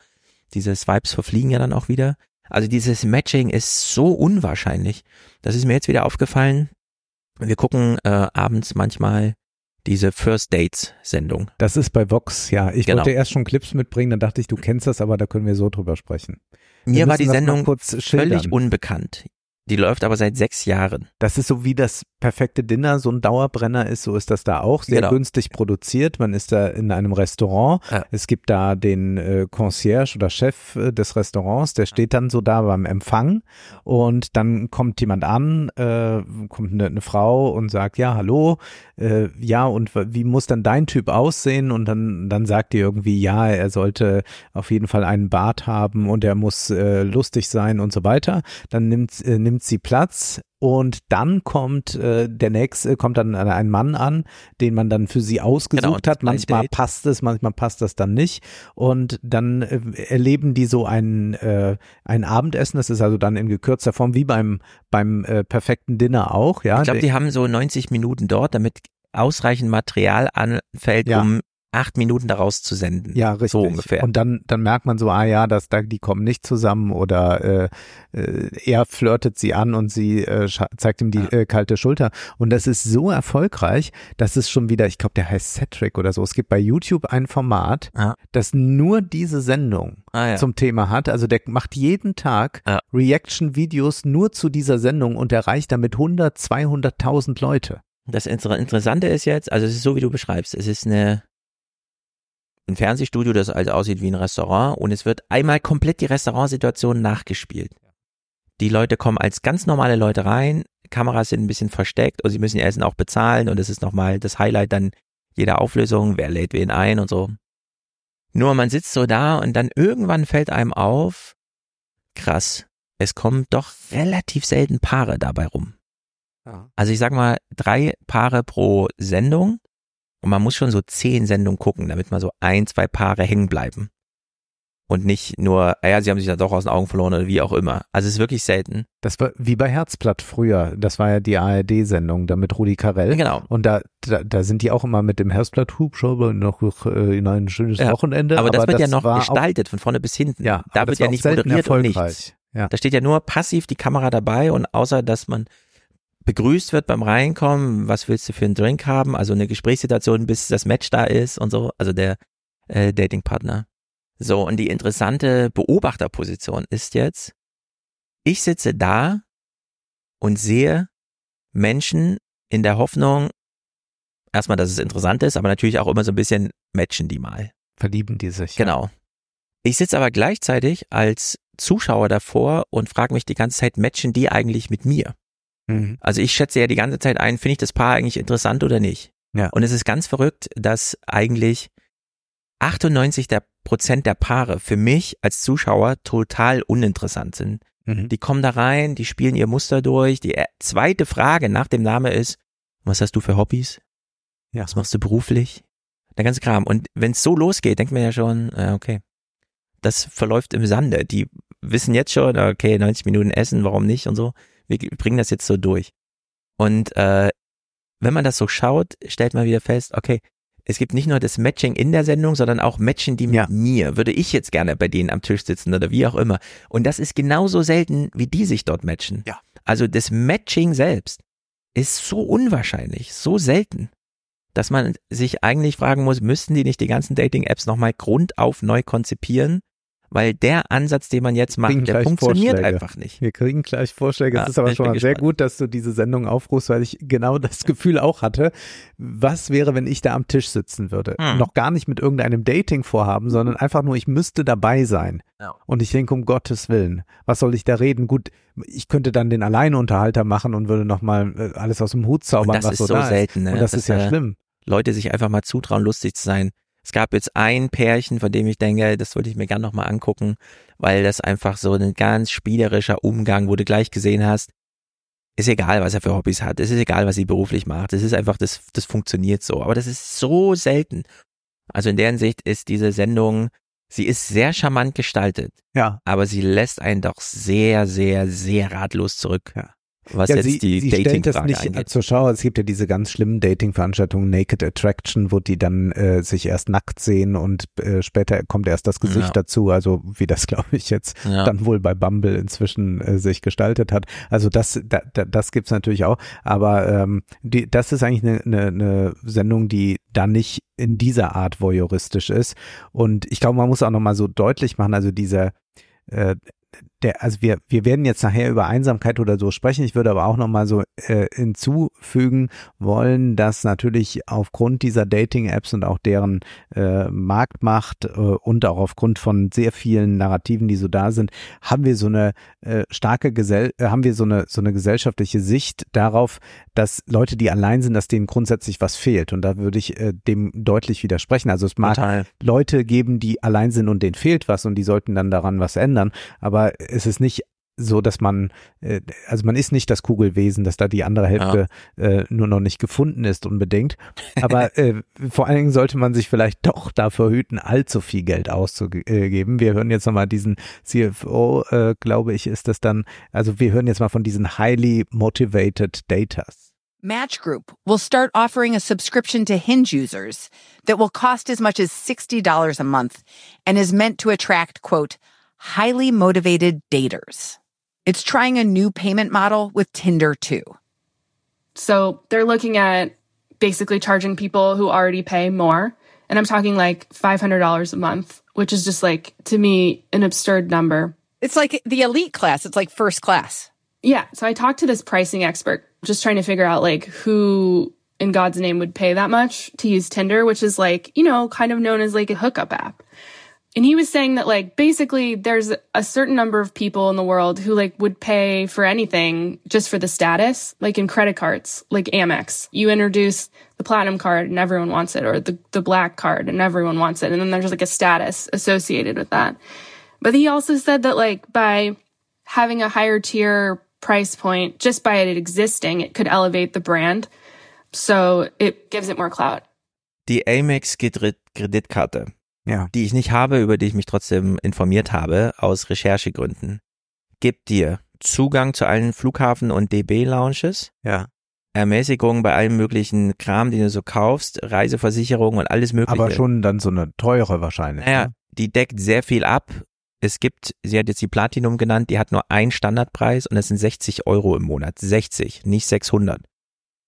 Diese Swipes verfliegen ja dann auch wieder. Also dieses Matching ist so unwahrscheinlich. Das ist mir jetzt wieder aufgefallen. Wir gucken äh, abends manchmal diese First Dates Sendung. Das ist bei Vox, ja. Ich Genau. wollte erst schon Clips mitbringen, dann dachte ich, du kennst das, aber da können wir so drüber sprechen. Wir Mir war die Sendung völlig unbekannt. Die läuft aber seit sechs Jahren. Das ist so wie das perfekte Dinner, so ein Dauerbrenner ist, so ist das da auch. Sehr Genau. günstig produziert. Man ist da in einem Restaurant. Ja. Es gibt da den äh, Concierge oder Chef äh, des Restaurants, der steht dann so da beim Empfang und dann kommt jemand an, äh, kommt eine, eine Frau und sagt, ja, hallo, äh, ja, und wie muss dann dein Typ aussehen? Und dann, dann sagt die irgendwie, ja, er sollte auf jeden Fall einen Bart haben und er muss äh, lustig sein und so weiter. Dann nimmt, äh, nimmt sie Platz und dann kommt äh, der nächste, kommt dann ein Mann an, den man dann für sie ausgesucht Genau, hat. Manchmal Date. passt es, manchmal passt das dann nicht. Und dann äh, erleben die so ein, äh, ein Abendessen. Das ist also dann in gekürzter Form, wie beim, beim äh, perfekten Dinner auch. Ja, Ich glaube, die haben so 90 Minuten dort, damit ausreichend Material anfällt, Ja. um acht Minuten daraus zu senden. Ja, richtig. So ungefähr. Und dann, dann merkt man so, ah ja, dass da, die kommen nicht zusammen oder äh, äh, er flirtet sie an und sie äh, zeigt ihm die äh, kalte Schulter. Und das ist so erfolgreich, dass es schon wieder, ich glaube, der heißt Cedric oder so. Es gibt bei YouTube ein Format, das nur diese Sendung Ah, ja. zum Thema hat. Also der macht jeden Tag Reaction-Videos nur zu dieser Sendung und erreicht damit 100, 200.000 Leute. Das Inter Interessante ist jetzt, also es ist so, wie du beschreibst, es ist eine ein Fernsehstudio, das also aussieht wie ein Restaurant und es wird einmal komplett die Restaurantsituation nachgespielt. Die Leute kommen als ganz normale Leute rein, Kameras sind ein bisschen versteckt und sie müssen ihr Essen auch bezahlen und es ist nochmal das Highlight dann jeder Auflösung, wer lädt wen ein und so. Nur man sitzt so da und dann irgendwann fällt einem auf, krass, es kommen doch relativ selten Paare dabei rum. Also ich sag mal, drei Paare pro Sendung und man muss schon so zehn Sendungen gucken, damit mal so ein, zwei Paare hängen bleiben. Und nicht nur, ja, sie haben sich da doch aus den Augen verloren oder wie auch immer. Also es ist wirklich selten. Das war wie bei Herzblatt früher. Das war ja die ARD-Sendung da mit Rudi Carell. Genau. Und da, da, da sind die auch immer mit dem Herzblatt-Hubschrauber noch äh, in ein schönes Ja, Wochenende. Aber das wird ja noch gestaltet von vorne bis hinten. Ja, da aber wird das ja auch nicht moderiert und nichts. Ja. Da steht ja nur passiv die Kamera dabei und außer, dass man begrüßt wird beim Reinkommen, was willst du für einen Drink haben, also eine Gesprächssituation, bis das Match da ist und so, also der äh, Datingpartner. So, und die interessante Beobachterposition ist jetzt, ich sitze da und sehe Menschen in der Hoffnung, erstmal, dass es interessant ist, aber natürlich auch immer so ein bisschen matchen die mal. Verlieben die sich. Genau. Ich sitze aber gleichzeitig als Zuschauer davor und frage mich die ganze Zeit, matchen die eigentlich mit mir? Mhm. Also ich schätze ja die ganze Zeit ein, finde ich das Paar eigentlich interessant oder nicht? Ja. Und es ist ganz verrückt, dass eigentlich 98 der Prozent der Paare für mich als Zuschauer total uninteressant sind. Mhm. Die kommen da rein, die spielen ihr Muster durch. Die äh, zweite Frage nach dem Name ist, was hast du für Hobbys? Ja. Was machst du beruflich? Der ganze Kram. Und wenn es so losgeht, denkt man ja schon, äh, okay, das verläuft im Sande. Die wissen jetzt schon, okay, 90 Minuten essen, warum nicht und so. Wir bringen das jetzt so durch. Und äh, wenn man das so schaut, stellt man wieder fest, okay, es gibt nicht nur das Matching in der Sendung, sondern auch Matchen die mit mir. Würde ich jetzt gerne bei denen am Tisch sitzen oder wie auch immer. Und das ist genauso selten, wie die sich dort matchen. Ja. Also das Matching selbst ist so unwahrscheinlich, so selten, dass man sich eigentlich fragen muss, müssten die nicht die ganzen Dating-Apps nochmal grundauf neu konzipieren? Weil der Ansatz, den man jetzt macht, der funktioniert Vorschläge. einfach nicht. Wir kriegen gleich Vorschläge. Ja, es ist aber schon mal sehr gespannt. gut, dass du diese Sendung aufrufst, weil ich genau das Gefühl auch hatte. Was wäre, wenn ich da am Tisch sitzen würde? Hm. Noch gar nicht mit irgendeinem Dating-Vorhaben, sondern einfach nur, ich müsste dabei sein. Ja. Und ich denke, um Gottes Willen, was soll ich da reden? Gut, ich könnte dann den Alleinunterhalter machen und würde nochmal äh, alles aus dem Hut zaubern, Und das was ist so so da selten, ist. ne? Und das, Das ist ja äh, schlimm. Leute sich einfach mal zutrauen, lustig zu sein. Es gab jetzt ein Pärchen, von dem ich denke, das würde ich mir gern nochmal angucken, weil das einfach so ein ganz spielerischer Umgang, wo du gleich gesehen hast, ist egal, was er für Hobbys hat, es ist egal, was sie beruflich macht, es ist einfach, das, das funktioniert so, aber das ist so selten. Also in der Hinsicht ist diese Sendung, sie ist sehr charmant gestaltet, Ja. aber sie lässt einen doch sehr, sehr, sehr ratlos zurück, was ja, jetzt sie, die Dating-Frage nicht angeht. zur Schau. Es gibt ja diese ganz schlimmen Dating-Veranstaltungen, Naked Attraction, wo die dann äh, sich erst nackt sehen und äh, später kommt erst das Gesicht Ja. dazu. Also wie das, glaube ich, jetzt Ja. dann wohl bei Bumble inzwischen äh, sich gestaltet hat. Also das, da, da, das gibt's natürlich auch. Aber ähm, die, das ist eigentlich eine, eine, eine Sendung, die da nicht in dieser Art voyeuristisch ist. Und ich glaube, man muss auch nochmal so deutlich machen, also dieser äh, der, also wir, wir werden jetzt nachher über Einsamkeit oder so sprechen. Ich würde aber auch nochmal so äh, hinzufügen wollen, dass natürlich aufgrund dieser Dating-Apps und auch deren äh, Marktmacht äh, und auch aufgrund von sehr vielen Narrativen, die so da sind, haben wir so eine äh, starke Gesell äh, haben wir so eine so eine gesellschaftliche Sicht darauf, dass Leute, die allein sind, dass denen grundsätzlich was fehlt. Und da würde ich äh, dem deutlich widersprechen. Also es mag Total. Leute geben, die allein sind und denen fehlt was und die sollten dann daran was ändern. Aber es ist nicht so, dass man, äh, also man ist nicht das Kugelwesen, dass da die andere Hälfte äh, nur noch nicht gefunden ist unbedingt. Aber äh, vor allen Dingen sollte man sich vielleicht doch davor hüten, allzu viel Geld auszugeben. Wir hören jetzt nochmal diesen CFO, äh, glaube ich, ist das dann, also wir hören jetzt mal von diesen highly motivated Datas. Match Group will start offering a subscription to Hinge users that will cost as much as $60 a month and is meant to attract, quote, highly motivated daters. It's trying a new payment model with Tinder too. So they're looking at basically charging people who already pay more. And I'm talking like $500 a month, which is just like, to me, an absurd number. It's like the elite class, it's like first class. Yeah. So I talked to this pricing expert, just trying to figure out like who in God's name would pay that much to use Tinder, which is like, you know, kind of known as like a hookup app. And he was saying that like basically there's a certain number of people in the world who like would pay for anything just for the status, like in credit cards, like Amex. You introduce the platinum card and everyone wants it, or the, the black card and everyone wants it. And then there's like a status associated with that. But he also said that like by having a higher tier price point, just by it existing, it could elevate the brand. So it gives it more clout. Die Amex Kreditkarte, ja. die ich nicht habe, über die ich mich trotzdem informiert habe, aus Recherchegründen, gibt dir Zugang zu allen Flughafen- und DB-Lounges, Ja. Ermäßigung bei allem möglichen Kram, den du so kaufst, Reiseversicherung und alles mögliche. Aber schon dann so eine teure wahrscheinlich. Naja, ne? die deckt sehr viel ab. Es gibt, sie hat jetzt die Platinum genannt, die hat nur einen Standardpreis und das sind 60 Euro im Monat. 60, nicht 600.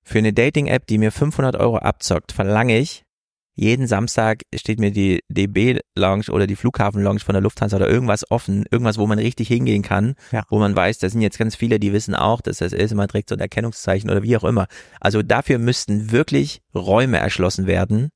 Für eine Dating-App, die mir 500 Euro abzockt, verlange ich, jeden Samstag steht mir die DB-Lounge oder die Flughafen-Lounge von der Lufthansa oder irgendwas offen, irgendwas, wo man richtig hingehen kann, Ja. wo man weiß, da sind jetzt ganz viele, die wissen auch, dass das ist, man trägt so ein Erkennungszeichen oder wie auch immer. Also dafür müssten wirklich Räume erschlossen werden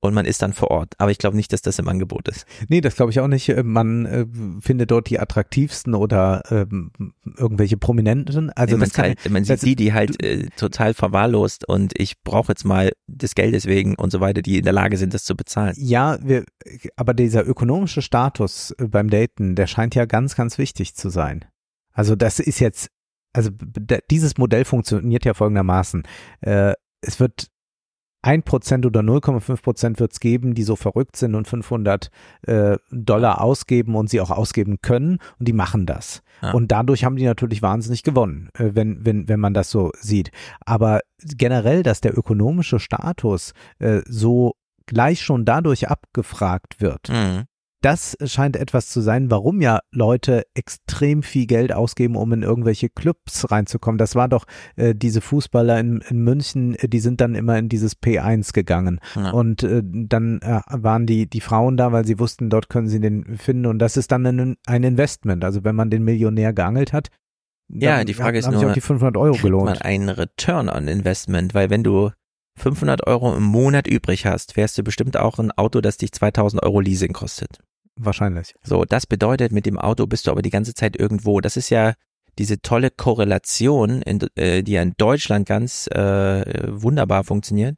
und man ist dann vor Ort. Aber ich glaube nicht, dass das im Angebot ist. Nee, das glaube ich auch nicht. Äh, Man äh, findet dort die attraktivsten oder ähm, irgendwelche Prominenten. Also Nee, man, das kann, halt, man das- sieht die, die halt äh, total verwahrlost und ich brauche jetzt mal des Geldes wegen und so weiter, die in der Lage sind, das zu bezahlen. Ja, wir, aber dieser ökonomische Status äh, beim Daten, der scheint ja ganz, ganz wichtig zu sein. Also das ist jetzt, also dieses Modell funktioniert ja folgendermaßen. Äh, es wird ein Prozent oder 0,5 Prozent wird es geben, die so verrückt sind und 500 äh, Dollar ausgeben und sie auch ausgeben können und die machen das. Ja. Und dadurch haben die natürlich wahnsinnig gewonnen, äh, wenn, wenn, wenn man das so sieht. Aber generell, dass der ökonomische Status äh, so gleich schon dadurch abgefragt wird, Mhm. Das scheint etwas zu sein, warum ja Leute extrem viel Geld ausgeben, um in irgendwelche Clubs reinzukommen. Das war doch äh, diese Fußballer in, in München, äh, die sind dann immer in dieses P1 gegangen. Ja. Und äh, dann äh, waren die, die Frauen da, weil sie wussten, dort können sie den finden. Und das ist dann ein, ein Investment. Also wenn man den Millionär geangelt hat, Ja, die Frage ist nur, auch die 500 Euro kriegt man gelohnt. einen Return on Investment, weil wenn du 500 Euro im Monat übrig hast, fährst du bestimmt auch ein Auto, das dich 2000 Euro Leasing kostet. Wahrscheinlich. So, das bedeutet, mit dem Auto bist du aber die ganze Zeit irgendwo. Das ist ja diese tolle Korrelation, in, äh, die ja in Deutschland ganz äh, wunderbar funktioniert.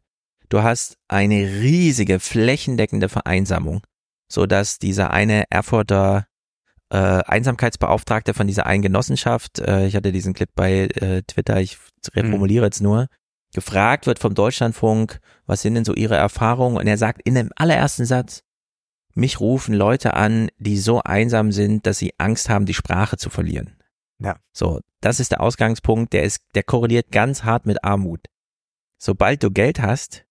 Du hast eine riesige flächendeckende Vereinsamung, so dass dieser eine Erfurter äh, Einsamkeitsbeauftragte von dieser einen Genossenschaft, äh, ich hatte diesen Clip bei äh, Twitter, ich reformuliere jetzt nur, gefragt wird vom Deutschlandfunk, was sind denn so ihre Erfahrungen? Und er sagt in dem allerersten Satz, mich rufen Leute an, die so einsam sind, dass sie Angst haben, die Sprache zu verlieren. Ja. So, das ist der Ausgangspunkt, der ist, der korreliert ganz hart mit Armut. Sobald du Geld hast,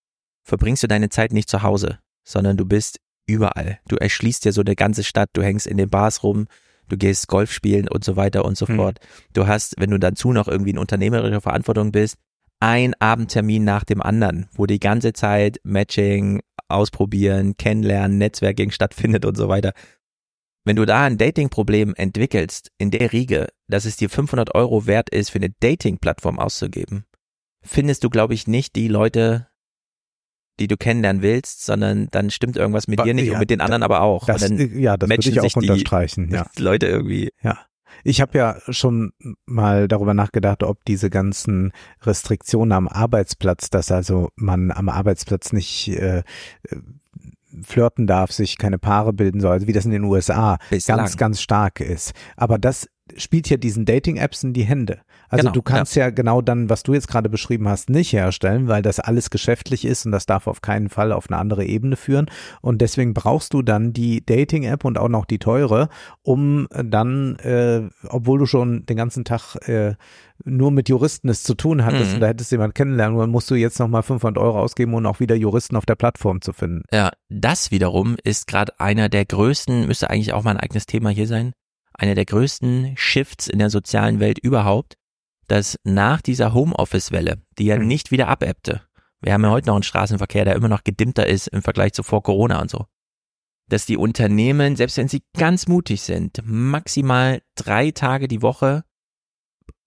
verbringst du deine Zeit nicht zu Hause, sondern du bist überall. Du erschließt dir so eine ganze Stadt, du hängst in den Bars rum, du gehst Golf spielen und so weiter und so Hm. fort. Du hast, wenn du dazu noch irgendwie in unternehmerischer Verantwortung bist, ein Abendtermin nach dem anderen, wo die ganze Zeit Matching, ausprobieren, kennenlernen, Netzwerking stattfindet und so weiter. Wenn du da ein Dating-Problem entwickelst in der Riege, dass es dir 500 Euro wert ist, für eine Dating-Plattform auszugeben, findest du, glaube ich, nicht die Leute, die du kennenlernen willst, sondern dann stimmt irgendwas mit Wa- dir nicht ja, und mit den anderen aber auch. Das, ja, das würde ich auch unterstreichen. Ja. Leute irgendwie. Ja. Ich habe ja schon mal darüber nachgedacht, ob diese ganzen Restriktionen am Arbeitsplatz, dass also man am Arbeitsplatz nicht äh, äh, flirten darf, sich keine Paare bilden soll, also wie das in den USA Bislang. ganz, ganz stark ist. Aber das spielt ja diesen Dating-Apps in die Hände. Also Genau, du kannst ja. genau dann, was du jetzt gerade beschrieben hast, nicht herstellen, weil das alles geschäftlich ist und das darf auf keinen Fall auf eine andere Ebene führen. Und deswegen brauchst du dann die Dating-App und auch noch die teure, um dann, äh, obwohl du schon den ganzen Tag äh, nur mit Juristen es zu tun hattest Mhm. und da hättest du jemanden kennenlernen, dann musst du jetzt nochmal 500 Euro ausgeben, um auch wieder Juristen auf der Plattform zu finden. Ja, das wiederum ist gerade einer der größten, müsste eigentlich auch mal ein eigenes Thema hier sein, einer der größten Shifts in der sozialen Welt überhaupt, dass nach dieser Homeoffice-Welle, die ja nicht wieder abebbte, wir haben ja heute noch einen Straßenverkehr, der immer noch gedimmter ist im Vergleich zu vor Corona und so, dass die Unternehmen, selbst wenn sie ganz mutig sind, maximal drei Tage die Woche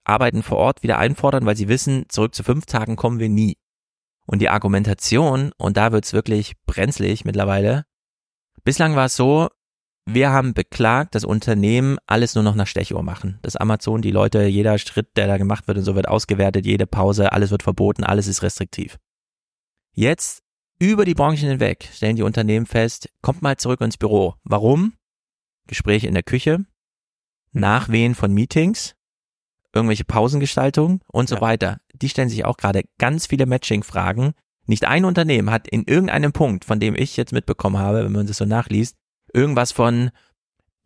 Arbeiten vor Ort wieder einfordern, weil sie wissen, zurück zu fünf Tagen kommen wir nie. Und die Argumentation, und da wird's wirklich brenzlig mittlerweile, bislang war es so, wir haben beklagt, dass Unternehmen alles nur noch nach Stechuhr machen. Dass Amazon die Leute, jeder Schritt, der da gemacht wird und so wird ausgewertet, jede Pause, alles wird verboten, alles ist restriktiv. Jetzt, über die Branchen hinweg, stellen die Unternehmen fest, kommt mal zurück ins Büro. Warum? Gespräche in der Küche, Nachwehen von Meetings, irgendwelche Pausengestaltung und so weiter. Die stellen sich auch gerade ganz viele Matching-Fragen. Nicht ein Unternehmen hat in irgendeinem Punkt, von dem ich jetzt mitbekommen habe, wenn man das so nachliest, irgendwas von,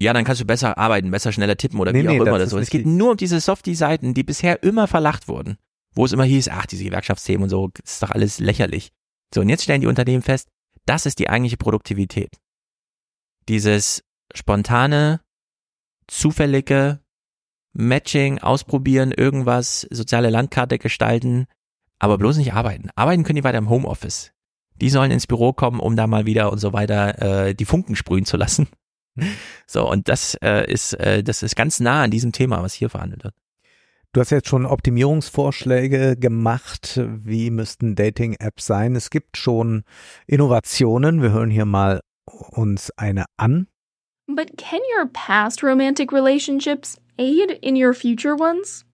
ja, dann kannst du besser arbeiten, besser schneller tippen oder Nee, wie nee, auch das immer oder ist so. Es geht nur um diese Softie-Seiten, die bisher immer verlacht wurden. Wo es immer hieß, ach, diese Gewerkschaftsthemen und so, ist doch alles lächerlich. So, und jetzt stellen die Unternehmen fest, das ist die eigentliche Produktivität. Dieses spontane, zufällige Matching, ausprobieren, irgendwas, soziale Landkarte gestalten, aber bloß nicht arbeiten. Arbeiten können die weiter im Homeoffice. Die sollen ins Büro kommen, um da mal wieder und so weiter äh, die Funken sprühen zu lassen. So, und das äh, ist, äh, das ist ganz nah an diesem Thema, was hier verhandelt wird. Du hast jetzt schon Optimierungsvorschläge gemacht. Wie müssten Dating-Apps sein? Es gibt schon Innovationen. Wir hören hier mal uns eine an. But can your past romantic relationships aid in your future ones?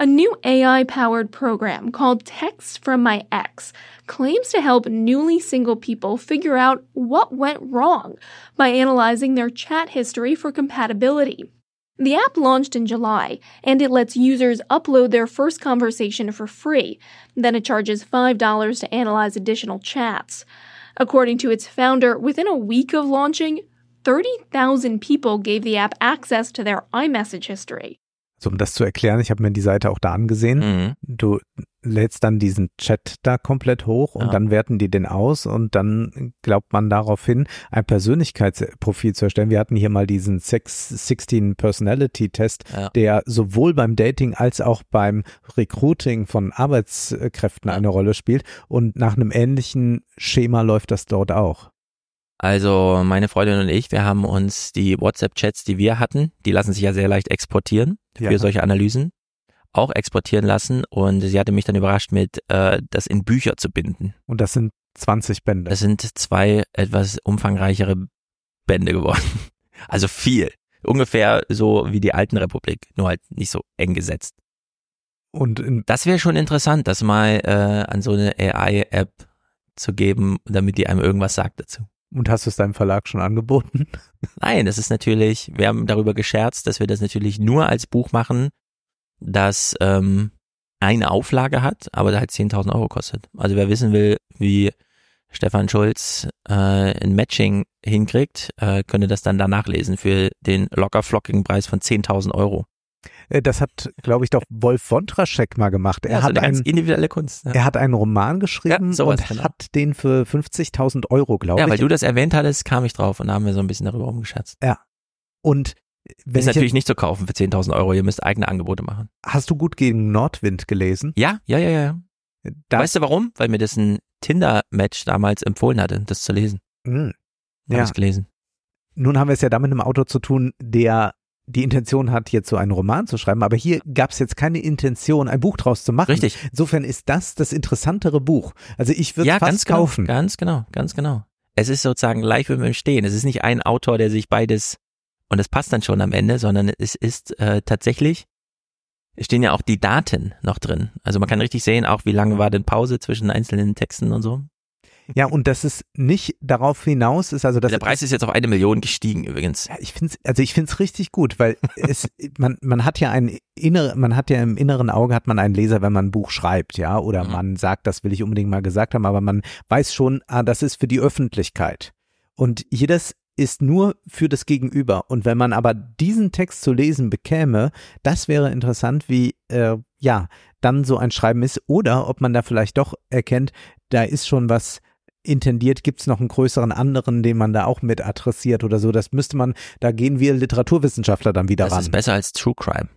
A new AI powered program called Texts from My Ex claims to help newly single people figure out what went wrong by analyzing their chat history for compatibility. The app launched in July, and it lets users upload their first conversation for free. Then it charges $5 to analyze additional chats. According to its founder, within a week of launching, 30,000 people gave the app access to their iMessage history. So, um das zu erklären, ich habe mir die Seite auch da angesehen. Mhm. Du lädst dann diesen Chat da komplett hoch und Ja. dann werten die den aus und dann glaubt man darauf hin, ein Persönlichkeitsprofil zu erstellen. Wir hatten hier mal diesen Sex 16 Personality Test, Ja. der sowohl beim Dating als auch beim Recruiting von Arbeitskräften eine Rolle spielt und nach einem ähnlichen Schema läuft das dort auch. Also meine Freundin und ich, wir haben uns die WhatsApp-Chats, die wir hatten, die lassen sich ja sehr leicht exportieren für Ja. solche Analysen, auch exportieren lassen und sie hatte mich dann überrascht mit, äh, das in Bücher zu binden. Und das sind 20 Bände. Das sind zwei etwas umfangreichere Bände geworden. Also viel. Ungefähr so wie die alten Republik, nur halt nicht so eng gesetzt. Und in, Das wäre schon interessant, das mal äh, an so eine AI-App zu geben, damit die einem irgendwas sagt dazu. Und hast du es deinem Verlag schon angeboten? Nein, das ist natürlich, wir haben darüber gescherzt, dass wir das natürlich nur als Buch machen, das ähm, eine Auflage hat, aber da halt 10.000 Euro kostet. Also wer wissen will, wie Stefan Schulz äh, ein Matching hinkriegt, äh, könnte das dann danach lesen für den locker flockigen Preis von 10.000 Euro. Äh, Das hat, glaube ich, doch Wolf Wondraschek mal gemacht. Er Ja, so hat eine einen, individuelle Kunst. Ja, er hat einen Roman geschrieben Ja, und genau. hat den für 50.000 Euro, glaube ja ich. weil du das erwähnt hattest, kam ich drauf und da haben wir so ein bisschen darüber rumgescherzt. Ja. Und wenn ist ich natürlich jetzt, nicht zu kaufen für 10.000 Euro, ihr müsst eigene Angebote machen. hast du gut gegen Nordwind gelesen? Ja, ja, ja, ja. Da, weißt du warum? Weil mir das ein Tinder-Match damals empfohlen hatte, das zu lesen. Hm. Hab Ja. ich's gelesen. Nun haben wir es ja da mit einem Autor zu tun, der die Intention hat, jetzt so einen Roman zu schreiben, aber hier gab es jetzt keine Intention, ein Buch draus zu machen. Richtig. Insofern ist das das interessantere Buch. Also ich würde Ja, fast ganz genau, kaufen. ganz genau, ganz genau. Es ist sozusagen live im Stehen. Es ist nicht ein Autor, der sich beides und es passt dann schon am Ende, sondern es ist äh, tatsächlich, es stehen ja auch die Daten noch drin. Also man kann richtig sehen, auch wie lange war denn Pause zwischen einzelnen Texten und so. Ja, und das ist nicht darauf hinaus ist, also das Der Preis ist jetzt auf eine Million gestiegen übrigens. Ja, ich finde also ich finde es richtig gut, weil es, man, man hat ja ein innere, man hat ja im inneren Auge hat man einen Leser, wenn man ein Buch schreibt, ja, oder Mhm. man sagt, das will ich unbedingt mal gesagt haben, aber man weiß schon, ah, das ist für die Öffentlichkeit. Und jedes ist nur für das Gegenüber. Und wenn man aber diesen Text zu lesen bekäme, das wäre interessant, wie, äh, ja, dann so ein Schreiben ist. Oder ob man da vielleicht doch erkennt, da ist schon was intendiert, gibt es noch einen größeren anderen, den man da auch mit adressiert oder so. Das müsste man, da gehen wir Literaturwissenschaftler dann wieder Das ran. ist besser als True Crime.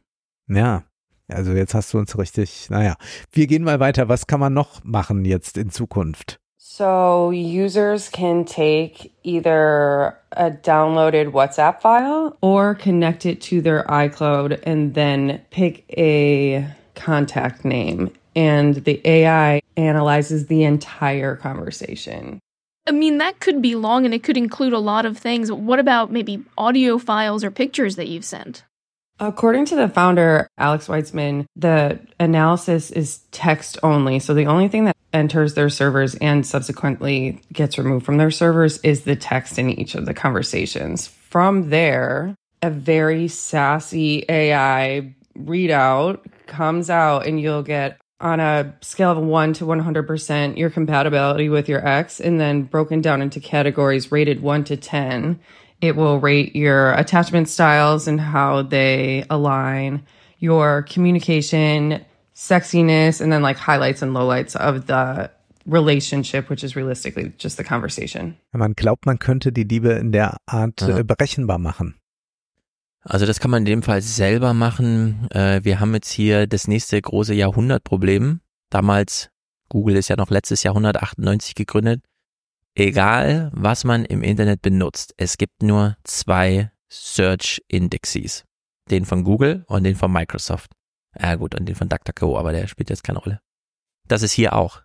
Ja. Also jetzt hast du uns richtig, naja. Wir gehen mal weiter. Was kann man noch machen jetzt in Zukunft? So users can take either a downloaded WhatsApp file or connect it to their iCloud and then pick a contact name. And the AI analyzes the entire conversation. I mean, that could be long and it could include a lot of things. What about maybe audio files or pictures that you've sent? According to the founder, Alex Weitzman, the analysis is text only. So the only thing that enters their servers and subsequently gets removed from their servers is the text in each of the conversations. From there, a very sassy AI readout comes out and you'll get on a scale of 1 to 100% your compatibility with your ex and then broken down into categories rated 1 to 10 it will rate your attachment styles and how they align your communication sexiness and then like highlights and lowlights of the relationship which is realistically just the conversation Man glaubt, man könnte die Liebe in der Art Ja. äh, berechenbar machen. Also das kann man in dem Fall selber machen. Äh, wir haben jetzt hier das nächste große Jahrhundertproblem. Damals, Google ist ja noch letztes Jahr 198 gegründet. Egal, was man im Internet benutzt, es gibt nur zwei Search Indexes. Den von Google und den von Microsoft. Ja gut, und den von DuckDuckGo, aber der spielt jetzt keine Rolle. Das ist hier auch.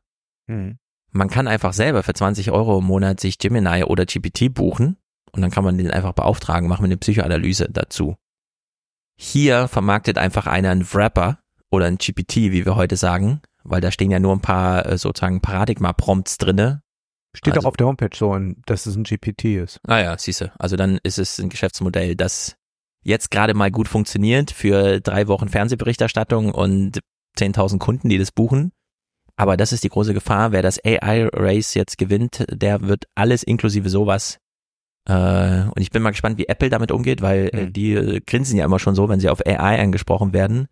Hm. Man kann einfach selber für 20 Euro im Monat sich Gemini oder GPT buchen und dann kann man den einfach beauftragen, machen wir eine Psychoanalyse dazu. Hier vermarktet einfach einer einen Wrapper oder ein GPT, wie wir heute sagen, weil da stehen ja nur ein paar äh, sozusagen Paradigma-Prompts drinne. Steht Also- auch auf der Homepage so, dass es ein GPT ist. Ah ja, siehste. Also dann ist es ein Geschäftsmodell, das jetzt gerade mal gut funktioniert für drei Wochen Fernsehberichterstattung und 10.000 Kunden, die das buchen. Aber das ist die große Gefahr. Wer das AI-Race jetzt gewinnt, der wird alles inklusive sowas. Äh, und ich bin mal gespannt, wie Apple damit umgeht, weil äh, die äh, grinsen ja immer schon so, wenn sie auf AI angesprochen werden.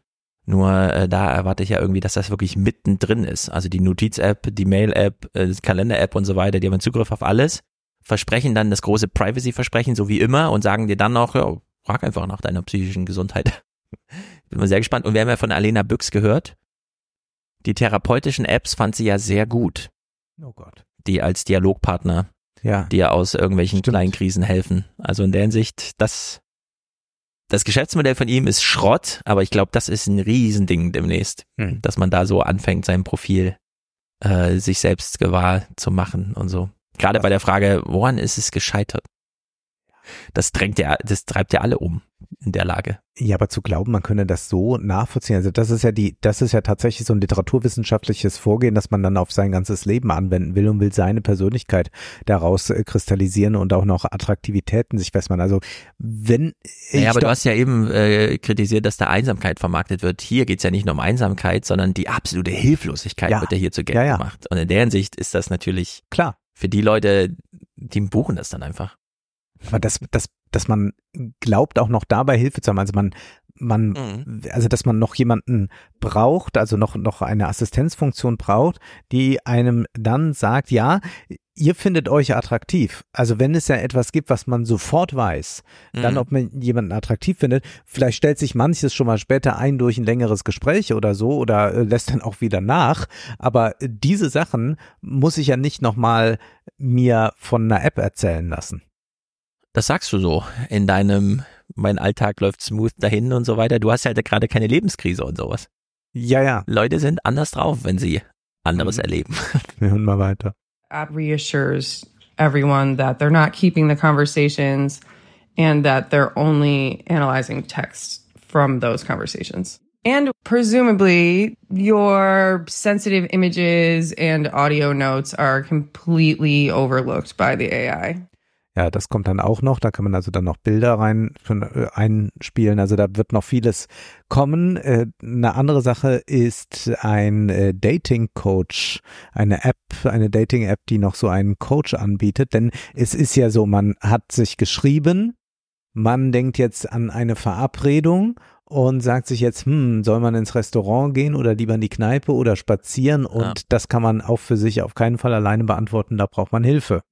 Nur äh, da erwarte ich ja irgendwie, dass das wirklich mittendrin ist. Also die Notiz-App, die Mail-App, äh, Kalender-App und so weiter, die haben Zugriff auf alles, versprechen dann das große Privacy-Versprechen, so wie immer, und sagen dir dann noch, ja, frag einfach nach deiner psychischen Gesundheit. Bin mal sehr gespannt. Und wir haben ja von Alena Büchs gehört. Die therapeutischen Apps fand sie ja sehr gut. Oh Gott. Die als Dialogpartner, Ja. die ja aus irgendwelchen kleinen Krisen helfen. Also in der Hinsicht, das, das Geschäftsmodell von ihm ist Schrott, aber ich glaube, das ist ein Riesending demnächst, Hm. dass man da so anfängt, sein Profil äh, sich selbst gewahr zu machen und so. Gerade bei der Frage, woran ist es gescheitert? Das drängt ja, das treibt ja alle um in der Lage. Ja, aber zu glauben, man könne das so nachvollziehen, also das ist ja die, das ist ja tatsächlich so ein literaturwissenschaftliches Vorgehen, dass man dann auf sein ganzes Leben anwenden will und will seine Persönlichkeit daraus äh, kristallisieren und auch noch Attraktivitäten sich festmachen. Also wenn ich Ja, aber du hast ja eben äh, kritisiert, dass da Einsamkeit vermarktet wird. Hier geht's ja nicht nur um Einsamkeit, sondern die absolute Hilflosigkeit Ja. wird ja hier zu Geld Ja, ja. gemacht. Und in der Hinsicht ist das natürlich klar für die Leute, die buchen das dann einfach. Aber dass, dass, dass man glaubt, auch noch dabei Hilfe zu haben. Also man, man, Mhm. also dass man noch jemanden braucht, also noch, noch eine Assistenzfunktion braucht, die einem dann sagt, ja, ihr findet euch attraktiv. Also wenn es ja etwas gibt, was man sofort weiß, dann Mhm. ob man jemanden attraktiv findet, vielleicht stellt sich manches schon mal später ein durch ein längeres Gespräch oder so oder äh, lässt dann auch wieder nach. Aber diese Sachen muss ich ja nicht nochmal mir von einer App erzählen lassen. Das sagst du so in deinem, mein Alltag läuft smooth dahin und so weiter. Du hast ja halt gerade keine Lebenskrise und sowas. Ja, ja. Leute sind anders drauf, wenn sie anderes Mhm. erleben. Wir hören mal weiter. app reassures everyone that they're not keeping the conversations and that they're only analyzing text from those conversations And presumably, your sensitive images and audio notes are completely overlooked by the AI. Ja, das kommt dann auch noch. Da kann man also dann noch Bilder rein äh, einspielen. Also da wird noch vieles kommen. Äh, eine andere Sache ist ein äh, Dating Coach, eine App, eine Dating App, die noch so einen Coach anbietet. Denn es ist ja so, man hat sich geschrieben, man denkt jetzt an eine Verabredung und sagt sich jetzt, hm, soll man ins Restaurant gehen oder lieber in die Kneipe oder spazieren? Und ja. das kann man auch für sich auf keinen Fall alleine beantworten. Da braucht man Hilfe.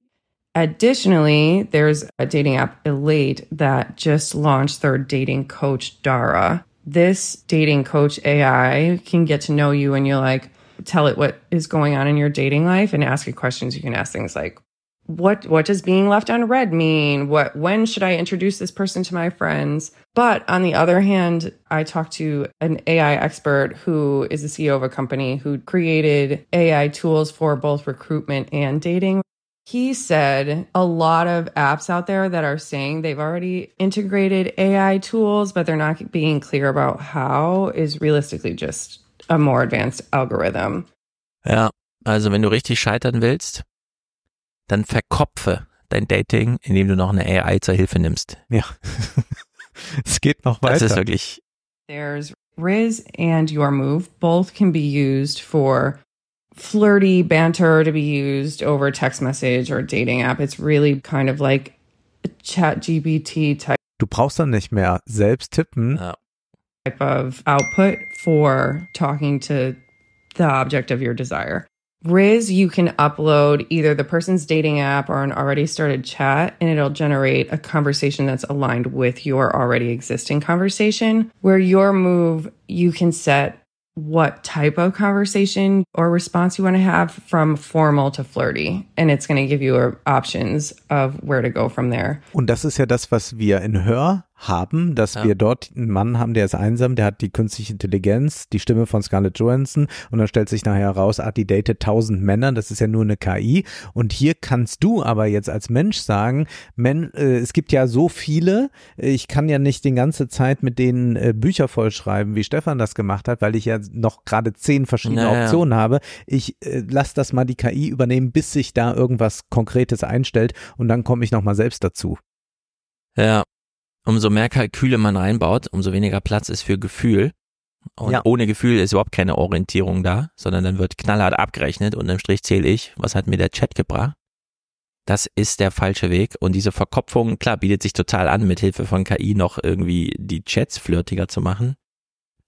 Additionally, there's a dating app, Elate, that just launched their dating coach, Dara. This dating coach AI can get to know you and you're like tell it what is going on in your dating life and ask it questions. You can ask things like, what what does being left unread mean? What when should I introduce this person to my friends? But on the other hand, I talked to an AI expert who is the CEO of a company who created AI tools for both recruitment and dating. He said a lot of apps out there that are saying they've already integrated AI tools, but they're not being clear about how is realistically just a more advanced algorithm. Ja, also wenn du richtig scheitern willst, dann verkopfe dein Dating, indem du noch eine AI zur Hilfe nimmst. Ja. es geht noch weiter. Das ist wirklich. There's Riz and Your Move. Both can be used for flirty banter to be used over text message or dating app. It's really kind of like a chat GBT type. Du brauchst dann nicht mehr selbst tippen. Ja. Type of output for talking to the object of your desire. Riz, you can upload either the person's dating app or an already started chat, and it'll generate a conversation that's aligned with your already existing conversation. Where your move, you can set what type of conversation or response you want to have from formal to flirty. And it's going to give you uh, options of where to go from there. Und das ist ja das, was wir in Hör haben, dass ja. wir dort einen Mann haben, der ist einsam, der hat die künstliche Intelligenz, die Stimme von Scarlett Johansson und dann stellt sich nachher heraus, ah, die datet tausend Männer, das ist ja nur eine KI und hier kannst du aber jetzt als Mensch sagen, Men, äh, es gibt ja so viele, ich kann ja nicht die ganze Zeit mit denen äh, Bücher vollschreiben, wie Stefan das gemacht hat, weil ich ja noch gerade zehn verschiedene naja. Optionen habe. Ich äh, lass das mal die KI übernehmen, bis sich da irgendwas Konkretes einstellt und dann komme ich nochmal selbst dazu. Ja, umso mehr Kalküle man reinbaut, umso weniger Platz ist für Gefühl. Und ja. ohne Gefühl ist überhaupt keine Orientierung da, sondern dann wird knallhart abgerechnet und im Strich zähle ich, was hat mir der Chat gebracht. Das ist der falsche Weg und diese Verkopfung, klar, bietet sich total an, mit Hilfe von KI noch irgendwie die Chats flirtiger zu machen.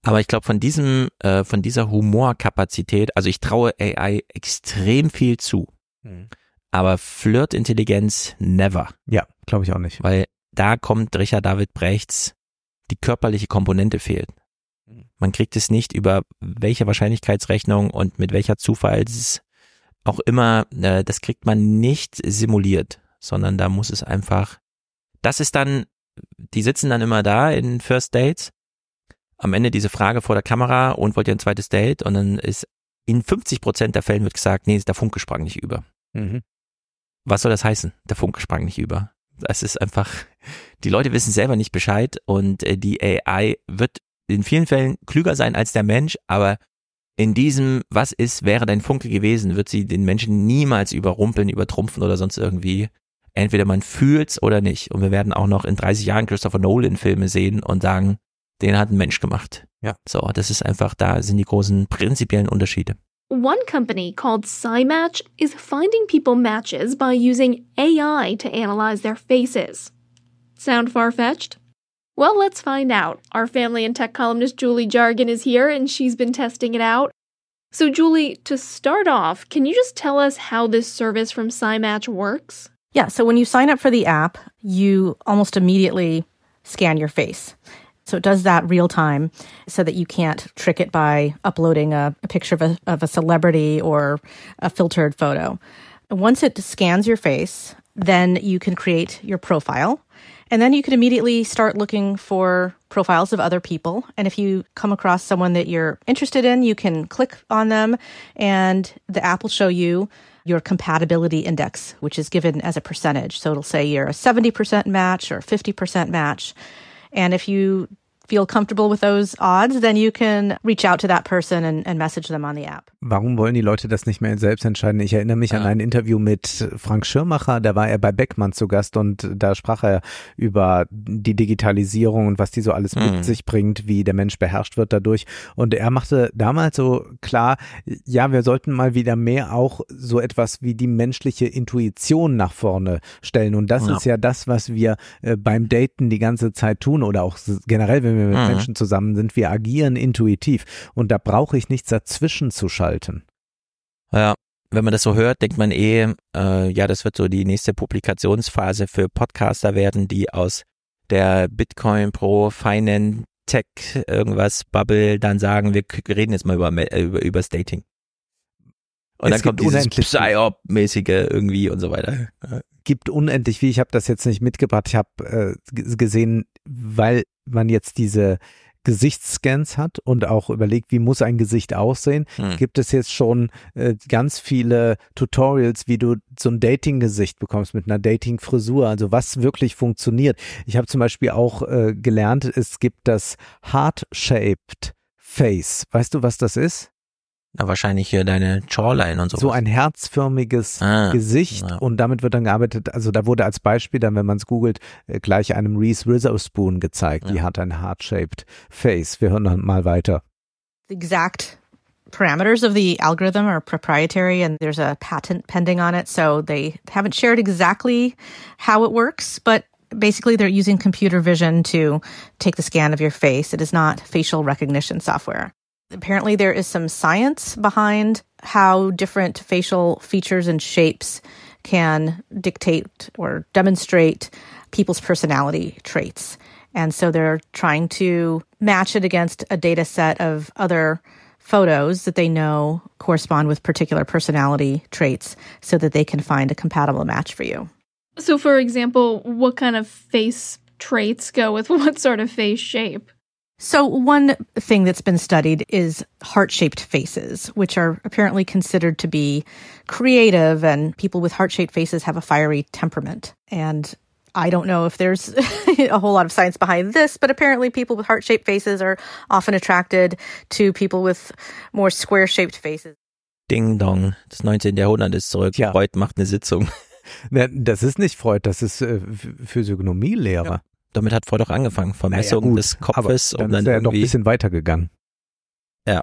Aber ich glaube, von diesem, äh, von dieser Humorkapazität, also ich traue AI extrem viel zu. Mhm. Aber Flirtintelligenz never. Ja, glaube ich auch nicht. Weil da kommt Richard David Brechts, die körperliche Komponente fehlt. Mhm. Man kriegt es nicht über welche Wahrscheinlichkeitsrechnung und mit welcher Zufalls auch immer, äh, das kriegt man nicht simuliert, sondern da muss es einfach, das ist dann, die sitzen dann immer da in First Dates, am Ende diese Frage vor der Kamera und wollt ihr ein zweites Date und dann ist in 50 Prozent der Fällen wird gesagt, nee, der Funke sprang nicht über. Mhm. Was soll das heißen? Der Funke sprang nicht über. Das ist einfach, die Leute wissen selber nicht Bescheid und äh, die AI wird in vielen Fällen klüger sein als der Mensch, aber in diesem, was ist, wäre dein Funke gewesen, wird sie den Menschen niemals überrumpeln, übertrumpfen oder sonst irgendwie. Entweder man fühlt's oder nicht. Und wir werden auch noch in 30 Jahren Christopher Nolan Filme sehen und sagen, den hat ein Mensch gemacht. Ja. So, das ist einfach, da sind die großen prinzipiellen Unterschiede. One company called SciMatch is finding people matches by using AI to analyze their faces. Sound far fetched? Well, let's find out. Our family and tech columnist Julie Jargon is here and she's been testing it out. So, Julie, to start off, can you just tell us how this service from SciMatch works? Yeah, so when you sign up for the app, you almost immediately scan your face. So it does that real time so that you can't trick it by uploading a, a picture of a, of a celebrity or a filtered photo. Once it scans your face, then you can create your profile. And then you can immediately start looking for profiles of other people. And if you come across someone that you're interested in, you can click on them and the app will show you your compatibility index, which is given as a percentage. So it'll say you're a 70% match or 50% match. And if you feel comfortable with those odds, then you can reach out to that person and, and message them on the app. Warum wollen die Leute das nicht mehr selbst entscheiden? Ich erinnere mich an ein Interview mit Frank Schirmacher, da war er bei Beckmann zu Gast und da sprach er über die Digitalisierung und was die so alles mhm. mit sich bringt, wie der Mensch beherrscht wird dadurch. Und er machte damals so klar, ja, wir sollten mal wieder mehr auch so etwas wie die menschliche Intuition nach vorne stellen. Und das ja. ist ja das, was wir äh, beim Daten die ganze Zeit tun oder auch generell, wenn wir mit mhm. Menschen zusammen sind. Wir agieren intuitiv und da brauche ich nichts dazwischen zu schalten. Ja, wenn man das so hört, denkt man eh, äh, ja, das wird so die nächste Publikationsphase für Podcaster werden, die aus der Bitcoin Pro Finance Tech irgendwas Bubble dann sagen, wir reden jetzt mal über, äh, über, über das Dating. Und es dann kommt dieses Psyop-mäßige irgendwie und so weiter. Gibt unendlich wie. Ich habe das jetzt nicht mitgebracht. Ich habe äh, gesehen, weil man jetzt diese Gesichtsscans hat und auch überlegt, wie muss ein Gesicht aussehen, hm. gibt es jetzt schon äh, ganz viele Tutorials, wie du so ein Dating-Gesicht bekommst mit einer Dating-Frisur, also was wirklich funktioniert. Ich habe zum Beispiel auch äh, gelernt, es gibt das Heart-Shaped Face. Weißt du, was das ist? Na, wahrscheinlich hier deine Jawline und so. So ein herzförmiges ah, Gesicht ja. und damit wird dann gearbeitet, also da wurde als Beispiel dann, wenn man es googelt, äh, gleich einem Reese Witherspoon gezeigt. Ja. Die hat ein heart-shaped face. Wir hören dann mal weiter. The exact parameters of the algorithm are proprietary and there's a patent pending on it. So they haven't shared exactly how it works, but basically they're using computer vision to take the scan of your face. It is not facial recognition software. Apparently, there is some science behind how different facial features and shapes can dictate or demonstrate people's personality traits. And so they're trying to match it against a data set of other photos that they know correspond with particular personality traits so that they can find a compatible match for you. So, for example, what kind of face traits go with what sort of face shape? So, one thing that's been studied is heart shaped faces, which are apparently considered to be creative, and people with heart shaped faces have a fiery temperament. And I don't know if there's a whole lot of science behind this, but apparently people with heart shaped faces are often attracted to people with more square shaped faces. Ding dong, das 19. Jahrhundert ist zurück. Ja. Freud macht eine Sitzung. Das ist nicht Freud, das ist äh, Physiognomielehrer. Ja. Damit hat Freud auch angefangen. Vermessung naja, des Kopfes. Aber dann um dann ist er ja noch ein bisschen weitergegangen. Ja,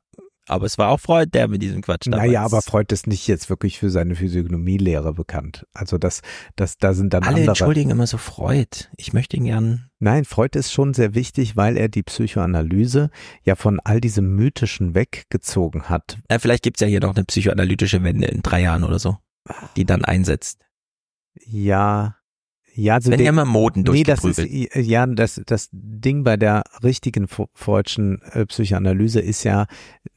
aber es war auch Freud, der mit diesem Quatsch damals. Naja, aber Freud ist nicht jetzt wirklich für seine Physiognomielehre bekannt. Also das, das, da sind dann Alle andere. entschuldigen immer so Freud. Ich möchte ihn gern. Nein, Freud ist schon sehr wichtig, weil er die Psychoanalyse ja von all diesem Mythischen weggezogen hat. Ja, vielleicht gibt's ja hier noch eine psychoanalytische Wende in drei Jahren oder so, die dann einsetzt. Ja, ja, also Wenn ihr immer Moden nee, das ist, ja, das, das Ding bei der richtigen freudschen äh, Psychoanalyse ist ja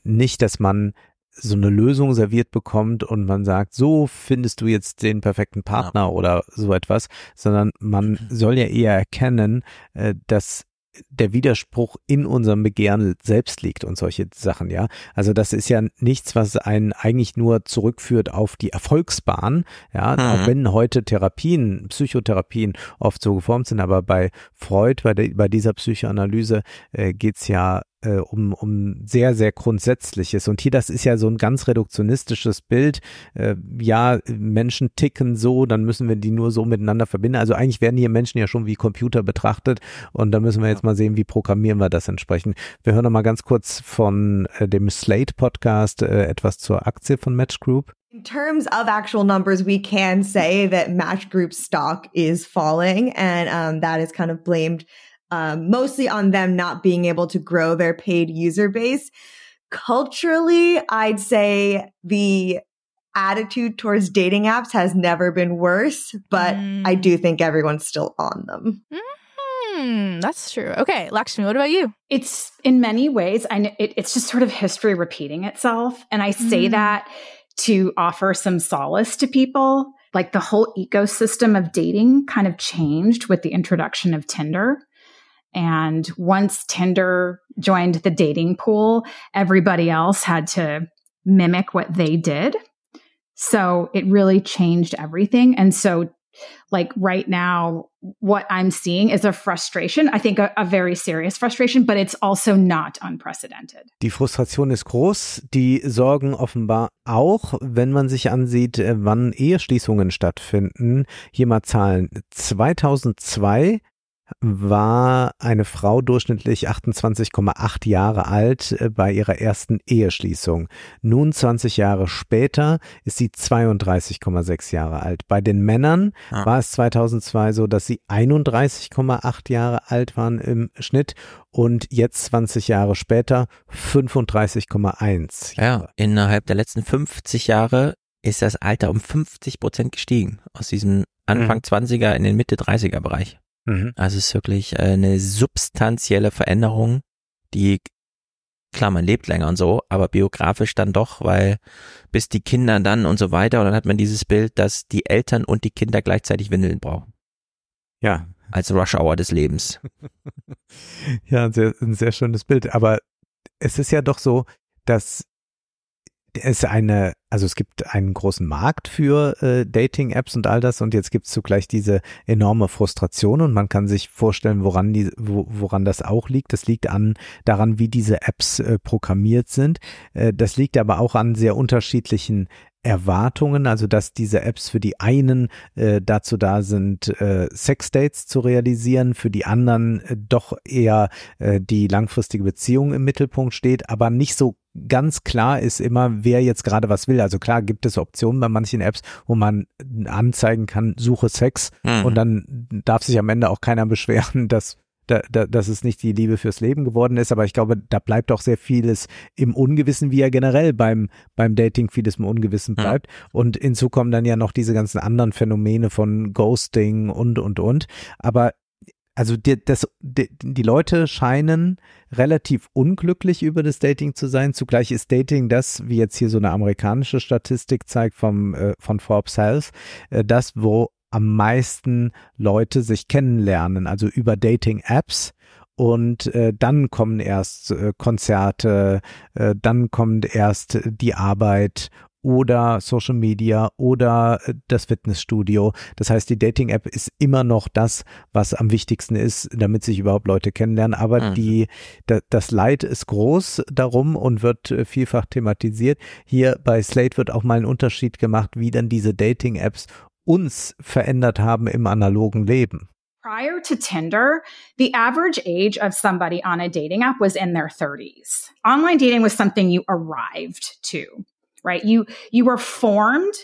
nicht, dass man so eine Lösung serviert bekommt und man sagt, so findest du jetzt den perfekten Partner ja. oder so etwas, sondern man soll ja eher erkennen, äh, dass der Widerspruch in unserem Begehren selbst liegt und solche Sachen, ja. Also das ist ja nichts, was einen eigentlich nur zurückführt auf die Erfolgsbahn, ja, mhm. auch wenn heute Therapien, Psychotherapien oft so geformt sind, aber bei Freud, bei, de, bei dieser Psychoanalyse äh, geht's ja äh, um, um sehr, sehr Grundsätzliches. Und hier, das ist ja so ein ganz reduktionistisches Bild. Äh, ja, Menschen ticken so, dann müssen wir die nur so miteinander verbinden. Also eigentlich werden hier Menschen ja schon wie Computer betrachtet. Und da müssen wir jetzt mal sehen, wie programmieren wir das entsprechend. Wir hören noch mal ganz kurz von äh, dem Slate Podcast äh, etwas zur Aktie von Match Group. In terms of actual numbers, we can say that Match Group's stock is falling, and um, that is kind of blamed um, mostly on them not being able to grow their paid user base. Culturally, I'd say the attitude towards dating apps has never been worse, but mm. I do think everyone's still on them. Mm, that's true. Okay, Lakshmi, what about you? It's in many ways, I know it, it's just sort of history repeating itself, and I say mm. that to offer some solace to people. Like the whole ecosystem of dating kind of changed with the introduction of Tinder. And once Tinder joined the dating pool, everybody else had to mimic what they did. So it really changed everything. And so, like right now, what I'm seeing is a frustration. I think a, a, very serious frustration, but it's also not unprecedented. Die Frustration ist groß, die Sorgen offenbar auch, wenn man sich ansieht, wann Eheschließungen stattfinden. Hier mal Zahlen. 2002 war eine Frau durchschnittlich 28,8 Jahre alt äh, bei ihrer ersten Eheschließung. Nun 20 Jahre später ist sie 32,6 Jahre alt. Bei den Männern ah. war es 2002 so, dass sie 31,8 Jahre alt waren im Schnitt und jetzt 20 Jahre später 35,1. Ja, innerhalb der letzten 50 Jahre ist das Alter um 50 Prozent gestiegen. Aus diesem Anfang mhm. 20er in den Mitte 30er Bereich. Mhm. Also es ist wirklich eine substanzielle Veränderung, die klar, man lebt länger und so, aber biografisch dann doch, weil bis die Kinder dann und so weiter und dann hat man dieses Bild, dass die Eltern und die Kinder gleichzeitig Windeln brauchen. Ja. Als Rush Hour des Lebens. ja, ein sehr, ein sehr schönes Bild. Aber es ist ja doch so, dass es eine, also es gibt einen großen Markt für äh, Dating-Apps und all das und jetzt gibt es zugleich diese enorme Frustration und man kann sich vorstellen, woran die, wo, woran das auch liegt. Das liegt an daran, wie diese Apps äh, programmiert sind. Äh, das liegt aber auch an sehr unterschiedlichen Erwartungen, also dass diese Apps für die einen äh, dazu da sind, äh, Sexdates zu realisieren, für die anderen äh, doch eher äh, die langfristige Beziehung im Mittelpunkt steht, aber nicht so ganz klar ist immer, wer jetzt gerade was will. Also klar gibt es Optionen bei manchen Apps, wo man anzeigen kann, suche Sex mhm. und dann darf sich am Ende auch keiner beschweren, dass da, da, dass es nicht die Liebe fürs Leben geworden ist, aber ich glaube, da bleibt auch sehr vieles im Ungewissen, wie ja generell beim, beim Dating vieles im Ungewissen bleibt. Ja. Und hinzu kommen dann ja noch diese ganzen anderen Phänomene von Ghosting und, und, und. Aber also die, das, die, die Leute scheinen relativ unglücklich über das Dating zu sein. Zugleich ist Dating das, wie jetzt hier so eine amerikanische Statistik zeigt vom, äh, von Forbes Health, äh, das, wo am meisten Leute sich kennenlernen, also über Dating-Apps. Und äh, dann kommen erst äh, Konzerte, äh, dann kommt erst die Arbeit oder Social Media oder äh, das Fitnessstudio. Das heißt, die Dating-App ist immer noch das, was am wichtigsten ist, damit sich überhaupt Leute kennenlernen. Aber mhm. die, da, das Leid ist groß darum und wird äh, vielfach thematisiert. Hier bei Slate wird auch mal ein Unterschied gemacht, wie dann diese Dating-Apps uns verändert haben im analogen Leben. Prior to Tinder, the average age of somebody on a dating app was in their 30s. Online dating was something you arrived to, right? You you were formed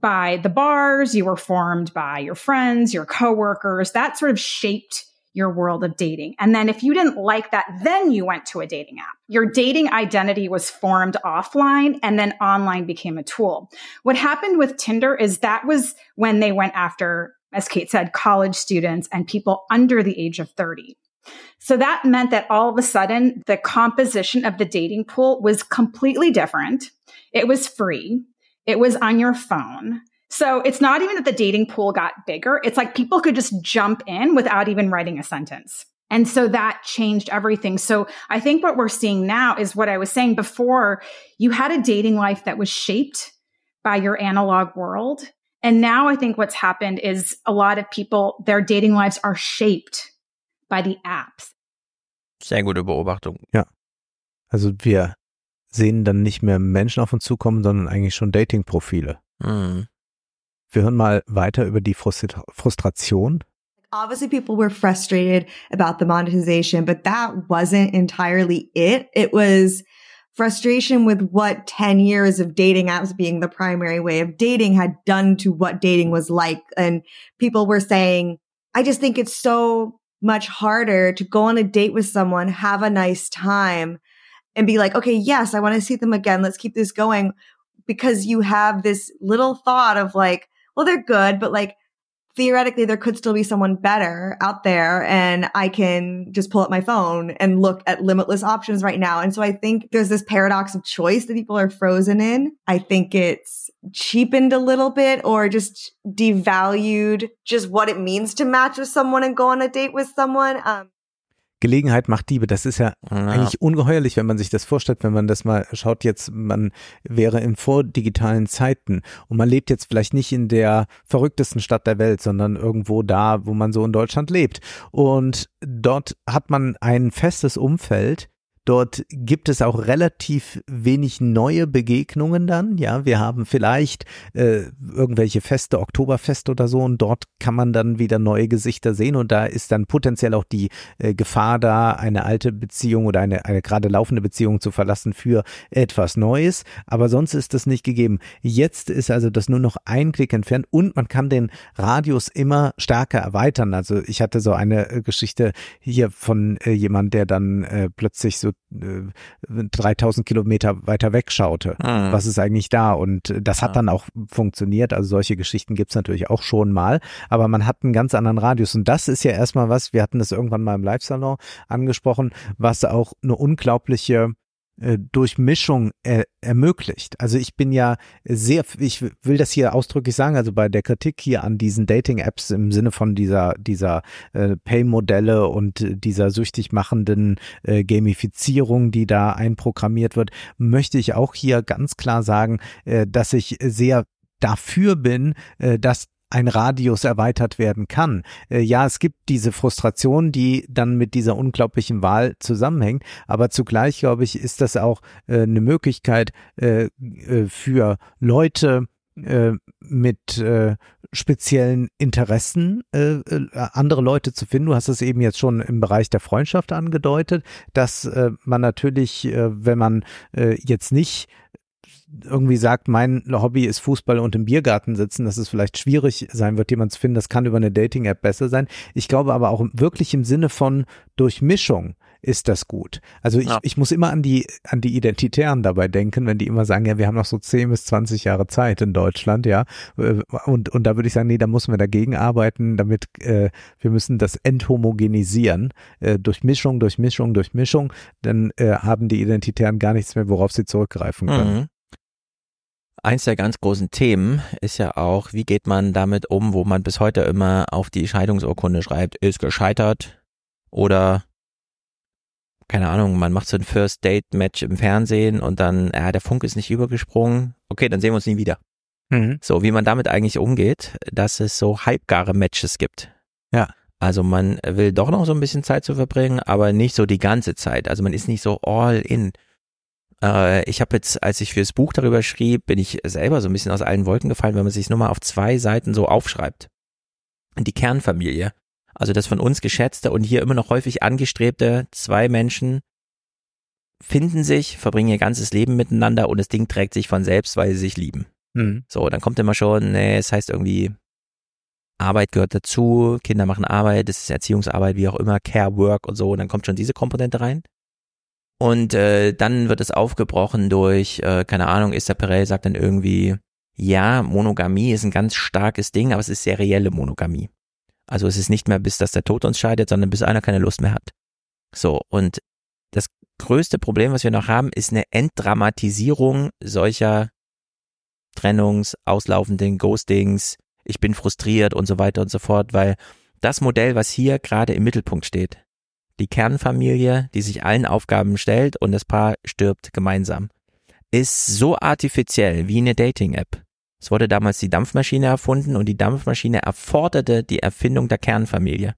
by the bars, you were formed by your friends, your coworkers. That sort of shaped your world of dating. And then if you didn't like that, then you went to a dating app. Your dating identity was formed offline and then online became a tool. What happened with Tinder is that was when they went after, as Kate said, college students and people under the age of 30. So that meant that all of a sudden the composition of the dating pool was completely different. It was free. It was on your phone. So it's not even that the dating pool got bigger. It's like people could just jump in without even writing a sentence. And so that changed everything. So I think what we're seeing now is what I was saying before. You had a dating life that was shaped by your analog world. And now I think what's happened is a lot of people, their dating lives are shaped by the apps. Sehr gute Beobachtung. Ja. Also wir sehen dann nicht mehr Menschen auf uns zukommen, sondern eigentlich schon Dating-Profile. Mhm. Wir hören mal weiter über die Frustration. Obviously, people were frustrated about the monetization, but that wasn't entirely it. It was frustration with what 10 years of dating apps being the primary way of dating had done to what dating was like. And people were saying, I just think it's so much harder to go on a date with someone, have a nice time and be like, okay, yes, I want to see them again. Let's keep this going because you have this little thought of like, well, they're good, but like theoretically there could still be someone better out there and I can just pull up my phone and look at limitless options right now. And so I think there's this paradox of choice that people are frozen in. I think it's cheapened a little bit or just devalued just what it means to match with someone and go on a date with someone. Um, Gelegenheit macht Diebe. Das ist ja, ja, eigentlich ungeheuerlich, wenn man sich das vorstellt, wenn man das mal schaut jetzt, man wäre in vordigitalen Zeiten und man lebt jetzt vielleicht nicht in der verrücktesten Stadt der Welt, sondern irgendwo da, wo man so in Deutschland lebt. Und dort hat man ein festes Umfeld, Dort gibt es auch relativ wenig neue Begegnungen dann. Ja, wir haben vielleicht äh, irgendwelche Feste, Oktoberfest oder so, und dort kann man dann wieder neue Gesichter sehen und da ist dann potenziell auch die äh, Gefahr da, eine alte Beziehung oder eine, eine gerade laufende Beziehung zu verlassen für etwas Neues. Aber sonst ist das nicht gegeben. Jetzt ist also das nur noch ein Klick entfernt und man kann den Radius immer stärker erweitern. Also ich hatte so eine äh, Geschichte hier von äh, jemand, der dann äh, plötzlich so 3000 äh, Kilometer weiter wegschaute. Mhm. Was ist eigentlich da? Und das hat dann auch funktioniert. Also solche Geschichten gibt's natürlich auch schon mal. Aber man hat einen ganz anderen Radius. Und das ist ja erstmal was, wir hatten das irgendwann mal im Live-Salon angesprochen, was auch eine unglaubliche äh, Durchmischung er, ermöglicht. Also ich bin ja sehr, ich will das hier ausdrücklich sagen, also bei der Kritik hier an diesen Dating-Apps im Sinne von dieser, dieser äh, Pay-Modelle und dieser süchtig machenden äh, Gamifizierung, die da einprogrammiert wird, möchte ich auch hier ganz klar sagen, äh, dass ich sehr dafür bin, äh, dass ein Radius erweitert werden kann. Äh, ja, es gibt diese Frustration, die dann mit dieser unglaublichen Wahl zusammenhängt, aber zugleich, glaube ich, ist das auch äh, eine Möglichkeit äh, äh für Leute äh, mit äh, speziellen Interessen andere Leute zu finden. Du hast es eben jetzt schon im Bereich der Freundschaft angedeutet, dass man natürlich, wenn man jetzt nicht irgendwie sagt, mein Hobby ist Fußball und im Biergarten sitzen, dass es vielleicht schwierig sein wird, jemand zu finden. Das kann über eine Dating-App besser sein. Ich glaube aber auch wirklich im Sinne von Durchmischung ist das gut. Also ich, ja. ich muss immer an die, an die Identitären dabei denken, wenn die immer sagen, ja, wir haben noch so 10 bis 20 Jahre Zeit in Deutschland, ja. Und, und da würde ich sagen, nee, da müssen wir dagegen arbeiten, damit äh, wir müssen das enthomogenisieren. Äh, durch Mischung, durch Mischung, durch Mischung, dann äh, haben die Identitären gar nichts mehr, worauf sie zurückgreifen können. Mhm. Eins der ganz großen Themen ist ja auch, wie geht man damit um, wo man bis heute immer auf die Scheidungsurkunde schreibt, ist gescheitert oder keine Ahnung, man macht so ein First Date Match im Fernsehen und dann, ja, der Funk ist nicht übergesprungen. Okay, dann sehen wir uns nie wieder. Mhm. So, wie man damit eigentlich umgeht, dass es so halbgare Matches gibt. Ja. Also man will doch noch so ein bisschen Zeit zu verbringen, aber nicht so die ganze Zeit. Also man ist nicht so all in. Äh, ich habe jetzt, als ich fürs Buch darüber schrieb, bin ich selber so ein bisschen aus allen Wolken gefallen, wenn man sich nur mal auf zwei Seiten so aufschreibt. Die Kernfamilie. Also das von uns geschätzte und hier immer noch häufig angestrebte zwei Menschen finden sich, verbringen ihr ganzes Leben miteinander und das Ding trägt sich von selbst, weil sie sich lieben. Mhm. So, dann kommt immer schon, nee, es heißt irgendwie, Arbeit gehört dazu, Kinder machen Arbeit, das ist Erziehungsarbeit, wie auch immer, Care Work und so, und dann kommt schon diese Komponente rein. Und äh, dann wird es aufgebrochen durch, äh, keine Ahnung, Esther Perel sagt dann irgendwie, ja, Monogamie ist ein ganz starkes Ding, aber es ist serielle Monogamie. Also es ist nicht mehr, bis dass der Tod uns scheidet, sondern bis einer keine Lust mehr hat. So, und das größte Problem, was wir noch haben, ist eine Entdramatisierung solcher Trennungs, auslaufenden Ghostings, ich bin frustriert und so weiter und so fort, weil das Modell, was hier gerade im Mittelpunkt steht, die Kernfamilie, die sich allen Aufgaben stellt und das Paar stirbt gemeinsam, ist so artifiziell wie eine Dating-App. Es wurde damals die Dampfmaschine erfunden und die Dampfmaschine erforderte die Erfindung der Kernfamilie.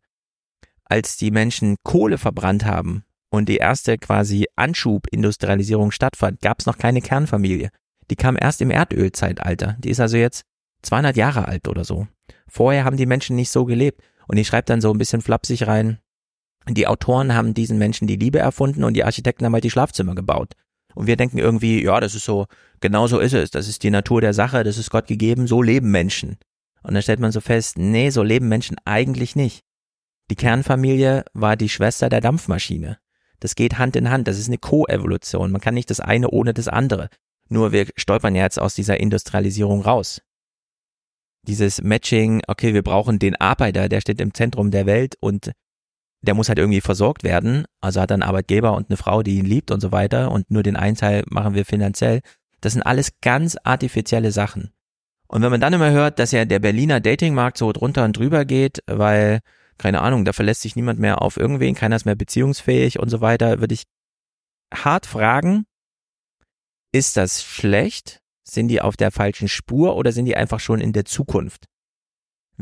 Als die Menschen Kohle verbrannt haben und die erste quasi Anschubindustrialisierung stattfand, gab es noch keine Kernfamilie. Die kam erst im Erdölzeitalter. Die ist also jetzt 200 Jahre alt oder so. Vorher haben die Menschen nicht so gelebt. Und ich schreibe dann so ein bisschen flapsig rein, die Autoren haben diesen Menschen die Liebe erfunden und die Architekten haben halt die Schlafzimmer gebaut. Und wir denken irgendwie, ja, das ist so, genau so ist es. Das ist die Natur der Sache, das ist Gott gegeben, so leben Menschen. Und dann stellt man so fest, nee, so leben Menschen eigentlich nicht. Die Kernfamilie war die Schwester der Dampfmaschine. Das geht Hand in Hand, das ist eine Koevolution. Man kann nicht das eine ohne das andere. Nur wir stolpern ja jetzt aus dieser Industrialisierung raus. Dieses Matching, okay, wir brauchen den Arbeiter, der steht im Zentrum der Welt und der muss halt irgendwie versorgt werden. Also hat er einen Arbeitgeber und eine Frau, die ihn liebt und so weiter. Und nur den einen Teil machen wir finanziell. Das sind alles ganz artifizielle Sachen. Und wenn man dann immer hört, dass ja der Berliner Datingmarkt so drunter und drüber geht, weil keine Ahnung, da verlässt sich niemand mehr auf irgendwen, keiner ist mehr beziehungsfähig und so weiter, würde ich hart fragen, ist das schlecht? Sind die auf der falschen Spur oder sind die einfach schon in der Zukunft?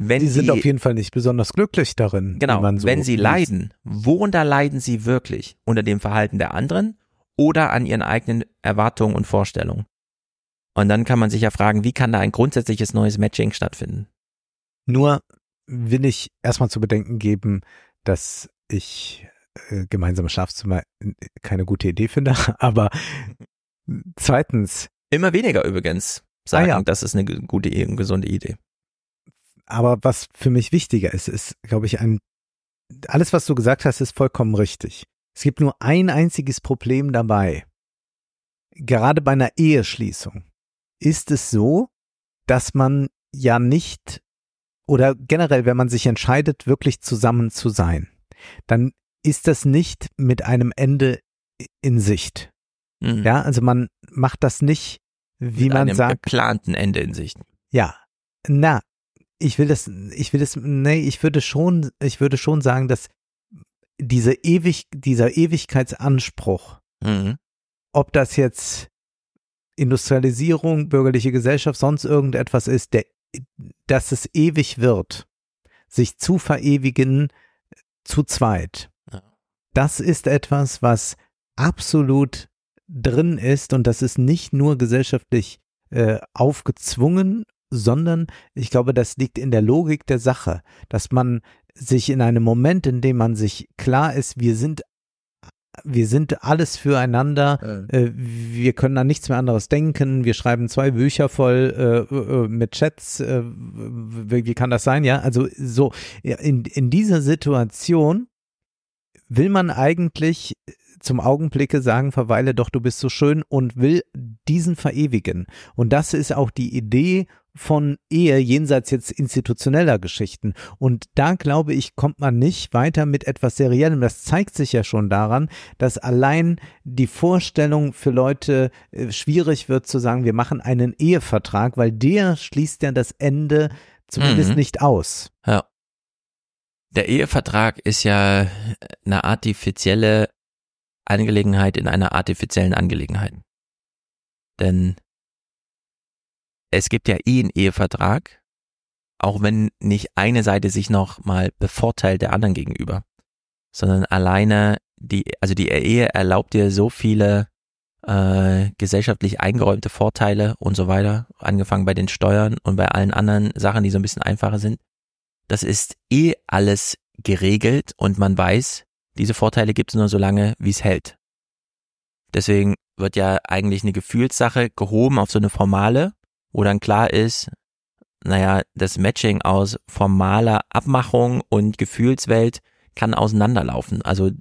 Wenn die sind auf jeden Fall nicht besonders glücklich darin. Genau, man so wenn sie liest. leiden, worunter leiden sie wirklich? Unter dem Verhalten der anderen oder an ihren eigenen Erwartungen und Vorstellungen? Und dann kann man sich ja fragen, wie kann da ein grundsätzliches neues Matching stattfinden? Nur will ich erstmal zu bedenken geben, dass ich äh, gemeinsame Schlafzimmer keine gute Idee finde, aber zweitens. Immer weniger übrigens sagen, Ah, ja. das ist eine gute, eine gesunde Idee. Aber was für mich wichtiger ist, ist, glaube ich, ein, alles, was du gesagt hast, ist vollkommen richtig. Es gibt nur ein einziges Problem dabei. Gerade bei einer Eheschließung ist es so, dass man ja nicht oder generell, wenn man sich entscheidet, wirklich zusammen zu sein, dann ist das nicht mit einem Ende in Sicht. Mhm. Ja, also man macht das nicht, wie Mit man einem sagt, geplanten Ende in Sicht. ja, na, ich will das, ich will das, nee, ich würde schon, ich würde schon sagen, dass diese ewig, dieser Ewigkeitsanspruch, Mhm. ob das jetzt Industrialisierung, bürgerliche Gesellschaft, sonst irgendetwas ist, der, dass es ewig wird, sich zu verewigen zu zweit. Das ist etwas, was absolut drin ist und das ist nicht nur gesellschaftlich äh, aufgezwungen, sondern ich glaube, das liegt in der Logik der Sache, dass man sich in einem Moment, in dem man sich klar ist, wir sind wir sind alles füreinander, äh, wir können an nichts mehr anderes denken, wir schreiben zwei Bücher voll äh, äh, mit Chats, äh, wie, wie kann das sein, ja? Also so, in, in dieser Situation will man eigentlich zum Augenblicke sagen, verweile doch, du bist so schön und will diesen verewigen. Und das ist auch die Idee von Ehe jenseits jetzt institutioneller Geschichten. Und da glaube ich, kommt man nicht weiter mit etwas Seriellem. Das zeigt sich ja schon daran, dass allein die Vorstellung für Leute äh, schwierig wird zu sagen, wir machen einen Ehevertrag, weil der schließt ja das Ende zumindest Mhm. nicht aus. Ja. Der Ehevertrag ist ja eine artifizielle Angelegenheit in einer artifiziellen Angelegenheit. Denn es gibt ja eh einen Ehevertrag, auch wenn nicht eine Seite sich noch mal bevorteilt der anderen gegenüber, sondern alleine die, also die Ehe erlaubt dir so viele äh, gesellschaftlich eingeräumte Vorteile und so weiter, angefangen bei den Steuern und bei allen anderen Sachen, die so ein bisschen einfacher sind. Das ist eh alles geregelt und man weiß, diese Vorteile gibt es nur so lange, wie es hält. Deswegen wird ja eigentlich eine Gefühlssache gehoben auf so eine formale, wo dann klar ist, naja, das Matching aus formaler Abmachung und Gefühlswelt kann auseinanderlaufen. Also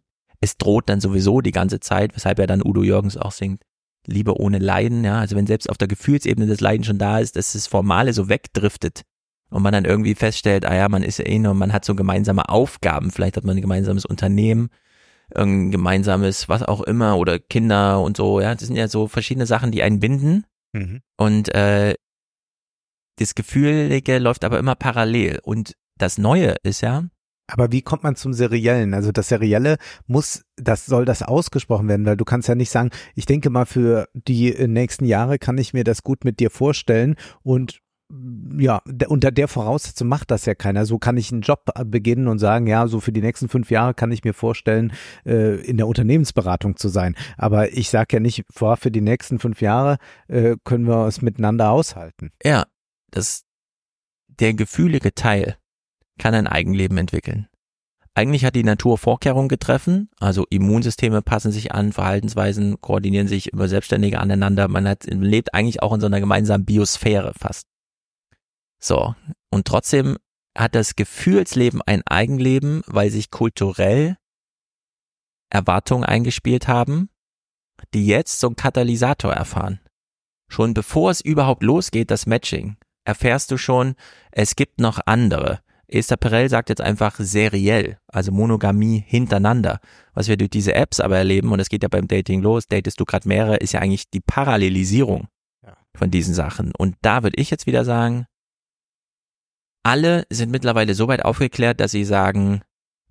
es droht dann sowieso die ganze Zeit, weshalb ja dann Udo Jürgens auch singt, Liebe ohne Leiden, ja. Also wenn selbst auf der Gefühlsebene das Leiden schon da ist, dass das Formale so wegdriftet und man dann irgendwie feststellt, ah ja, man ist ja eh nur, man hat so gemeinsame Aufgaben, vielleicht hat man ein gemeinsames Unternehmen, ein gemeinsames, was auch immer, oder Kinder und so, ja. Das sind ja so verschiedene Sachen, die einen binden. Mhm. Und äh, das Gefühlige läuft aber immer parallel. Und das Neue ist ja, Aber wie kommt man zum Seriellen? Also das Serielle muss, das soll das ausgesprochen werden, weil du kannst ja nicht sagen, ich denke mal für die nächsten Jahre kann ich mir das gut mit dir vorstellen und ja, unter der Voraussetzung macht das ja keiner. So kann ich einen Job beginnen und sagen, ja, so für die nächsten fünf Jahre kann ich mir vorstellen, äh, in der Unternehmensberatung zu sein. Aber ich sage ja nicht, vor für die nächsten fünf Jahre äh, können wir es miteinander aushalten. ja, das, der gefühlige Teil kann ein Eigenleben entwickeln. Eigentlich hat die Natur Vorkehrungen getroffen, also Immunsysteme passen sich an, Verhaltensweisen koordinieren sich über Selbstständige aneinander, man hat, lebt eigentlich auch in so einer gemeinsamen Biosphäre fast. So, und trotzdem hat das Gefühlsleben ein Eigenleben, weil sich kulturell Erwartungen eingespielt haben, die jetzt so einen Katalysator erfahren. Schon bevor es überhaupt losgeht, das Matching, erfährst du schon, es gibt noch andere. Esther Perel sagt jetzt einfach seriell, also Monogamie hintereinander. Was wir durch diese Apps aber erleben, und es geht ja beim Dating los, datest du gerade mehrere, ist ja eigentlich die Parallelisierung von diesen Sachen. Und da würde ich jetzt wieder sagen, alle sind mittlerweile so weit aufgeklärt, dass sie sagen,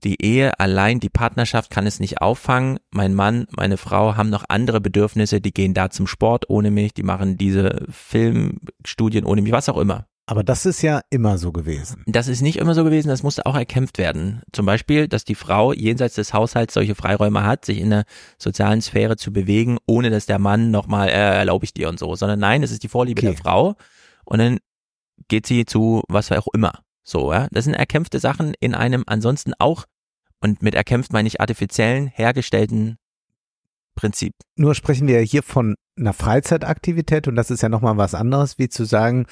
die Ehe allein, die Partnerschaft kann es nicht auffangen. Mein Mann, meine Frau haben noch andere Bedürfnisse, die gehen da zum Sport ohne mich, die machen diese Filmstudien ohne mich, was auch immer. Aber das ist ja immer so gewesen. Das ist nicht immer so gewesen, das musste auch erkämpft werden. Zum Beispiel, dass die Frau jenseits des Haushalts solche Freiräume hat, sich in der sozialen Sphäre zu bewegen, ohne dass der Mann nochmal, äh, erlaube ich dir und so, sondern nein, es ist die Vorliebe okay. der Frau und dann geht sie zu was auch immer. So, ja. Das sind erkämpfte Sachen in einem ansonsten auch, und mit erkämpft meine ich artifiziellen, hergestellten Prinzip. Nur sprechen wir hier von einer Freizeitaktivität und das ist ja nochmal was anderes, wie zu sagen,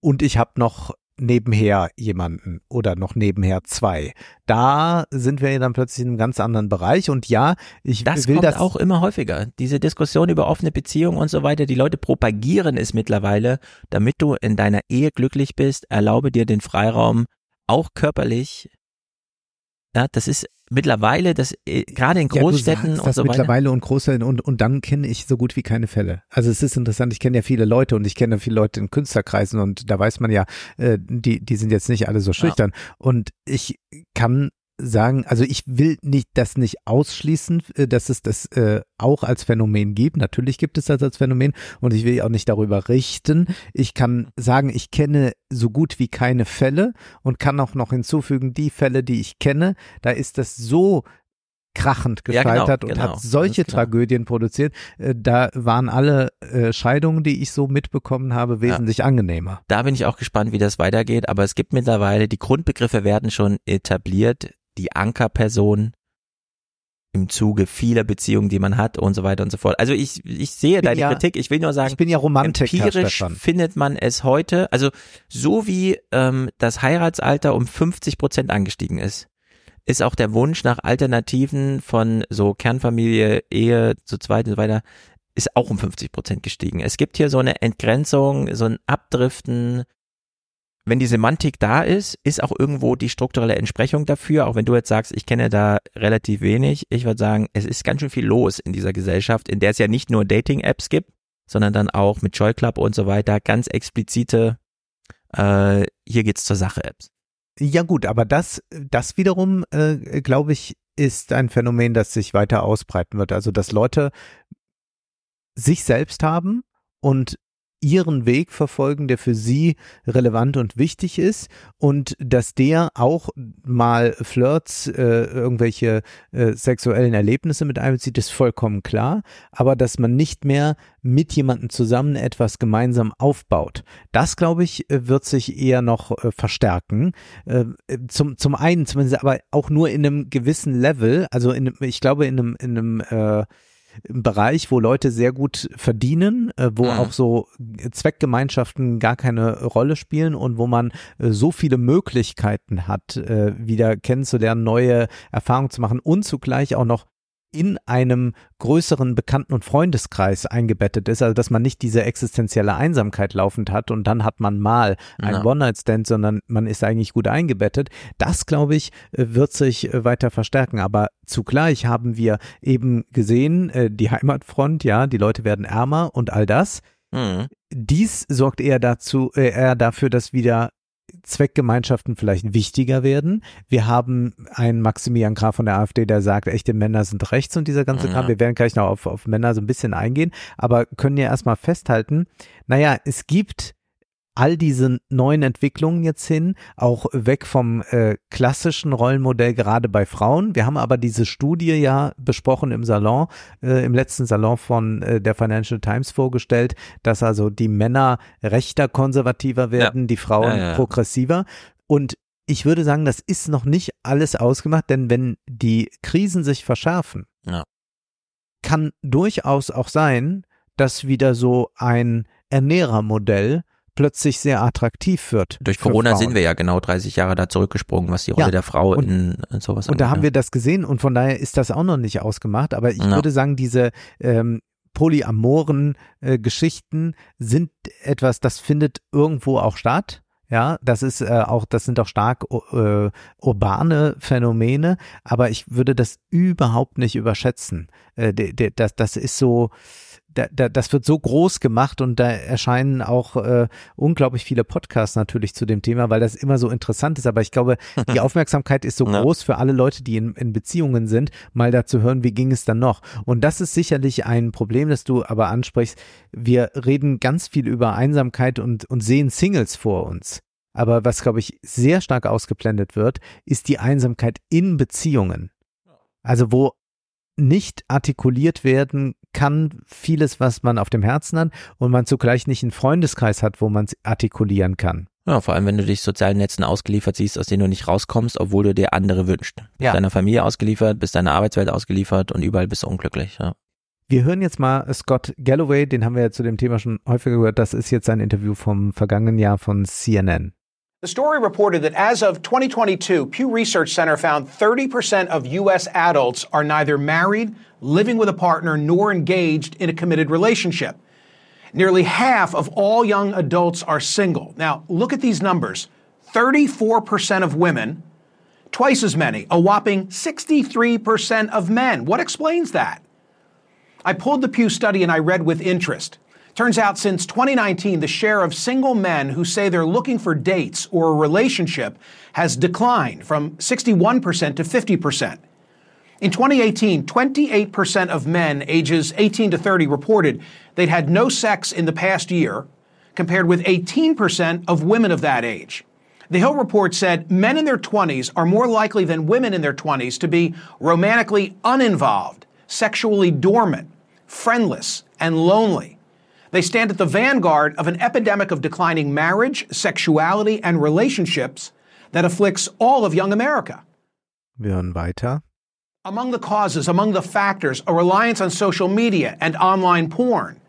und ich habe noch nebenher jemanden oder noch nebenher zwei. Da sind wir dann plötzlich in einem ganz anderen Bereich und ja, ich das will kommt das auch immer häufiger. Diese Diskussion über offene Beziehungen und so weiter, die Leute propagieren es mittlerweile, damit du in deiner Ehe glücklich bist, erlaube dir den Freiraum auch körperlich ja, das ist mittlerweile, das äh, gerade in Großstädten ja, und so mittlerweile und Großstädten und und dann kenne ich so gut wie keine Fälle. Also es ist interessant. Ich kenne ja viele Leute und ich kenne viele Leute in Künstlerkreisen und da weiß man ja, äh, die die sind jetzt nicht alle so schüchtern ja. und ich kann sagen, also ich will nicht das nicht ausschließen, äh, dass es das äh, auch als Phänomen gibt. Natürlich gibt es das als Phänomen und ich will auch nicht darüber richten. Ich kann sagen, ich kenne so gut wie keine Fälle und kann auch noch hinzufügen, die Fälle, die ich kenne, da ist das so krachend gescheitert ja, genau, und genau, hat solche Tragödien produziert. Äh, da waren alle äh, Scheidungen, die ich so mitbekommen habe, wesentlich ja. angenehmer. Da bin ich auch gespannt, wie das weitergeht. Aber es gibt mittlerweile, die Grundbegriffe werden schon etabliert die Ankerperson im Zuge vieler Beziehungen, die man hat und so weiter und so fort. Also ich, ich sehe deine ja, Kritik. Ich will nur sagen, ich bin ja Romantiker, empirisch findet man es heute, also so wie ähm, das Heiratsalter um 50 Prozent angestiegen ist, ist auch der Wunsch nach Alternativen von so Kernfamilie, Ehe zu zweit und so weiter, ist auch um 50 Prozent gestiegen. Es gibt hier so eine Entgrenzung, so ein Abdriften wenn die Semantik da ist, ist auch irgendwo die strukturelle Entsprechung dafür. Auch wenn du jetzt sagst, ich kenne da relativ wenig. Ich würde sagen, es ist ganz schön viel los in dieser Gesellschaft, in der es ja nicht nur Dating-Apps gibt, sondern dann auch mit Joy Club und so weiter ganz explizite, äh, hier geht's zur Sache Apps. Ja gut, aber das, das wiederum, äh, glaube ich, ist ein Phänomen, das sich weiter ausbreiten wird. Also dass Leute sich selbst haben und ihren Weg verfolgen, der für sie relevant und wichtig ist und dass der auch mal Flirts, äh, irgendwelche äh, sexuellen Erlebnisse mit einbezieht, ist vollkommen klar, aber dass man nicht mehr mit jemandem zusammen etwas gemeinsam aufbaut. Das, glaube ich, wird sich eher noch äh, verstärken. Äh, zum, zum einen zumindest, aber auch nur in einem gewissen Level, also in, ich glaube in einem, in einem äh, Bereich, wo Leute sehr gut verdienen, äh, wo mhm. auch so Zweckgemeinschaften gar keine Rolle spielen und wo man äh, so viele Möglichkeiten hat, äh, wieder kennenzulernen, neue Erfahrungen zu machen und zugleich auch noch in einem größeren Bekannten- und Freundeskreis eingebettet ist, also dass man nicht diese existenzielle Einsamkeit laufend hat und dann hat man mal einen no. One-Night-Stand, sondern man ist eigentlich gut eingebettet. Das, glaube ich, äh, wird sich äh, weiter verstärken. Aber zugleich haben wir eben gesehen, äh, die Heimatfront, ja, die Leute werden ärmer und all das. Mhm. Dies sorgt eher dazu, eher dafür, dass wieder Zweckgemeinschaften vielleicht wichtiger werden. Wir haben einen Maximilian Graf von der AfD, der sagt, echte Männer sind rechts und dieser ganze Kram. Ja. Wir werden gleich noch auf, auf Männer so ein bisschen eingehen, aber können ja erstmal festhalten, naja, es gibt all diese neuen Entwicklungen jetzt hin, auch weg vom äh, klassischen Rollenmodell gerade bei Frauen. Wir haben aber diese Studie ja besprochen im Salon, äh, im letzten Salon von äh, der Financial Times vorgestellt, dass also die Männer rechter konservativer werden, ja. die Frauen ja, ja, progressiver. Und ich würde sagen, das ist noch nicht alles ausgemacht, denn wenn die Krisen sich verschärfen, kann durchaus auch sein, dass wieder so ein Ernährermodell plötzlich sehr attraktiv wird. Durch Corona sind wir ja genau 30 Jahre da zurückgesprungen, was die Rolle ja, der Frau und, in, in sowas Und angeht, da haben wir das gesehen und von daher ist das auch noch nicht ausgemacht. Aber ich ja. würde sagen, diese ähm, polyamoren äh, Geschichten sind etwas, das findet irgendwo auch statt. Ja, das ist äh, auch, das sind auch stark äh, urbane Phänomene, aber ich würde das überhaupt nicht überschätzen. Äh, de, de, das, das ist so, da, da, das wird so groß gemacht und da erscheinen auch äh, unglaublich viele Podcasts natürlich zu dem Thema, weil das immer so interessant ist. Aber ich glaube, die Aufmerksamkeit ist so ja. groß für alle Leute, die in, in Beziehungen sind, mal da zu hören, wie ging es dann noch. Und das ist sicherlich ein Problem, das du aber ansprichst. Wir reden ganz viel über Einsamkeit und, und sehen Singles vor uns. Aber was, glaube ich, sehr stark ausgeblendet wird, ist die Einsamkeit in Beziehungen. Also wo nicht artikuliert werden kann, vieles, was man auf dem Herzen hat und man zugleich nicht einen Freundeskreis hat, wo man es artikulieren kann. Ja, vor allem, wenn du dich sozialen Netzen ausgeliefert siehst, aus denen du nicht rauskommst, obwohl du dir andere wünschst. Ja. Bist deiner Familie ausgeliefert, bist deiner Arbeitswelt ausgeliefert und überall bist du unglücklich. Ja. Wir hören jetzt mal Scott Galloway, den haben wir ja zu dem Thema schon häufiger gehört. Das ist jetzt ein Interview vom vergangenen Jahr von CNN. The story reported that as of 2022, Pew Research Center found 30% of U.S. adults are neither married, living with a partner, nor engaged in a committed relationship. Nearly half of all young adults are single. Now, look at these numbers 34% of women, twice as many, a whopping 63% of men. What explains that? I pulled the Pew study and I read with interest. Turns out since 2019, the share of single men who say they're looking for dates or a relationship has declined from 61% to 50%. In 2018, 28% of men ages 18 to 30 reported they'd had no sex in the past year, compared with 18% of women of that age. The Hill report said men in their 20s are more likely than women in their 20s to be romantically uninvolved, sexually dormant, friendless, and lonely. They stand at the vanguard of an epidemic of declining marriage, sexuality, and relationships that afflicts all of young America. Wir hören weiter. Among the causes, among the factors, a reliance on social media and online porn.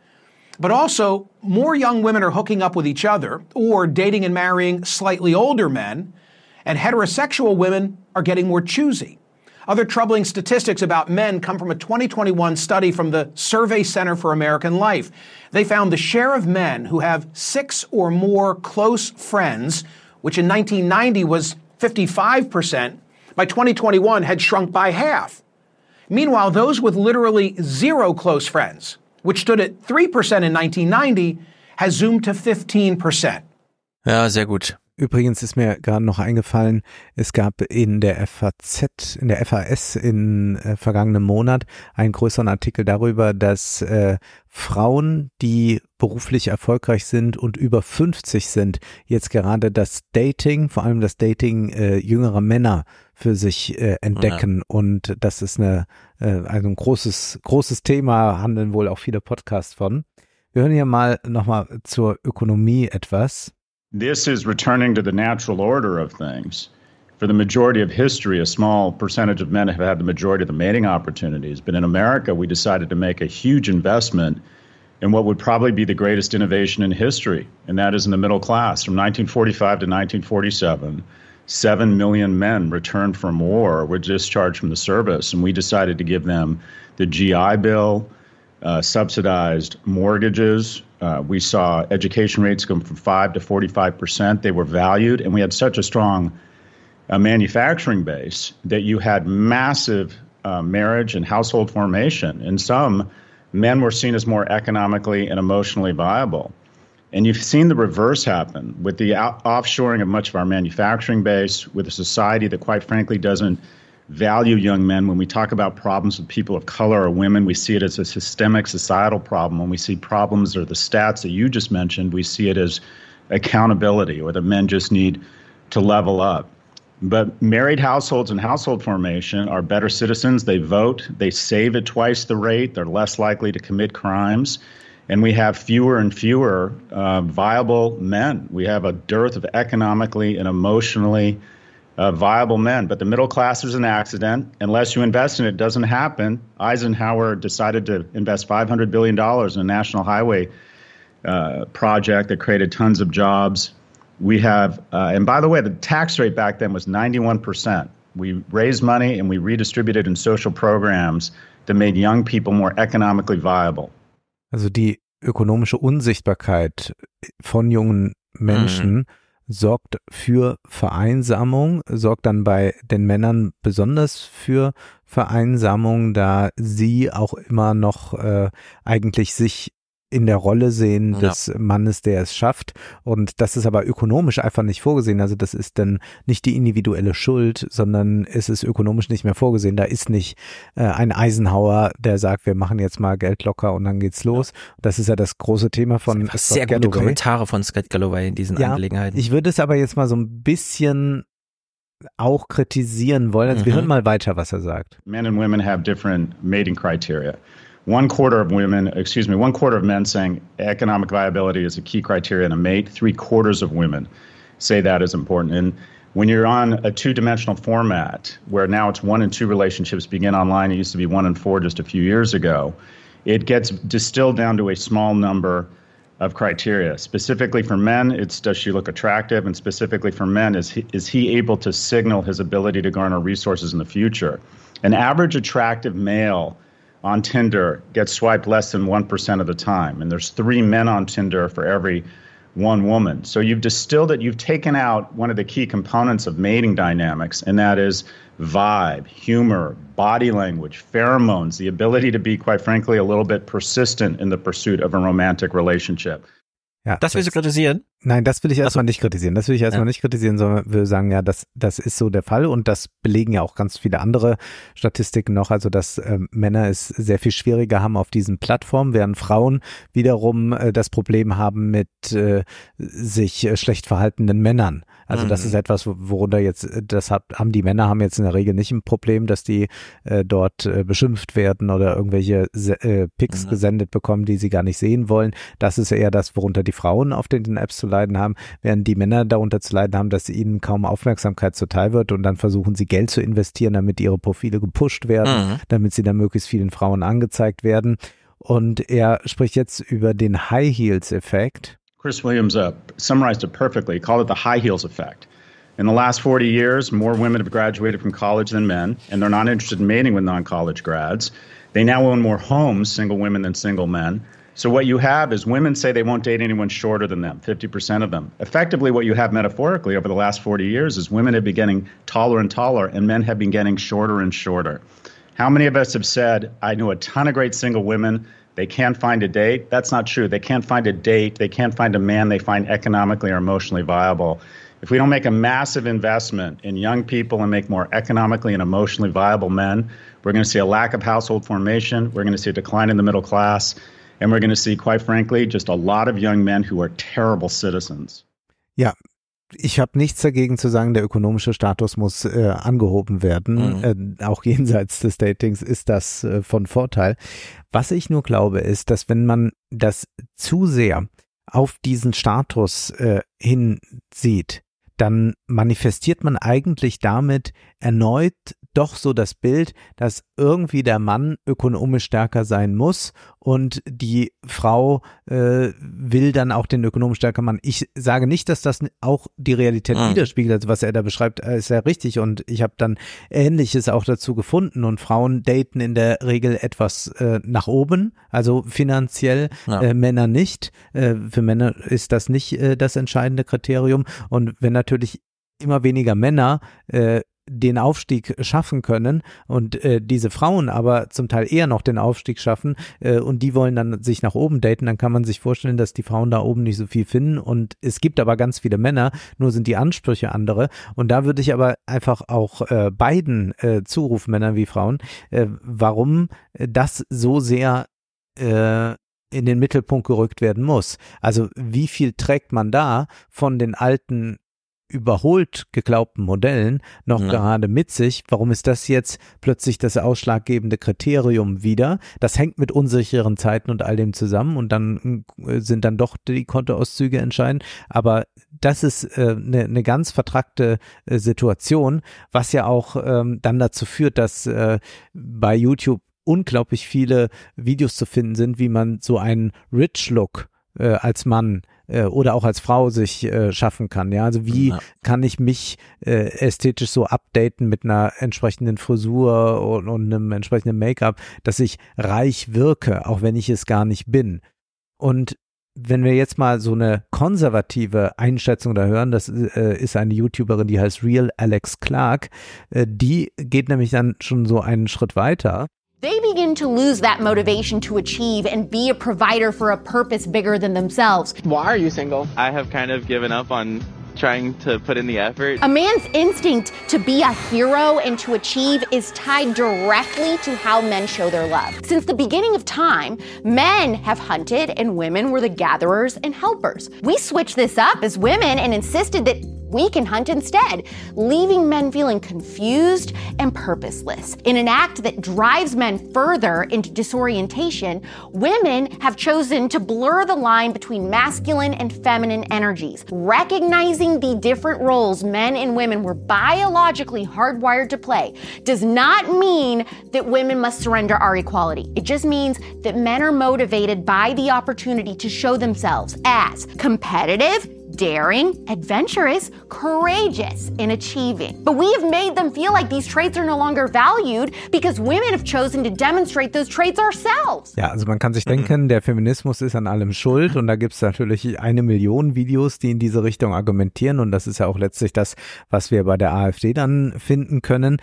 But also, more young women are hooking up with each other or dating and marrying slightly older men, and heterosexual women are getting more choosy. Other troubling statistics about men come from a 2021 study from the Survey Center for American Life. They found the share of men who have six or more close friends, which in 1990 was 55%, by 2021 had shrunk by half. Meanwhile, those with literally zero close friends, which stood at 3% in 1990, has zoomed to 15%. Ja, sehr gut. Übrigens ist mir gerade noch eingefallen, es gab in der FAZ, in der FAS in äh, vergangenem Monat einen größeren Artikel darüber, dass äh, Frauen, die beruflich erfolgreich sind und über 50 sind, jetzt gerade das Dating, vor allem das Dating äh, jüngerer Männer für sich äh, entdecken. Ja. Und das ist eine, äh, also ein großes, großes Thema, handeln wohl auch viele Podcasts von. Wir hören hier mal nochmal zur Ökonomie etwas. This is returning to the natural order of things. For the majority of history, a small percentage of men have had the majority of the mating opportunities. But in America, we decided to make a huge investment in what would probably be the greatest innovation in history, and that is in the middle class. From 1945 to 1947, 7 million men returned from war were discharged from the service, and we decided to give them the GI Bill, uh, subsidized mortgages. Uh, we saw education rates go from 5 to 45 percent. They were valued, and we had such a strong uh, manufacturing base that you had massive uh, marriage and household formation. And some men were seen as more economically and emotionally viable. And you've seen the reverse happen with the offshoring of much of our manufacturing base, with a society that, quite frankly, doesn't value young men. When we talk about problems with people of color or women, we see it as a systemic societal problem. When we see problems or the stats that you just mentioned, we see it as accountability or the men just need to level up. But married households and household formation are better citizens. They vote, they save at twice the rate, they're less likely to commit crimes. And we have fewer and fewer uh, viable men. We have a dearth of economically and emotionally uh, viable men. But the middle class is an accident. Unless you invest in it, it doesn't happen. Eisenhower decided to invest $500 billion in a national highway uh, project that created tons of jobs. We have, uh, and by the way, the tax rate back then was 91%. We raised money and we redistributed in social programs that made young people more economically viable. Also die ökonomische Unsichtbarkeit von jungen Menschen. Mhm sorgt für Vereinsamung, sorgt dann bei den Männern besonders für Vereinsamung, da sie auch immer noch äh, eigentlich sich in der Rolle sehen Ja. des Mannes, der es schafft. Und das ist aber ökonomisch einfach nicht vorgesehen. Also das ist dann nicht die individuelle Schuld, sondern es ist ökonomisch nicht mehr vorgesehen. Da ist nicht äh, ein Eisenhower, der sagt, wir machen jetzt mal Geld locker und dann geht's los. Das ist ja das große Thema von Scott sehr gute Galloway. Kommentare von Scott Galloway in diesen Ja, Angelegenheiten. Ich würde es aber jetzt mal so ein bisschen auch kritisieren wollen. Also wir Mhm. hören mal weiter, was er sagt. Men and women have different mating criteria. One quarter of women, excuse me, one quarter of men saying economic viability is a key criteria in a mate. Three quarters of women say that is important. And when you're on a two dimensional format, where now it's one and two relationships begin online, it used to be one and four just a few years ago, it gets distilled down to a small number of criteria. Specifically for men, it's does she look attractive? And specifically for men, is he, is he able to signal his ability to garner resources in the future? An average attractive male on Tinder gets swiped less than 1% of the time. And there's three men on Tinder for every one woman. So you've distilled it, you've taken out one of the key components of mating dynamics, and that is vibe, humor, body language, pheromones, the ability to be, quite frankly, a little bit persistent in the pursuit of a romantic relationship. Ja, das willst du kritisieren? Nein, das will ich erstmal nicht kritisieren. Das will ich erstmal Ja. nicht kritisieren, sondern will sagen, ja, das, das ist so der Fall und das belegen ja auch ganz viele andere Statistiken noch. Also, dass ähm, Männer es sehr viel schwieriger haben auf diesen Plattformen, während Frauen wiederum äh, das Problem haben mit äh, sich äh, schlecht verhaltenen Männern. Also das Mhm. ist etwas, wo- worunter jetzt, äh, das hat, haben die Männer haben jetzt in der Regel nicht ein Problem, dass die äh, dort äh, beschimpft werden oder irgendwelche äh, Pics Mhm. gesendet bekommen, die sie gar nicht sehen wollen. Das ist eher das, worunter die Frauen auf den Apps zu leiden haben, während die Männer darunter zu leiden haben, dass ihnen kaum Aufmerksamkeit zuteil wird und dann versuchen sie Geld zu investieren, damit ihre Profile gepusht werden, Mhm. damit sie dann möglichst vielen Frauen angezeigt werden. Und er spricht jetzt über den High Heels Effekt. Chris Williams uh, summarized it perfectly. He called it the high heels effect. In the last 40 years, more women have graduated from college than men, and they're not interested in mating with non college grads. They now own more homes, single women than single men. So, what you have is women say they won't date anyone shorter than them, 50% of them. Effectively, what you have metaphorically over the last 40 years is women have been getting taller and taller, and men have been getting shorter and shorter. How many of us have said, I know a ton of great single women. They can't find a date? That's not true. They can't find a date. They can't find a man they find economically or emotionally viable. If we don't make a massive investment in young people and make more economically and emotionally viable men, we're going to see a lack of household formation. We're going to see a decline in the middle class. And we're going to see, quite frankly, just a lot of young men who are terrible citizens. Ja, ich habe nichts dagegen zu sagen, der ökonomische Status muss äh, angehoben werden. Äh, auch jenseits des Datings ist das äh, von Vorteil. Was ich nur glaube, ist, dass wenn man das zu sehr auf diesen Status äh, hinsieht, dann manifestiert man eigentlich damit erneut doch so das Bild, dass irgendwie der Mann ökonomisch stärker sein muss und die Frau äh, will dann auch den ökonomisch stärker Mann. Ich sage nicht, dass das auch die Realität Mhm. widerspiegelt. Also was er da beschreibt, äh, ist ja richtig und ich habe dann Ähnliches auch dazu gefunden und Frauen daten in der Regel etwas äh, nach oben, also finanziell, Ja. äh, Männer nicht. Äh, für Männer ist das nicht äh, das entscheidende Kriterium und wenn natürlich immer weniger Männer äh, den Aufstieg schaffen können und äh, diese Frauen aber zum Teil eher noch den Aufstieg schaffen äh, und die wollen dann sich nach oben daten, dann kann man sich vorstellen, dass die Frauen da oben nicht so viel finden und es gibt aber ganz viele Männer, nur sind die Ansprüche andere und da würde ich aber einfach auch äh, beiden äh, zurufen, Männern wie Frauen, äh, warum das so sehr äh, in den Mittelpunkt gerückt werden muss. Also wie viel trägt man da von den alten überholt geglaubten Modellen noch Ja. gerade mit sich. Warum ist das jetzt plötzlich das ausschlaggebende Kriterium wieder? Das hängt mit unsicheren Zeiten und all dem zusammen und dann äh, sind dann doch die Kontoauszüge entscheidend. Aber das ist eine äh, ne- ne ganz vertrackte äh, Situation, was ja auch ähm, dann dazu führt, dass äh, bei YouTube unglaublich viele Videos zu finden sind, wie man so einen Rich Look äh, als Mann äh, oder auch als Frau sich äh, schaffen kann. Ja, also wie Ja. kann ich mich äh, ästhetisch so updaten mit einer entsprechenden Frisur und, und einem entsprechenden Make-up, dass ich reich wirke, auch wenn ich es gar nicht bin. Und wenn wir jetzt mal so eine konservative Einschätzung da hören, das äh, ist eine YouTuberin, die heißt Real Alex Clark, äh, die geht nämlich dann schon so einen Schritt weiter. They begin to lose that motivation to achieve and be a provider for a purpose bigger than themselves. Why are you single? I have kind of given up on trying to put in the effort. A man's instinct to be a hero and to achieve is tied directly to how men show their love. Since the beginning of time, men have hunted and women were the gatherers and helpers. We switched this up as women and insisted that we can hunt instead, leaving men feeling confused and purposeless. In an act that drives men further into disorientation, women have chosen to blur the line between masculine and feminine energies. Recognizing the different roles men and women were biologically hardwired to play does not mean that women must surrender our equality. It just means that men are motivated by the opportunity to show themselves as competitive, daring, adventurous, courageous in achieving. But we have made them feel like these traits are no longer valued because women have chosen to demonstrate those traits ourselves. Ja, also man kann sich denken, der Feminismus ist an allem schuld und da gibt es natürlich eine Million Videos, die in diese Richtung argumentieren und das ist ja auch letztlich das, was wir bei der AfD dann finden können.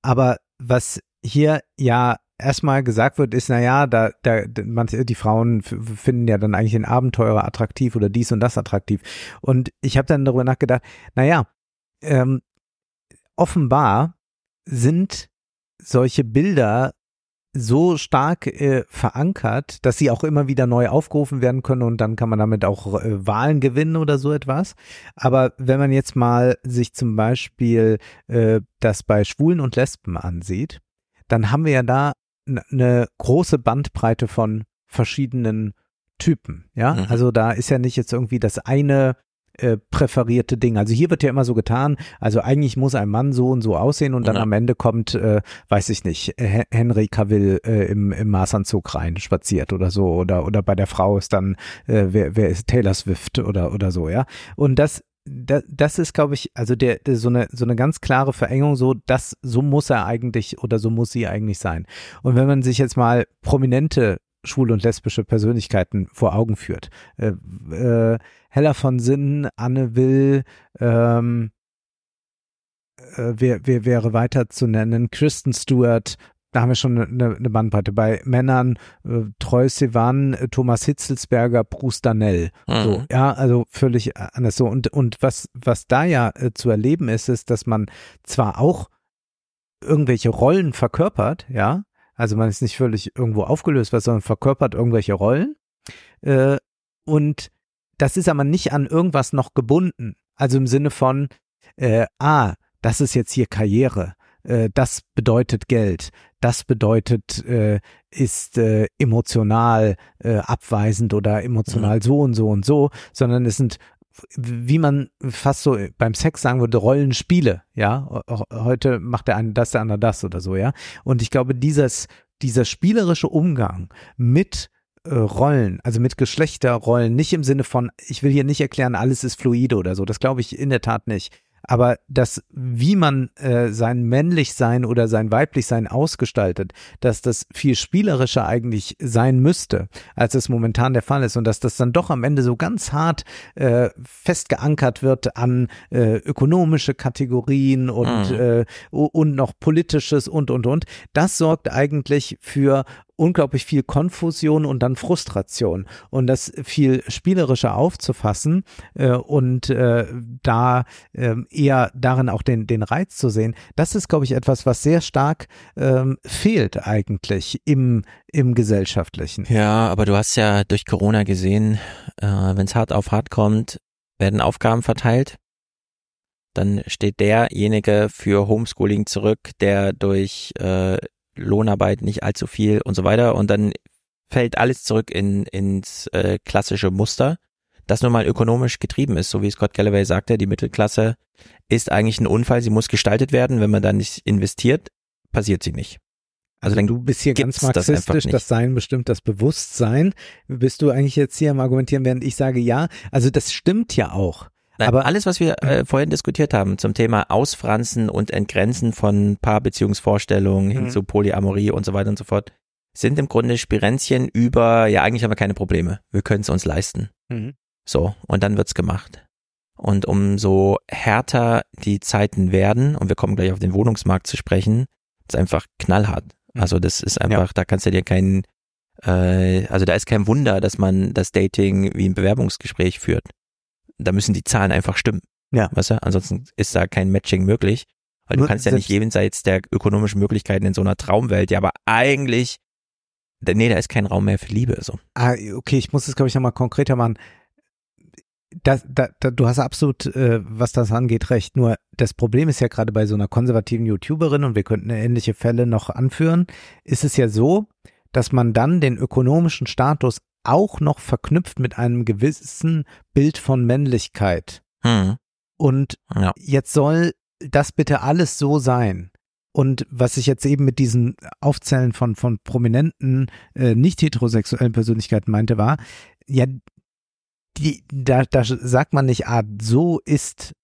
Aber was hier ja erstmal gesagt wird, ist, naja, da, da, man, die Frauen finden ja dann eigentlich den Abenteurer attraktiv oder dies und das attraktiv. Und ich habe dann darüber nachgedacht, naja, ähm, offenbar sind solche Bilder so stark äh, verankert, dass sie auch immer wieder neu aufgerufen werden können und dann kann man damit auch äh, Wahlen gewinnen oder so etwas. Aber wenn man jetzt mal sich zum Beispiel äh, das bei Schwulen und Lesben ansieht, dann haben wir ja da eine große Bandbreite von verschiedenen Typen, ja. Mhm. Also da ist ja nicht jetzt irgendwie das eine äh, präferierte Ding. Also hier wird ja immer so getan, also eigentlich muss ein Mann so und so aussehen und dann ja. am Ende kommt, äh, weiß ich nicht, Henry Cavill äh, im, im Maßanzug rein spaziert oder so oder oder bei der Frau ist dann, äh, wer, wer ist Taylor Swift oder oder so, ja. Und das da, das ist, glaube ich, also der, der, so eine so eine ganz klare Verengung, so das so muss er eigentlich oder so muss sie eigentlich sein. Und wenn man sich jetzt mal prominente schwule und lesbische Persönlichkeiten vor Augen führt, äh, äh, Hella von Sinnen, Anne Will, ähm, äh, wer, wer wäre weiter zu nennen, Kristen Stewart, da haben wir schon eine, eine Bandbreite. Bei Männern äh, Treu Sivan, äh, Thomas Hitzelsberger, Bruce Danell. Mhm. So, ja, also völlig anders so. Und, und was, was da ja äh, zu erleben ist, ist, dass man zwar auch irgendwelche Rollen verkörpert, ja, also man ist nicht völlig irgendwo aufgelöst, sondern verkörpert irgendwelche Rollen. Äh, und das ist aber nicht an irgendwas noch gebunden. Also im Sinne von, äh, ah, das ist jetzt hier Karriere äh, das bedeutet Geld, das bedeutet, äh, ist äh, emotional äh, abweisend oder emotional mhm. so und so und so, sondern es sind wie man fast so beim Sex sagen würde, Rollenspiele, ja. Heute macht der eine das, der andere das oder so, ja. Und ich glaube, dieses, dieser spielerische Umgang mit äh, Rollen, also mit Geschlechterrollen, nicht im Sinne von, ich will hier nicht erklären, alles ist fluide oder so, das glaube ich in der Tat nicht aber das, wie man äh, sein männlich sein oder sein weiblich sein ausgestaltet, dass das viel spielerischer eigentlich sein müsste, als es momentan der Fall ist und dass das dann doch am Ende so ganz hart äh, festgeankert wird an äh, ökonomische Kategorien und mhm. äh, und noch politisches und und und. Das sorgt eigentlich für unglaublich viel Konfusion und dann Frustration und das viel spielerischer aufzufassen äh, und äh, da äh, eher darin auch den, den Reiz zu sehen, das ist, glaube ich, etwas, was sehr stark ähm, fehlt eigentlich im, im Gesellschaftlichen. Ja, aber du hast ja durch Corona gesehen, äh, wenn es hart auf hart kommt, werden Aufgaben verteilt. Dann steht derjenige für Homeschooling zurück, der durch äh, Lohnarbeit nicht allzu viel und so weiter. Und dann fällt alles zurück in, ins äh, klassische Muster, das nun mal ökonomisch getrieben ist, so wie Scott Galloway sagte, die Mittelklasse ist eigentlich ein Unfall, sie muss gestaltet werden, wenn man da nicht investiert, passiert sie nicht. Also dann du bist hier ganz marxistisch, das, das, Sein bestimmt das Bewusstsein. Bist du eigentlich jetzt hier am Argumentieren, während ich sage ja? Also das stimmt ja auch. Nein, aber alles, was wir äh, vorhin diskutiert haben zum Thema Ausfranzen und Entgrenzen von Paarbeziehungsvorstellungen hin mhm. zu Polyamorie und so weiter und so fort, sind im Grunde Spirenzchen über, ja, eigentlich haben wir keine Probleme. Wir können es uns leisten. Mhm. So, und dann wird's gemacht. Und umso härter die Zeiten werden, und wir kommen gleich auf den Wohnungsmarkt zu sprechen, ist einfach knallhart. Also das ist einfach, da kannst du dir keinen, äh, also da ist kein Wunder, dass man das Dating wie ein Bewerbungsgespräch führt. Da müssen die Zahlen einfach stimmen. Ja. Weißt du? Ansonsten ist da kein Matching möglich. Weil Nur du kannst ja nicht jenseits der ökonomischen Möglichkeiten in so einer Traumwelt, ja, aber eigentlich, nee, da ist kein Raum mehr für Liebe, so. Ah, okay, ich muss es, glaube ich, nochmal konkreter machen. Das, da, da, du hast absolut, äh, was das angeht, recht. Nur das Problem ist ja gerade bei so einer konservativen YouTuberin, und wir könnten ähnliche Fälle noch anführen, ist es ja so, dass man dann den ökonomischen Status auch noch verknüpft mit einem gewissen Bild von Männlichkeit. Hm. Und Ja. jetzt soll das bitte alles so sein. Und was ich jetzt eben mit diesen Aufzählen von, von prominenten, äh, nicht heterosexuellen Persönlichkeiten meinte, war, ja, die, da, da sagt man nicht, ah, so ist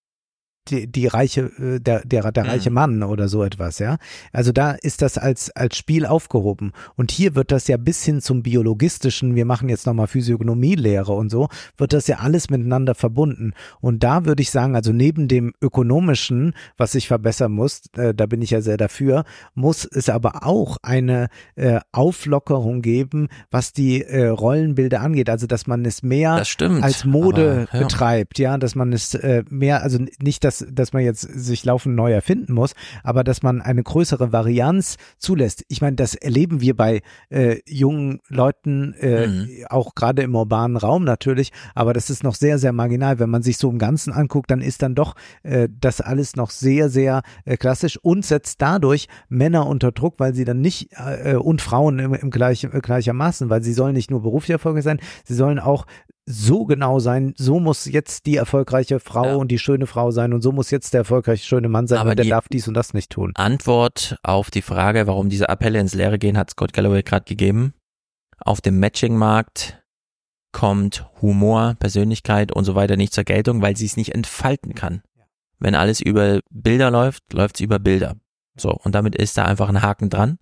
die, die reiche, äh, der, der, der Mhm. reiche Mann oder so etwas, ja. Also da ist das als, als Spiel aufgehoben. Und hier wird das ja bis hin zum biologistischen, wir machen jetzt nochmal Physiognomielehre und so, wird das ja alles miteinander verbunden. Und da würde ich sagen, also neben dem ökonomischen, was sich verbessern muss, äh, da bin ich ja sehr dafür, muss es aber auch eine äh, Auflockerung geben, was die äh, Rollenbilder angeht. Also dass man es mehr stimmt, als Mode aber, ja. betreibt, ja, dass man es äh, mehr, also nicht, dass, dass man jetzt sich laufend neu erfinden muss, aber dass man eine größere Varianz zulässt. Ich meine, das erleben wir bei äh, jungen Leuten, äh, Mhm. auch gerade im urbanen Raum natürlich, aber das ist noch sehr, sehr marginal. Wenn man sich so im Ganzen anguckt, dann ist dann doch äh, das alles noch sehr, sehr äh, klassisch und setzt dadurch Männer unter Druck, weil sie dann nicht äh, und Frauen im, im gleichen, äh, gleichermaßen, weil sie sollen nicht nur beruflich erfolgreich sein, sie sollen auch so genau sein, so muss jetzt die erfolgreiche Frau und die schöne Frau sein und so muss jetzt der erfolgreiche schöne Mann sein Aber und der darf dies und das nicht tun. Antwort auf die Frage, warum diese Appelle ins Leere gehen, hat Scott Galloway gerade gegeben. Auf dem Matching-Markt kommt Humor, Persönlichkeit und so weiter nicht zur Geltung, weil sie es nicht entfalten kann. Wenn alles über Bilder läuft, läuft es über Bilder. So, und damit ist da einfach ein Haken dran.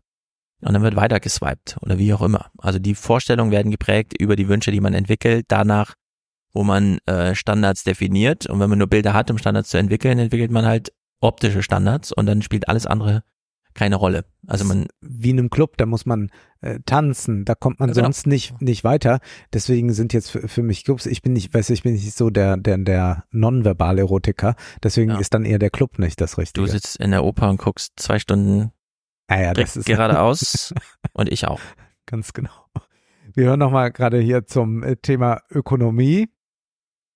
Und dann wird weiter geswiped oder wie auch immer. Also die Vorstellungen werden geprägt über die Wünsche, die man entwickelt, danach, wo man äh, Standards definiert. Und wenn man nur Bilder hat, um Standards zu entwickeln, entwickelt man halt optische Standards und dann spielt alles andere keine Rolle. Also man wie in einem Club, da muss man äh, tanzen, da kommt man Ja, genau. sonst nicht nicht weiter. Deswegen sind jetzt für, für mich Clubs, ich bin nicht, weiß ich bin nicht so der der der nonverbale Erotiker, deswegen ist dann eher der Club nicht das Richtige. Du sitzt in der Oper und guckst zwei Stunden Ah ja, das ist geradeaus und ich auch. Ganz genau. Wir hören noch mal gerade hier zum äh, Thema Ökonomie.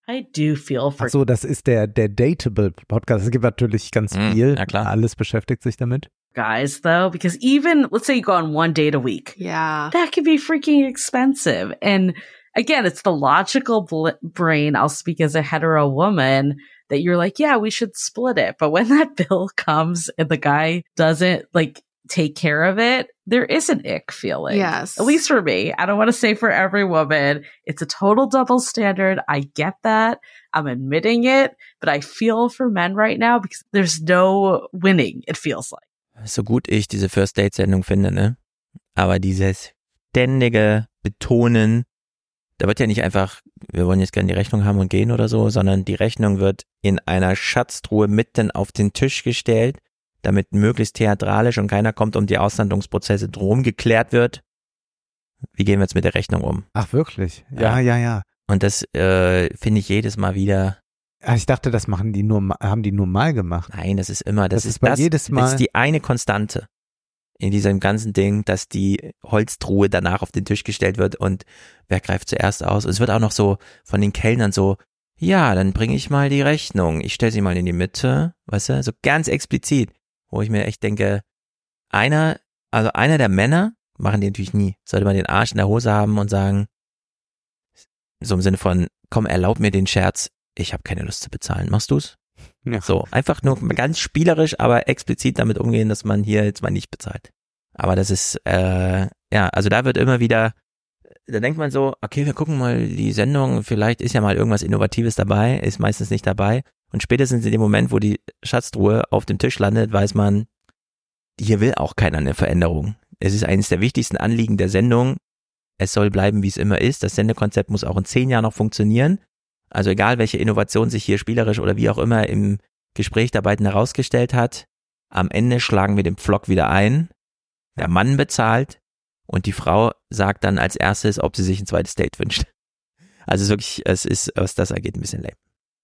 I do feel for Ach so, das ist der der Dateable Podcast. Es gibt natürlich ganz Mm, viel. ja, klar. Alles beschäftigt sich damit. guys though because even let's say you go on one date a week yeah that could be freaking expensive and again it's the logical bl- brain i'll speak as a hetero woman that you're like yeah we should split it but when that bill comes and the guy doesn't like take care of it there is an ick feeling. Yes. at least for me. I don't want to say for every woman. It's a total double standard. I get that. I'm admitting it but i feel for men right now because there's no winning it feels like. So gut ich diese First Date Sendung finde, ne? Aber dieses ständige Betonen, da wird ja nicht einfach, wir wollen jetzt gerne die Rechnung haben und gehen oder so, sondern die Rechnung wird in einer Schatztruhe mitten auf den Tisch gestellt, damit möglichst theatralisch und keiner kommt, um die Auslandungsprozesse drum geklärt wird. Wie gehen wir jetzt mit der Rechnung um? Ach wirklich? Ja, ja, ja. Und das äh, finde ich jedes Mal wieder. Ah, Ich dachte, das machen die nur, haben die nur mal gemacht. Nein, das ist immer, das, Das ist ist bei das, jedes Mal- das ist die eine Konstante in diesem ganzen Ding, dass die Holztruhe danach auf den Tisch gestellt wird und wer greift zuerst aus? Und es wird auch noch so von den Kellnern so, ja, dann bringe ich mal die Rechnung. Ich stelle sie mal in die Mitte, weißt du, so ganz explizit, wo ich mir echt denke, einer, also einer der Männer, machen die natürlich nie, sollte man den Arsch in der Hose haben und sagen, so im Sinne von, komm, erlaub mir den Scherz, ich habe keine Lust zu bezahlen, machst du's? Ja. So, einfach nur ganz spielerisch, aber explizit damit umgehen, dass man hier jetzt mal nicht bezahlt. Aber das ist, äh, ja, also da wird immer wieder, da denkt man so, okay, wir gucken mal die Sendung, vielleicht ist ja mal irgendwas Innovatives dabei, ist meistens nicht dabei. Und spätestens in dem Moment, wo die Schatztruhe auf dem Tisch landet, weiß man, hier will auch keiner eine Veränderung. Es ist eines der wichtigsten Anliegen der Sendung, es soll bleiben, wie es immer ist. Das Sendekonzept muss auch in zehn Jahren noch funktionieren. Also egal, welche Innovation sich hier spielerisch oder wie auch immer im Gespräch der beiden herausgestellt hat, am Ende schlagen wir den Pflock wieder ein. Der Mann bezahlt und die Frau sagt dann als erstes, ob sie sich ein zweites Date wünscht. Also wirklich, es ist, was das angeht, ein bisschen lame.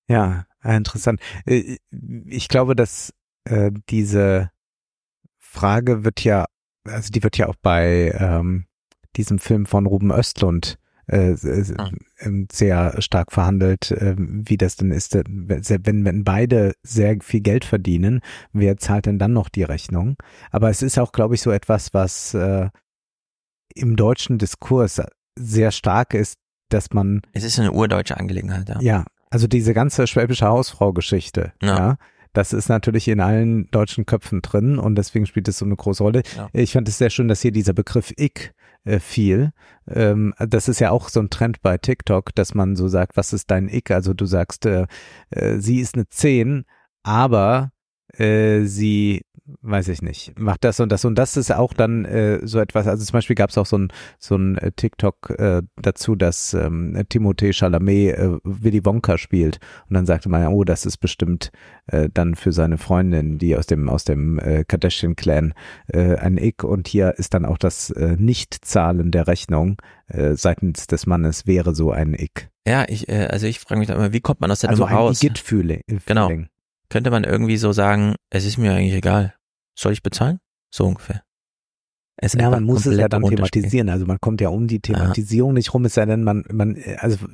Ja, interessant. Äh, Ich glaube, dass äh, diese Frage wird ja, also die wird ja auch bei ähm, diesem Film von Ruben Östlund äh, äh, ähm, sehr stark verhandelt, äh, wie das denn ist, äh, wenn, wenn beide sehr viel Geld verdienen, wer zahlt denn dann noch die Rechnung? Aber es ist auch, glaube ich, so etwas, was äh, im deutschen Diskurs sehr stark ist, dass man Es ist eine urdeutsche Angelegenheit, ja. ja, also diese ganze schwäbische Hausfrau-Geschichte, ja. Ja. Das ist natürlich in allen deutschen Köpfen drin und deswegen spielt es so eine große Rolle. Ja. Ich fand es sehr schön, dass hier dieser Begriff Ich äh, fiel. Ähm, das ist ja auch so ein Trend bei TikTok, dass man so sagt, was ist dein Ich? Also du sagst, äh, äh, sie ist eine 10, aber äh, sie weiß ich nicht, macht das und das und das ist auch dann äh, so etwas, also zum Beispiel gab es auch so ein so ein äh, TikTok äh, dazu, dass ähm, Timothée Chalamet äh, Willy Wonka spielt und dann sagte man, ja, oh, das ist bestimmt äh, dann für seine Freundin, die aus dem aus dem äh, Kardashian Clan äh, ein Ick und hier ist dann auch das äh, Nichtzahlen der Rechnung äh, seitens des Mannes wäre so ein Ick. Ja, ich, äh, also ich frage mich da immer, wie kommt man aus der Also Nummer ein raus? Igitt-Feeling. Genau. Könnte man irgendwie so sagen, es ist mir eigentlich egal. Soll ich bezahlen? So ungefähr. Es Ja, man muss es ja dann thematisieren. Also man kommt ja um die Thematisierung nicht rum, es sei denn, man, man, also,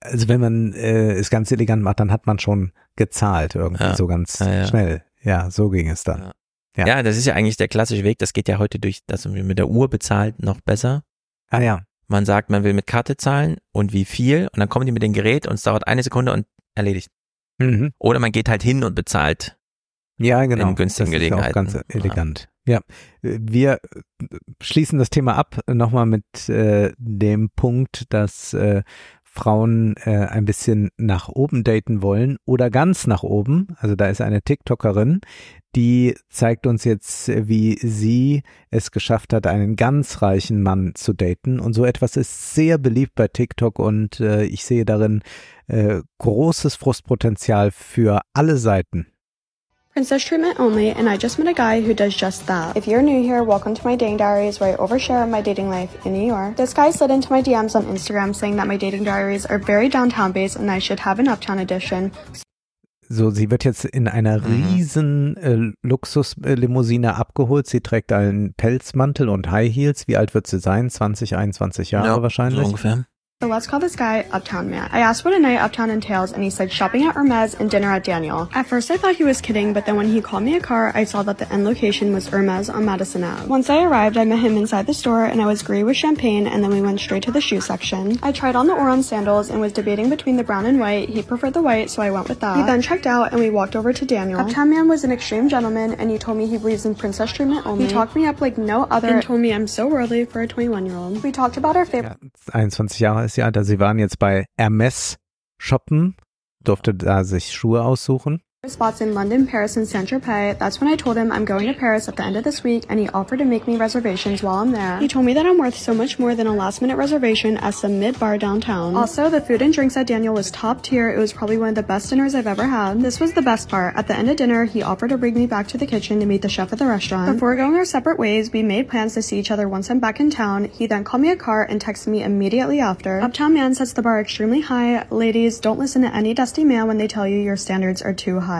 also wenn man äh, es ganz elegant macht, dann hat man schon gezahlt irgendwie Ja. so ganz ja. schnell. Ja, so ging es dann. Ja. Ja. das ist ja eigentlich der klassische Weg. Das geht ja heute durch, dass man mit der Uhr bezahlt, noch besser. Ah ja. Man sagt, man will mit Karte zahlen und wie viel und dann kommen die mit dem Gerät und es dauert eine Sekunde und erledigt. Mhm. Oder man geht halt hin und bezahlt. Ja, genau. In günstigen das ist ja auch Gelegenheiten. ganz elegant. Ja. Wir schließen das Thema ab nochmal mit äh, dem Punkt, dass äh, Frauen äh, ein bisschen nach oben daten wollen oder ganz nach oben. Also da ist eine TikTokerin, die zeigt uns jetzt, äh, wie sie es geschafft hat, einen ganz reichen Mann zu daten. Und so etwas ist sehr beliebt bei TikTok und äh, ich sehe darin äh, großes Frustpotenzial für alle Seiten. Princess treatment only, and I just met a guy who does just that. If you're new here, welcome to my dating diaries where I overshare my dating life in New York. This guy slid into my DMs on Instagram saying that my dating diaries are very downtown based and I should have an uptown edition. So, sie wird jetzt in einer mhm. riesen äh, Luxuslimousine abgeholt. Sie trägt einen Pelzmantel und High Heels. Wie alt wird sie sein? 20, 21 Jahre Ja, wahrscheinlich. so ungefähr. So let's call this guy Uptown Man. I asked what a night uptown entails, and he said shopping at Hermes and dinner at Daniel. At first, I thought he was kidding, but then when he called me a car, I saw that the end location was Hermes on Madison Ave. Once I arrived, I met him inside the store, and I was greedy with champagne, and then we went straight to the shoe section. I tried on the Oron sandals and was debating between the brown and white. He preferred the white, so I went with that. He then checked out, and we walked over to Daniel. Uptown Man was an extreme gentleman, and he told me he believes in princess treatment only. He talked me up like no other, and told me I'm so worthy for a 21-year-old. We talked about our favorite. 21 Jahre alt. Also sie waren jetzt bei Hermes shoppen, durfte da sich Schuhe aussuchen. Spots in London, Paris, and Saint Tropez. That's when I told him I'm going to Paris at the end of this week, and he offered to make me reservations while I'm there. He told me that I'm worth so much more than a last minute reservation at some mid bar downtown. Also, the food and drinks at Daniel was top tier. It was probably one of the best dinners I've ever had. This was the best part. At the end of dinner, he offered to bring me back to the kitchen to meet the chef at the restaurant. Before going our separate ways, we made plans to see each other once I'm back in town. He then called me a car and texted me immediately after. Uptown Man sets the bar extremely high. Ladies, don't listen to any dusty man when they tell you your standards are too high.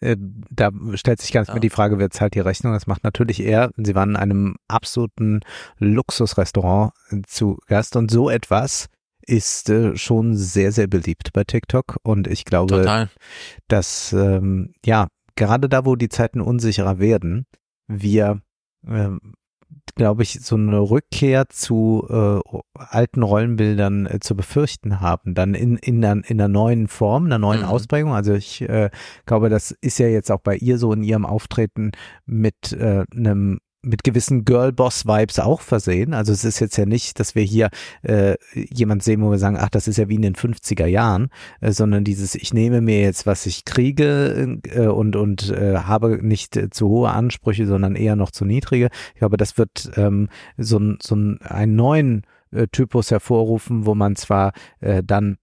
Äh, da stellt sich ganz mir die Frage, wer zahlt die Rechnung? Das macht natürlich er. Sie waren in einem absoluten Luxusrestaurant äh, zu Gast und so etwas ist äh, schon sehr, sehr beliebt bei TikTok und ich glaube, Total. dass ähm, ja, gerade da, wo die Zeiten unsicherer werden, wir ähm, glaube ich, so eine Rückkehr zu äh, alten Rollenbildern äh, zu befürchten haben, dann in, in, einer, in einer neuen Form, einer neuen Mhm. Ausprägung. Also ich äh, glaube, das ist ja jetzt auch bei ihr so in ihrem Auftreten mit äh, einem mit gewissen Girl-Boss-Vibes auch versehen. Also es ist jetzt ja nicht, dass wir hier äh, jemand sehen, wo wir sagen, ach, das ist ja wie in den 50er Jahren, äh, sondern dieses, ich nehme mir jetzt, was ich kriege äh, und, und äh, habe nicht äh, zu hohe Ansprüche, sondern eher noch zu niedrige. Ich glaube, das wird ähm, so, so einen neuen äh, Typus hervorrufen, wo man zwar äh, dann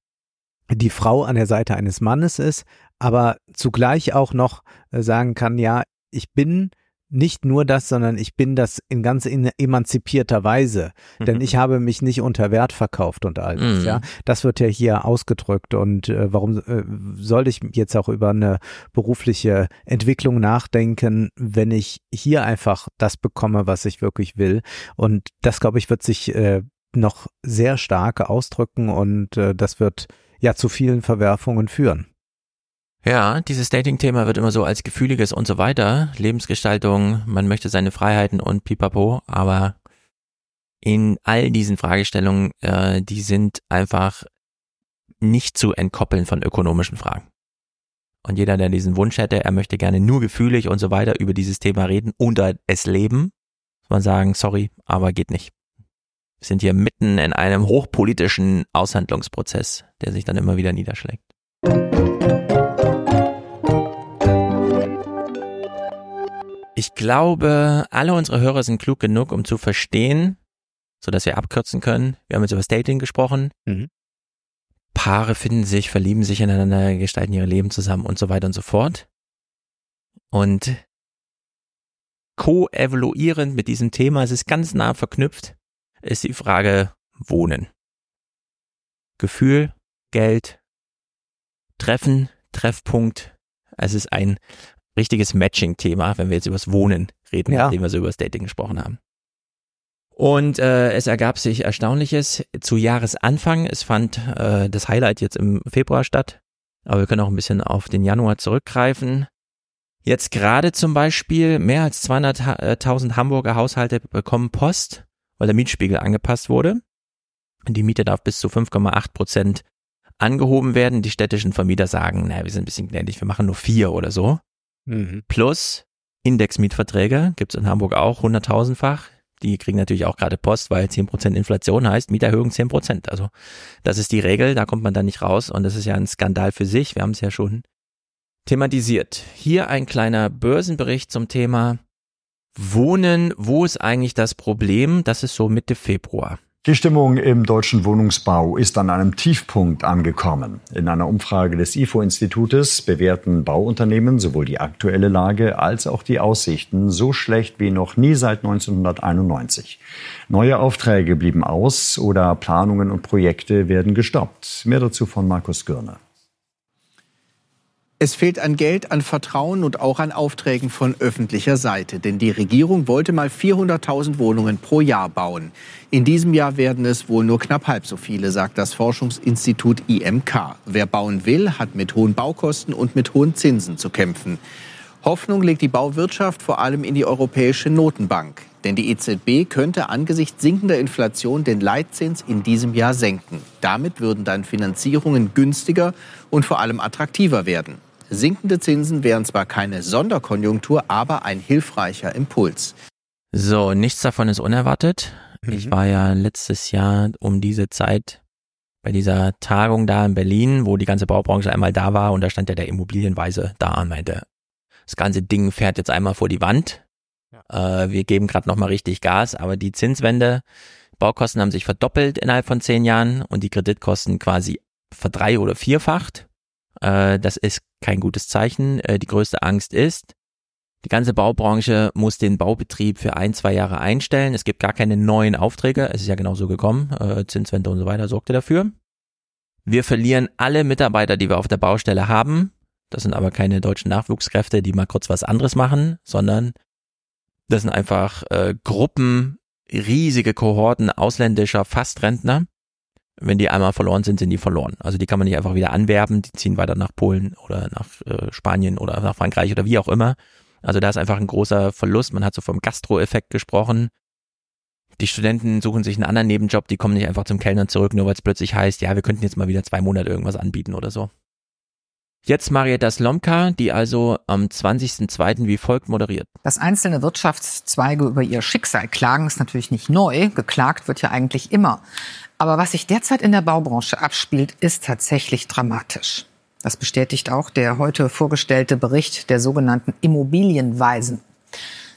die Frau an der Seite eines Mannes ist, aber zugleich auch noch äh, sagen kann, ja, ich bin nicht nur das, sondern ich bin das in ganz emanzipierter Weise, denn ich habe mich nicht unter Wert verkauft und all das, mhm. ja. Das wird ja hier ausgedrückt und äh, warum äh, soll ich jetzt auch über eine berufliche Entwicklung nachdenken, wenn ich hier einfach das bekomme, was ich wirklich will und das glaube ich wird sich äh, noch sehr stark ausdrücken und äh, das wird ja zu vielen Verwerfungen führen. Ja, dieses Dating-Thema wird immer so als gefühliges und so weiter, Lebensgestaltung, man möchte seine Freiheiten und pipapo, aber in all diesen Fragestellungen, äh, die sind einfach nicht zu entkoppeln von ökonomischen Fragen. Und jeder, der diesen Wunsch hätte, er möchte gerne nur gefühlig und so weiter über dieses Thema reden und es leben, muss man sagen, sorry, aber geht nicht. Wir sind hier mitten in einem hochpolitischen Aushandlungsprozess, der sich dann immer wieder niederschlägt. Ich glaube, alle unsere Hörer sind klug genug, um zu verstehen, so dass wir abkürzen können. Wir haben jetzt über das Dating gesprochen. Mhm. Paare finden sich, verlieben sich ineinander, gestalten ihre Leben zusammen und so weiter und so fort. Und co-evaluierend mit diesem Thema, es ist ganz nah verknüpft, ist die Frage Wohnen. Gefühl, Geld, Treffen, Treffpunkt. Es ist ein richtiges Matching-Thema, wenn wir jetzt übers Wohnen reden, ja. nachdem wir so über das Dating gesprochen haben. Und äh, es ergab sich Erstaunliches zu Jahresanfang. Es fand äh, das Highlight jetzt im Februar statt, aber wir können auch ein bisschen auf den Januar zurückgreifen. Jetzt gerade zum Beispiel mehr als 200.000 Hamburger Haushalte bekommen Post, weil der Mietspiegel angepasst wurde. Die Miete darf bis zu 5,8 Prozent angehoben werden. Die städtischen Vermieter sagen, naja, wir sind ein bisschen gnädig, wir machen nur vier oder so. Mhm. Plus Indexmietverträge gibt's in Hamburg auch hunderttausendfach. Die kriegen natürlich auch gerade Post, weil 10% Inflation heißt Mieterhöhung 10%. Also das ist die Regel, da kommt man dann nicht raus und das ist ja ein Skandal für sich. Wir haben es ja schon thematisiert. Hier ein kleiner Börsenbericht zum Thema Wohnen. Wo ist eigentlich das Problem? Das ist so Mitte Februar. Die Stimmung im deutschen Wohnungsbau ist an einem Tiefpunkt angekommen. In einer Umfrage des IFO-Institutes bewerten Bauunternehmen sowohl die aktuelle Lage als auch die Aussichten so schlecht wie noch nie seit 1991. Neue Aufträge blieben aus oder Planungen und Projekte werden gestoppt. Mehr dazu von Markus Gürner. Es fehlt an Geld, an Vertrauen und auch an Aufträgen von öffentlicher Seite. Denn die Regierung wollte mal 400.000 Wohnungen pro Jahr bauen. In diesem Jahr werden es wohl nur knapp halb so viele, sagt das Forschungsinstitut IMK. Wer bauen will, hat mit hohen Baukosten und mit hohen Zinsen zu kämpfen. Hoffnung legt die Bauwirtschaft vor allem in die Europäische Notenbank. Denn die EZB könnte angesichts sinkender Inflation den Leitzins in diesem Jahr senken. Damit würden dann Finanzierungen günstiger und vor allem attraktiver werden. Sinkende Zinsen wären zwar keine Sonderkonjunktur, aber ein hilfreicher Impuls. So, nichts davon ist unerwartet. Mhm. Ich war ja letztes Jahr um diese Zeit bei dieser Tagung da in Berlin, wo die ganze Baubranche einmal da war und da stand ja der Immobilienweise da und meinte, das ganze Ding fährt jetzt einmal vor die Wand. Ja. Äh, wir geben gerade nochmal richtig Gas, aber die Zinswende, Baukosten haben sich verdoppelt innerhalb von zehn Jahren und die Kreditkosten quasi verdrei- oder vierfacht. Äh, das ist kein gutes Zeichen. Äh, die größte Angst ist, die ganze Baubranche muss den Baubetrieb für ein, zwei Jahre einstellen. Es gibt gar keine neuen Aufträge. Es ist ja genauso gekommen. Äh, Zinswende und so weiter sorgte dafür. Wir verlieren alle Mitarbeiter, die wir auf der Baustelle haben. Das sind aber keine deutschen Nachwuchskräfte, die mal kurz was anderes machen, sondern das sind einfach äh, Gruppen, riesige Kohorten ausländischer Fastrentner, wenn die einmal verloren sind, sind die verloren. Also die kann man nicht einfach wieder anwerben, die ziehen weiter nach Polen oder nach äh, Spanien oder nach Frankreich oder wie auch immer. Also da ist einfach ein großer Verlust. Man hat so vom Gastro-Effekt gesprochen. Die Studenten suchen sich einen anderen Nebenjob, die kommen nicht einfach zum Kellner zurück, nur weil es plötzlich heißt, ja, wir könnten jetzt mal wieder zwei Monate irgendwas anbieten oder so. Jetzt Marietta Slomka, die also am 20.02. wie folgt moderiert. Dass einzelne Wirtschaftszweige über ihr Schicksal klagen, ist natürlich nicht neu. Geklagt wird ja eigentlich immer. Aber was sich derzeit in der Baubranche abspielt, ist tatsächlich dramatisch. Das bestätigt auch der heute vorgestellte Bericht der sogenannten Immobilienweisen.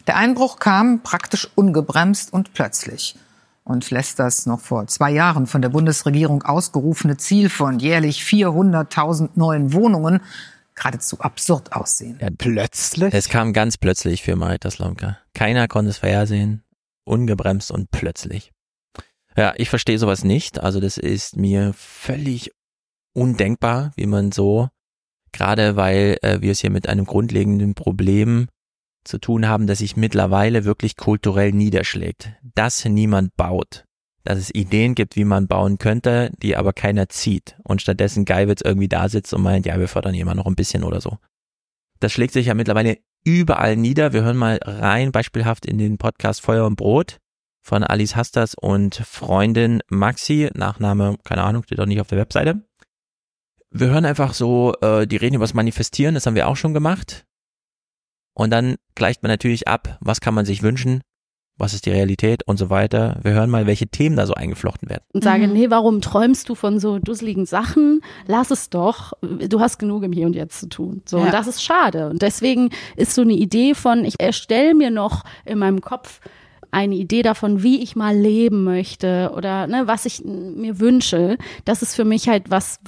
Der Einbruch kam praktisch ungebremst und plötzlich und lässt das noch vor zwei Jahren von der Bundesregierung ausgerufene Ziel von jährlich 400.000 neuen Wohnungen geradezu absurd aussehen. Ja, plötzlich? Es kam ganz plötzlich für Marita Slomka. Keiner konnte es vorhersehen. Ungebremst und plötzlich. Ja, ich verstehe sowas nicht. Also das ist mir völlig undenkbar, wie man so, gerade weil äh, wir es hier mit einem grundlegenden Problem zu tun haben, das sich mittlerweile wirklich kulturell niederschlägt. Dass niemand baut. Dass es Ideen gibt, wie man bauen könnte, die aber keiner zieht. Und stattdessen Geiwitz irgendwie da sitzt und meint, ja, wir fördern hier mal noch ein bisschen oder so. Das schlägt sich ja mittlerweile überall nieder. Wir hören mal rein, beispielhaft in den Podcast Feuer und Brot von Alice Hasters und Freundin Maxi. Nachname, keine Ahnung, steht doch nicht auf der Webseite. Wir hören einfach so, äh, die reden über das Manifestieren, das haben wir auch schon gemacht. Und dann gleicht man natürlich ab, was kann man sich wünschen, was ist die Realität und so weiter. Wir hören mal, welche Themen da so eingeflochten werden. Und sage, mhm. nee, warum träumst du von so dusseligen Sachen? Lass es doch. Du hast genug im Hier und Jetzt zu tun. So, ja. und das ist schade. Und deswegen ist so eine Idee von, ich erstelle mir noch in meinem Kopf eine Idee davon, wie ich mal leben möchte oder ne, was ich mir wünsche. Das ist für mich halt was,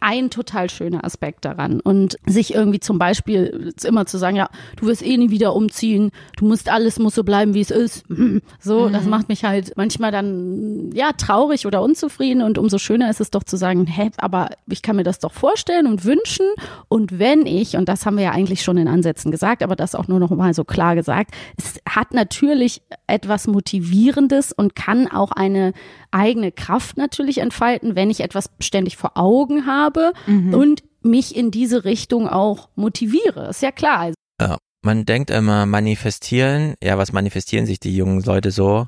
ein total schöner Aspekt daran. Und sich irgendwie zum Beispiel immer zu sagen, ja, du wirst eh nie wieder umziehen, du musst alles muss so bleiben, wie es ist. So, mhm. das macht mich halt manchmal dann ja traurig oder unzufrieden. Und umso schöner ist es doch zu sagen, hä, aber ich kann mir das doch vorstellen und wünschen. Und wenn ich, und das haben wir ja eigentlich schon in Ansätzen gesagt, aber das auch nur noch mal so klar gesagt, es hat natürlich etwas Motivierendes und kann auch eine eigene Kraft natürlich entfalten, wenn ich etwas ständig vor Augen habe mhm. und mich in diese Richtung auch motiviere. Ist ja klar. Ja, man denkt immer manifestieren. Ja, was manifestieren sich die jungen Leute so?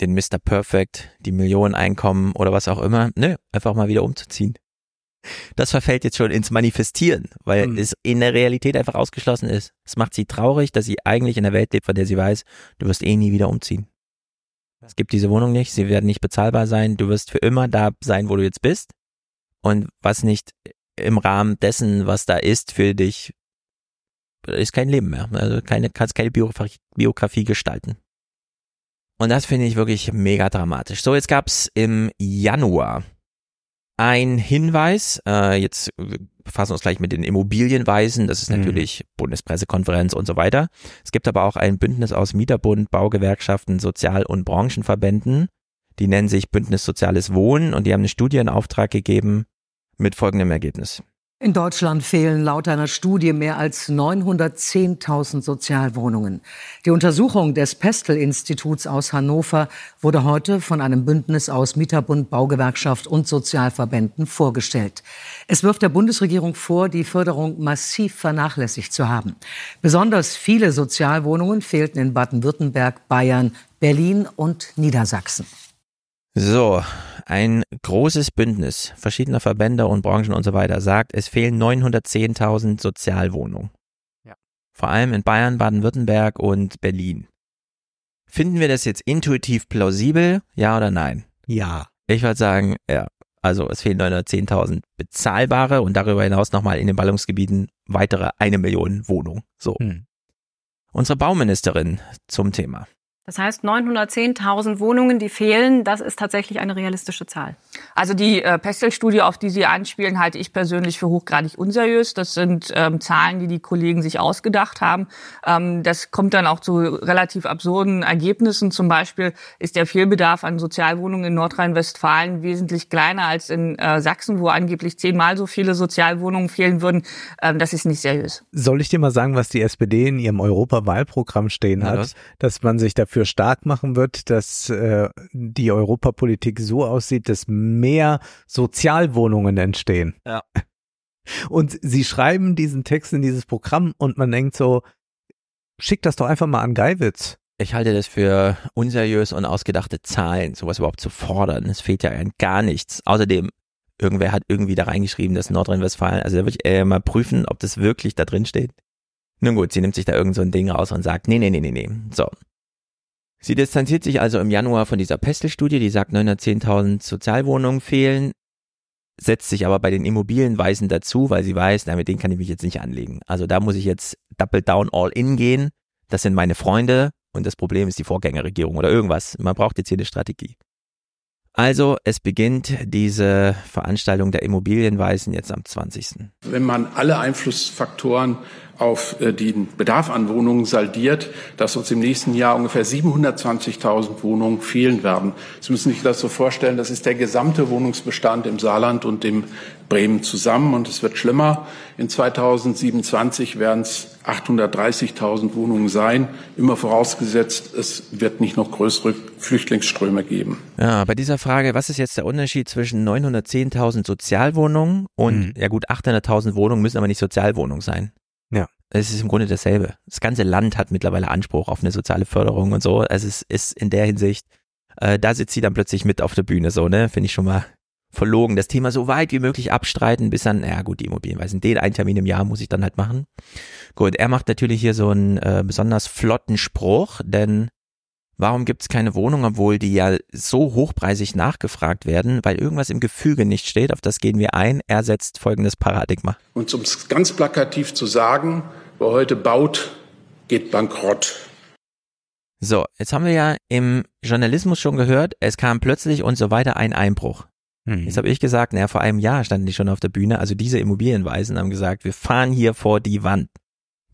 Den Mr. Perfect, die Millioneneinkommen oder was auch immer. Nö, einfach mal wieder umzuziehen. Das verfällt jetzt schon ins Manifestieren, weil mhm. es in der Realität einfach ausgeschlossen ist. Es macht sie traurig, dass sie eigentlich in der Welt lebt, von der sie weiß, du wirst eh nie wieder umziehen. Es gibt diese Wohnung nicht, sie werden nicht bezahlbar sein, du wirst für immer da sein, wo du jetzt bist. Und was nicht im Rahmen dessen, was da ist, für dich, ist kein Leben mehr. Also keine, kannst keine Biografie, Biografie gestalten. Und das finde ich wirklich mega dramatisch. So, jetzt gab's im Januar ein Hinweis, äh, jetzt befassen uns gleich mit den Immobilienweisen, das ist mhm. natürlich mhm. Bundespressekonferenz und so weiter. Es gibt aber auch ein Bündnis aus Mieterbund, Baugewerkschaften, Sozial- und Branchenverbänden, die nennen sich Bündnis Soziales Wohnen und die haben eine Studie in Auftrag gegeben mit folgendem Ergebnis. In Deutschland fehlen laut einer Studie mehr als 910.000 Sozialwohnungen. Die Untersuchung des Pestel-Instituts aus Hannover wurde heute von einem Bündnis aus Mieterbund, Baugewerkschaft und Sozialverbänden vorgestellt. Es wirft der Bundesregierung vor, die Förderung massiv vernachlässigt zu haben. Besonders viele Sozialwohnungen fehlten in Baden-Württemberg, Bayern, Berlin und Niedersachsen. So, ein großes Bündnis verschiedener Verbände und Branchen und so weiter sagt, es fehlen 910.000 Sozialwohnungen. Ja. Vor allem in Bayern, Baden-Württemberg und Berlin. Finden wir das jetzt intuitiv plausibel? Ja oder nein? Ja. Ich würde sagen, ja. Also es fehlen 910.000 bezahlbare und darüber hinaus nochmal in den Ballungsgebieten weitere eine Million Wohnungen. So. Hm. Unsere Bauministerin zum Thema. Das heißt, 910.000 Wohnungen, die fehlen, das ist tatsächlich eine realistische Zahl. Also die äh, Pestel-Studie, auf die Sie anspielen, halte ich persönlich für hochgradig unseriös. Das sind ähm, Zahlen, die die Kollegen sich ausgedacht haben. Ähm, das kommt dann auch zu relativ absurden Ergebnissen. Zum Beispiel ist der Fehlbedarf an Sozialwohnungen in Nordrhein-Westfalen wesentlich kleiner als in äh, Sachsen, wo angeblich zehnmal so viele Sozialwohnungen fehlen würden. Ähm, das ist nicht seriös. Soll ich dir mal sagen, was die SPD in ihrem Europawahlprogramm stehen hat? Ja, dass man sich dafür dafür stark machen wird, dass äh, die Europapolitik so aussieht, dass mehr Sozialwohnungen entstehen. Ja. Und sie schreiben diesen Text in dieses Programm und man denkt so, schick das doch einfach mal an Geiwitz. Ich halte das für unseriös und ausgedachte Zahlen, sowas überhaupt zu fordern. Es fehlt ja gar nichts. Außerdem Irgendwer hat irgendwie da reingeschrieben, dass Nordrhein-Westfalen, also da würde ich eher mal prüfen, ob das wirklich da drin steht. Nun gut, sie nimmt sich da irgend so ein Ding raus und sagt, nee, nee, nee, nee, nee. So. Sie distanziert sich also im Januar von dieser Pestel-Studie, die sagt, 910.000 Sozialwohnungen fehlen, setzt sich aber bei den Immobilienweisen dazu, weil sie weiß, na, mit denen kann ich mich jetzt nicht anlegen. Also da muss ich jetzt double down all in gehen. Das sind meine Freunde und das Problem ist die Vorgängerregierung oder irgendwas. Man braucht jetzt hier eine Strategie. Also es beginnt diese Veranstaltung der Immobilienweisen jetzt am 20. Wenn man alle Einflussfaktoren auf äh, den Bedarf an Wohnungen saldiert, dass uns im nächsten Jahr ungefähr 720.000 Wohnungen fehlen werden. Sie müssen sich das so vorstellen, das ist der gesamte Wohnungsbestand im Saarland und im Bremen zusammen und es wird schlimmer. In 2027 werden es 830.000 Wohnungen sein, immer vorausgesetzt, es wird nicht noch größere Flüchtlingsströme geben. Ja, bei dieser Frage, was ist jetzt der Unterschied zwischen 910.000 Sozialwohnungen und, mhm. ja gut, 800.000 Wohnungen müssen aber nicht Sozialwohnungen sein. Es ist im Grunde dasselbe. Das ganze Land hat mittlerweile Anspruch auf eine soziale Förderung und so. Also es ist in der Hinsicht, äh, da sitzt sie dann plötzlich mit auf der Bühne, so, ne? Finde ich schon mal verlogen. Das Thema so weit wie möglich abstreiten, bis dann, ja gut, die Immobilienweisen, den einen Termin im Jahr muss ich dann halt machen. Gut, er macht natürlich hier so einen äh, besonders flotten Spruch, denn Warum gibt es keine Wohnung, obwohl die ja so hochpreisig nachgefragt werden? Weil irgendwas im Gefüge nicht steht, auf das gehen wir ein. Er setzt folgendes Paradigma. Und um es ganz plakativ zu sagen, wer heute baut, geht bankrott. So, jetzt haben wir ja im Journalismus schon gehört, es kam plötzlich und so weiter ein Einbruch. Hm. Jetzt habe ich gesagt, naja, vor einem Jahr standen die schon auf der Bühne, also diese Immobilienweisen haben gesagt, wir fahren hier vor die Wand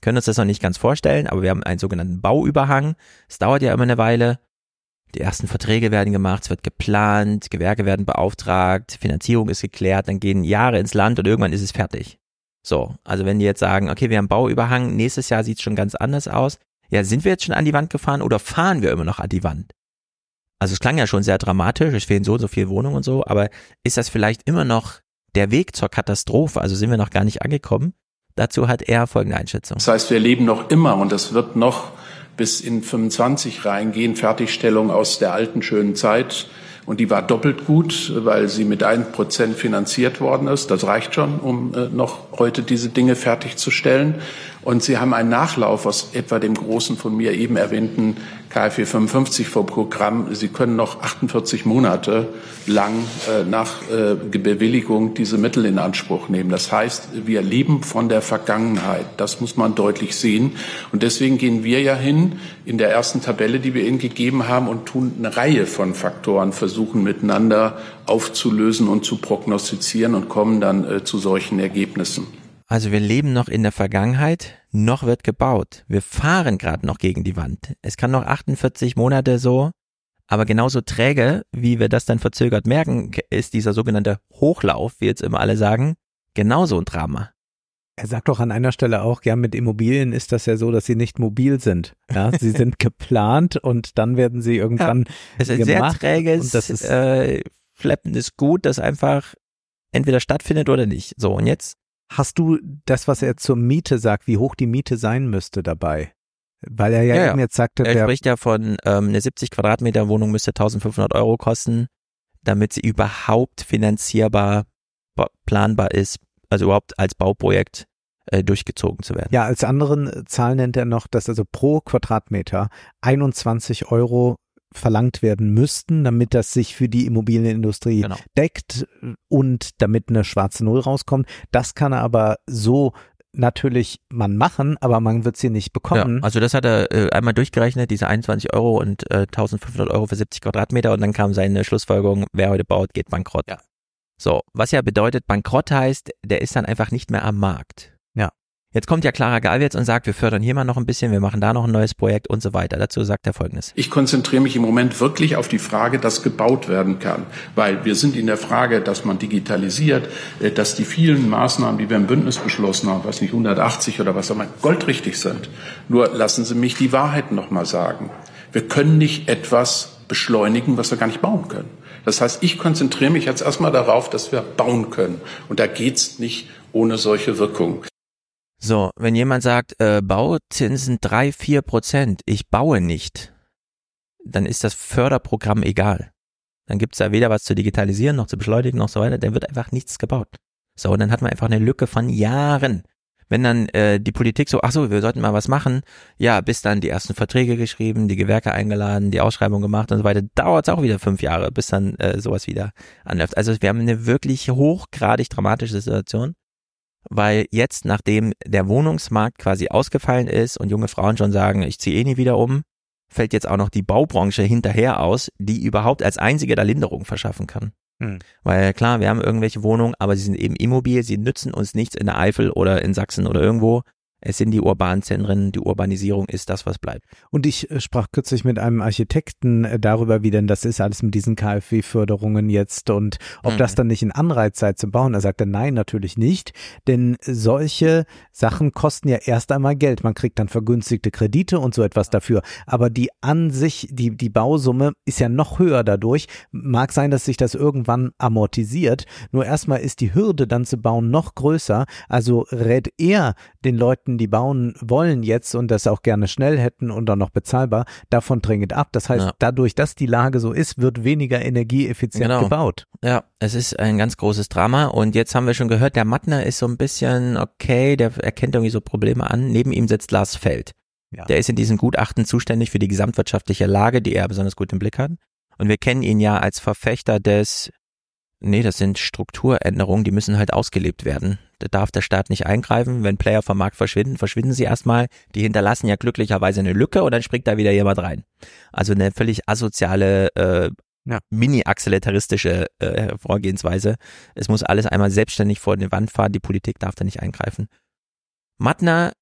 können uns das noch nicht ganz vorstellen, aber wir haben einen sogenannten Bauüberhang. Es dauert ja immer eine Weile. Die ersten Verträge werden gemacht, es wird geplant, Gewerke werden beauftragt, Finanzierung ist geklärt, dann gehen Jahre ins Land und irgendwann ist es fertig. So, also wenn die jetzt sagen, okay, wir haben Bauüberhang, nächstes Jahr sieht es schon ganz anders aus. Ja, sind wir jetzt schon an die Wand gefahren oder fahren wir immer noch an die Wand? Also es klang ja schon sehr dramatisch, es fehlen so und so viele Wohnungen und so, aber ist das vielleicht immer noch der Weg zur Katastrophe? Also sind wir noch gar nicht angekommen? Dazu hat er folgende Einschätzung. Das heißt, wir leben noch immer und das wird noch bis in 25 reingehen, Fertigstellung aus der alten schönen Zeit. Und die war doppelt gut, weil sie mit einem Prozent finanziert worden ist. Das reicht schon, um äh, noch heute diese Dinge fertigzustellen. Und sie haben einen Nachlauf aus etwa dem großen von mir eben erwähnten KfW 55 vor Programm. Sie können noch 48 Monate lang äh, nach äh, Bewilligung diese Mittel in Anspruch nehmen. Das heißt, wir leben von der Vergangenheit. Das muss man deutlich sehen. Und deswegen gehen wir ja hin in der ersten Tabelle, die wir Ihnen gegeben haben, und tun eine Reihe von Faktoren, versuchen miteinander aufzulösen und zu prognostizieren und kommen dann äh, zu solchen Ergebnissen. Also wir leben noch in der Vergangenheit, noch wird gebaut. Wir fahren gerade noch gegen die Wand. Es kann noch 48 Monate so, aber genauso träge, wie wir das dann verzögert merken, ist dieser sogenannte Hochlauf, wie jetzt immer alle sagen, genauso ein Drama. Er sagt doch an einer Stelle auch, ja, mit Immobilien ist das ja so, dass sie nicht mobil sind. Ja, sie sind geplant und dann werden sie irgendwann ja, es ist gemacht. sehr träges, und das ist, äh, flappendes Gut, das einfach entweder stattfindet oder nicht. So, und jetzt Hast du das, was er zur Miete sagt, wie hoch die Miete sein müsste dabei? Weil er ja, ja, eben jetzt sagte, er spricht ja von ähm, eine 70 Quadratmeter Wohnung müsste 1500 Euro kosten, damit sie überhaupt finanzierbar, planbar ist, also überhaupt als Bauprojekt äh, durchgezogen zu werden. Ja, als anderen äh, Zahl nennt er noch, dass also pro Quadratmeter 21 Euro verlangt werden müssten, damit das sich für die Immobilienindustrie genau. deckt und damit eine schwarze Null rauskommt. Das kann er aber so natürlich man machen, aber man wird sie nicht bekommen. Ja, also das hat er äh, einmal durchgerechnet, diese 21 Euro und äh, 1500 Euro für 70 Quadratmeter und dann kam seine Schlussfolgerung, wer heute baut, geht bankrott. Ja. So, was ja bedeutet, bankrott heißt, der ist dann einfach nicht mehr am Markt. Jetzt kommt ja Clara Galwitz und sagt, wir fördern hier mal noch ein bisschen, wir machen da noch ein neues Projekt und so weiter. Dazu sagt er Folgendes. Ich konzentriere mich im Moment wirklich auf die Frage, dass gebaut werden kann. Weil wir sind in der Frage, dass man digitalisiert, äh, dass die vielen Maßnahmen, die wir im Bündnis beschlossen haben, was nicht 180 oder was auch immer, goldrichtig sind. Nur lassen Sie mich die Wahrheit nochmal sagen. Wir können nicht etwas beschleunigen, was wir gar nicht bauen können. Das heißt, ich konzentriere mich jetzt erstmal darauf, dass wir bauen können. Und da geht's nicht ohne solche Wirkung. So, wenn jemand sagt, äh, Bauzinsen drei, vier Prozent, ich baue nicht, dann ist das Förderprogramm egal. Dann gibt's da weder was zu digitalisieren, noch zu beschleunigen, noch so weiter. Dann wird einfach nichts gebaut. So, und dann hat man einfach eine Lücke von Jahren. Wenn dann äh, die Politik so, ach so, wir sollten mal was machen, ja, bis dann die ersten Verträge geschrieben, die Gewerke eingeladen, die Ausschreibung gemacht und so weiter, dauert es auch wieder fünf Jahre, bis dann äh, sowas wieder anläuft. Also wir haben eine wirklich hochgradig dramatische Situation, weil jetzt, nachdem der Wohnungsmarkt quasi ausgefallen ist und junge Frauen schon sagen, ich ziehe eh nie wieder um, fällt jetzt auch noch die Baubranche hinterher aus, die überhaupt als einzige da Linderung verschaffen kann. Hm. Weil klar, wir haben irgendwelche Wohnungen, aber sie sind eben immobil, sie nützen uns nichts in der Eifel oder in Sachsen oder irgendwo. Es sind die urbanen Zentren, die Urbanisierung ist das, was bleibt. Und ich äh, sprach kürzlich mit einem Architekten äh, darüber, wie denn das ist alles mit diesen KfW-Förderungen jetzt und ob mhm. das dann nicht ein Anreiz sei zu bauen. Er sagte, nein, natürlich nicht, denn solche Sachen kosten ja erst einmal Geld. Man kriegt dann vergünstigte Kredite und so etwas dafür. Aber die an sich, die, die Bausumme ist ja noch höher dadurch. Mag sein, dass sich das irgendwann amortisiert. Nur erstmal ist die Hürde dann zu bauen noch größer. Also rät er den Leuten, Leuten, die bauen wollen jetzt und das auch gerne schnell hätten und dann noch bezahlbar, davon dringend ab. Das heißt, ja. dadurch, dass die Lage so ist, wird weniger energieeffizient genau. gebaut. Ja, es ist ein ganz großes Drama und jetzt haben wir schon gehört, der Mattner ist so ein bisschen okay, der erkennt irgendwie so Probleme an. Neben ihm sitzt Lars Feld. Ja. Der ist in diesem Gutachten zuständig für die gesamtwirtschaftliche Lage, die er besonders gut im Blick hat. Und wir kennen ihn ja als Verfechter des Nee, das sind Strukturänderungen, die müssen halt ausgelebt werden. Da darf der Staat nicht eingreifen. Wenn Player vom Markt verschwinden, verschwinden sie erstmal. Die hinterlassen ja glücklicherweise eine Lücke und dann springt da wieder jemand rein. Also eine völlig asoziale, äh, ja. mini-accelerataristische äh, Vorgehensweise. Es muss alles einmal selbstständig vor die Wand fahren. Die Politik darf da nicht eingreifen. Mattner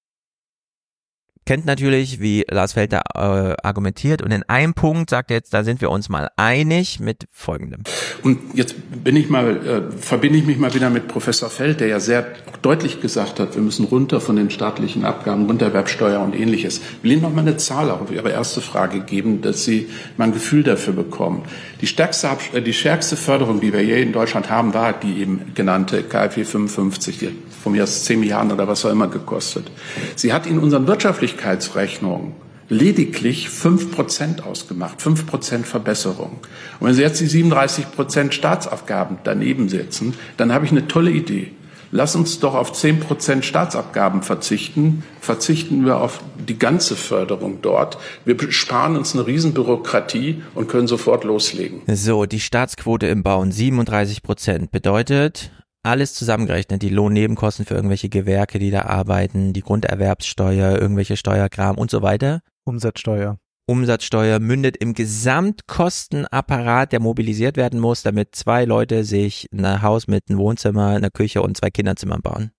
kennt natürlich, wie Lars Felder äh, argumentiert. Und in einem Punkt sagt er jetzt, da sind wir uns mal einig mit folgendem. Und jetzt bin ich mal, äh, verbinde ich mich mal wieder mit Professor Feld, der ja sehr deutlich gesagt hat, wir müssen runter von den staatlichen Abgaben, Runterwerbsteuer und ähnliches. Ich will Ihnen noch mal eine Zahl auf Ihre erste Frage geben, dass Sie mal ein Gefühl dafür bekommen. Die stärkste, äh, die stärkste Förderung, die wir hier in Deutschland haben, war die eben genannte KfW 55, die von mir aus 10 Milliarden oder was auch immer gekostet. Sie hat in unseren Wirtschaftlichkeitsrechnungen lediglich fünf Prozent ausgemacht, fünf Prozent Verbesserung. Und wenn Sie jetzt die 37 Prozent Staatsabgaben daneben setzen, dann habe ich eine tolle Idee. Lass uns doch auf zehn Prozent Staatsabgaben verzichten. Verzichten wir auf die ganze Förderung dort. Wir sparen uns eine Riesenbürokratie und können sofort loslegen. So, die Staatsquote im Bauen 37 Prozent bedeutet, alles zusammengerechnet, die Lohnnebenkosten für irgendwelche Gewerke, die da arbeiten, die Grunderwerbssteuer, irgendwelche Steuerkram und so weiter. Umsatzsteuer. Umsatzsteuer mündet im Gesamtkostenapparat, der mobilisiert werden muss, damit zwei Leute sich ein Haus mit einem Wohnzimmer, einer Küche und zwei Kinderzimmern bauen.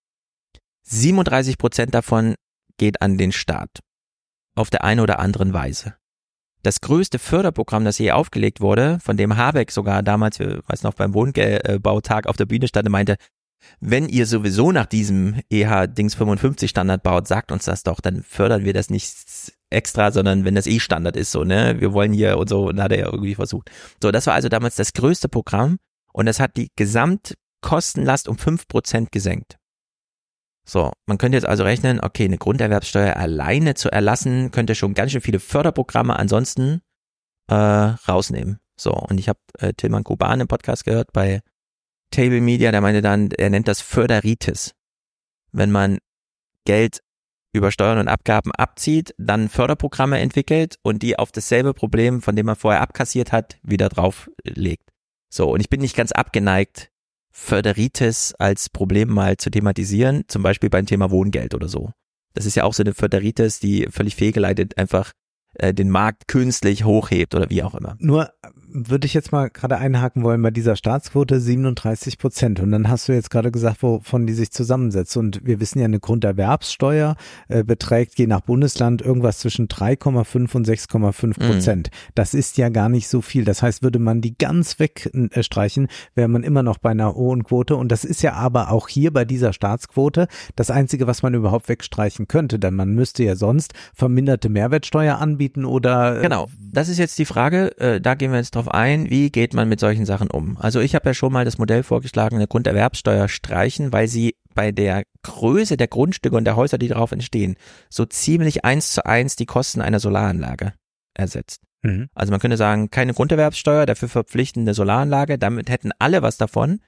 37 Prozent davon geht an den Staat. Auf der einen oder anderen Weise das größte Förderprogramm, das je aufgelegt wurde, von dem Habeck sogar damals, weiß noch, beim Wohnbautag auf der Bühne stand und meinte, wenn ihr sowieso nach diesem EH-Dings 55 Standard baut, sagt uns das doch, dann fördern wir das nicht extra, sondern wenn das eh Standard ist, so, ne, wir wollen hier und so, und hat er ja irgendwie versucht. So, das war also damals das größte Programm und das hat die Gesamtkostenlast um fünf Prozent gesenkt. So, man könnte jetzt also rechnen, okay, eine Grunderwerbssteuer alleine zu erlassen, könnte schon ganz schön viele Förderprogramme ansonsten äh, rausnehmen. So, und ich habe äh, Tilman Kuban im Podcast gehört bei Table Media, der meinte dann, er nennt das Förderitis. Wenn man Geld über Steuern und Abgaben abzieht, dann Förderprogramme entwickelt und die auf dasselbe Problem, von dem man vorher abkassiert hat, wieder drauflegt. So, und ich bin nicht ganz abgeneigt, Föderitis als Problem mal zu thematisieren, zum Beispiel beim Thema Wohngeld oder so. Das ist ja auch so eine Föderitis, die völlig fehlgeleitet einfach äh, den Markt künstlich hochhebt oder wie auch immer. Nur würde ich jetzt mal gerade einhaken wollen bei dieser Staatsquote 37 Prozent. Und dann hast du jetzt gerade gesagt, wovon die sich zusammensetzt. Und wir wissen ja, eine Grunderwerbssteuer äh, beträgt je nach Bundesland irgendwas zwischen 3,5 und 6,5 Prozent. Mhm. Das ist ja gar nicht so viel. Das heißt, würde man die ganz wegstreichen, wäre man immer noch bei einer hohen Quote. Und das ist ja aber auch hier bei dieser Staatsquote das Einzige, was man überhaupt wegstreichen könnte. Denn man müsste ja sonst verminderte Mehrwertsteuer anbieten oder. Äh, genau. Das ist jetzt die Frage. Äh, da gehen wir jetzt drauf ein, wie geht man mit solchen Sachen um. Also ich habe ja schon mal das Modell vorgeschlagen, eine Grunderwerbsteuer streichen, weil sie bei der Größe der Grundstücke und der Häuser, die darauf entstehen, so ziemlich eins zu eins die Kosten einer Solaranlage ersetzt. Mhm. Also man könnte sagen, keine Grunderwerbssteuer, dafür verpflichtende Solaranlage, damit hätten alle was davon,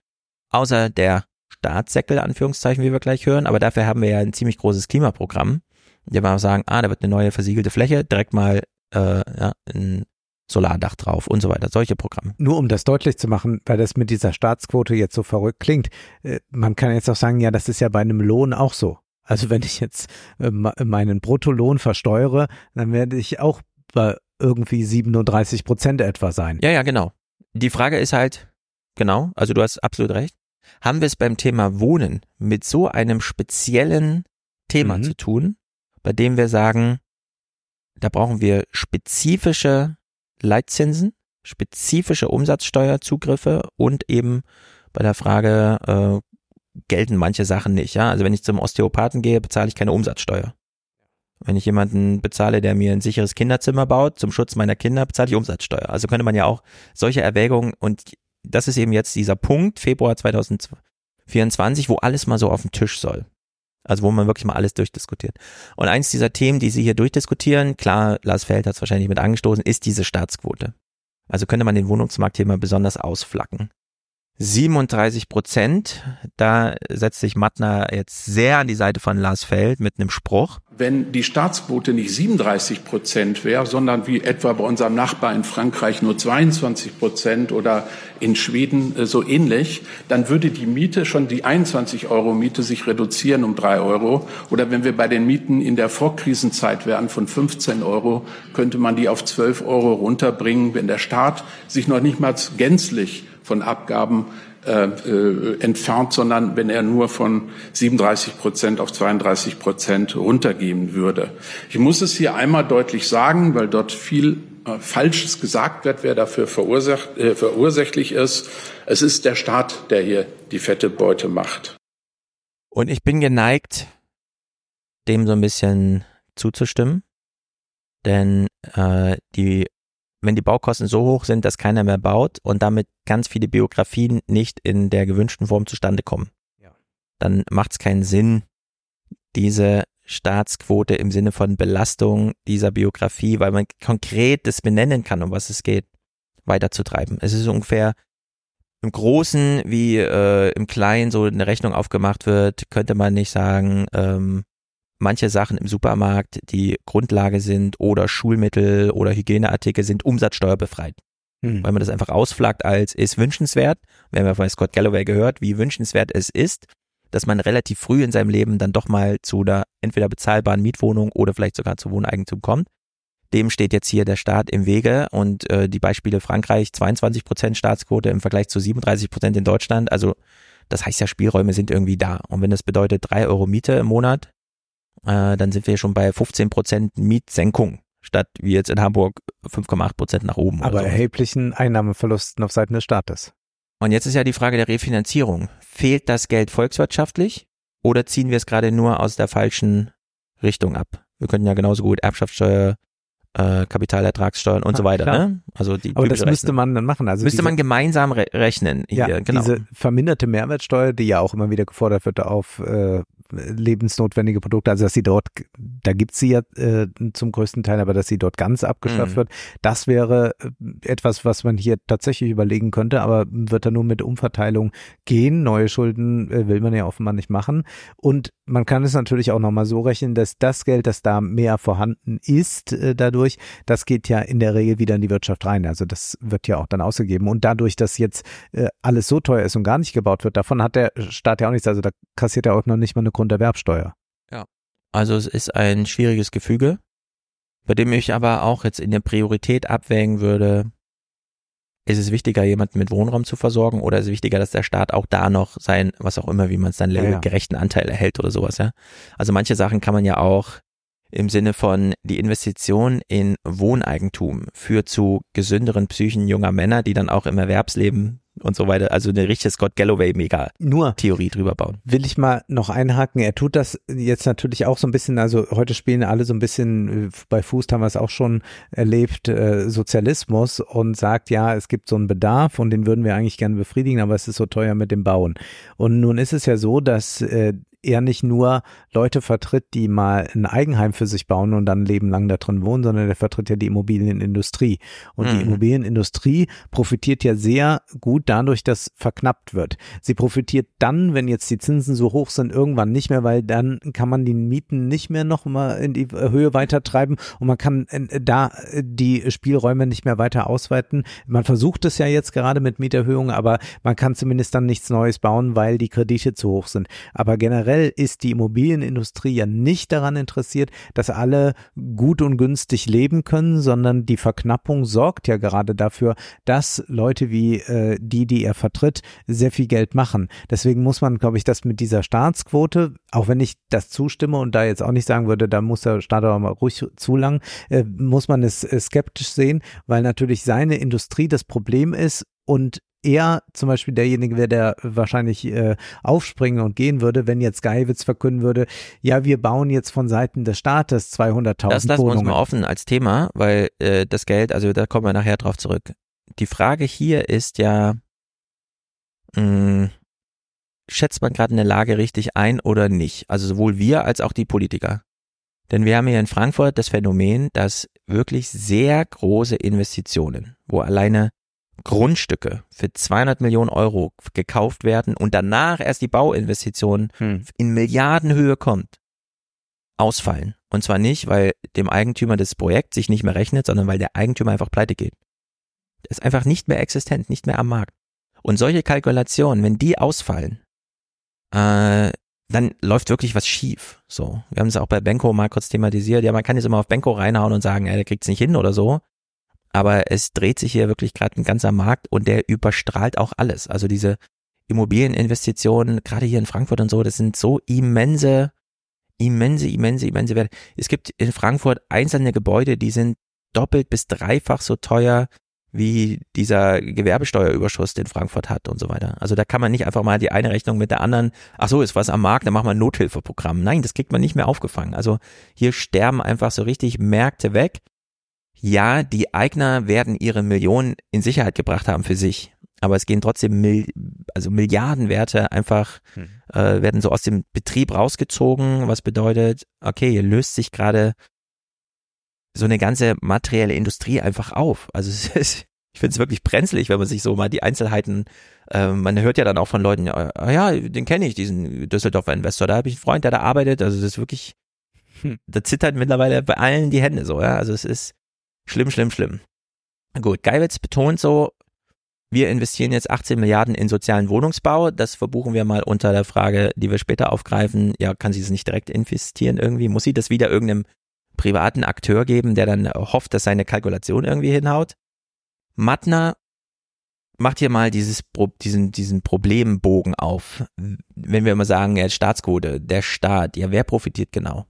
außer der Staatssäckel, Anführungszeichen, wie wir gleich hören, aber dafür haben wir ja ein ziemlich großes Klimaprogramm. Wir mal sagen, ah, da wird eine neue versiegelte Fläche, direkt mal äh, ja, ein Solardach drauf und so weiter, solche Programme. Nur um das deutlich zu machen, weil das mit dieser Staatsquote jetzt so verrückt klingt, äh, man kann jetzt auch sagen, ja, das ist ja bei einem Lohn auch so. Also wenn ich jetzt äh, meinen Bruttolohn versteuere, dann werde ich auch bei irgendwie 37 Prozent etwa sein. Ja, ja, genau. Die Frage ist halt, genau, also du hast absolut recht. Haben wir es beim Thema Wohnen mit so einem speziellen Thema Mhm. zu tun, bei dem wir sagen, da brauchen wir spezifische Leitzinsen, spezifische Umsatzsteuerzugriffe und eben bei der Frage, äh, gelten manche Sachen nicht. Ja, also wenn ich zum Osteopathen gehe, bezahle ich keine Umsatzsteuer. Wenn ich jemanden bezahle, der mir ein sicheres Kinderzimmer baut, zum Schutz meiner Kinder, bezahle ich Umsatzsteuer. Also könnte man ja auch solche Erwägungen und das ist eben jetzt dieser Punkt, Februar 2024, wo alles mal so auf den Tisch soll. Also wo man wirklich mal alles durchdiskutiert. Und eins dieser Themen, die Sie hier durchdiskutieren, klar, Lars Feld hat es wahrscheinlich mit angestoßen, ist diese Staatsquote. Also könnte man den Wohnungsmarkt hier mal besonders ausflacken. 37 Prozent, da setzt sich Mattner jetzt sehr an die Seite von Lars Feld mit einem Spruch. Wenn die Staatsquote nicht 37 Prozent wäre, sondern wie etwa bei unserem Nachbar in Frankreich nur 22 Prozent oder in Schweden äh, so ähnlich, dann würde die Miete schon die 21 Euro Miete sich reduzieren um drei Euro. Oder wenn wir bei den Mieten in der Vorkrisenzeit wären von 15 Euro, könnte man die auf 12 Euro runterbringen, wenn der Staat sich noch nicht mal gänzlich von Abgaben äh, äh, entfernt, sondern wenn er nur von 37 Prozent auf 32 Prozent runtergehen würde. Ich muss es hier einmal deutlich sagen, weil dort viel äh, Falsches gesagt wird, wer dafür verursacht, äh, verursächlich ist. Es ist der Staat, der hier die fette Beute macht. Und ich bin geneigt, dem so ein bisschen zuzustimmen. Denn äh, die, wenn die Baukosten so hoch sind, dass keiner mehr baut und damit ganz viele Biografien nicht in der gewünschten Form zustande kommen, dann macht es keinen Sinn, diese Staatsquote im Sinne von Belastung dieser Biografie, weil man konkret das benennen kann, um was es geht, weiterzutreiben. Es ist ungefähr im Großen wie äh, im Kleinen so eine Rechnung aufgemacht wird, könnte man nicht sagen, ähm, manche Sachen im Supermarkt, die Grundlage sind oder Schulmittel oder Hygieneartikel sind umsatzsteuerbefreit. Hm. Weil man das einfach ausflaggt als ist wünschenswert. Wir haben ja von Scott Galloway gehört, wie wünschenswert es ist, dass man relativ früh in seinem Leben dann doch mal zu einer entweder bezahlbaren Mietwohnung oder vielleicht sogar zu Wohneigentum kommt. Dem steht jetzt hier der Staat im Wege und äh, die Beispiele Frankreich 22 Prozent Staatsquote im Vergleich zu 37 Prozent in Deutschland. Also das heißt ja, Spielräume sind irgendwie da. Und wenn das bedeutet drei Euro Miete im Monat, äh, dann sind wir schon bei 15 Prozent Mietsenkung statt wie jetzt in Hamburg 5,8 Prozent nach oben. Aber so. erheblichen Einnahmeverlusten auf Seiten des Staates. Und jetzt ist ja die Frage der Refinanzierung. Fehlt das Geld volkswirtschaftlich oder ziehen wir es gerade nur aus der falschen Richtung ab? Wir könnten ja genauso gut Erbschaftssteuer, äh, Kapitalertragssteuern und Ah, so weiter. klar. Ne? Also die Aber das typische müsste man dann machen. Also müsste diese- man gemeinsam re rechnen. Hier, Ja, genau. diese verminderte Mehrwertsteuer, die ja auch immer wieder gefordert wird auf äh, lebensnotwendige Produkte, also dass sie dort, da gibt's sie ja äh, zum größten Teil, aber dass sie dort ganz abgeschafft Mhm. wird, das wäre äh, etwas, was man hier tatsächlich überlegen könnte, aber wird da nur mit Umverteilung gehen. Neue Schulden äh, will man ja offenbar nicht machen. Und man kann es natürlich auch nochmal so rechnen, dass das Geld, das da mehr vorhanden ist, äh, dadurch, das geht ja in der Regel wieder in die Wirtschaft rein. Also das wird ja auch dann ausgegeben. Und dadurch, dass jetzt äh, alles so teuer ist und gar nicht gebaut wird, davon hat der Staat ja auch nichts. Also da kassiert er auch noch nicht mal eine Grunderwerbsteuer. Also es ist ein schwieriges Gefüge, bei dem ich aber auch jetzt in der Priorität abwägen würde, ist es wichtiger, jemanden mit Wohnraum zu versorgen oder ist es wichtiger, dass der Staat auch da noch sein, was auch immer, wie man es dann Ja, ja. gerechten Anteil erhält oder sowas, ja. Also manche Sachen kann man ja auch im Sinne von die Investition in Wohneigentum führt zu gesünderen Psychen junger Männer, die dann auch im Erwerbsleben und so weiter, also eine richtige Scott Galloway mega Nur Theorie drüber bauen. will ich mal noch einhaken. Er tut das jetzt natürlich auch so ein bisschen, also heute spielen alle so ein bisschen, äh, bei Fuß haben wir es auch schon erlebt, äh, Sozialismus und sagt, ja, es gibt so einen Bedarf und den würden wir eigentlich gerne befriedigen, aber es ist so teuer mit dem Bauen. Und nun ist es ja so, dass äh, er nicht nur Leute vertritt, die mal ein Eigenheim für sich bauen und dann ein Leben lang da drin wohnen, sondern er vertritt ja die Immobilienindustrie. Und mhm. die Immobilienindustrie profitiert ja sehr gut dadurch, dass verknappt wird. Sie profitiert dann, wenn jetzt die Zinsen so hoch sind, irgendwann nicht mehr, weil dann kann man die Mieten nicht mehr noch mal in die Höhe weiter treiben und man kann äh, da die Spielräume nicht mehr weiter ausweiten. Man versucht es ja jetzt gerade mit Mieterhöhungen, aber man kann zumindest dann nichts Neues bauen, weil die Kredite zu hoch sind. Aber generell ist die Immobilienindustrie ja nicht daran interessiert, dass alle gut und günstig leben können, sondern die Verknappung sorgt ja gerade dafür, dass Leute wie äh, die, die er vertritt, sehr viel Geld machen. Deswegen muss man, glaube ich, das mit dieser Staatsquote, auch wenn ich das zustimme und da jetzt auch nicht sagen würde, da muss der Staat aber mal ruhig zu lang, äh, muss man es äh, skeptisch sehen, weil natürlich seine Industrie das Problem ist und er zum Beispiel derjenige wäre, der wahrscheinlich äh, aufspringen und gehen würde, wenn jetzt Geiwitz verkünden würde, ja, wir bauen jetzt von Seiten des Staates 200.000 Das lassen wir uns mal offen als Thema, weil äh, das Geld, also da kommen wir nachher drauf zurück. Die Frage hier ist ja, mh, hm, schätzt man gerade eine Lage richtig ein oder nicht? Also sowohl wir als auch die Politiker. Denn wir haben hier in Frankfurt das Phänomen, dass wirklich sehr große Investitionen, wo alleine Grundstücke für 200 Millionen Euro gekauft werden und danach erst die Bauinvestition hm. in Milliardenhöhe kommt, ausfallen. Und zwar nicht, weil dem Eigentümer des Projekts sich nicht mehr rechnet, sondern weil der Eigentümer einfach pleite geht. Der ist einfach nicht mehr existent, nicht mehr am Markt. Und solche Kalkulationen, wenn die ausfallen, äh, dann läuft wirklich was schief. So, wir haben es auch bei Benko mal kurz thematisiert. Ja, man kann jetzt immer auf Benko reinhauen und sagen, ey, der kriegt's nicht hin oder so aber es dreht sich hier wirklich gerade ein ganzer Markt und der überstrahlt auch alles. Also diese Immobilieninvestitionen, gerade hier in Frankfurt und so, das sind so immense, immense, immense, immense Werte. Es gibt in Frankfurt einzelne Gebäude, die sind doppelt bis dreifach so teuer wie dieser Gewerbesteuerüberschuss, den Frankfurt hat und so weiter. Also da kann man nicht einfach mal die eine Rechnung mit der anderen, ach so, ist was am Markt, dann machen wir ein Nothilfeprogramm. Nein, das kriegt man nicht mehr aufgefangen. Also hier sterben einfach so richtig Märkte weg ja, die Eigner werden ihre Millionen in Sicherheit gebracht haben für sich, aber es gehen trotzdem Mil also Milliardenwerte einfach, hm. äh, werden so aus dem Betrieb rausgezogen, was bedeutet, okay, hier löst sich gerade so eine ganze materielle Industrie einfach auf. Also es ist, ich finde es wirklich brenzlig, wenn man sich so mal die Einzelheiten, äh, man hört ja dann auch von Leuten, ja, ja den kenne ich, diesen Düsseldorfer Investor, da habe ich einen Freund, der da arbeitet, also das ist wirklich, hm. da zittert mittlerweile bei allen die Hände so, ja, also es ist, Schlimm, schlimm, schlimm. Gut, Geiwitz betont so, wir investieren jetzt 18 Milliarden in sozialen Wohnungsbau. Das verbuchen wir mal unter der Frage, die wir später aufgreifen. Ja, kann sie es nicht direkt investieren irgendwie? Muss sie das wieder irgendeinem privaten Akteur geben, der dann hofft, dass seine Kalkulation irgendwie hinhaut? Mattner macht hier mal dieses, diesen, diesen Problembogen auf. Wenn wir immer sagen, ja, Staatsquote, der Staat, ja, wer profitiert genau?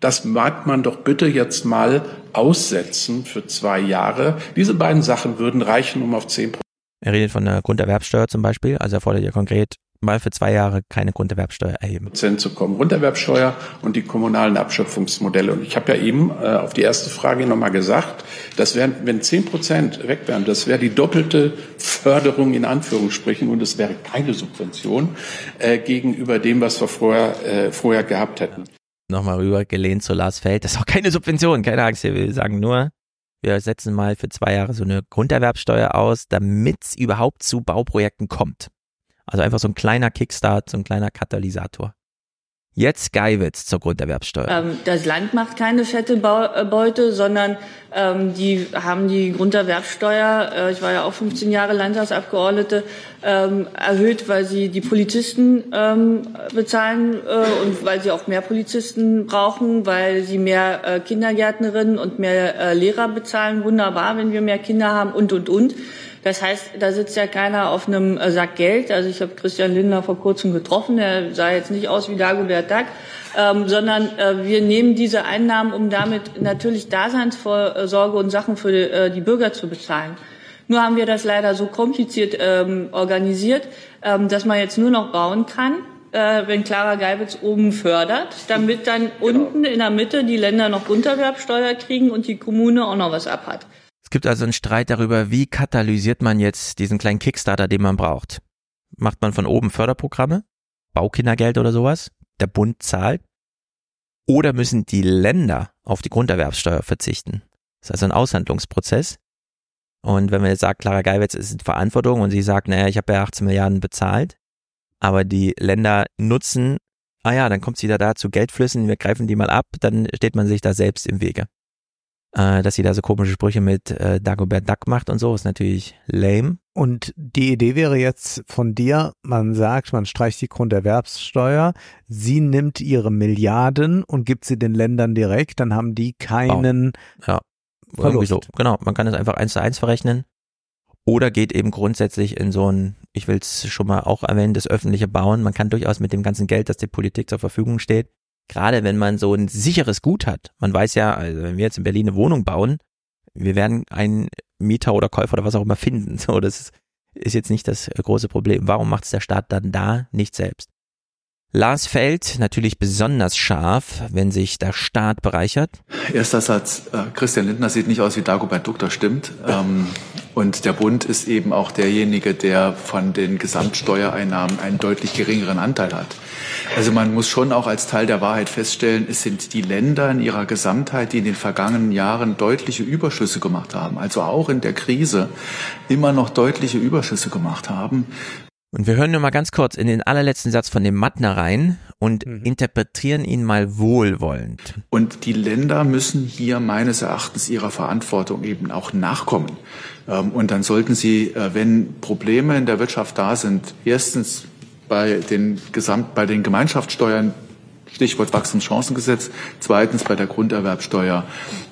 Das mag man doch bitte jetzt mal aussetzen für zwei Jahre. Diese beiden Sachen würden reichen, um auf zehn Prozent. Er redet von der Grunderwerbsteuer zum Beispiel. Also er fordert ja konkret mal für zwei Jahre keine Grunderwerbsteuer erheben. Prozent zu kommen. Grunderwerbsteuer und die kommunalen Abschöpfungsmodelle. Und ich habe ja eben äh, auf die erste Frage nochmal gesagt, das wären, wenn zehn Prozent weg wären, das wäre die doppelte Förderung in Anführungsstrichen und es wäre keine Subvention äh, gegenüber dem, was wir vorher, äh, vorher gehabt hätten nochmal rüber gelehnt zu Lars Feld. Das ist auch keine Subvention, keine Angst. Wir sagen nur, wir setzen mal für zwei Jahre so eine Grunderwerbsteuer aus, damit es überhaupt zu Bauprojekten kommt. Also einfach so ein kleiner Kickstart, so ein kleiner Katalysator. Jetzt Geiwitz zur Grunderwerbsteuer. Ähm, das Land macht keine fette äh, Beute, sondern ähm, die haben die Grunderwerbsteuer, äh, ich war ja auch 15 Jahre Landtagsabgeordnete, ähm, erhöht, weil sie die Polizisten ähm, bezahlen äh, und weil sie auch mehr Polizisten brauchen, weil sie mehr äh, Kindergärtnerinnen und mehr Lehrer bezahlen. Wunderbar, wenn wir mehr Kinder haben und, und, und. Das heißt, da sitzt ja keiner auf einem äh, Sack Geld. Also ich habe Christian Lindner vor kurzem getroffen. Er sah jetzt nicht aus wie Dagobert Duck, ähm, sondern äh, wir nehmen diese Einnahmen, um damit natürlich Daseinsvorsorge und Sachen für die, äh, die Bürger zu bezahlen. Nur haben wir das leider so kompliziert ähm, organisiert, ähm, dass man jetzt nur noch bauen kann, äh, wenn Clara Geibitz oben fördert, damit dann genau. unten in der Mitte die Länder noch Grunderwerbsteuer kriegen und die Kommune auch noch was abhat. Es gibt also einen Streit darüber, wie katalysiert man jetzt diesen kleinen Kickstarter, den man braucht. Macht man von oben Förderprogramme Baukindergeld oder sowas, der Bund zahlt, oder müssen die Länder auf die Grunderwerbssteuer verzichten. Das ist also ein Aushandlungsprozess. Und wenn man jetzt sagt, Clara Geiwitz ist in Verantwortung und sie sagt, naja, ich habe ja 18 Milliarden bezahlt, aber die Länder nutzen, ah ja, dann kommt wieder da zu Geldflüssen, wir greifen die mal ab, dann steht man sich da selbst im Wege. Äh, dass sie da so komische Sprüche mit äh, Dagobert Duck macht und so, ist natürlich lame. Und die Idee wäre jetzt von dir, man sagt, man streicht die Grunderwerbssteuer, sie nimmt ihre Milliarden und gibt sie den Ländern direkt, dann haben die keinen oh. ja. Verlust. So. Genau, man kann es einfach eins zu eins verrechnen. Oder geht eben grundsätzlich in so ein, ich will es schon mal auch erwähnen, das öffentliche Bauen. Man kann durchaus mit dem ganzen Geld, das die Politik zur Verfügung steht, gerade wenn man so ein sicheres Gut hat. Man weiß ja, also wenn wir jetzt in Berlin eine Wohnung bauen, wir werden einen Mieter oder Käufer oder was auch immer finden. So, das ist jetzt nicht das große Problem. Warum macht es der Staat dann da nicht selbst? Lars Feld natürlich besonders scharf, wenn sich der Staat bereichert. Erster Satz, äh, Christian Lindner sieht nicht aus wie Dagobert Duck, das stimmt. Ähm, und der Bund ist eben auch derjenige, der von den Gesamtsteuereinnahmen einen deutlich geringeren Anteil hat. Also man muss schon auch als Teil der Wahrheit feststellen, es sind die Länder in ihrer Gesamtheit, die in den vergangenen Jahren deutliche Überschüsse gemacht haben, also auch in der Krise immer noch deutliche Überschüsse gemacht haben. Und wir hören nur mal ganz kurz in den allerletzten Satz von dem Mattner rein und mhm. interpretieren ihn mal wohlwollend. Und die Länder müssen hier meines Erachtens ihrer Verantwortung eben auch nachkommen. Ähm, und dann sollten sie, äh, wenn Probleme in der Wirtschaft da sind, erstens bei den Gesamt, bei den Gemeinschaftssteuern Stichwort Wachstumschancengesetz. Zweitens bei der Grunderwerbsteuer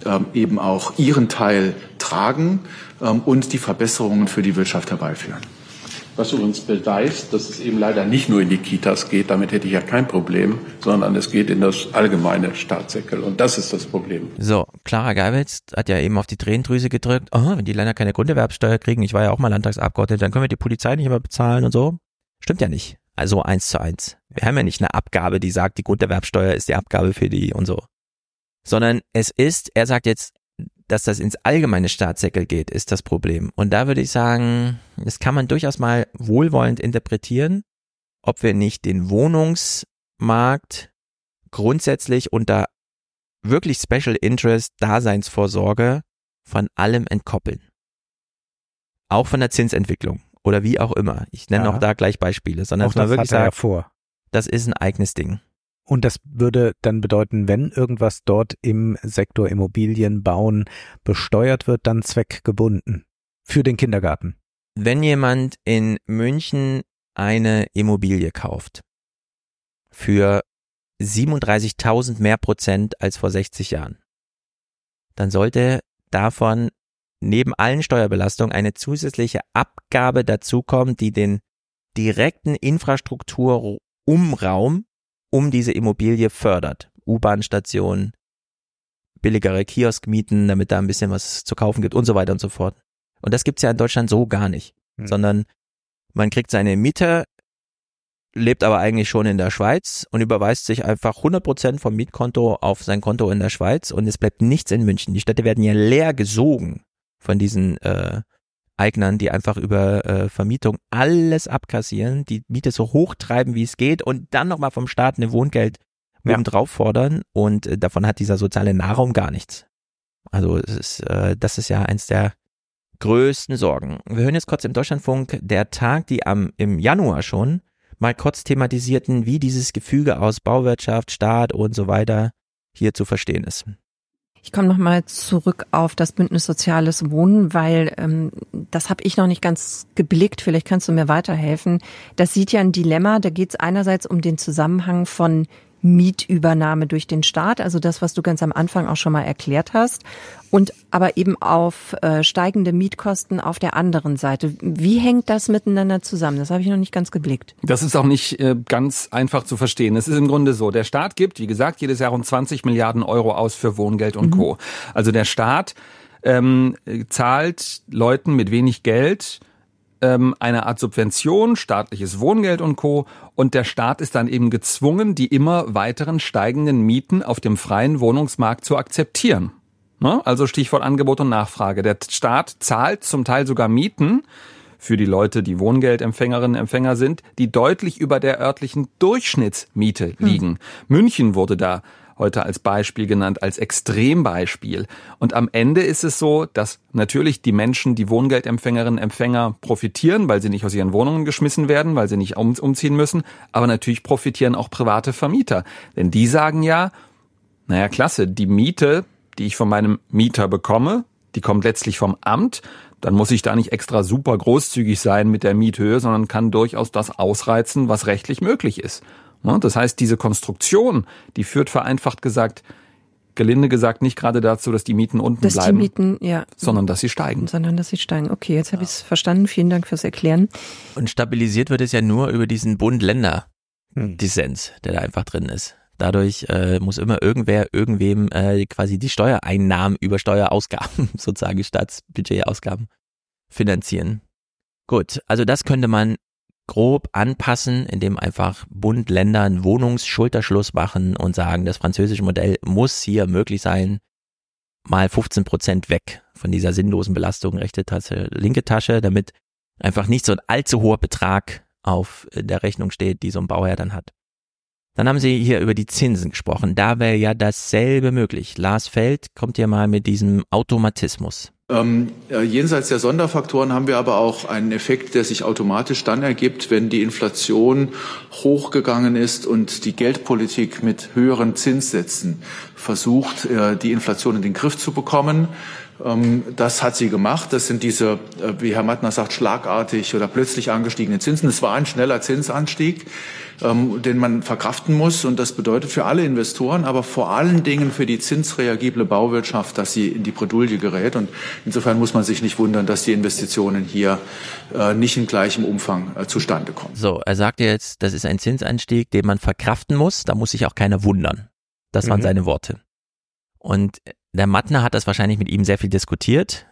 ähm, eben auch ihren Teil tragen ähm, und die Verbesserungen für die Wirtschaft herbeiführen. Was übrigens beweist, dass es eben leider nicht nur in die Kitas geht, damit hätte ich ja kein Problem, sondern es geht in das allgemeine Staatssäckel und das ist das Problem. So, Clara Geibitz hat ja eben auf die Tränendrüse gedrückt, oh, wenn die Länder keine Grunderwerbsteuer kriegen, ich war ja auch mal Landtagsabgeordneter, dann können wir die Polizei nicht mehr bezahlen und so. Stimmt ja nicht. Also eins zu eins. Wir haben ja nicht eine Abgabe, die sagt, die Grunderwerbsteuer ist die Abgabe für die und so. Sondern es ist, er sagt jetzt, dass das ins allgemeine Staatssäckel geht, ist das Problem. Und da würde ich sagen, das kann man durchaus mal wohlwollend interpretieren, ob wir nicht den Wohnungsmarkt grundsätzlich unter wirklich Special Interest Daseinsvorsorge von allem entkoppeln. Auch von der Zinsentwicklung oder wie auch immer. Ich nenne ja. auch da gleich Beispiele, sondern auch das wirklich sagt, ja vor. das ist ein eigenes Ding. Und das würde dann bedeuten, wenn irgendwas dort im Sektor Immobilien bauen besteuert wird, dann zweckgebunden für den Kindergarten. Wenn jemand in München eine Immobilie kauft für 37.000 mehr Prozent als vor 60 Jahren, dann sollte davon neben allen Steuerbelastungen eine zusätzliche Abgabe dazukommen, die den direkten Infrastrukturumraum um diese Immobilie fördert. U-Bahn-Stationen, billigere Kioskmieten, damit da ein bisschen was zu kaufen gibt und so weiter und so fort. Und das gibt's ja in Deutschland so gar nicht, hm. sondern man kriegt seine Miete, lebt aber eigentlich schon in der Schweiz und überweist sich einfach 100 Prozent vom Mietkonto auf sein Konto in der Schweiz und es bleibt nichts in München. Die Städte werden ja leer gesogen von diesen äh, Eignern, die einfach über äh, Vermietung alles abkassieren, die Miete so hoch treiben, wie es geht und dann nochmal vom Staat eine Wohngeld ja. obendrauf fordern und äh, davon hat dieser soziale Nahraum gar nichts. Also es ist, äh, das ist ja eins der größten Sorgen. Wir hören jetzt kurz im Deutschlandfunk der Tag, die am im Januar schon mal kurz thematisierten, wie dieses Gefüge aus Bauwirtschaft, Staat und so weiter hier zu verstehen ist. Ich komme nochmal zurück auf das Bündnis Soziales Wohnen, weil ähm, das habe ich noch nicht ganz geblickt. Vielleicht kannst du mir weiterhelfen. Das sieht ja ein Dilemma. Da geht es einerseits um den Zusammenhang von Mietübernahme durch den Staat, also das, was du ganz am Anfang auch schon mal erklärt hast, und aber eben auf äh, steigende Mietkosten auf der anderen Seite. Wie hängt das miteinander zusammen? Das habe ich noch nicht ganz geblickt. Das ist auch nicht äh, ganz einfach zu verstehen. Es ist im Grunde so, der Staat gibt, wie gesagt, jedes Jahr rund 20 Milliarden Euro aus für Wohngeld und mhm. Co. Also der Staat ähm, zahlt Leuten mit wenig Geld ähm, eine Art Subvention, staatliches Wohngeld und Co. Und der Staat ist dann eben gezwungen, die immer weiteren steigenden Mieten auf dem freien Wohnungsmarkt zu akzeptieren. Ne? Also Stichwort Angebot und Nachfrage. Der Staat zahlt zum Teil sogar Mieten für die Leute, die Wohngeldempfängerinnen und Empfänger sind, die deutlich über der örtlichen Durchschnittsmiete liegen. Hm. München wurde da heute als Beispiel genannt, als Extrembeispiel. Und am Ende ist es so, dass natürlich die Menschen, die Wohngeldempfängerinnen, Empfänger profitieren, weil sie nicht aus ihren Wohnungen geschmissen werden, weil sie nicht um, umziehen müssen. Aber natürlich profitieren auch private Vermieter. Denn die sagen ja, naja, klasse, die Miete, die ich von meinem Mieter bekomme, die kommt letztlich vom Amt. Dann muss ich da nicht extra super großzügig sein mit der Miethöhe, sondern kann durchaus das ausreizen, was rechtlich möglich ist. Ne? Das heißt, diese Konstruktion, die führt vereinfacht gesagt, gelinde gesagt, nicht gerade dazu, dass die Mieten unten dass bleiben, die Mieten, ja. sondern dass sie steigen. Sondern dass sie steigen. Okay, jetzt habe ich es verstanden. Vielen Dank fürs Erklären. Und stabilisiert wird es ja nur über diesen Bund-Länder-Dissens, der da einfach drin ist. Dadurch äh, muss immer irgendwer irgendwem äh, quasi die Steuereinnahmen über Steuerausgaben, sozusagen Staatsbudgetausgaben, finanzieren. Gut, also das könnte man grob anpassen, indem einfach Bund, Länder einen Wohnungsschulterschluss machen und sagen, das französische Modell muss hier möglich sein, mal 15 Prozent weg von dieser sinnlosen Belastung rechte Tasche, linke Tasche, damit einfach nicht so ein allzu hoher Betrag auf der Rechnung steht, die so ein Bauherr dann hat. Dann haben Sie hier über die Zinsen gesprochen. Da wäre ja dasselbe möglich. Lars Feld kommt ja mal mit diesem Automatismus. Ähm, äh, jenseits der Sonderfaktoren haben wir aber auch einen Effekt, der sich automatisch dann ergibt, wenn die Inflation hochgegangen ist und die Geldpolitik mit höheren Zinssätzen versucht, äh, die Inflation in den Griff zu bekommen. Ähm, das hat sie gemacht. Das sind diese, äh, wie Herr Mattner sagt, schlagartig oder plötzlich angestiegenen Zinsen. Es war ein schneller Zinsanstieg ähm, den man verkraften muss. Und das bedeutet für alle Investoren, aber vor allen Dingen für die zinsreagible Bauwirtschaft, dass sie in die Bredouille gerät. Und insofern muss man sich nicht wundern, dass die Investitionen hier äh, nicht in gleichem Umfang äh, zustande kommen. So, er sagt jetzt, das ist ein Zinsanstieg, den man verkraften muss. Da muss sich auch keiner wundern. Das waren mhm. seine Worte. Und der Mattner hat das wahrscheinlich mit ihm sehr viel diskutiert.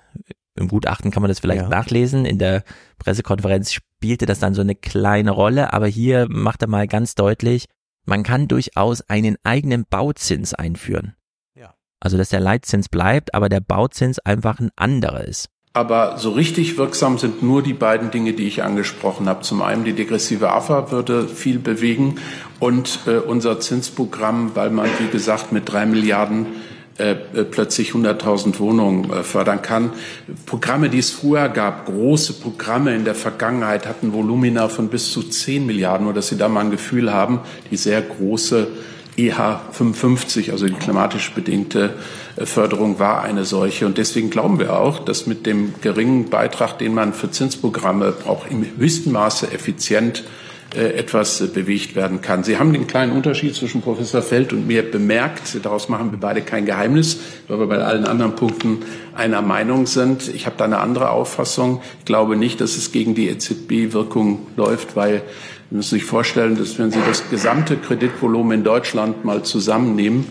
Im Gutachten kann man das vielleicht ja. nachlesen. In der Pressekonferenz spielte das dann so eine kleine Rolle, aber hier macht er mal ganz deutlich, man kann durchaus einen eigenen Bauzins einführen. Ja. Also, dass der Leitzins bleibt, aber der Bauzins einfach ein anderer ist. Aber so richtig wirksam sind nur die beiden Dinge, die ich angesprochen habe. Zum einen die degressive AFA würde viel bewegen und äh, unser Zinsprogramm, weil man, wie gesagt, mit drei Milliarden äh, äh, plötzlich 100.000 Wohnungen äh, fördern kann. Programme, die es früher gab, große Programme in der Vergangenheit hatten Volumina von bis zu 10 Milliarden, nur dass Sie da mal ein Gefühl haben, die sehr große EH 55, also die klimatisch bedingte Förderung war eine solche. Und deswegen glauben wir auch, dass mit dem geringen Beitrag, den man für Zinsprogramme braucht, im höchsten Maße effizient äh, etwas äh, bewegt werden kann. Sie haben den kleinen Unterschied zwischen Professor Feld und mir bemerkt. Daraus machen wir beide kein Geheimnis, weil wir bei allen anderen Punkten einer Meinung sind. Ich habe da eine andere Auffassung. Ich glaube nicht, dass es gegen die EZB-Wirkung läuft, weil Sie müssen sich vorstellen, dass wenn Sie das gesamte Kreditvolumen in Deutschland mal zusammennehmen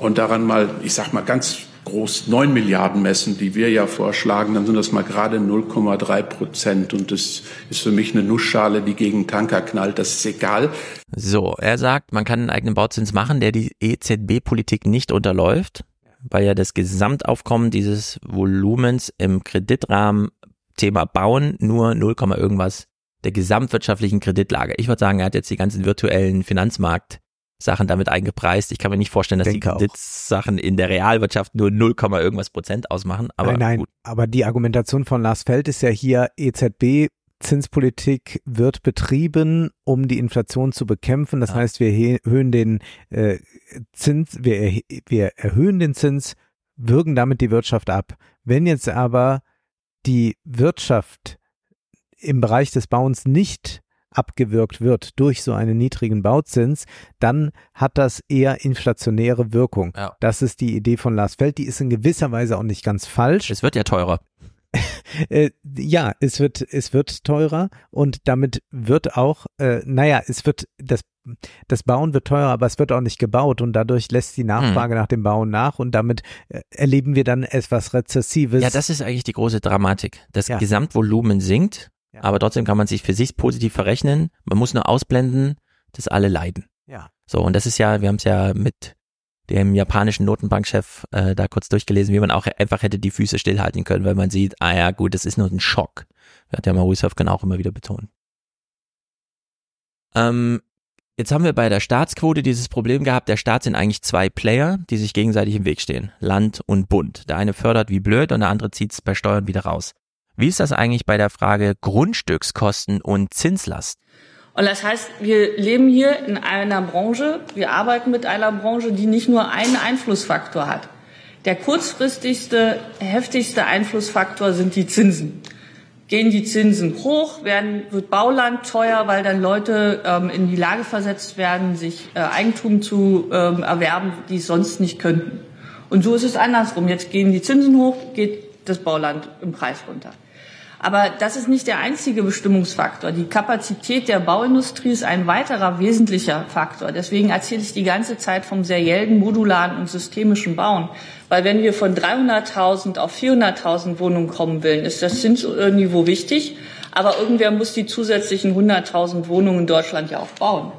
und daran mal, ich sag mal ganz groß 9 Milliarden messen, die wir ja vorschlagen, dann sind das mal gerade 0,3 Prozent. Und das ist für mich eine Nussschale, die gegen Tanker knallt. Das ist egal. So, er sagt, man kann einen eigenen Bauzins machen, der die EZB-Politik nicht unterläuft, weil ja das Gesamtaufkommen dieses Volumens im Kreditrahmen Thema Bauen nur 0, irgendwas der gesamtwirtschaftlichen Kreditlage. Ich würde sagen, er hat jetzt die ganzen virtuellen Finanzmarkt Sachen damit eingepreist. Ich kann mir nicht vorstellen, dass Denke die Kreditsachen in der Realwirtschaft nur 0, irgendwas Prozent ausmachen. Aber nein, nein. Gut. Aber die Argumentation von Lars Feld ist ja hier EZB Zinspolitik wird betrieben, um die Inflation zu bekämpfen. Das ja. heißt, wir erhöhen den äh, Zins, wir, erh wir erhöhen den Zins, würgen damit die Wirtschaft ab. Wenn jetzt aber die Wirtschaft im Bereich des Bauens nicht abgewirkt wird durch so einen niedrigen Bauzins, dann hat das eher inflationäre Wirkung. Ja. Das ist die Idee von Lars Feld. Die ist in gewisser Weise auch nicht ganz falsch. Es wird ja teurer. äh, ja, es wird, es wird teurer und damit wird auch, äh, naja, es wird, das, das Bauen wird teurer, aber es wird auch nicht gebaut und dadurch lässt die Nachfrage hm. nach dem Bauen nach und damit äh, erleben wir dann etwas Rezessives. Ja, das ist eigentlich die große Dramatik. Das ja. Gesamtvolumen sinkt ja. Aber trotzdem kann man sich für sich positiv verrechnen. Man muss nur ausblenden, dass alle leiden. Ja. So, und das ist ja, wir haben es ja mit dem japanischen Notenbankchef äh, da kurz durchgelesen, wie man auch einfach hätte die Füße stillhalten können, weil man sieht, ah ja, gut, das ist nur ein Schock. Hat ja Maurice Höfgen auch immer wieder betont. Ähm, jetzt haben wir bei der Staatsquote dieses Problem gehabt, der Staat sind eigentlich zwei Player, die sich gegenseitig im Weg stehen. Land und Bund. Der eine fördert wie blöd und der andere zieht es bei Steuern wieder raus. Wie ist das eigentlich bei der Frage Grundstückskosten und Zinslast? Und das heißt, wir leben hier in einer Branche, wir arbeiten mit einer Branche, die nicht nur einen Einflussfaktor hat. Der kurzfristigste, heftigste Einflussfaktor sind die Zinsen. Gehen die Zinsen hoch, werden, wird Bauland teuer, weil dann Leute ähm, in die Lage versetzt werden, sich äh, Eigentum zu ähm, erwerben, die es sonst nicht könnten. Und so ist es andersrum. Jetzt gehen die Zinsen hoch, geht das Bauland im Preis runter. Aber das ist nicht der einzige Bestimmungsfaktor. Die Kapazität der Bauindustrie ist ein weiterer wesentlicher Faktor. Deswegen erzähle ich die ganze Zeit vom seriellen, modularen und systemischen Bauen. Weil wenn wir von 300.000 auf 400.000 Wohnungen kommen wollen, ist das Zinsniveau wichtig. Aber irgendwer muss die zusätzlichen 100.000 Wohnungen in Deutschland ja auch bauen.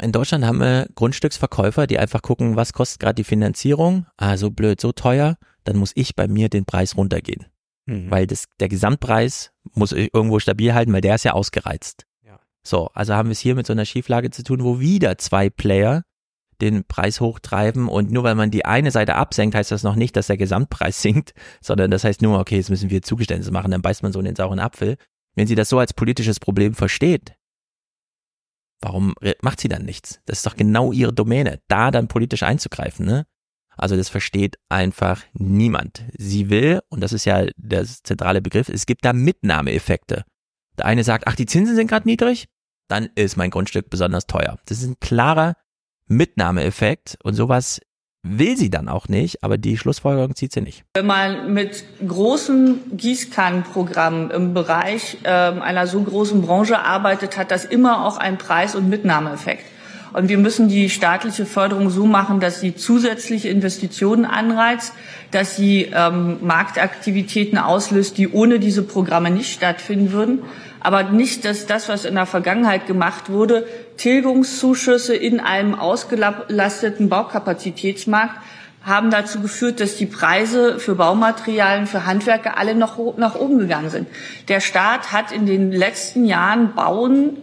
In Deutschland haben wir Grundstücksverkäufer, die einfach gucken, was kostet gerade die Finanzierung. Ah, so blöd, so teuer. Dann muss ich bei mir den Preis runtergehen. Mhm. Weil das, der Gesamtpreis muss irgendwo stabil halten, weil der ist ja ausgereizt. Ja. So, also haben wir es hier mit so einer Schieflage zu tun, wo wieder zwei Player den Preis hochtreiben und nur weil man die eine Seite absenkt, heißt das noch nicht, dass der Gesamtpreis sinkt, sondern das heißt nur, okay, jetzt müssen wir Zugeständnisse machen, dann beißt man so in den sauren Apfel. Wenn sie das so als politisches Problem versteht, warum macht sie dann nichts? Das ist doch genau ihre Domäne, da dann politisch einzugreifen, ne? Also das versteht einfach niemand. Sie will, und das ist ja der zentrale Begriff, es gibt da Mitnahmeeffekte. Der eine sagt, ach, die Zinsen sind gerade niedrig, dann ist mein Grundstück besonders teuer. Das ist ein klarer Mitnahmeeffekt und sowas will sie dann auch nicht, aber die Schlussfolgerung zieht sie nicht. Wenn man mit großen Gießkannenprogrammen im Bereich äh, einer so großen Branche arbeitet, hat das immer auch einen Preis- und Mitnahmeeffekt. Und wir müssen die staatliche Förderung so machen, dass sie zusätzliche Investitionen anreizt, dass sie ähm, Marktaktivitäten auslöst, die ohne diese Programme nicht stattfinden würden. Aber nicht, dass das, was in der Vergangenheit gemacht wurde, Tilgungszuschüsse in einem ausgelasteten Baukapazitätsmarkt haben dazu geführt, dass die Preise für Baumaterialien, für Handwerker alle noch nach oben gegangen sind. Der Staat hat in den letzten Jahren Bauen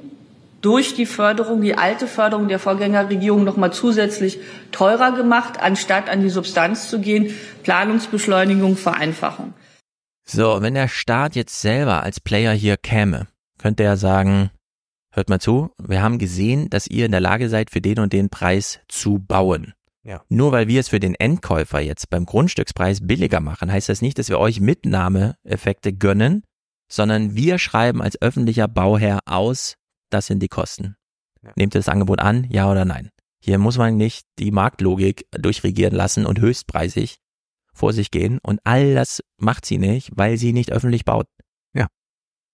durch die Förderung, die alte Förderung der Vorgängerregierung nochmal zusätzlich teurer gemacht, anstatt an die Substanz zu gehen. Planungsbeschleunigung, Vereinfachung. So, wenn der Staat jetzt selber als Player hier käme, könnte er sagen, hört mal zu, wir haben gesehen, dass ihr in der Lage seid, für den und den Preis zu bauen. Ja. Nur weil wir es für den Endkäufer jetzt beim Grundstückspreis billiger machen, heißt das nicht, dass wir euch Mitnahmeeffekte gönnen, sondern wir schreiben als öffentlicher Bauherr aus, das sind die Kosten. Ja. Nehmt ihr das Angebot an, ja oder nein? Hier muss man nicht die Marktlogik durchregieren lassen und höchstpreisig vor sich gehen. Und all das macht sie nicht, weil sie nicht öffentlich baut. Ja.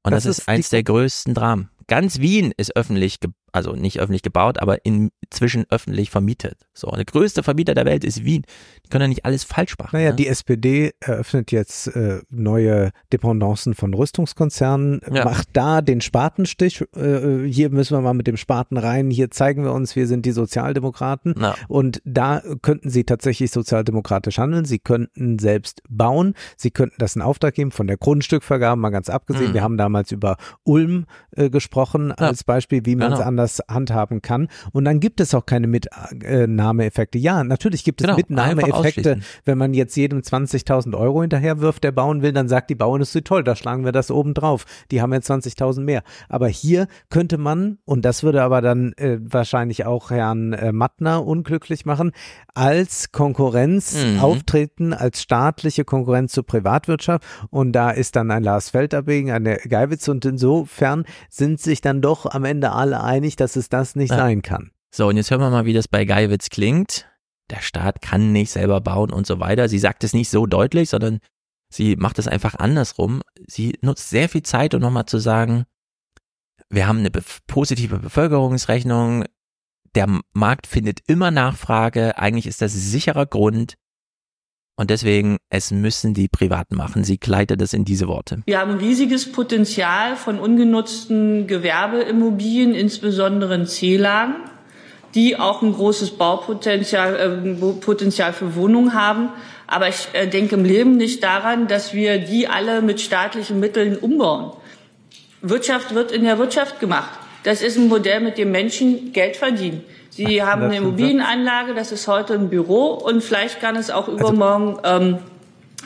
Und das, das ist eins der größten Dramen. Ganz Wien ist öffentlich, also nicht öffentlich gebaut, aber inzwischen öffentlich vermietet. So, der größte Vermieter der Welt ist Wien. Die können ja nicht alles falsch machen. Naja, ne? die SPD eröffnet jetzt äh, neue Dependancen von Rüstungskonzernen, ja. macht da den Spatenstich. Äh, hier müssen wir mal mit dem Spaten rein. Hier zeigen wir uns, wir sind die Sozialdemokraten. Ja. Und da könnten sie tatsächlich sozialdemokratisch handeln. Sie könnten selbst bauen. Sie könnten das in Auftrag geben von der Grundstückvergabe, mal ganz abgesehen. Mhm. Wir haben damals über Ulm äh, gesprochen gesprochen ja. als Beispiel, wie man es genau. anders handhaben kann. Und dann gibt es auch keine Mitnahmeeffekte. Ja, natürlich gibt es genau, Mitnahmeeffekte. Wenn man jetzt jedem 20.000 Euro hinterherwirft, der bauen will, dann sagt die Bauindustrie, toll, da schlagen wir das oben drauf. Die haben jetzt 20.000 mehr. Aber hier könnte man, und das würde aber dann äh, wahrscheinlich auch Herrn äh, Mattner unglücklich machen, als Konkurrenz mhm. auftreten, als staatliche Konkurrenz zur Privatwirtschaft. Und da ist dann ein Lars Feldabing, eine Geiwitz und insofern sind sich dann doch am Ende alle einig, dass es das nicht ja. sein kann. So, und jetzt hören wir mal, wie das bei Geiwitz klingt. Der Staat kann nicht selber bauen und so weiter. Sie sagt es nicht so deutlich, sondern sie macht es einfach andersrum. Sie nutzt sehr viel Zeit, um nochmal zu sagen, wir haben eine positive Bevölkerungsrechnung, der Markt findet immer Nachfrage, eigentlich ist das sicherer Grund, und deswegen, es müssen die Privaten machen. Sie kleidet das in diese Worte. Wir haben riesiges Potenzial von ungenutzten Gewerbeimmobilien, insbesondere in C-Lagen, die auch ein großes Baupotenzial äh, Potenzial für Wohnungen haben. Aber ich äh, denke im Leben nicht daran, dass wir die alle mit staatlichen Mitteln umbauen. Wirtschaft wird in der Wirtschaft gemacht. Das ist ein Modell, mit dem Menschen Geld verdienen. Sie haben eine Immobilienanlage, das ist heute ein Büro und vielleicht kann es auch übermorgen ähm,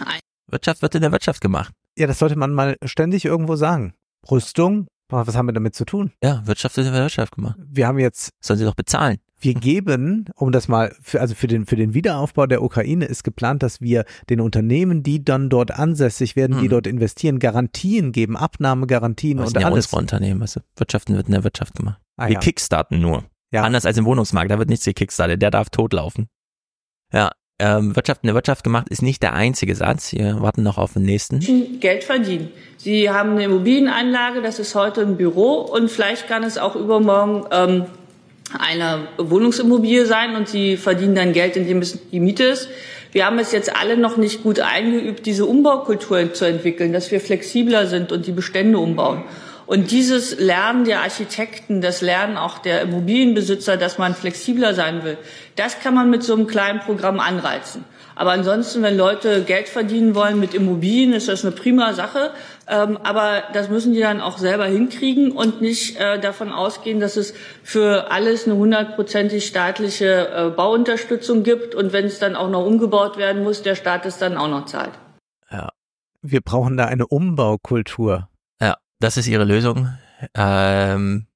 ein Wirtschaft wird in der Wirtschaft gemacht. Ja, das sollte man mal ständig irgendwo sagen. Rüstung, was haben wir damit zu tun? Ja, Wirtschaft wird in der Wirtschaft gemacht. Wir haben jetzt. Sollen sie doch bezahlen. Wir geben, um das mal, für, also für den, für den Wiederaufbau der Ukraine ist geplant, dass wir den Unternehmen, die dann dort ansässig werden, die Hm. dort investieren, Garantien geben, Abnahmegarantien Das und sind ja alles. unsere Unternehmen, weißt du? Wirtschaften wird in der Wirtschaft gemacht. Ah, Wir ja. kickstarten nur. Ja. Anders als im Wohnungsmarkt, da wird nichts gekickstartet, der darf totlaufen. Ja, ähm, Wirtschaft in der Wirtschaft gemacht ist nicht der einzige Satz. Wir warten noch auf den nächsten. Geld verdienen. Sie haben eine Immobilienanlage, das ist heute ein Büro und vielleicht kann es auch übermorgen ähm, eine Wohnungsimmobilie sein und Sie verdienen dann Geld, indem es die Miete ist. Wir haben es jetzt alle noch nicht gut eingeübt, diese Umbaukultur zu entwickeln, dass wir flexibler sind und die Bestände umbauen. Und dieses Lernen der Architekten, das Lernen auch der Immobilienbesitzer, dass man flexibler sein will, das kann man mit so einem kleinen Programm anreizen. Aber ansonsten, wenn Leute Geld verdienen wollen mit Immobilien, ist das eine prima Sache. Ähm, aber das müssen die dann auch selber hinkriegen und nicht äh, davon ausgehen, dass es für alles eine hundertprozentig staatliche äh, Bauunterstützung gibt. Und wenn es dann auch noch umgebaut werden muss, der Staat es dann auch noch zahlt. Ja. Wir brauchen da eine Umbaukultur. Das ist ihre Lösung. Ähm,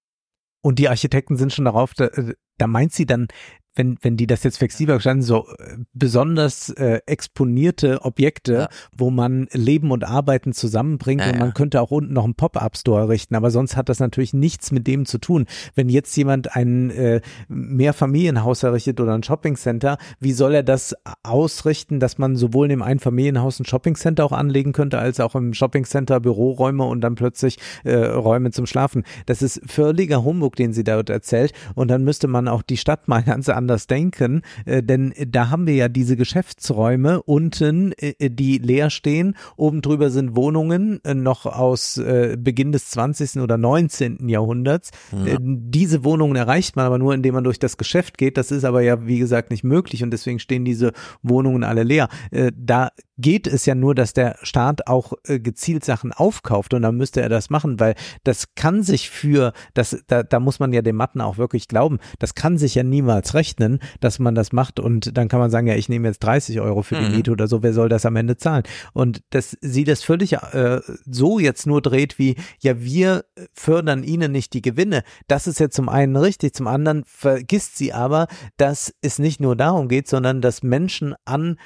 Und die Architekten sind schon darauf, da, da meint sie dann, wenn, wenn die das jetzt flexibler gestalten, so äh, besonders äh, exponierte Objekte, wo man Leben und Arbeiten zusammenbringt Ja, und man ja. könnte auch unten noch einen Pop-Up-Store errichten, aber sonst hat das natürlich nichts mit dem zu tun. Wenn jetzt jemand ein äh, Mehrfamilienhaus errichtet oder ein Shoppingcenter, wie soll er das ausrichten, dass man sowohl in dem Einfamilienhaus ein Shoppingcenter auch anlegen könnte, als auch im Shoppingcenter Büroräume und dann plötzlich äh, Räume zum Schlafen. Das ist völliger Humbug, den sie dort erzählt. Und dann müsste man auch die Stadt mal ganz anders denken, äh, denn da haben wir ja diese Geschäftsräume unten, äh, die leer stehen. Oben drüber sind Wohnungen äh, noch aus Beginn des 20. oder 19. Jahrhunderts. Ja. Diese Wohnungen erreicht man aber nur, indem man durch das Geschäft geht. Das ist aber ja, wie gesagt, nicht möglich und deswegen stehen diese Wohnungen alle leer. Da geht es ja nur, dass der Staat auch gezielt Sachen aufkauft und dann müsste er das machen, weil das kann sich für, das, da, da muss man ja dem Matten auch wirklich glauben, das kann sich ja niemals rechnen, dass man das macht und dann kann man sagen, ja, ich nehme jetzt 30 Euro für die Mhm. Miete oder so, wer soll das am Ende zahlen? Und dass sie das völlig äh, so jetzt nur dreht wie, ja, wir fördern ihnen nicht die Gewinne, das ist jetzt zum einen richtig, zum anderen vergisst sie aber, dass es nicht nur darum geht, sondern dass Menschen an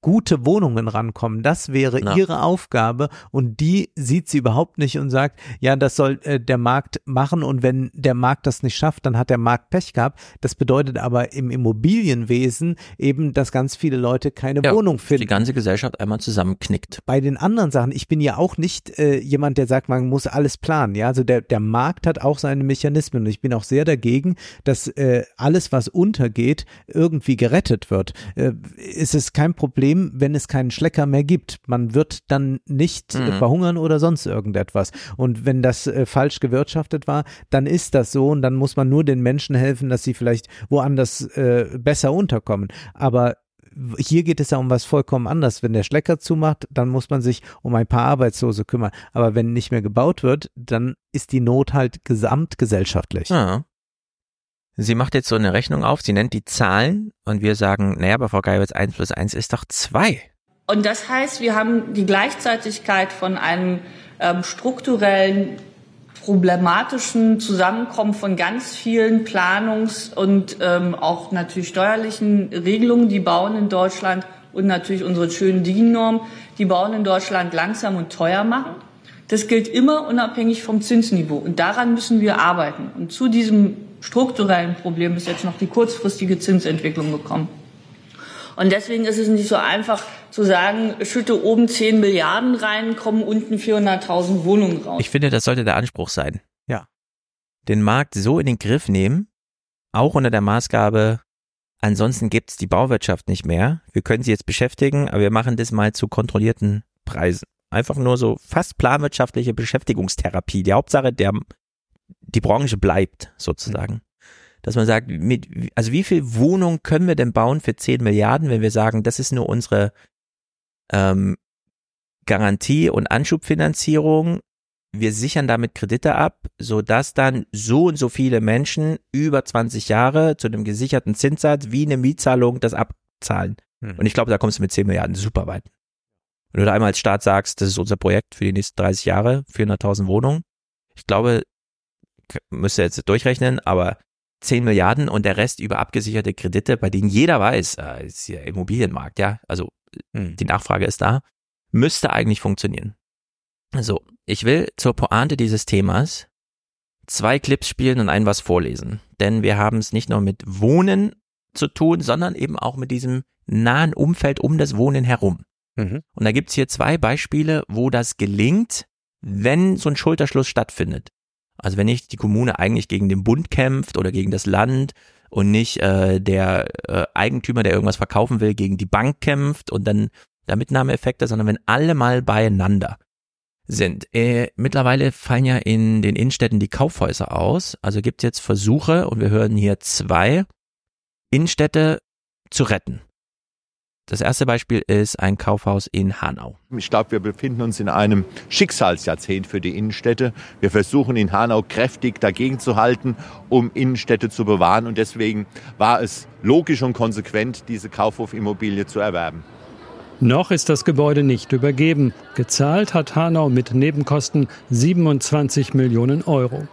gute Wohnungen rankommen. Das wäre Ja. ihre Aufgabe und die sieht sie überhaupt nicht und sagt, ja, das soll äh, der Markt machen und wenn der Markt das nicht schafft, dann hat der Markt Pech gehabt. Das bedeutet aber im Immobilienwesen eben, dass ganz viele Leute keine ja, Wohnung finden die ganze Gesellschaft einmal zusammenknickt. bei den anderen Sachen, ich bin ja auch nicht äh, jemand, der sagt, man muss alles planen. Ja, also der, der Markt hat auch seine Mechanismen und ich bin auch sehr dagegen, dass äh, alles, was untergeht, irgendwie gerettet wird. Äh, ist es kein Problem, wenn es keinen Schlecker mehr gibt. Man wird dann nicht äh, Mhm. verhungern oder sonst irgendetwas. Und wenn das äh, falsch gewirtschaftet war, dann ist das so und dann muss man nur den Menschen helfen, dass sie vielleicht woanders äh, besser unterkommen. Aber hier geht es ja um was vollkommen anderes. Wenn der Schlecker zumacht, dann muss man sich um ein paar Arbeitslose kümmern. Aber wenn nicht mehr gebaut wird, dann ist die Not halt gesamtgesellschaftlich. Ja. Sie macht jetzt so eine Rechnung auf, sie nennt die Zahlen und wir sagen, naja, aber Frau Geibitz, 1 plus 1 ist doch 2. Und das heißt, wir haben die Gleichzeitigkeit von einem ähm, strukturellen, problematischen Zusammenkommen von ganz vielen Planungs- und ähm, auch natürlich steuerlichen Regelungen, die bauen in Deutschland und natürlich unsere schönen DIN-Normen, die bauen in Deutschland langsam und teuer machen. Das gilt immer unabhängig vom Zinsniveau. Und daran müssen wir arbeiten. Und zu diesem strukturellen Problem ist jetzt noch die kurzfristige Zinsentwicklung gekommen. Und deswegen ist es nicht so einfach zu sagen, schütte oben 10 Milliarden rein, kommen unten 400.000 Wohnungen raus. Ich finde, das sollte der Anspruch sein. Ja. Den Markt so in den Griff nehmen, auch unter der Maßgabe, ansonsten gibt's die Bauwirtschaft nicht mehr. Wir können sie jetzt beschäftigen, aber wir machen das mal zu kontrollierten Preisen. Einfach nur so fast planwirtschaftliche Beschäftigungstherapie. Die Hauptsache, der, die Branche bleibt sozusagen. dass man sagt, mit, also wie viel Wohnung können wir denn bauen für 10 Milliarden, wenn wir sagen, das ist nur unsere ähm, Garantie und Anschubfinanzierung. Wir sichern damit Kredite ab, so dass dann so und so viele Menschen über 20 Jahre zu einem gesicherten Zinssatz wie eine Mietzahlung das abzahlen. Hm. Und ich glaube, da kommst du mit 10 Milliarden super weit. Wenn du da einmal als Staat sagst, das ist unser Projekt für die nächsten 30 Jahre, 400.000 Wohnungen. Ich glaube, müsst ihr jetzt durchrechnen, aber 10 Milliarden und der Rest über abgesicherte Kredite, bei denen jeder weiß, äh, ist hier Immobilienmarkt, ja, also Hm. die Nachfrage ist da, müsste eigentlich funktionieren. So, ich will zur Pointe dieses Themas zwei Clips spielen und ein was vorlesen, denn wir haben es nicht nur mit Wohnen zu tun, sondern eben auch mit diesem nahen Umfeld um das Wohnen herum. Mhm. Und da gibt's hier zwei Beispiele, wo das gelingt, wenn so ein Schulterschluss stattfindet. Also wenn nicht die Kommune eigentlich gegen den Bund kämpft oder gegen das Land und nicht äh, der äh, Eigentümer, der irgendwas verkaufen will, gegen die Bank kämpft und dann da Mitnahmeeffekte, sondern wenn alle mal beieinander sind. Äh, mittlerweile fallen ja in den Innenstädten die Kaufhäuser aus. Also gibt es jetzt Versuche, und wir hören hier zwei, Innenstädte zu retten. Das erste Beispiel ist ein Kaufhaus in Hanau. Ich glaube, wir befinden uns in einem Schicksalsjahrzehnt für die Innenstädte. Wir versuchen in Hanau kräftig dagegen zu halten, um Innenstädte zu bewahren. Und deswegen war es logisch und konsequent, diese Kaufhofimmobilie zu erwerben. Noch ist das Gebäude nicht übergeben. Gezahlt hat Hanau mit Nebenkosten 27 Millionen Euro.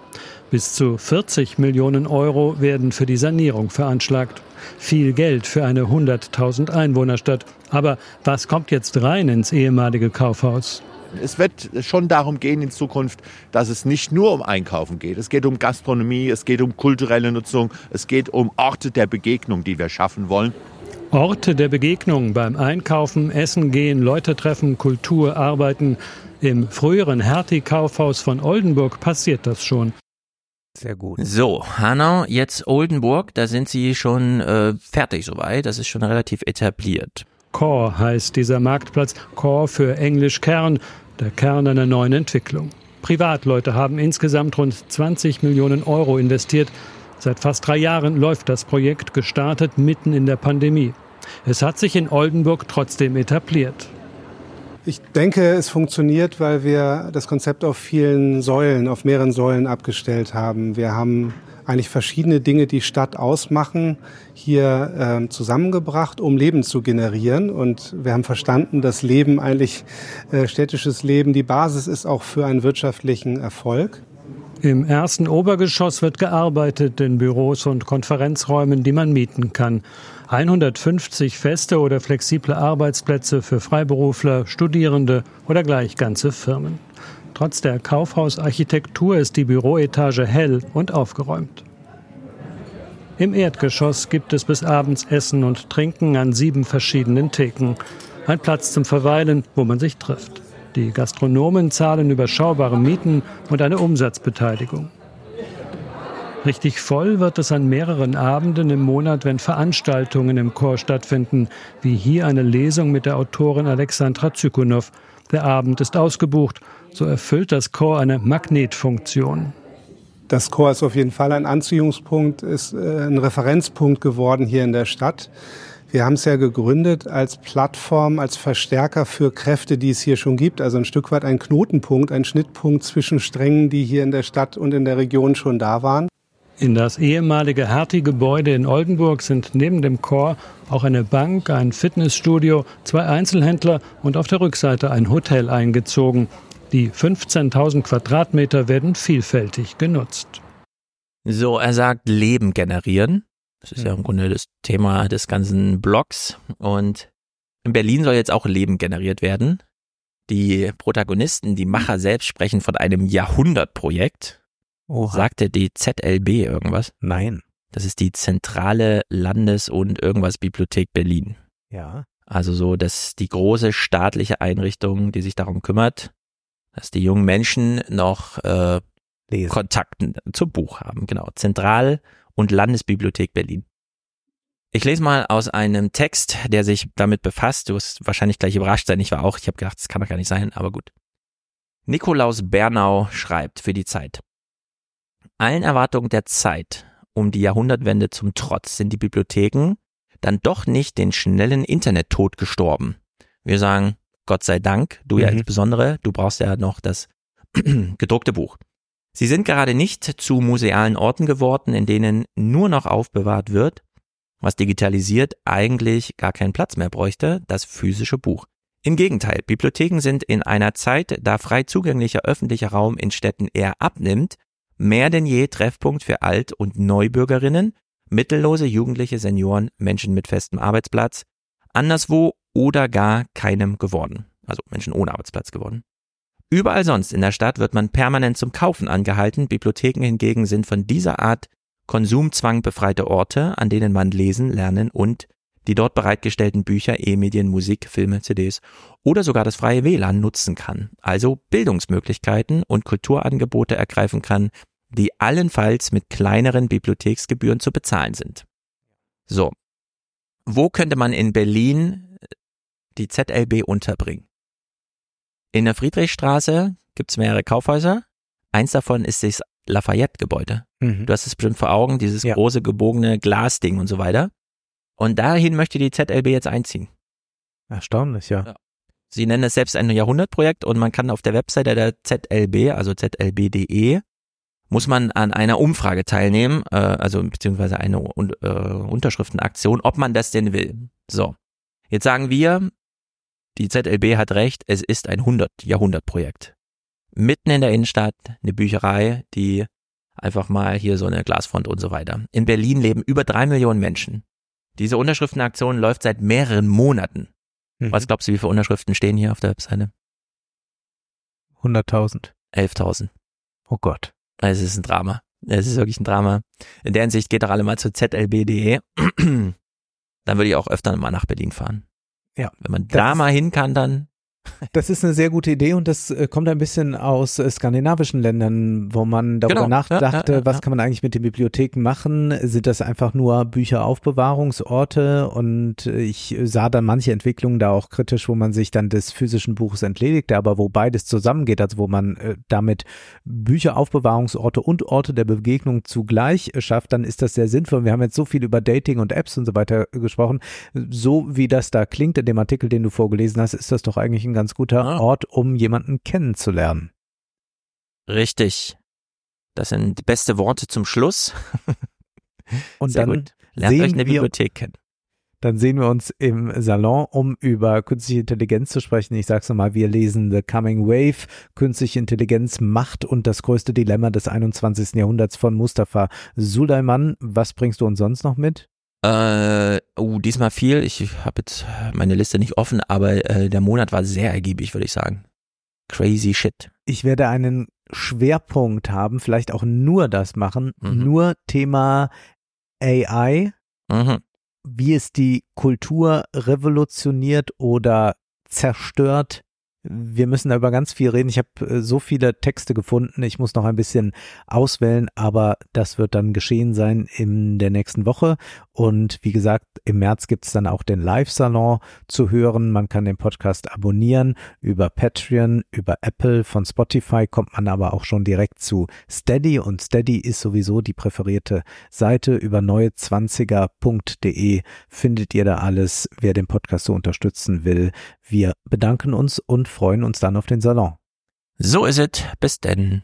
Bis zu 40 Millionen Euro werden für die Sanierung veranschlagt. Viel Geld für eine 100.000 Einwohnerstadt. Aber was kommt jetzt rein ins ehemalige Kaufhaus? Es wird schon darum gehen in Zukunft, dass es nicht nur um Einkaufen geht. Es geht um Gastronomie, es geht um kulturelle Nutzung, es geht um Orte der Begegnung, die wir schaffen wollen. Orte der Begegnung beim Einkaufen, Essen gehen, Leute treffen, Kultur, Arbeiten. Im früheren Hertie-Kaufhaus von Oldenburg passiert das schon. Sehr gut. So, Hanau, jetzt Oldenburg, da sind sie schon äh, fertig soweit, das ist schon relativ etabliert. Core heißt dieser Marktplatz. Core für Englisch Kern, der Kern einer neuen Entwicklung. Privatleute haben insgesamt rund 20 Millionen Euro investiert. Seit fast drei Jahren läuft das Projekt, gestartet mitten in der Pandemie. Es hat sich in Oldenburg trotzdem etabliert. Ich denke, es funktioniert, weil wir das Konzept auf vielen Säulen, auf mehreren Säulen abgestellt haben. Wir haben eigentlich verschiedene Dinge, die Stadt ausmachen, hier äh, zusammengebracht, um Leben zu generieren. Und wir haben verstanden, dass Leben eigentlich äh, städtisches Leben die Basis ist auch für einen wirtschaftlichen Erfolg. Im ersten Obergeschoss wird gearbeitet in Büros und Konferenzräumen, die man mieten kann. 150 feste oder flexible Arbeitsplätze für Freiberufler, Studierende oder gleich ganze Firmen. Trotz der Kaufhausarchitektur ist die Büroetage hell und aufgeräumt. Im Erdgeschoss gibt es bis abends Essen und Trinken an sieben verschiedenen Theken. Ein Platz zum Verweilen, wo man sich trifft. Die Gastronomen zahlen überschaubare Mieten und eine Umsatzbeteiligung. Richtig voll wird es an mehreren Abenden im Monat, wenn Veranstaltungen im Chor stattfinden, wie hier eine Lesung mit der Autorin Alexandra Zykunow. Der Abend ist ausgebucht, so erfüllt das Chor eine Magnetfunktion. Das Chor ist auf jeden Fall ein Anziehungspunkt, ist äh, ein Referenzpunkt geworden hier in der Stadt. Wir haben es ja gegründet als Plattform, als Verstärker für Kräfte, die es hier schon gibt. Also ein Stück weit ein Knotenpunkt, ein Schnittpunkt zwischen Strängen, die hier in der Stadt und in der Region schon da waren. In das ehemalige Hertie-Gebäude in Oldenburg sind neben dem Chor auch eine Bank, ein Fitnessstudio, zwei Einzelhändler und auf der Rückseite ein Hotel eingezogen. Die 15.000 Quadratmeter werden vielfältig genutzt. So, er sagt Leben generieren. Das ist ja im Grunde das Thema des ganzen Blogs. Und in Berlin soll jetzt auch Leben generiert werden. Die Protagonisten, die Macher selbst sprechen von einem Jahrhundertprojekt. Oha. Sagte die ZLB irgendwas? Nein. Das ist die Zentrale Landes- und irgendwas Bibliothek Berlin. Ja. Also so, dass die große staatliche Einrichtung, die sich darum kümmert, dass die jungen Menschen noch äh, Kontakten zum Buch haben. Genau. Zentral- und Landesbibliothek Berlin. Ich lese mal aus einem Text, der sich damit befasst. Du wirst wahrscheinlich gleich überrascht sein. Ich war auch. Ich habe gedacht, das kann doch gar nicht sein, aber gut. Nikolaus Bernau schreibt für die Zeit. Allen Erwartungen der Zeit um die Jahrhundertwende zum Trotz sind die Bibliotheken dann doch nicht den schnellen Internettod gestorben. Wir sagen, Gott sei Dank, du ja Mhm. insbesondere, du brauchst ja noch das gedruckte Buch. Sie sind gerade nicht zu musealen Orten geworden, in denen nur noch aufbewahrt wird, was digitalisiert eigentlich gar keinen Platz mehr bräuchte, das physische Buch. Im Gegenteil, Bibliotheken sind in einer Zeit, da frei zugänglicher öffentlicher Raum in Städten eher abnimmt, mehr denn je Treffpunkt für Alt- und Neubürgerinnen, mittellose Jugendliche, Senioren, Menschen mit festem Arbeitsplatz, anderswo oder gar keinem geworden. Also Menschen ohne Arbeitsplatz geworden. Überall sonst in der Stadt wird man permanent zum Kaufen angehalten, Bibliotheken hingegen sind von dieser Art Konsumzwang befreite Orte, an denen man lesen, lernen und die dort bereitgestellten Bücher, E-Medien, Musik, Filme, CDs oder sogar das freie WLAN nutzen kann, also Bildungsmöglichkeiten und Kulturangebote ergreifen kann, die allenfalls mit kleineren Bibliotheksgebühren zu bezahlen sind. So, wo könnte man in Berlin die ZLB unterbringen? In der Friedrichstraße gibt's mehrere Kaufhäuser. Eins davon ist das Lafayette-Gebäude. Mhm. Du hast es bestimmt vor Augen, dieses große gebogene Glasding und so weiter. Und dahin möchte die ZLB jetzt einziehen. Erstaunlich, ja. Sie nennen es selbst ein Jahrhundertprojekt und man kann auf der Webseite der ZLB, also zlb.de, muss man an einer Umfrage teilnehmen, äh, also beziehungsweise eine Un äh, Unterschriftenaktion, ob man das denn will. So, jetzt sagen wir, die ZLB hat recht, es ist ein 100-Jahrhundert-Projekt. Mitten in der Innenstadt eine Bücherei, die einfach mal hier so eine Glasfront und so weiter. In Berlin leben über drei Millionen Menschen. Diese Unterschriftenaktion läuft seit mehreren Monaten. Mhm. Was glaubst du, wie viele Unterschriften stehen hier auf der Webseite? 100.000. 11.000. Oh Gott. Also es ist ein Drama. Es ist wirklich ein Drama. In der Hinsicht geht doch alle mal zu zlb.de. Dann würde ich auch öfter mal nach Berlin fahren. Ja. Wenn man da mal hin kann, dann Das ist eine sehr gute Idee und das äh, kommt ein bisschen aus äh, skandinavischen Ländern, wo man darüber Genau. nachdachte, Ja, ja, ja, was kann man eigentlich mit den Bibliotheken machen? Sind das einfach nur Bücheraufbewahrungsorte? Und äh, ich sah dann manche Entwicklungen da auch kritisch, wo man sich dann des physischen Buches entledigte, aber wo beides zusammengeht, also wo man damit Bücheraufbewahrungsorte und Orte der Begegnung zugleich schafft, dann ist das sehr sinnvoll. Wir haben jetzt so viel über Dating und Apps und so weiter gesprochen. So wie das da klingt in dem Artikel, den du vorgelesen hast, ist das doch eigentlich ein ganz guter Ah. Ort, um jemanden kennenzulernen. richtig. Das sind die beste Worte zum Schluss. Und Sehr dann gut. Lernt sehen euch eine Bibliothek kennen. Dann sehen wir uns im Salon, um über künstliche Intelligenz zu sprechen. Ich sag's nochmal, wir lesen The Coming Wave, künstliche Intelligenz, Macht und das größte Dilemma des 21. Jahrhunderts von Mustafa Sulaiman. Was bringst du uns sonst noch mit? Äh, oh, diesmal viel. Ich habe jetzt meine Liste nicht offen, aber äh, der Monat war sehr ergiebig, würde ich sagen. Crazy shit. Ich werde einen Schwerpunkt haben, vielleicht auch nur das machen, nur Thema AI, Mhm. wie es die Kultur revolutioniert oder zerstört. Wir müssen da über ganz viel reden. Ich habe äh, so viele Texte gefunden. Ich muss noch ein bisschen auswählen, aber das wird dann geschehen sein in der nächsten Woche. Und wie gesagt, im März gibt es dann auch den Live-Salon zu hören. Man kann den Podcast abonnieren über Patreon, über Apple, von Spotify kommt man aber auch schon direkt zu Steady und Steady ist sowieso die präferierte Seite. Über neue20er.de findet ihr da alles, wer den Podcast so unterstützen will. Wir bedanken uns und freuen uns dann auf den Salon. So ist es. Bis denn.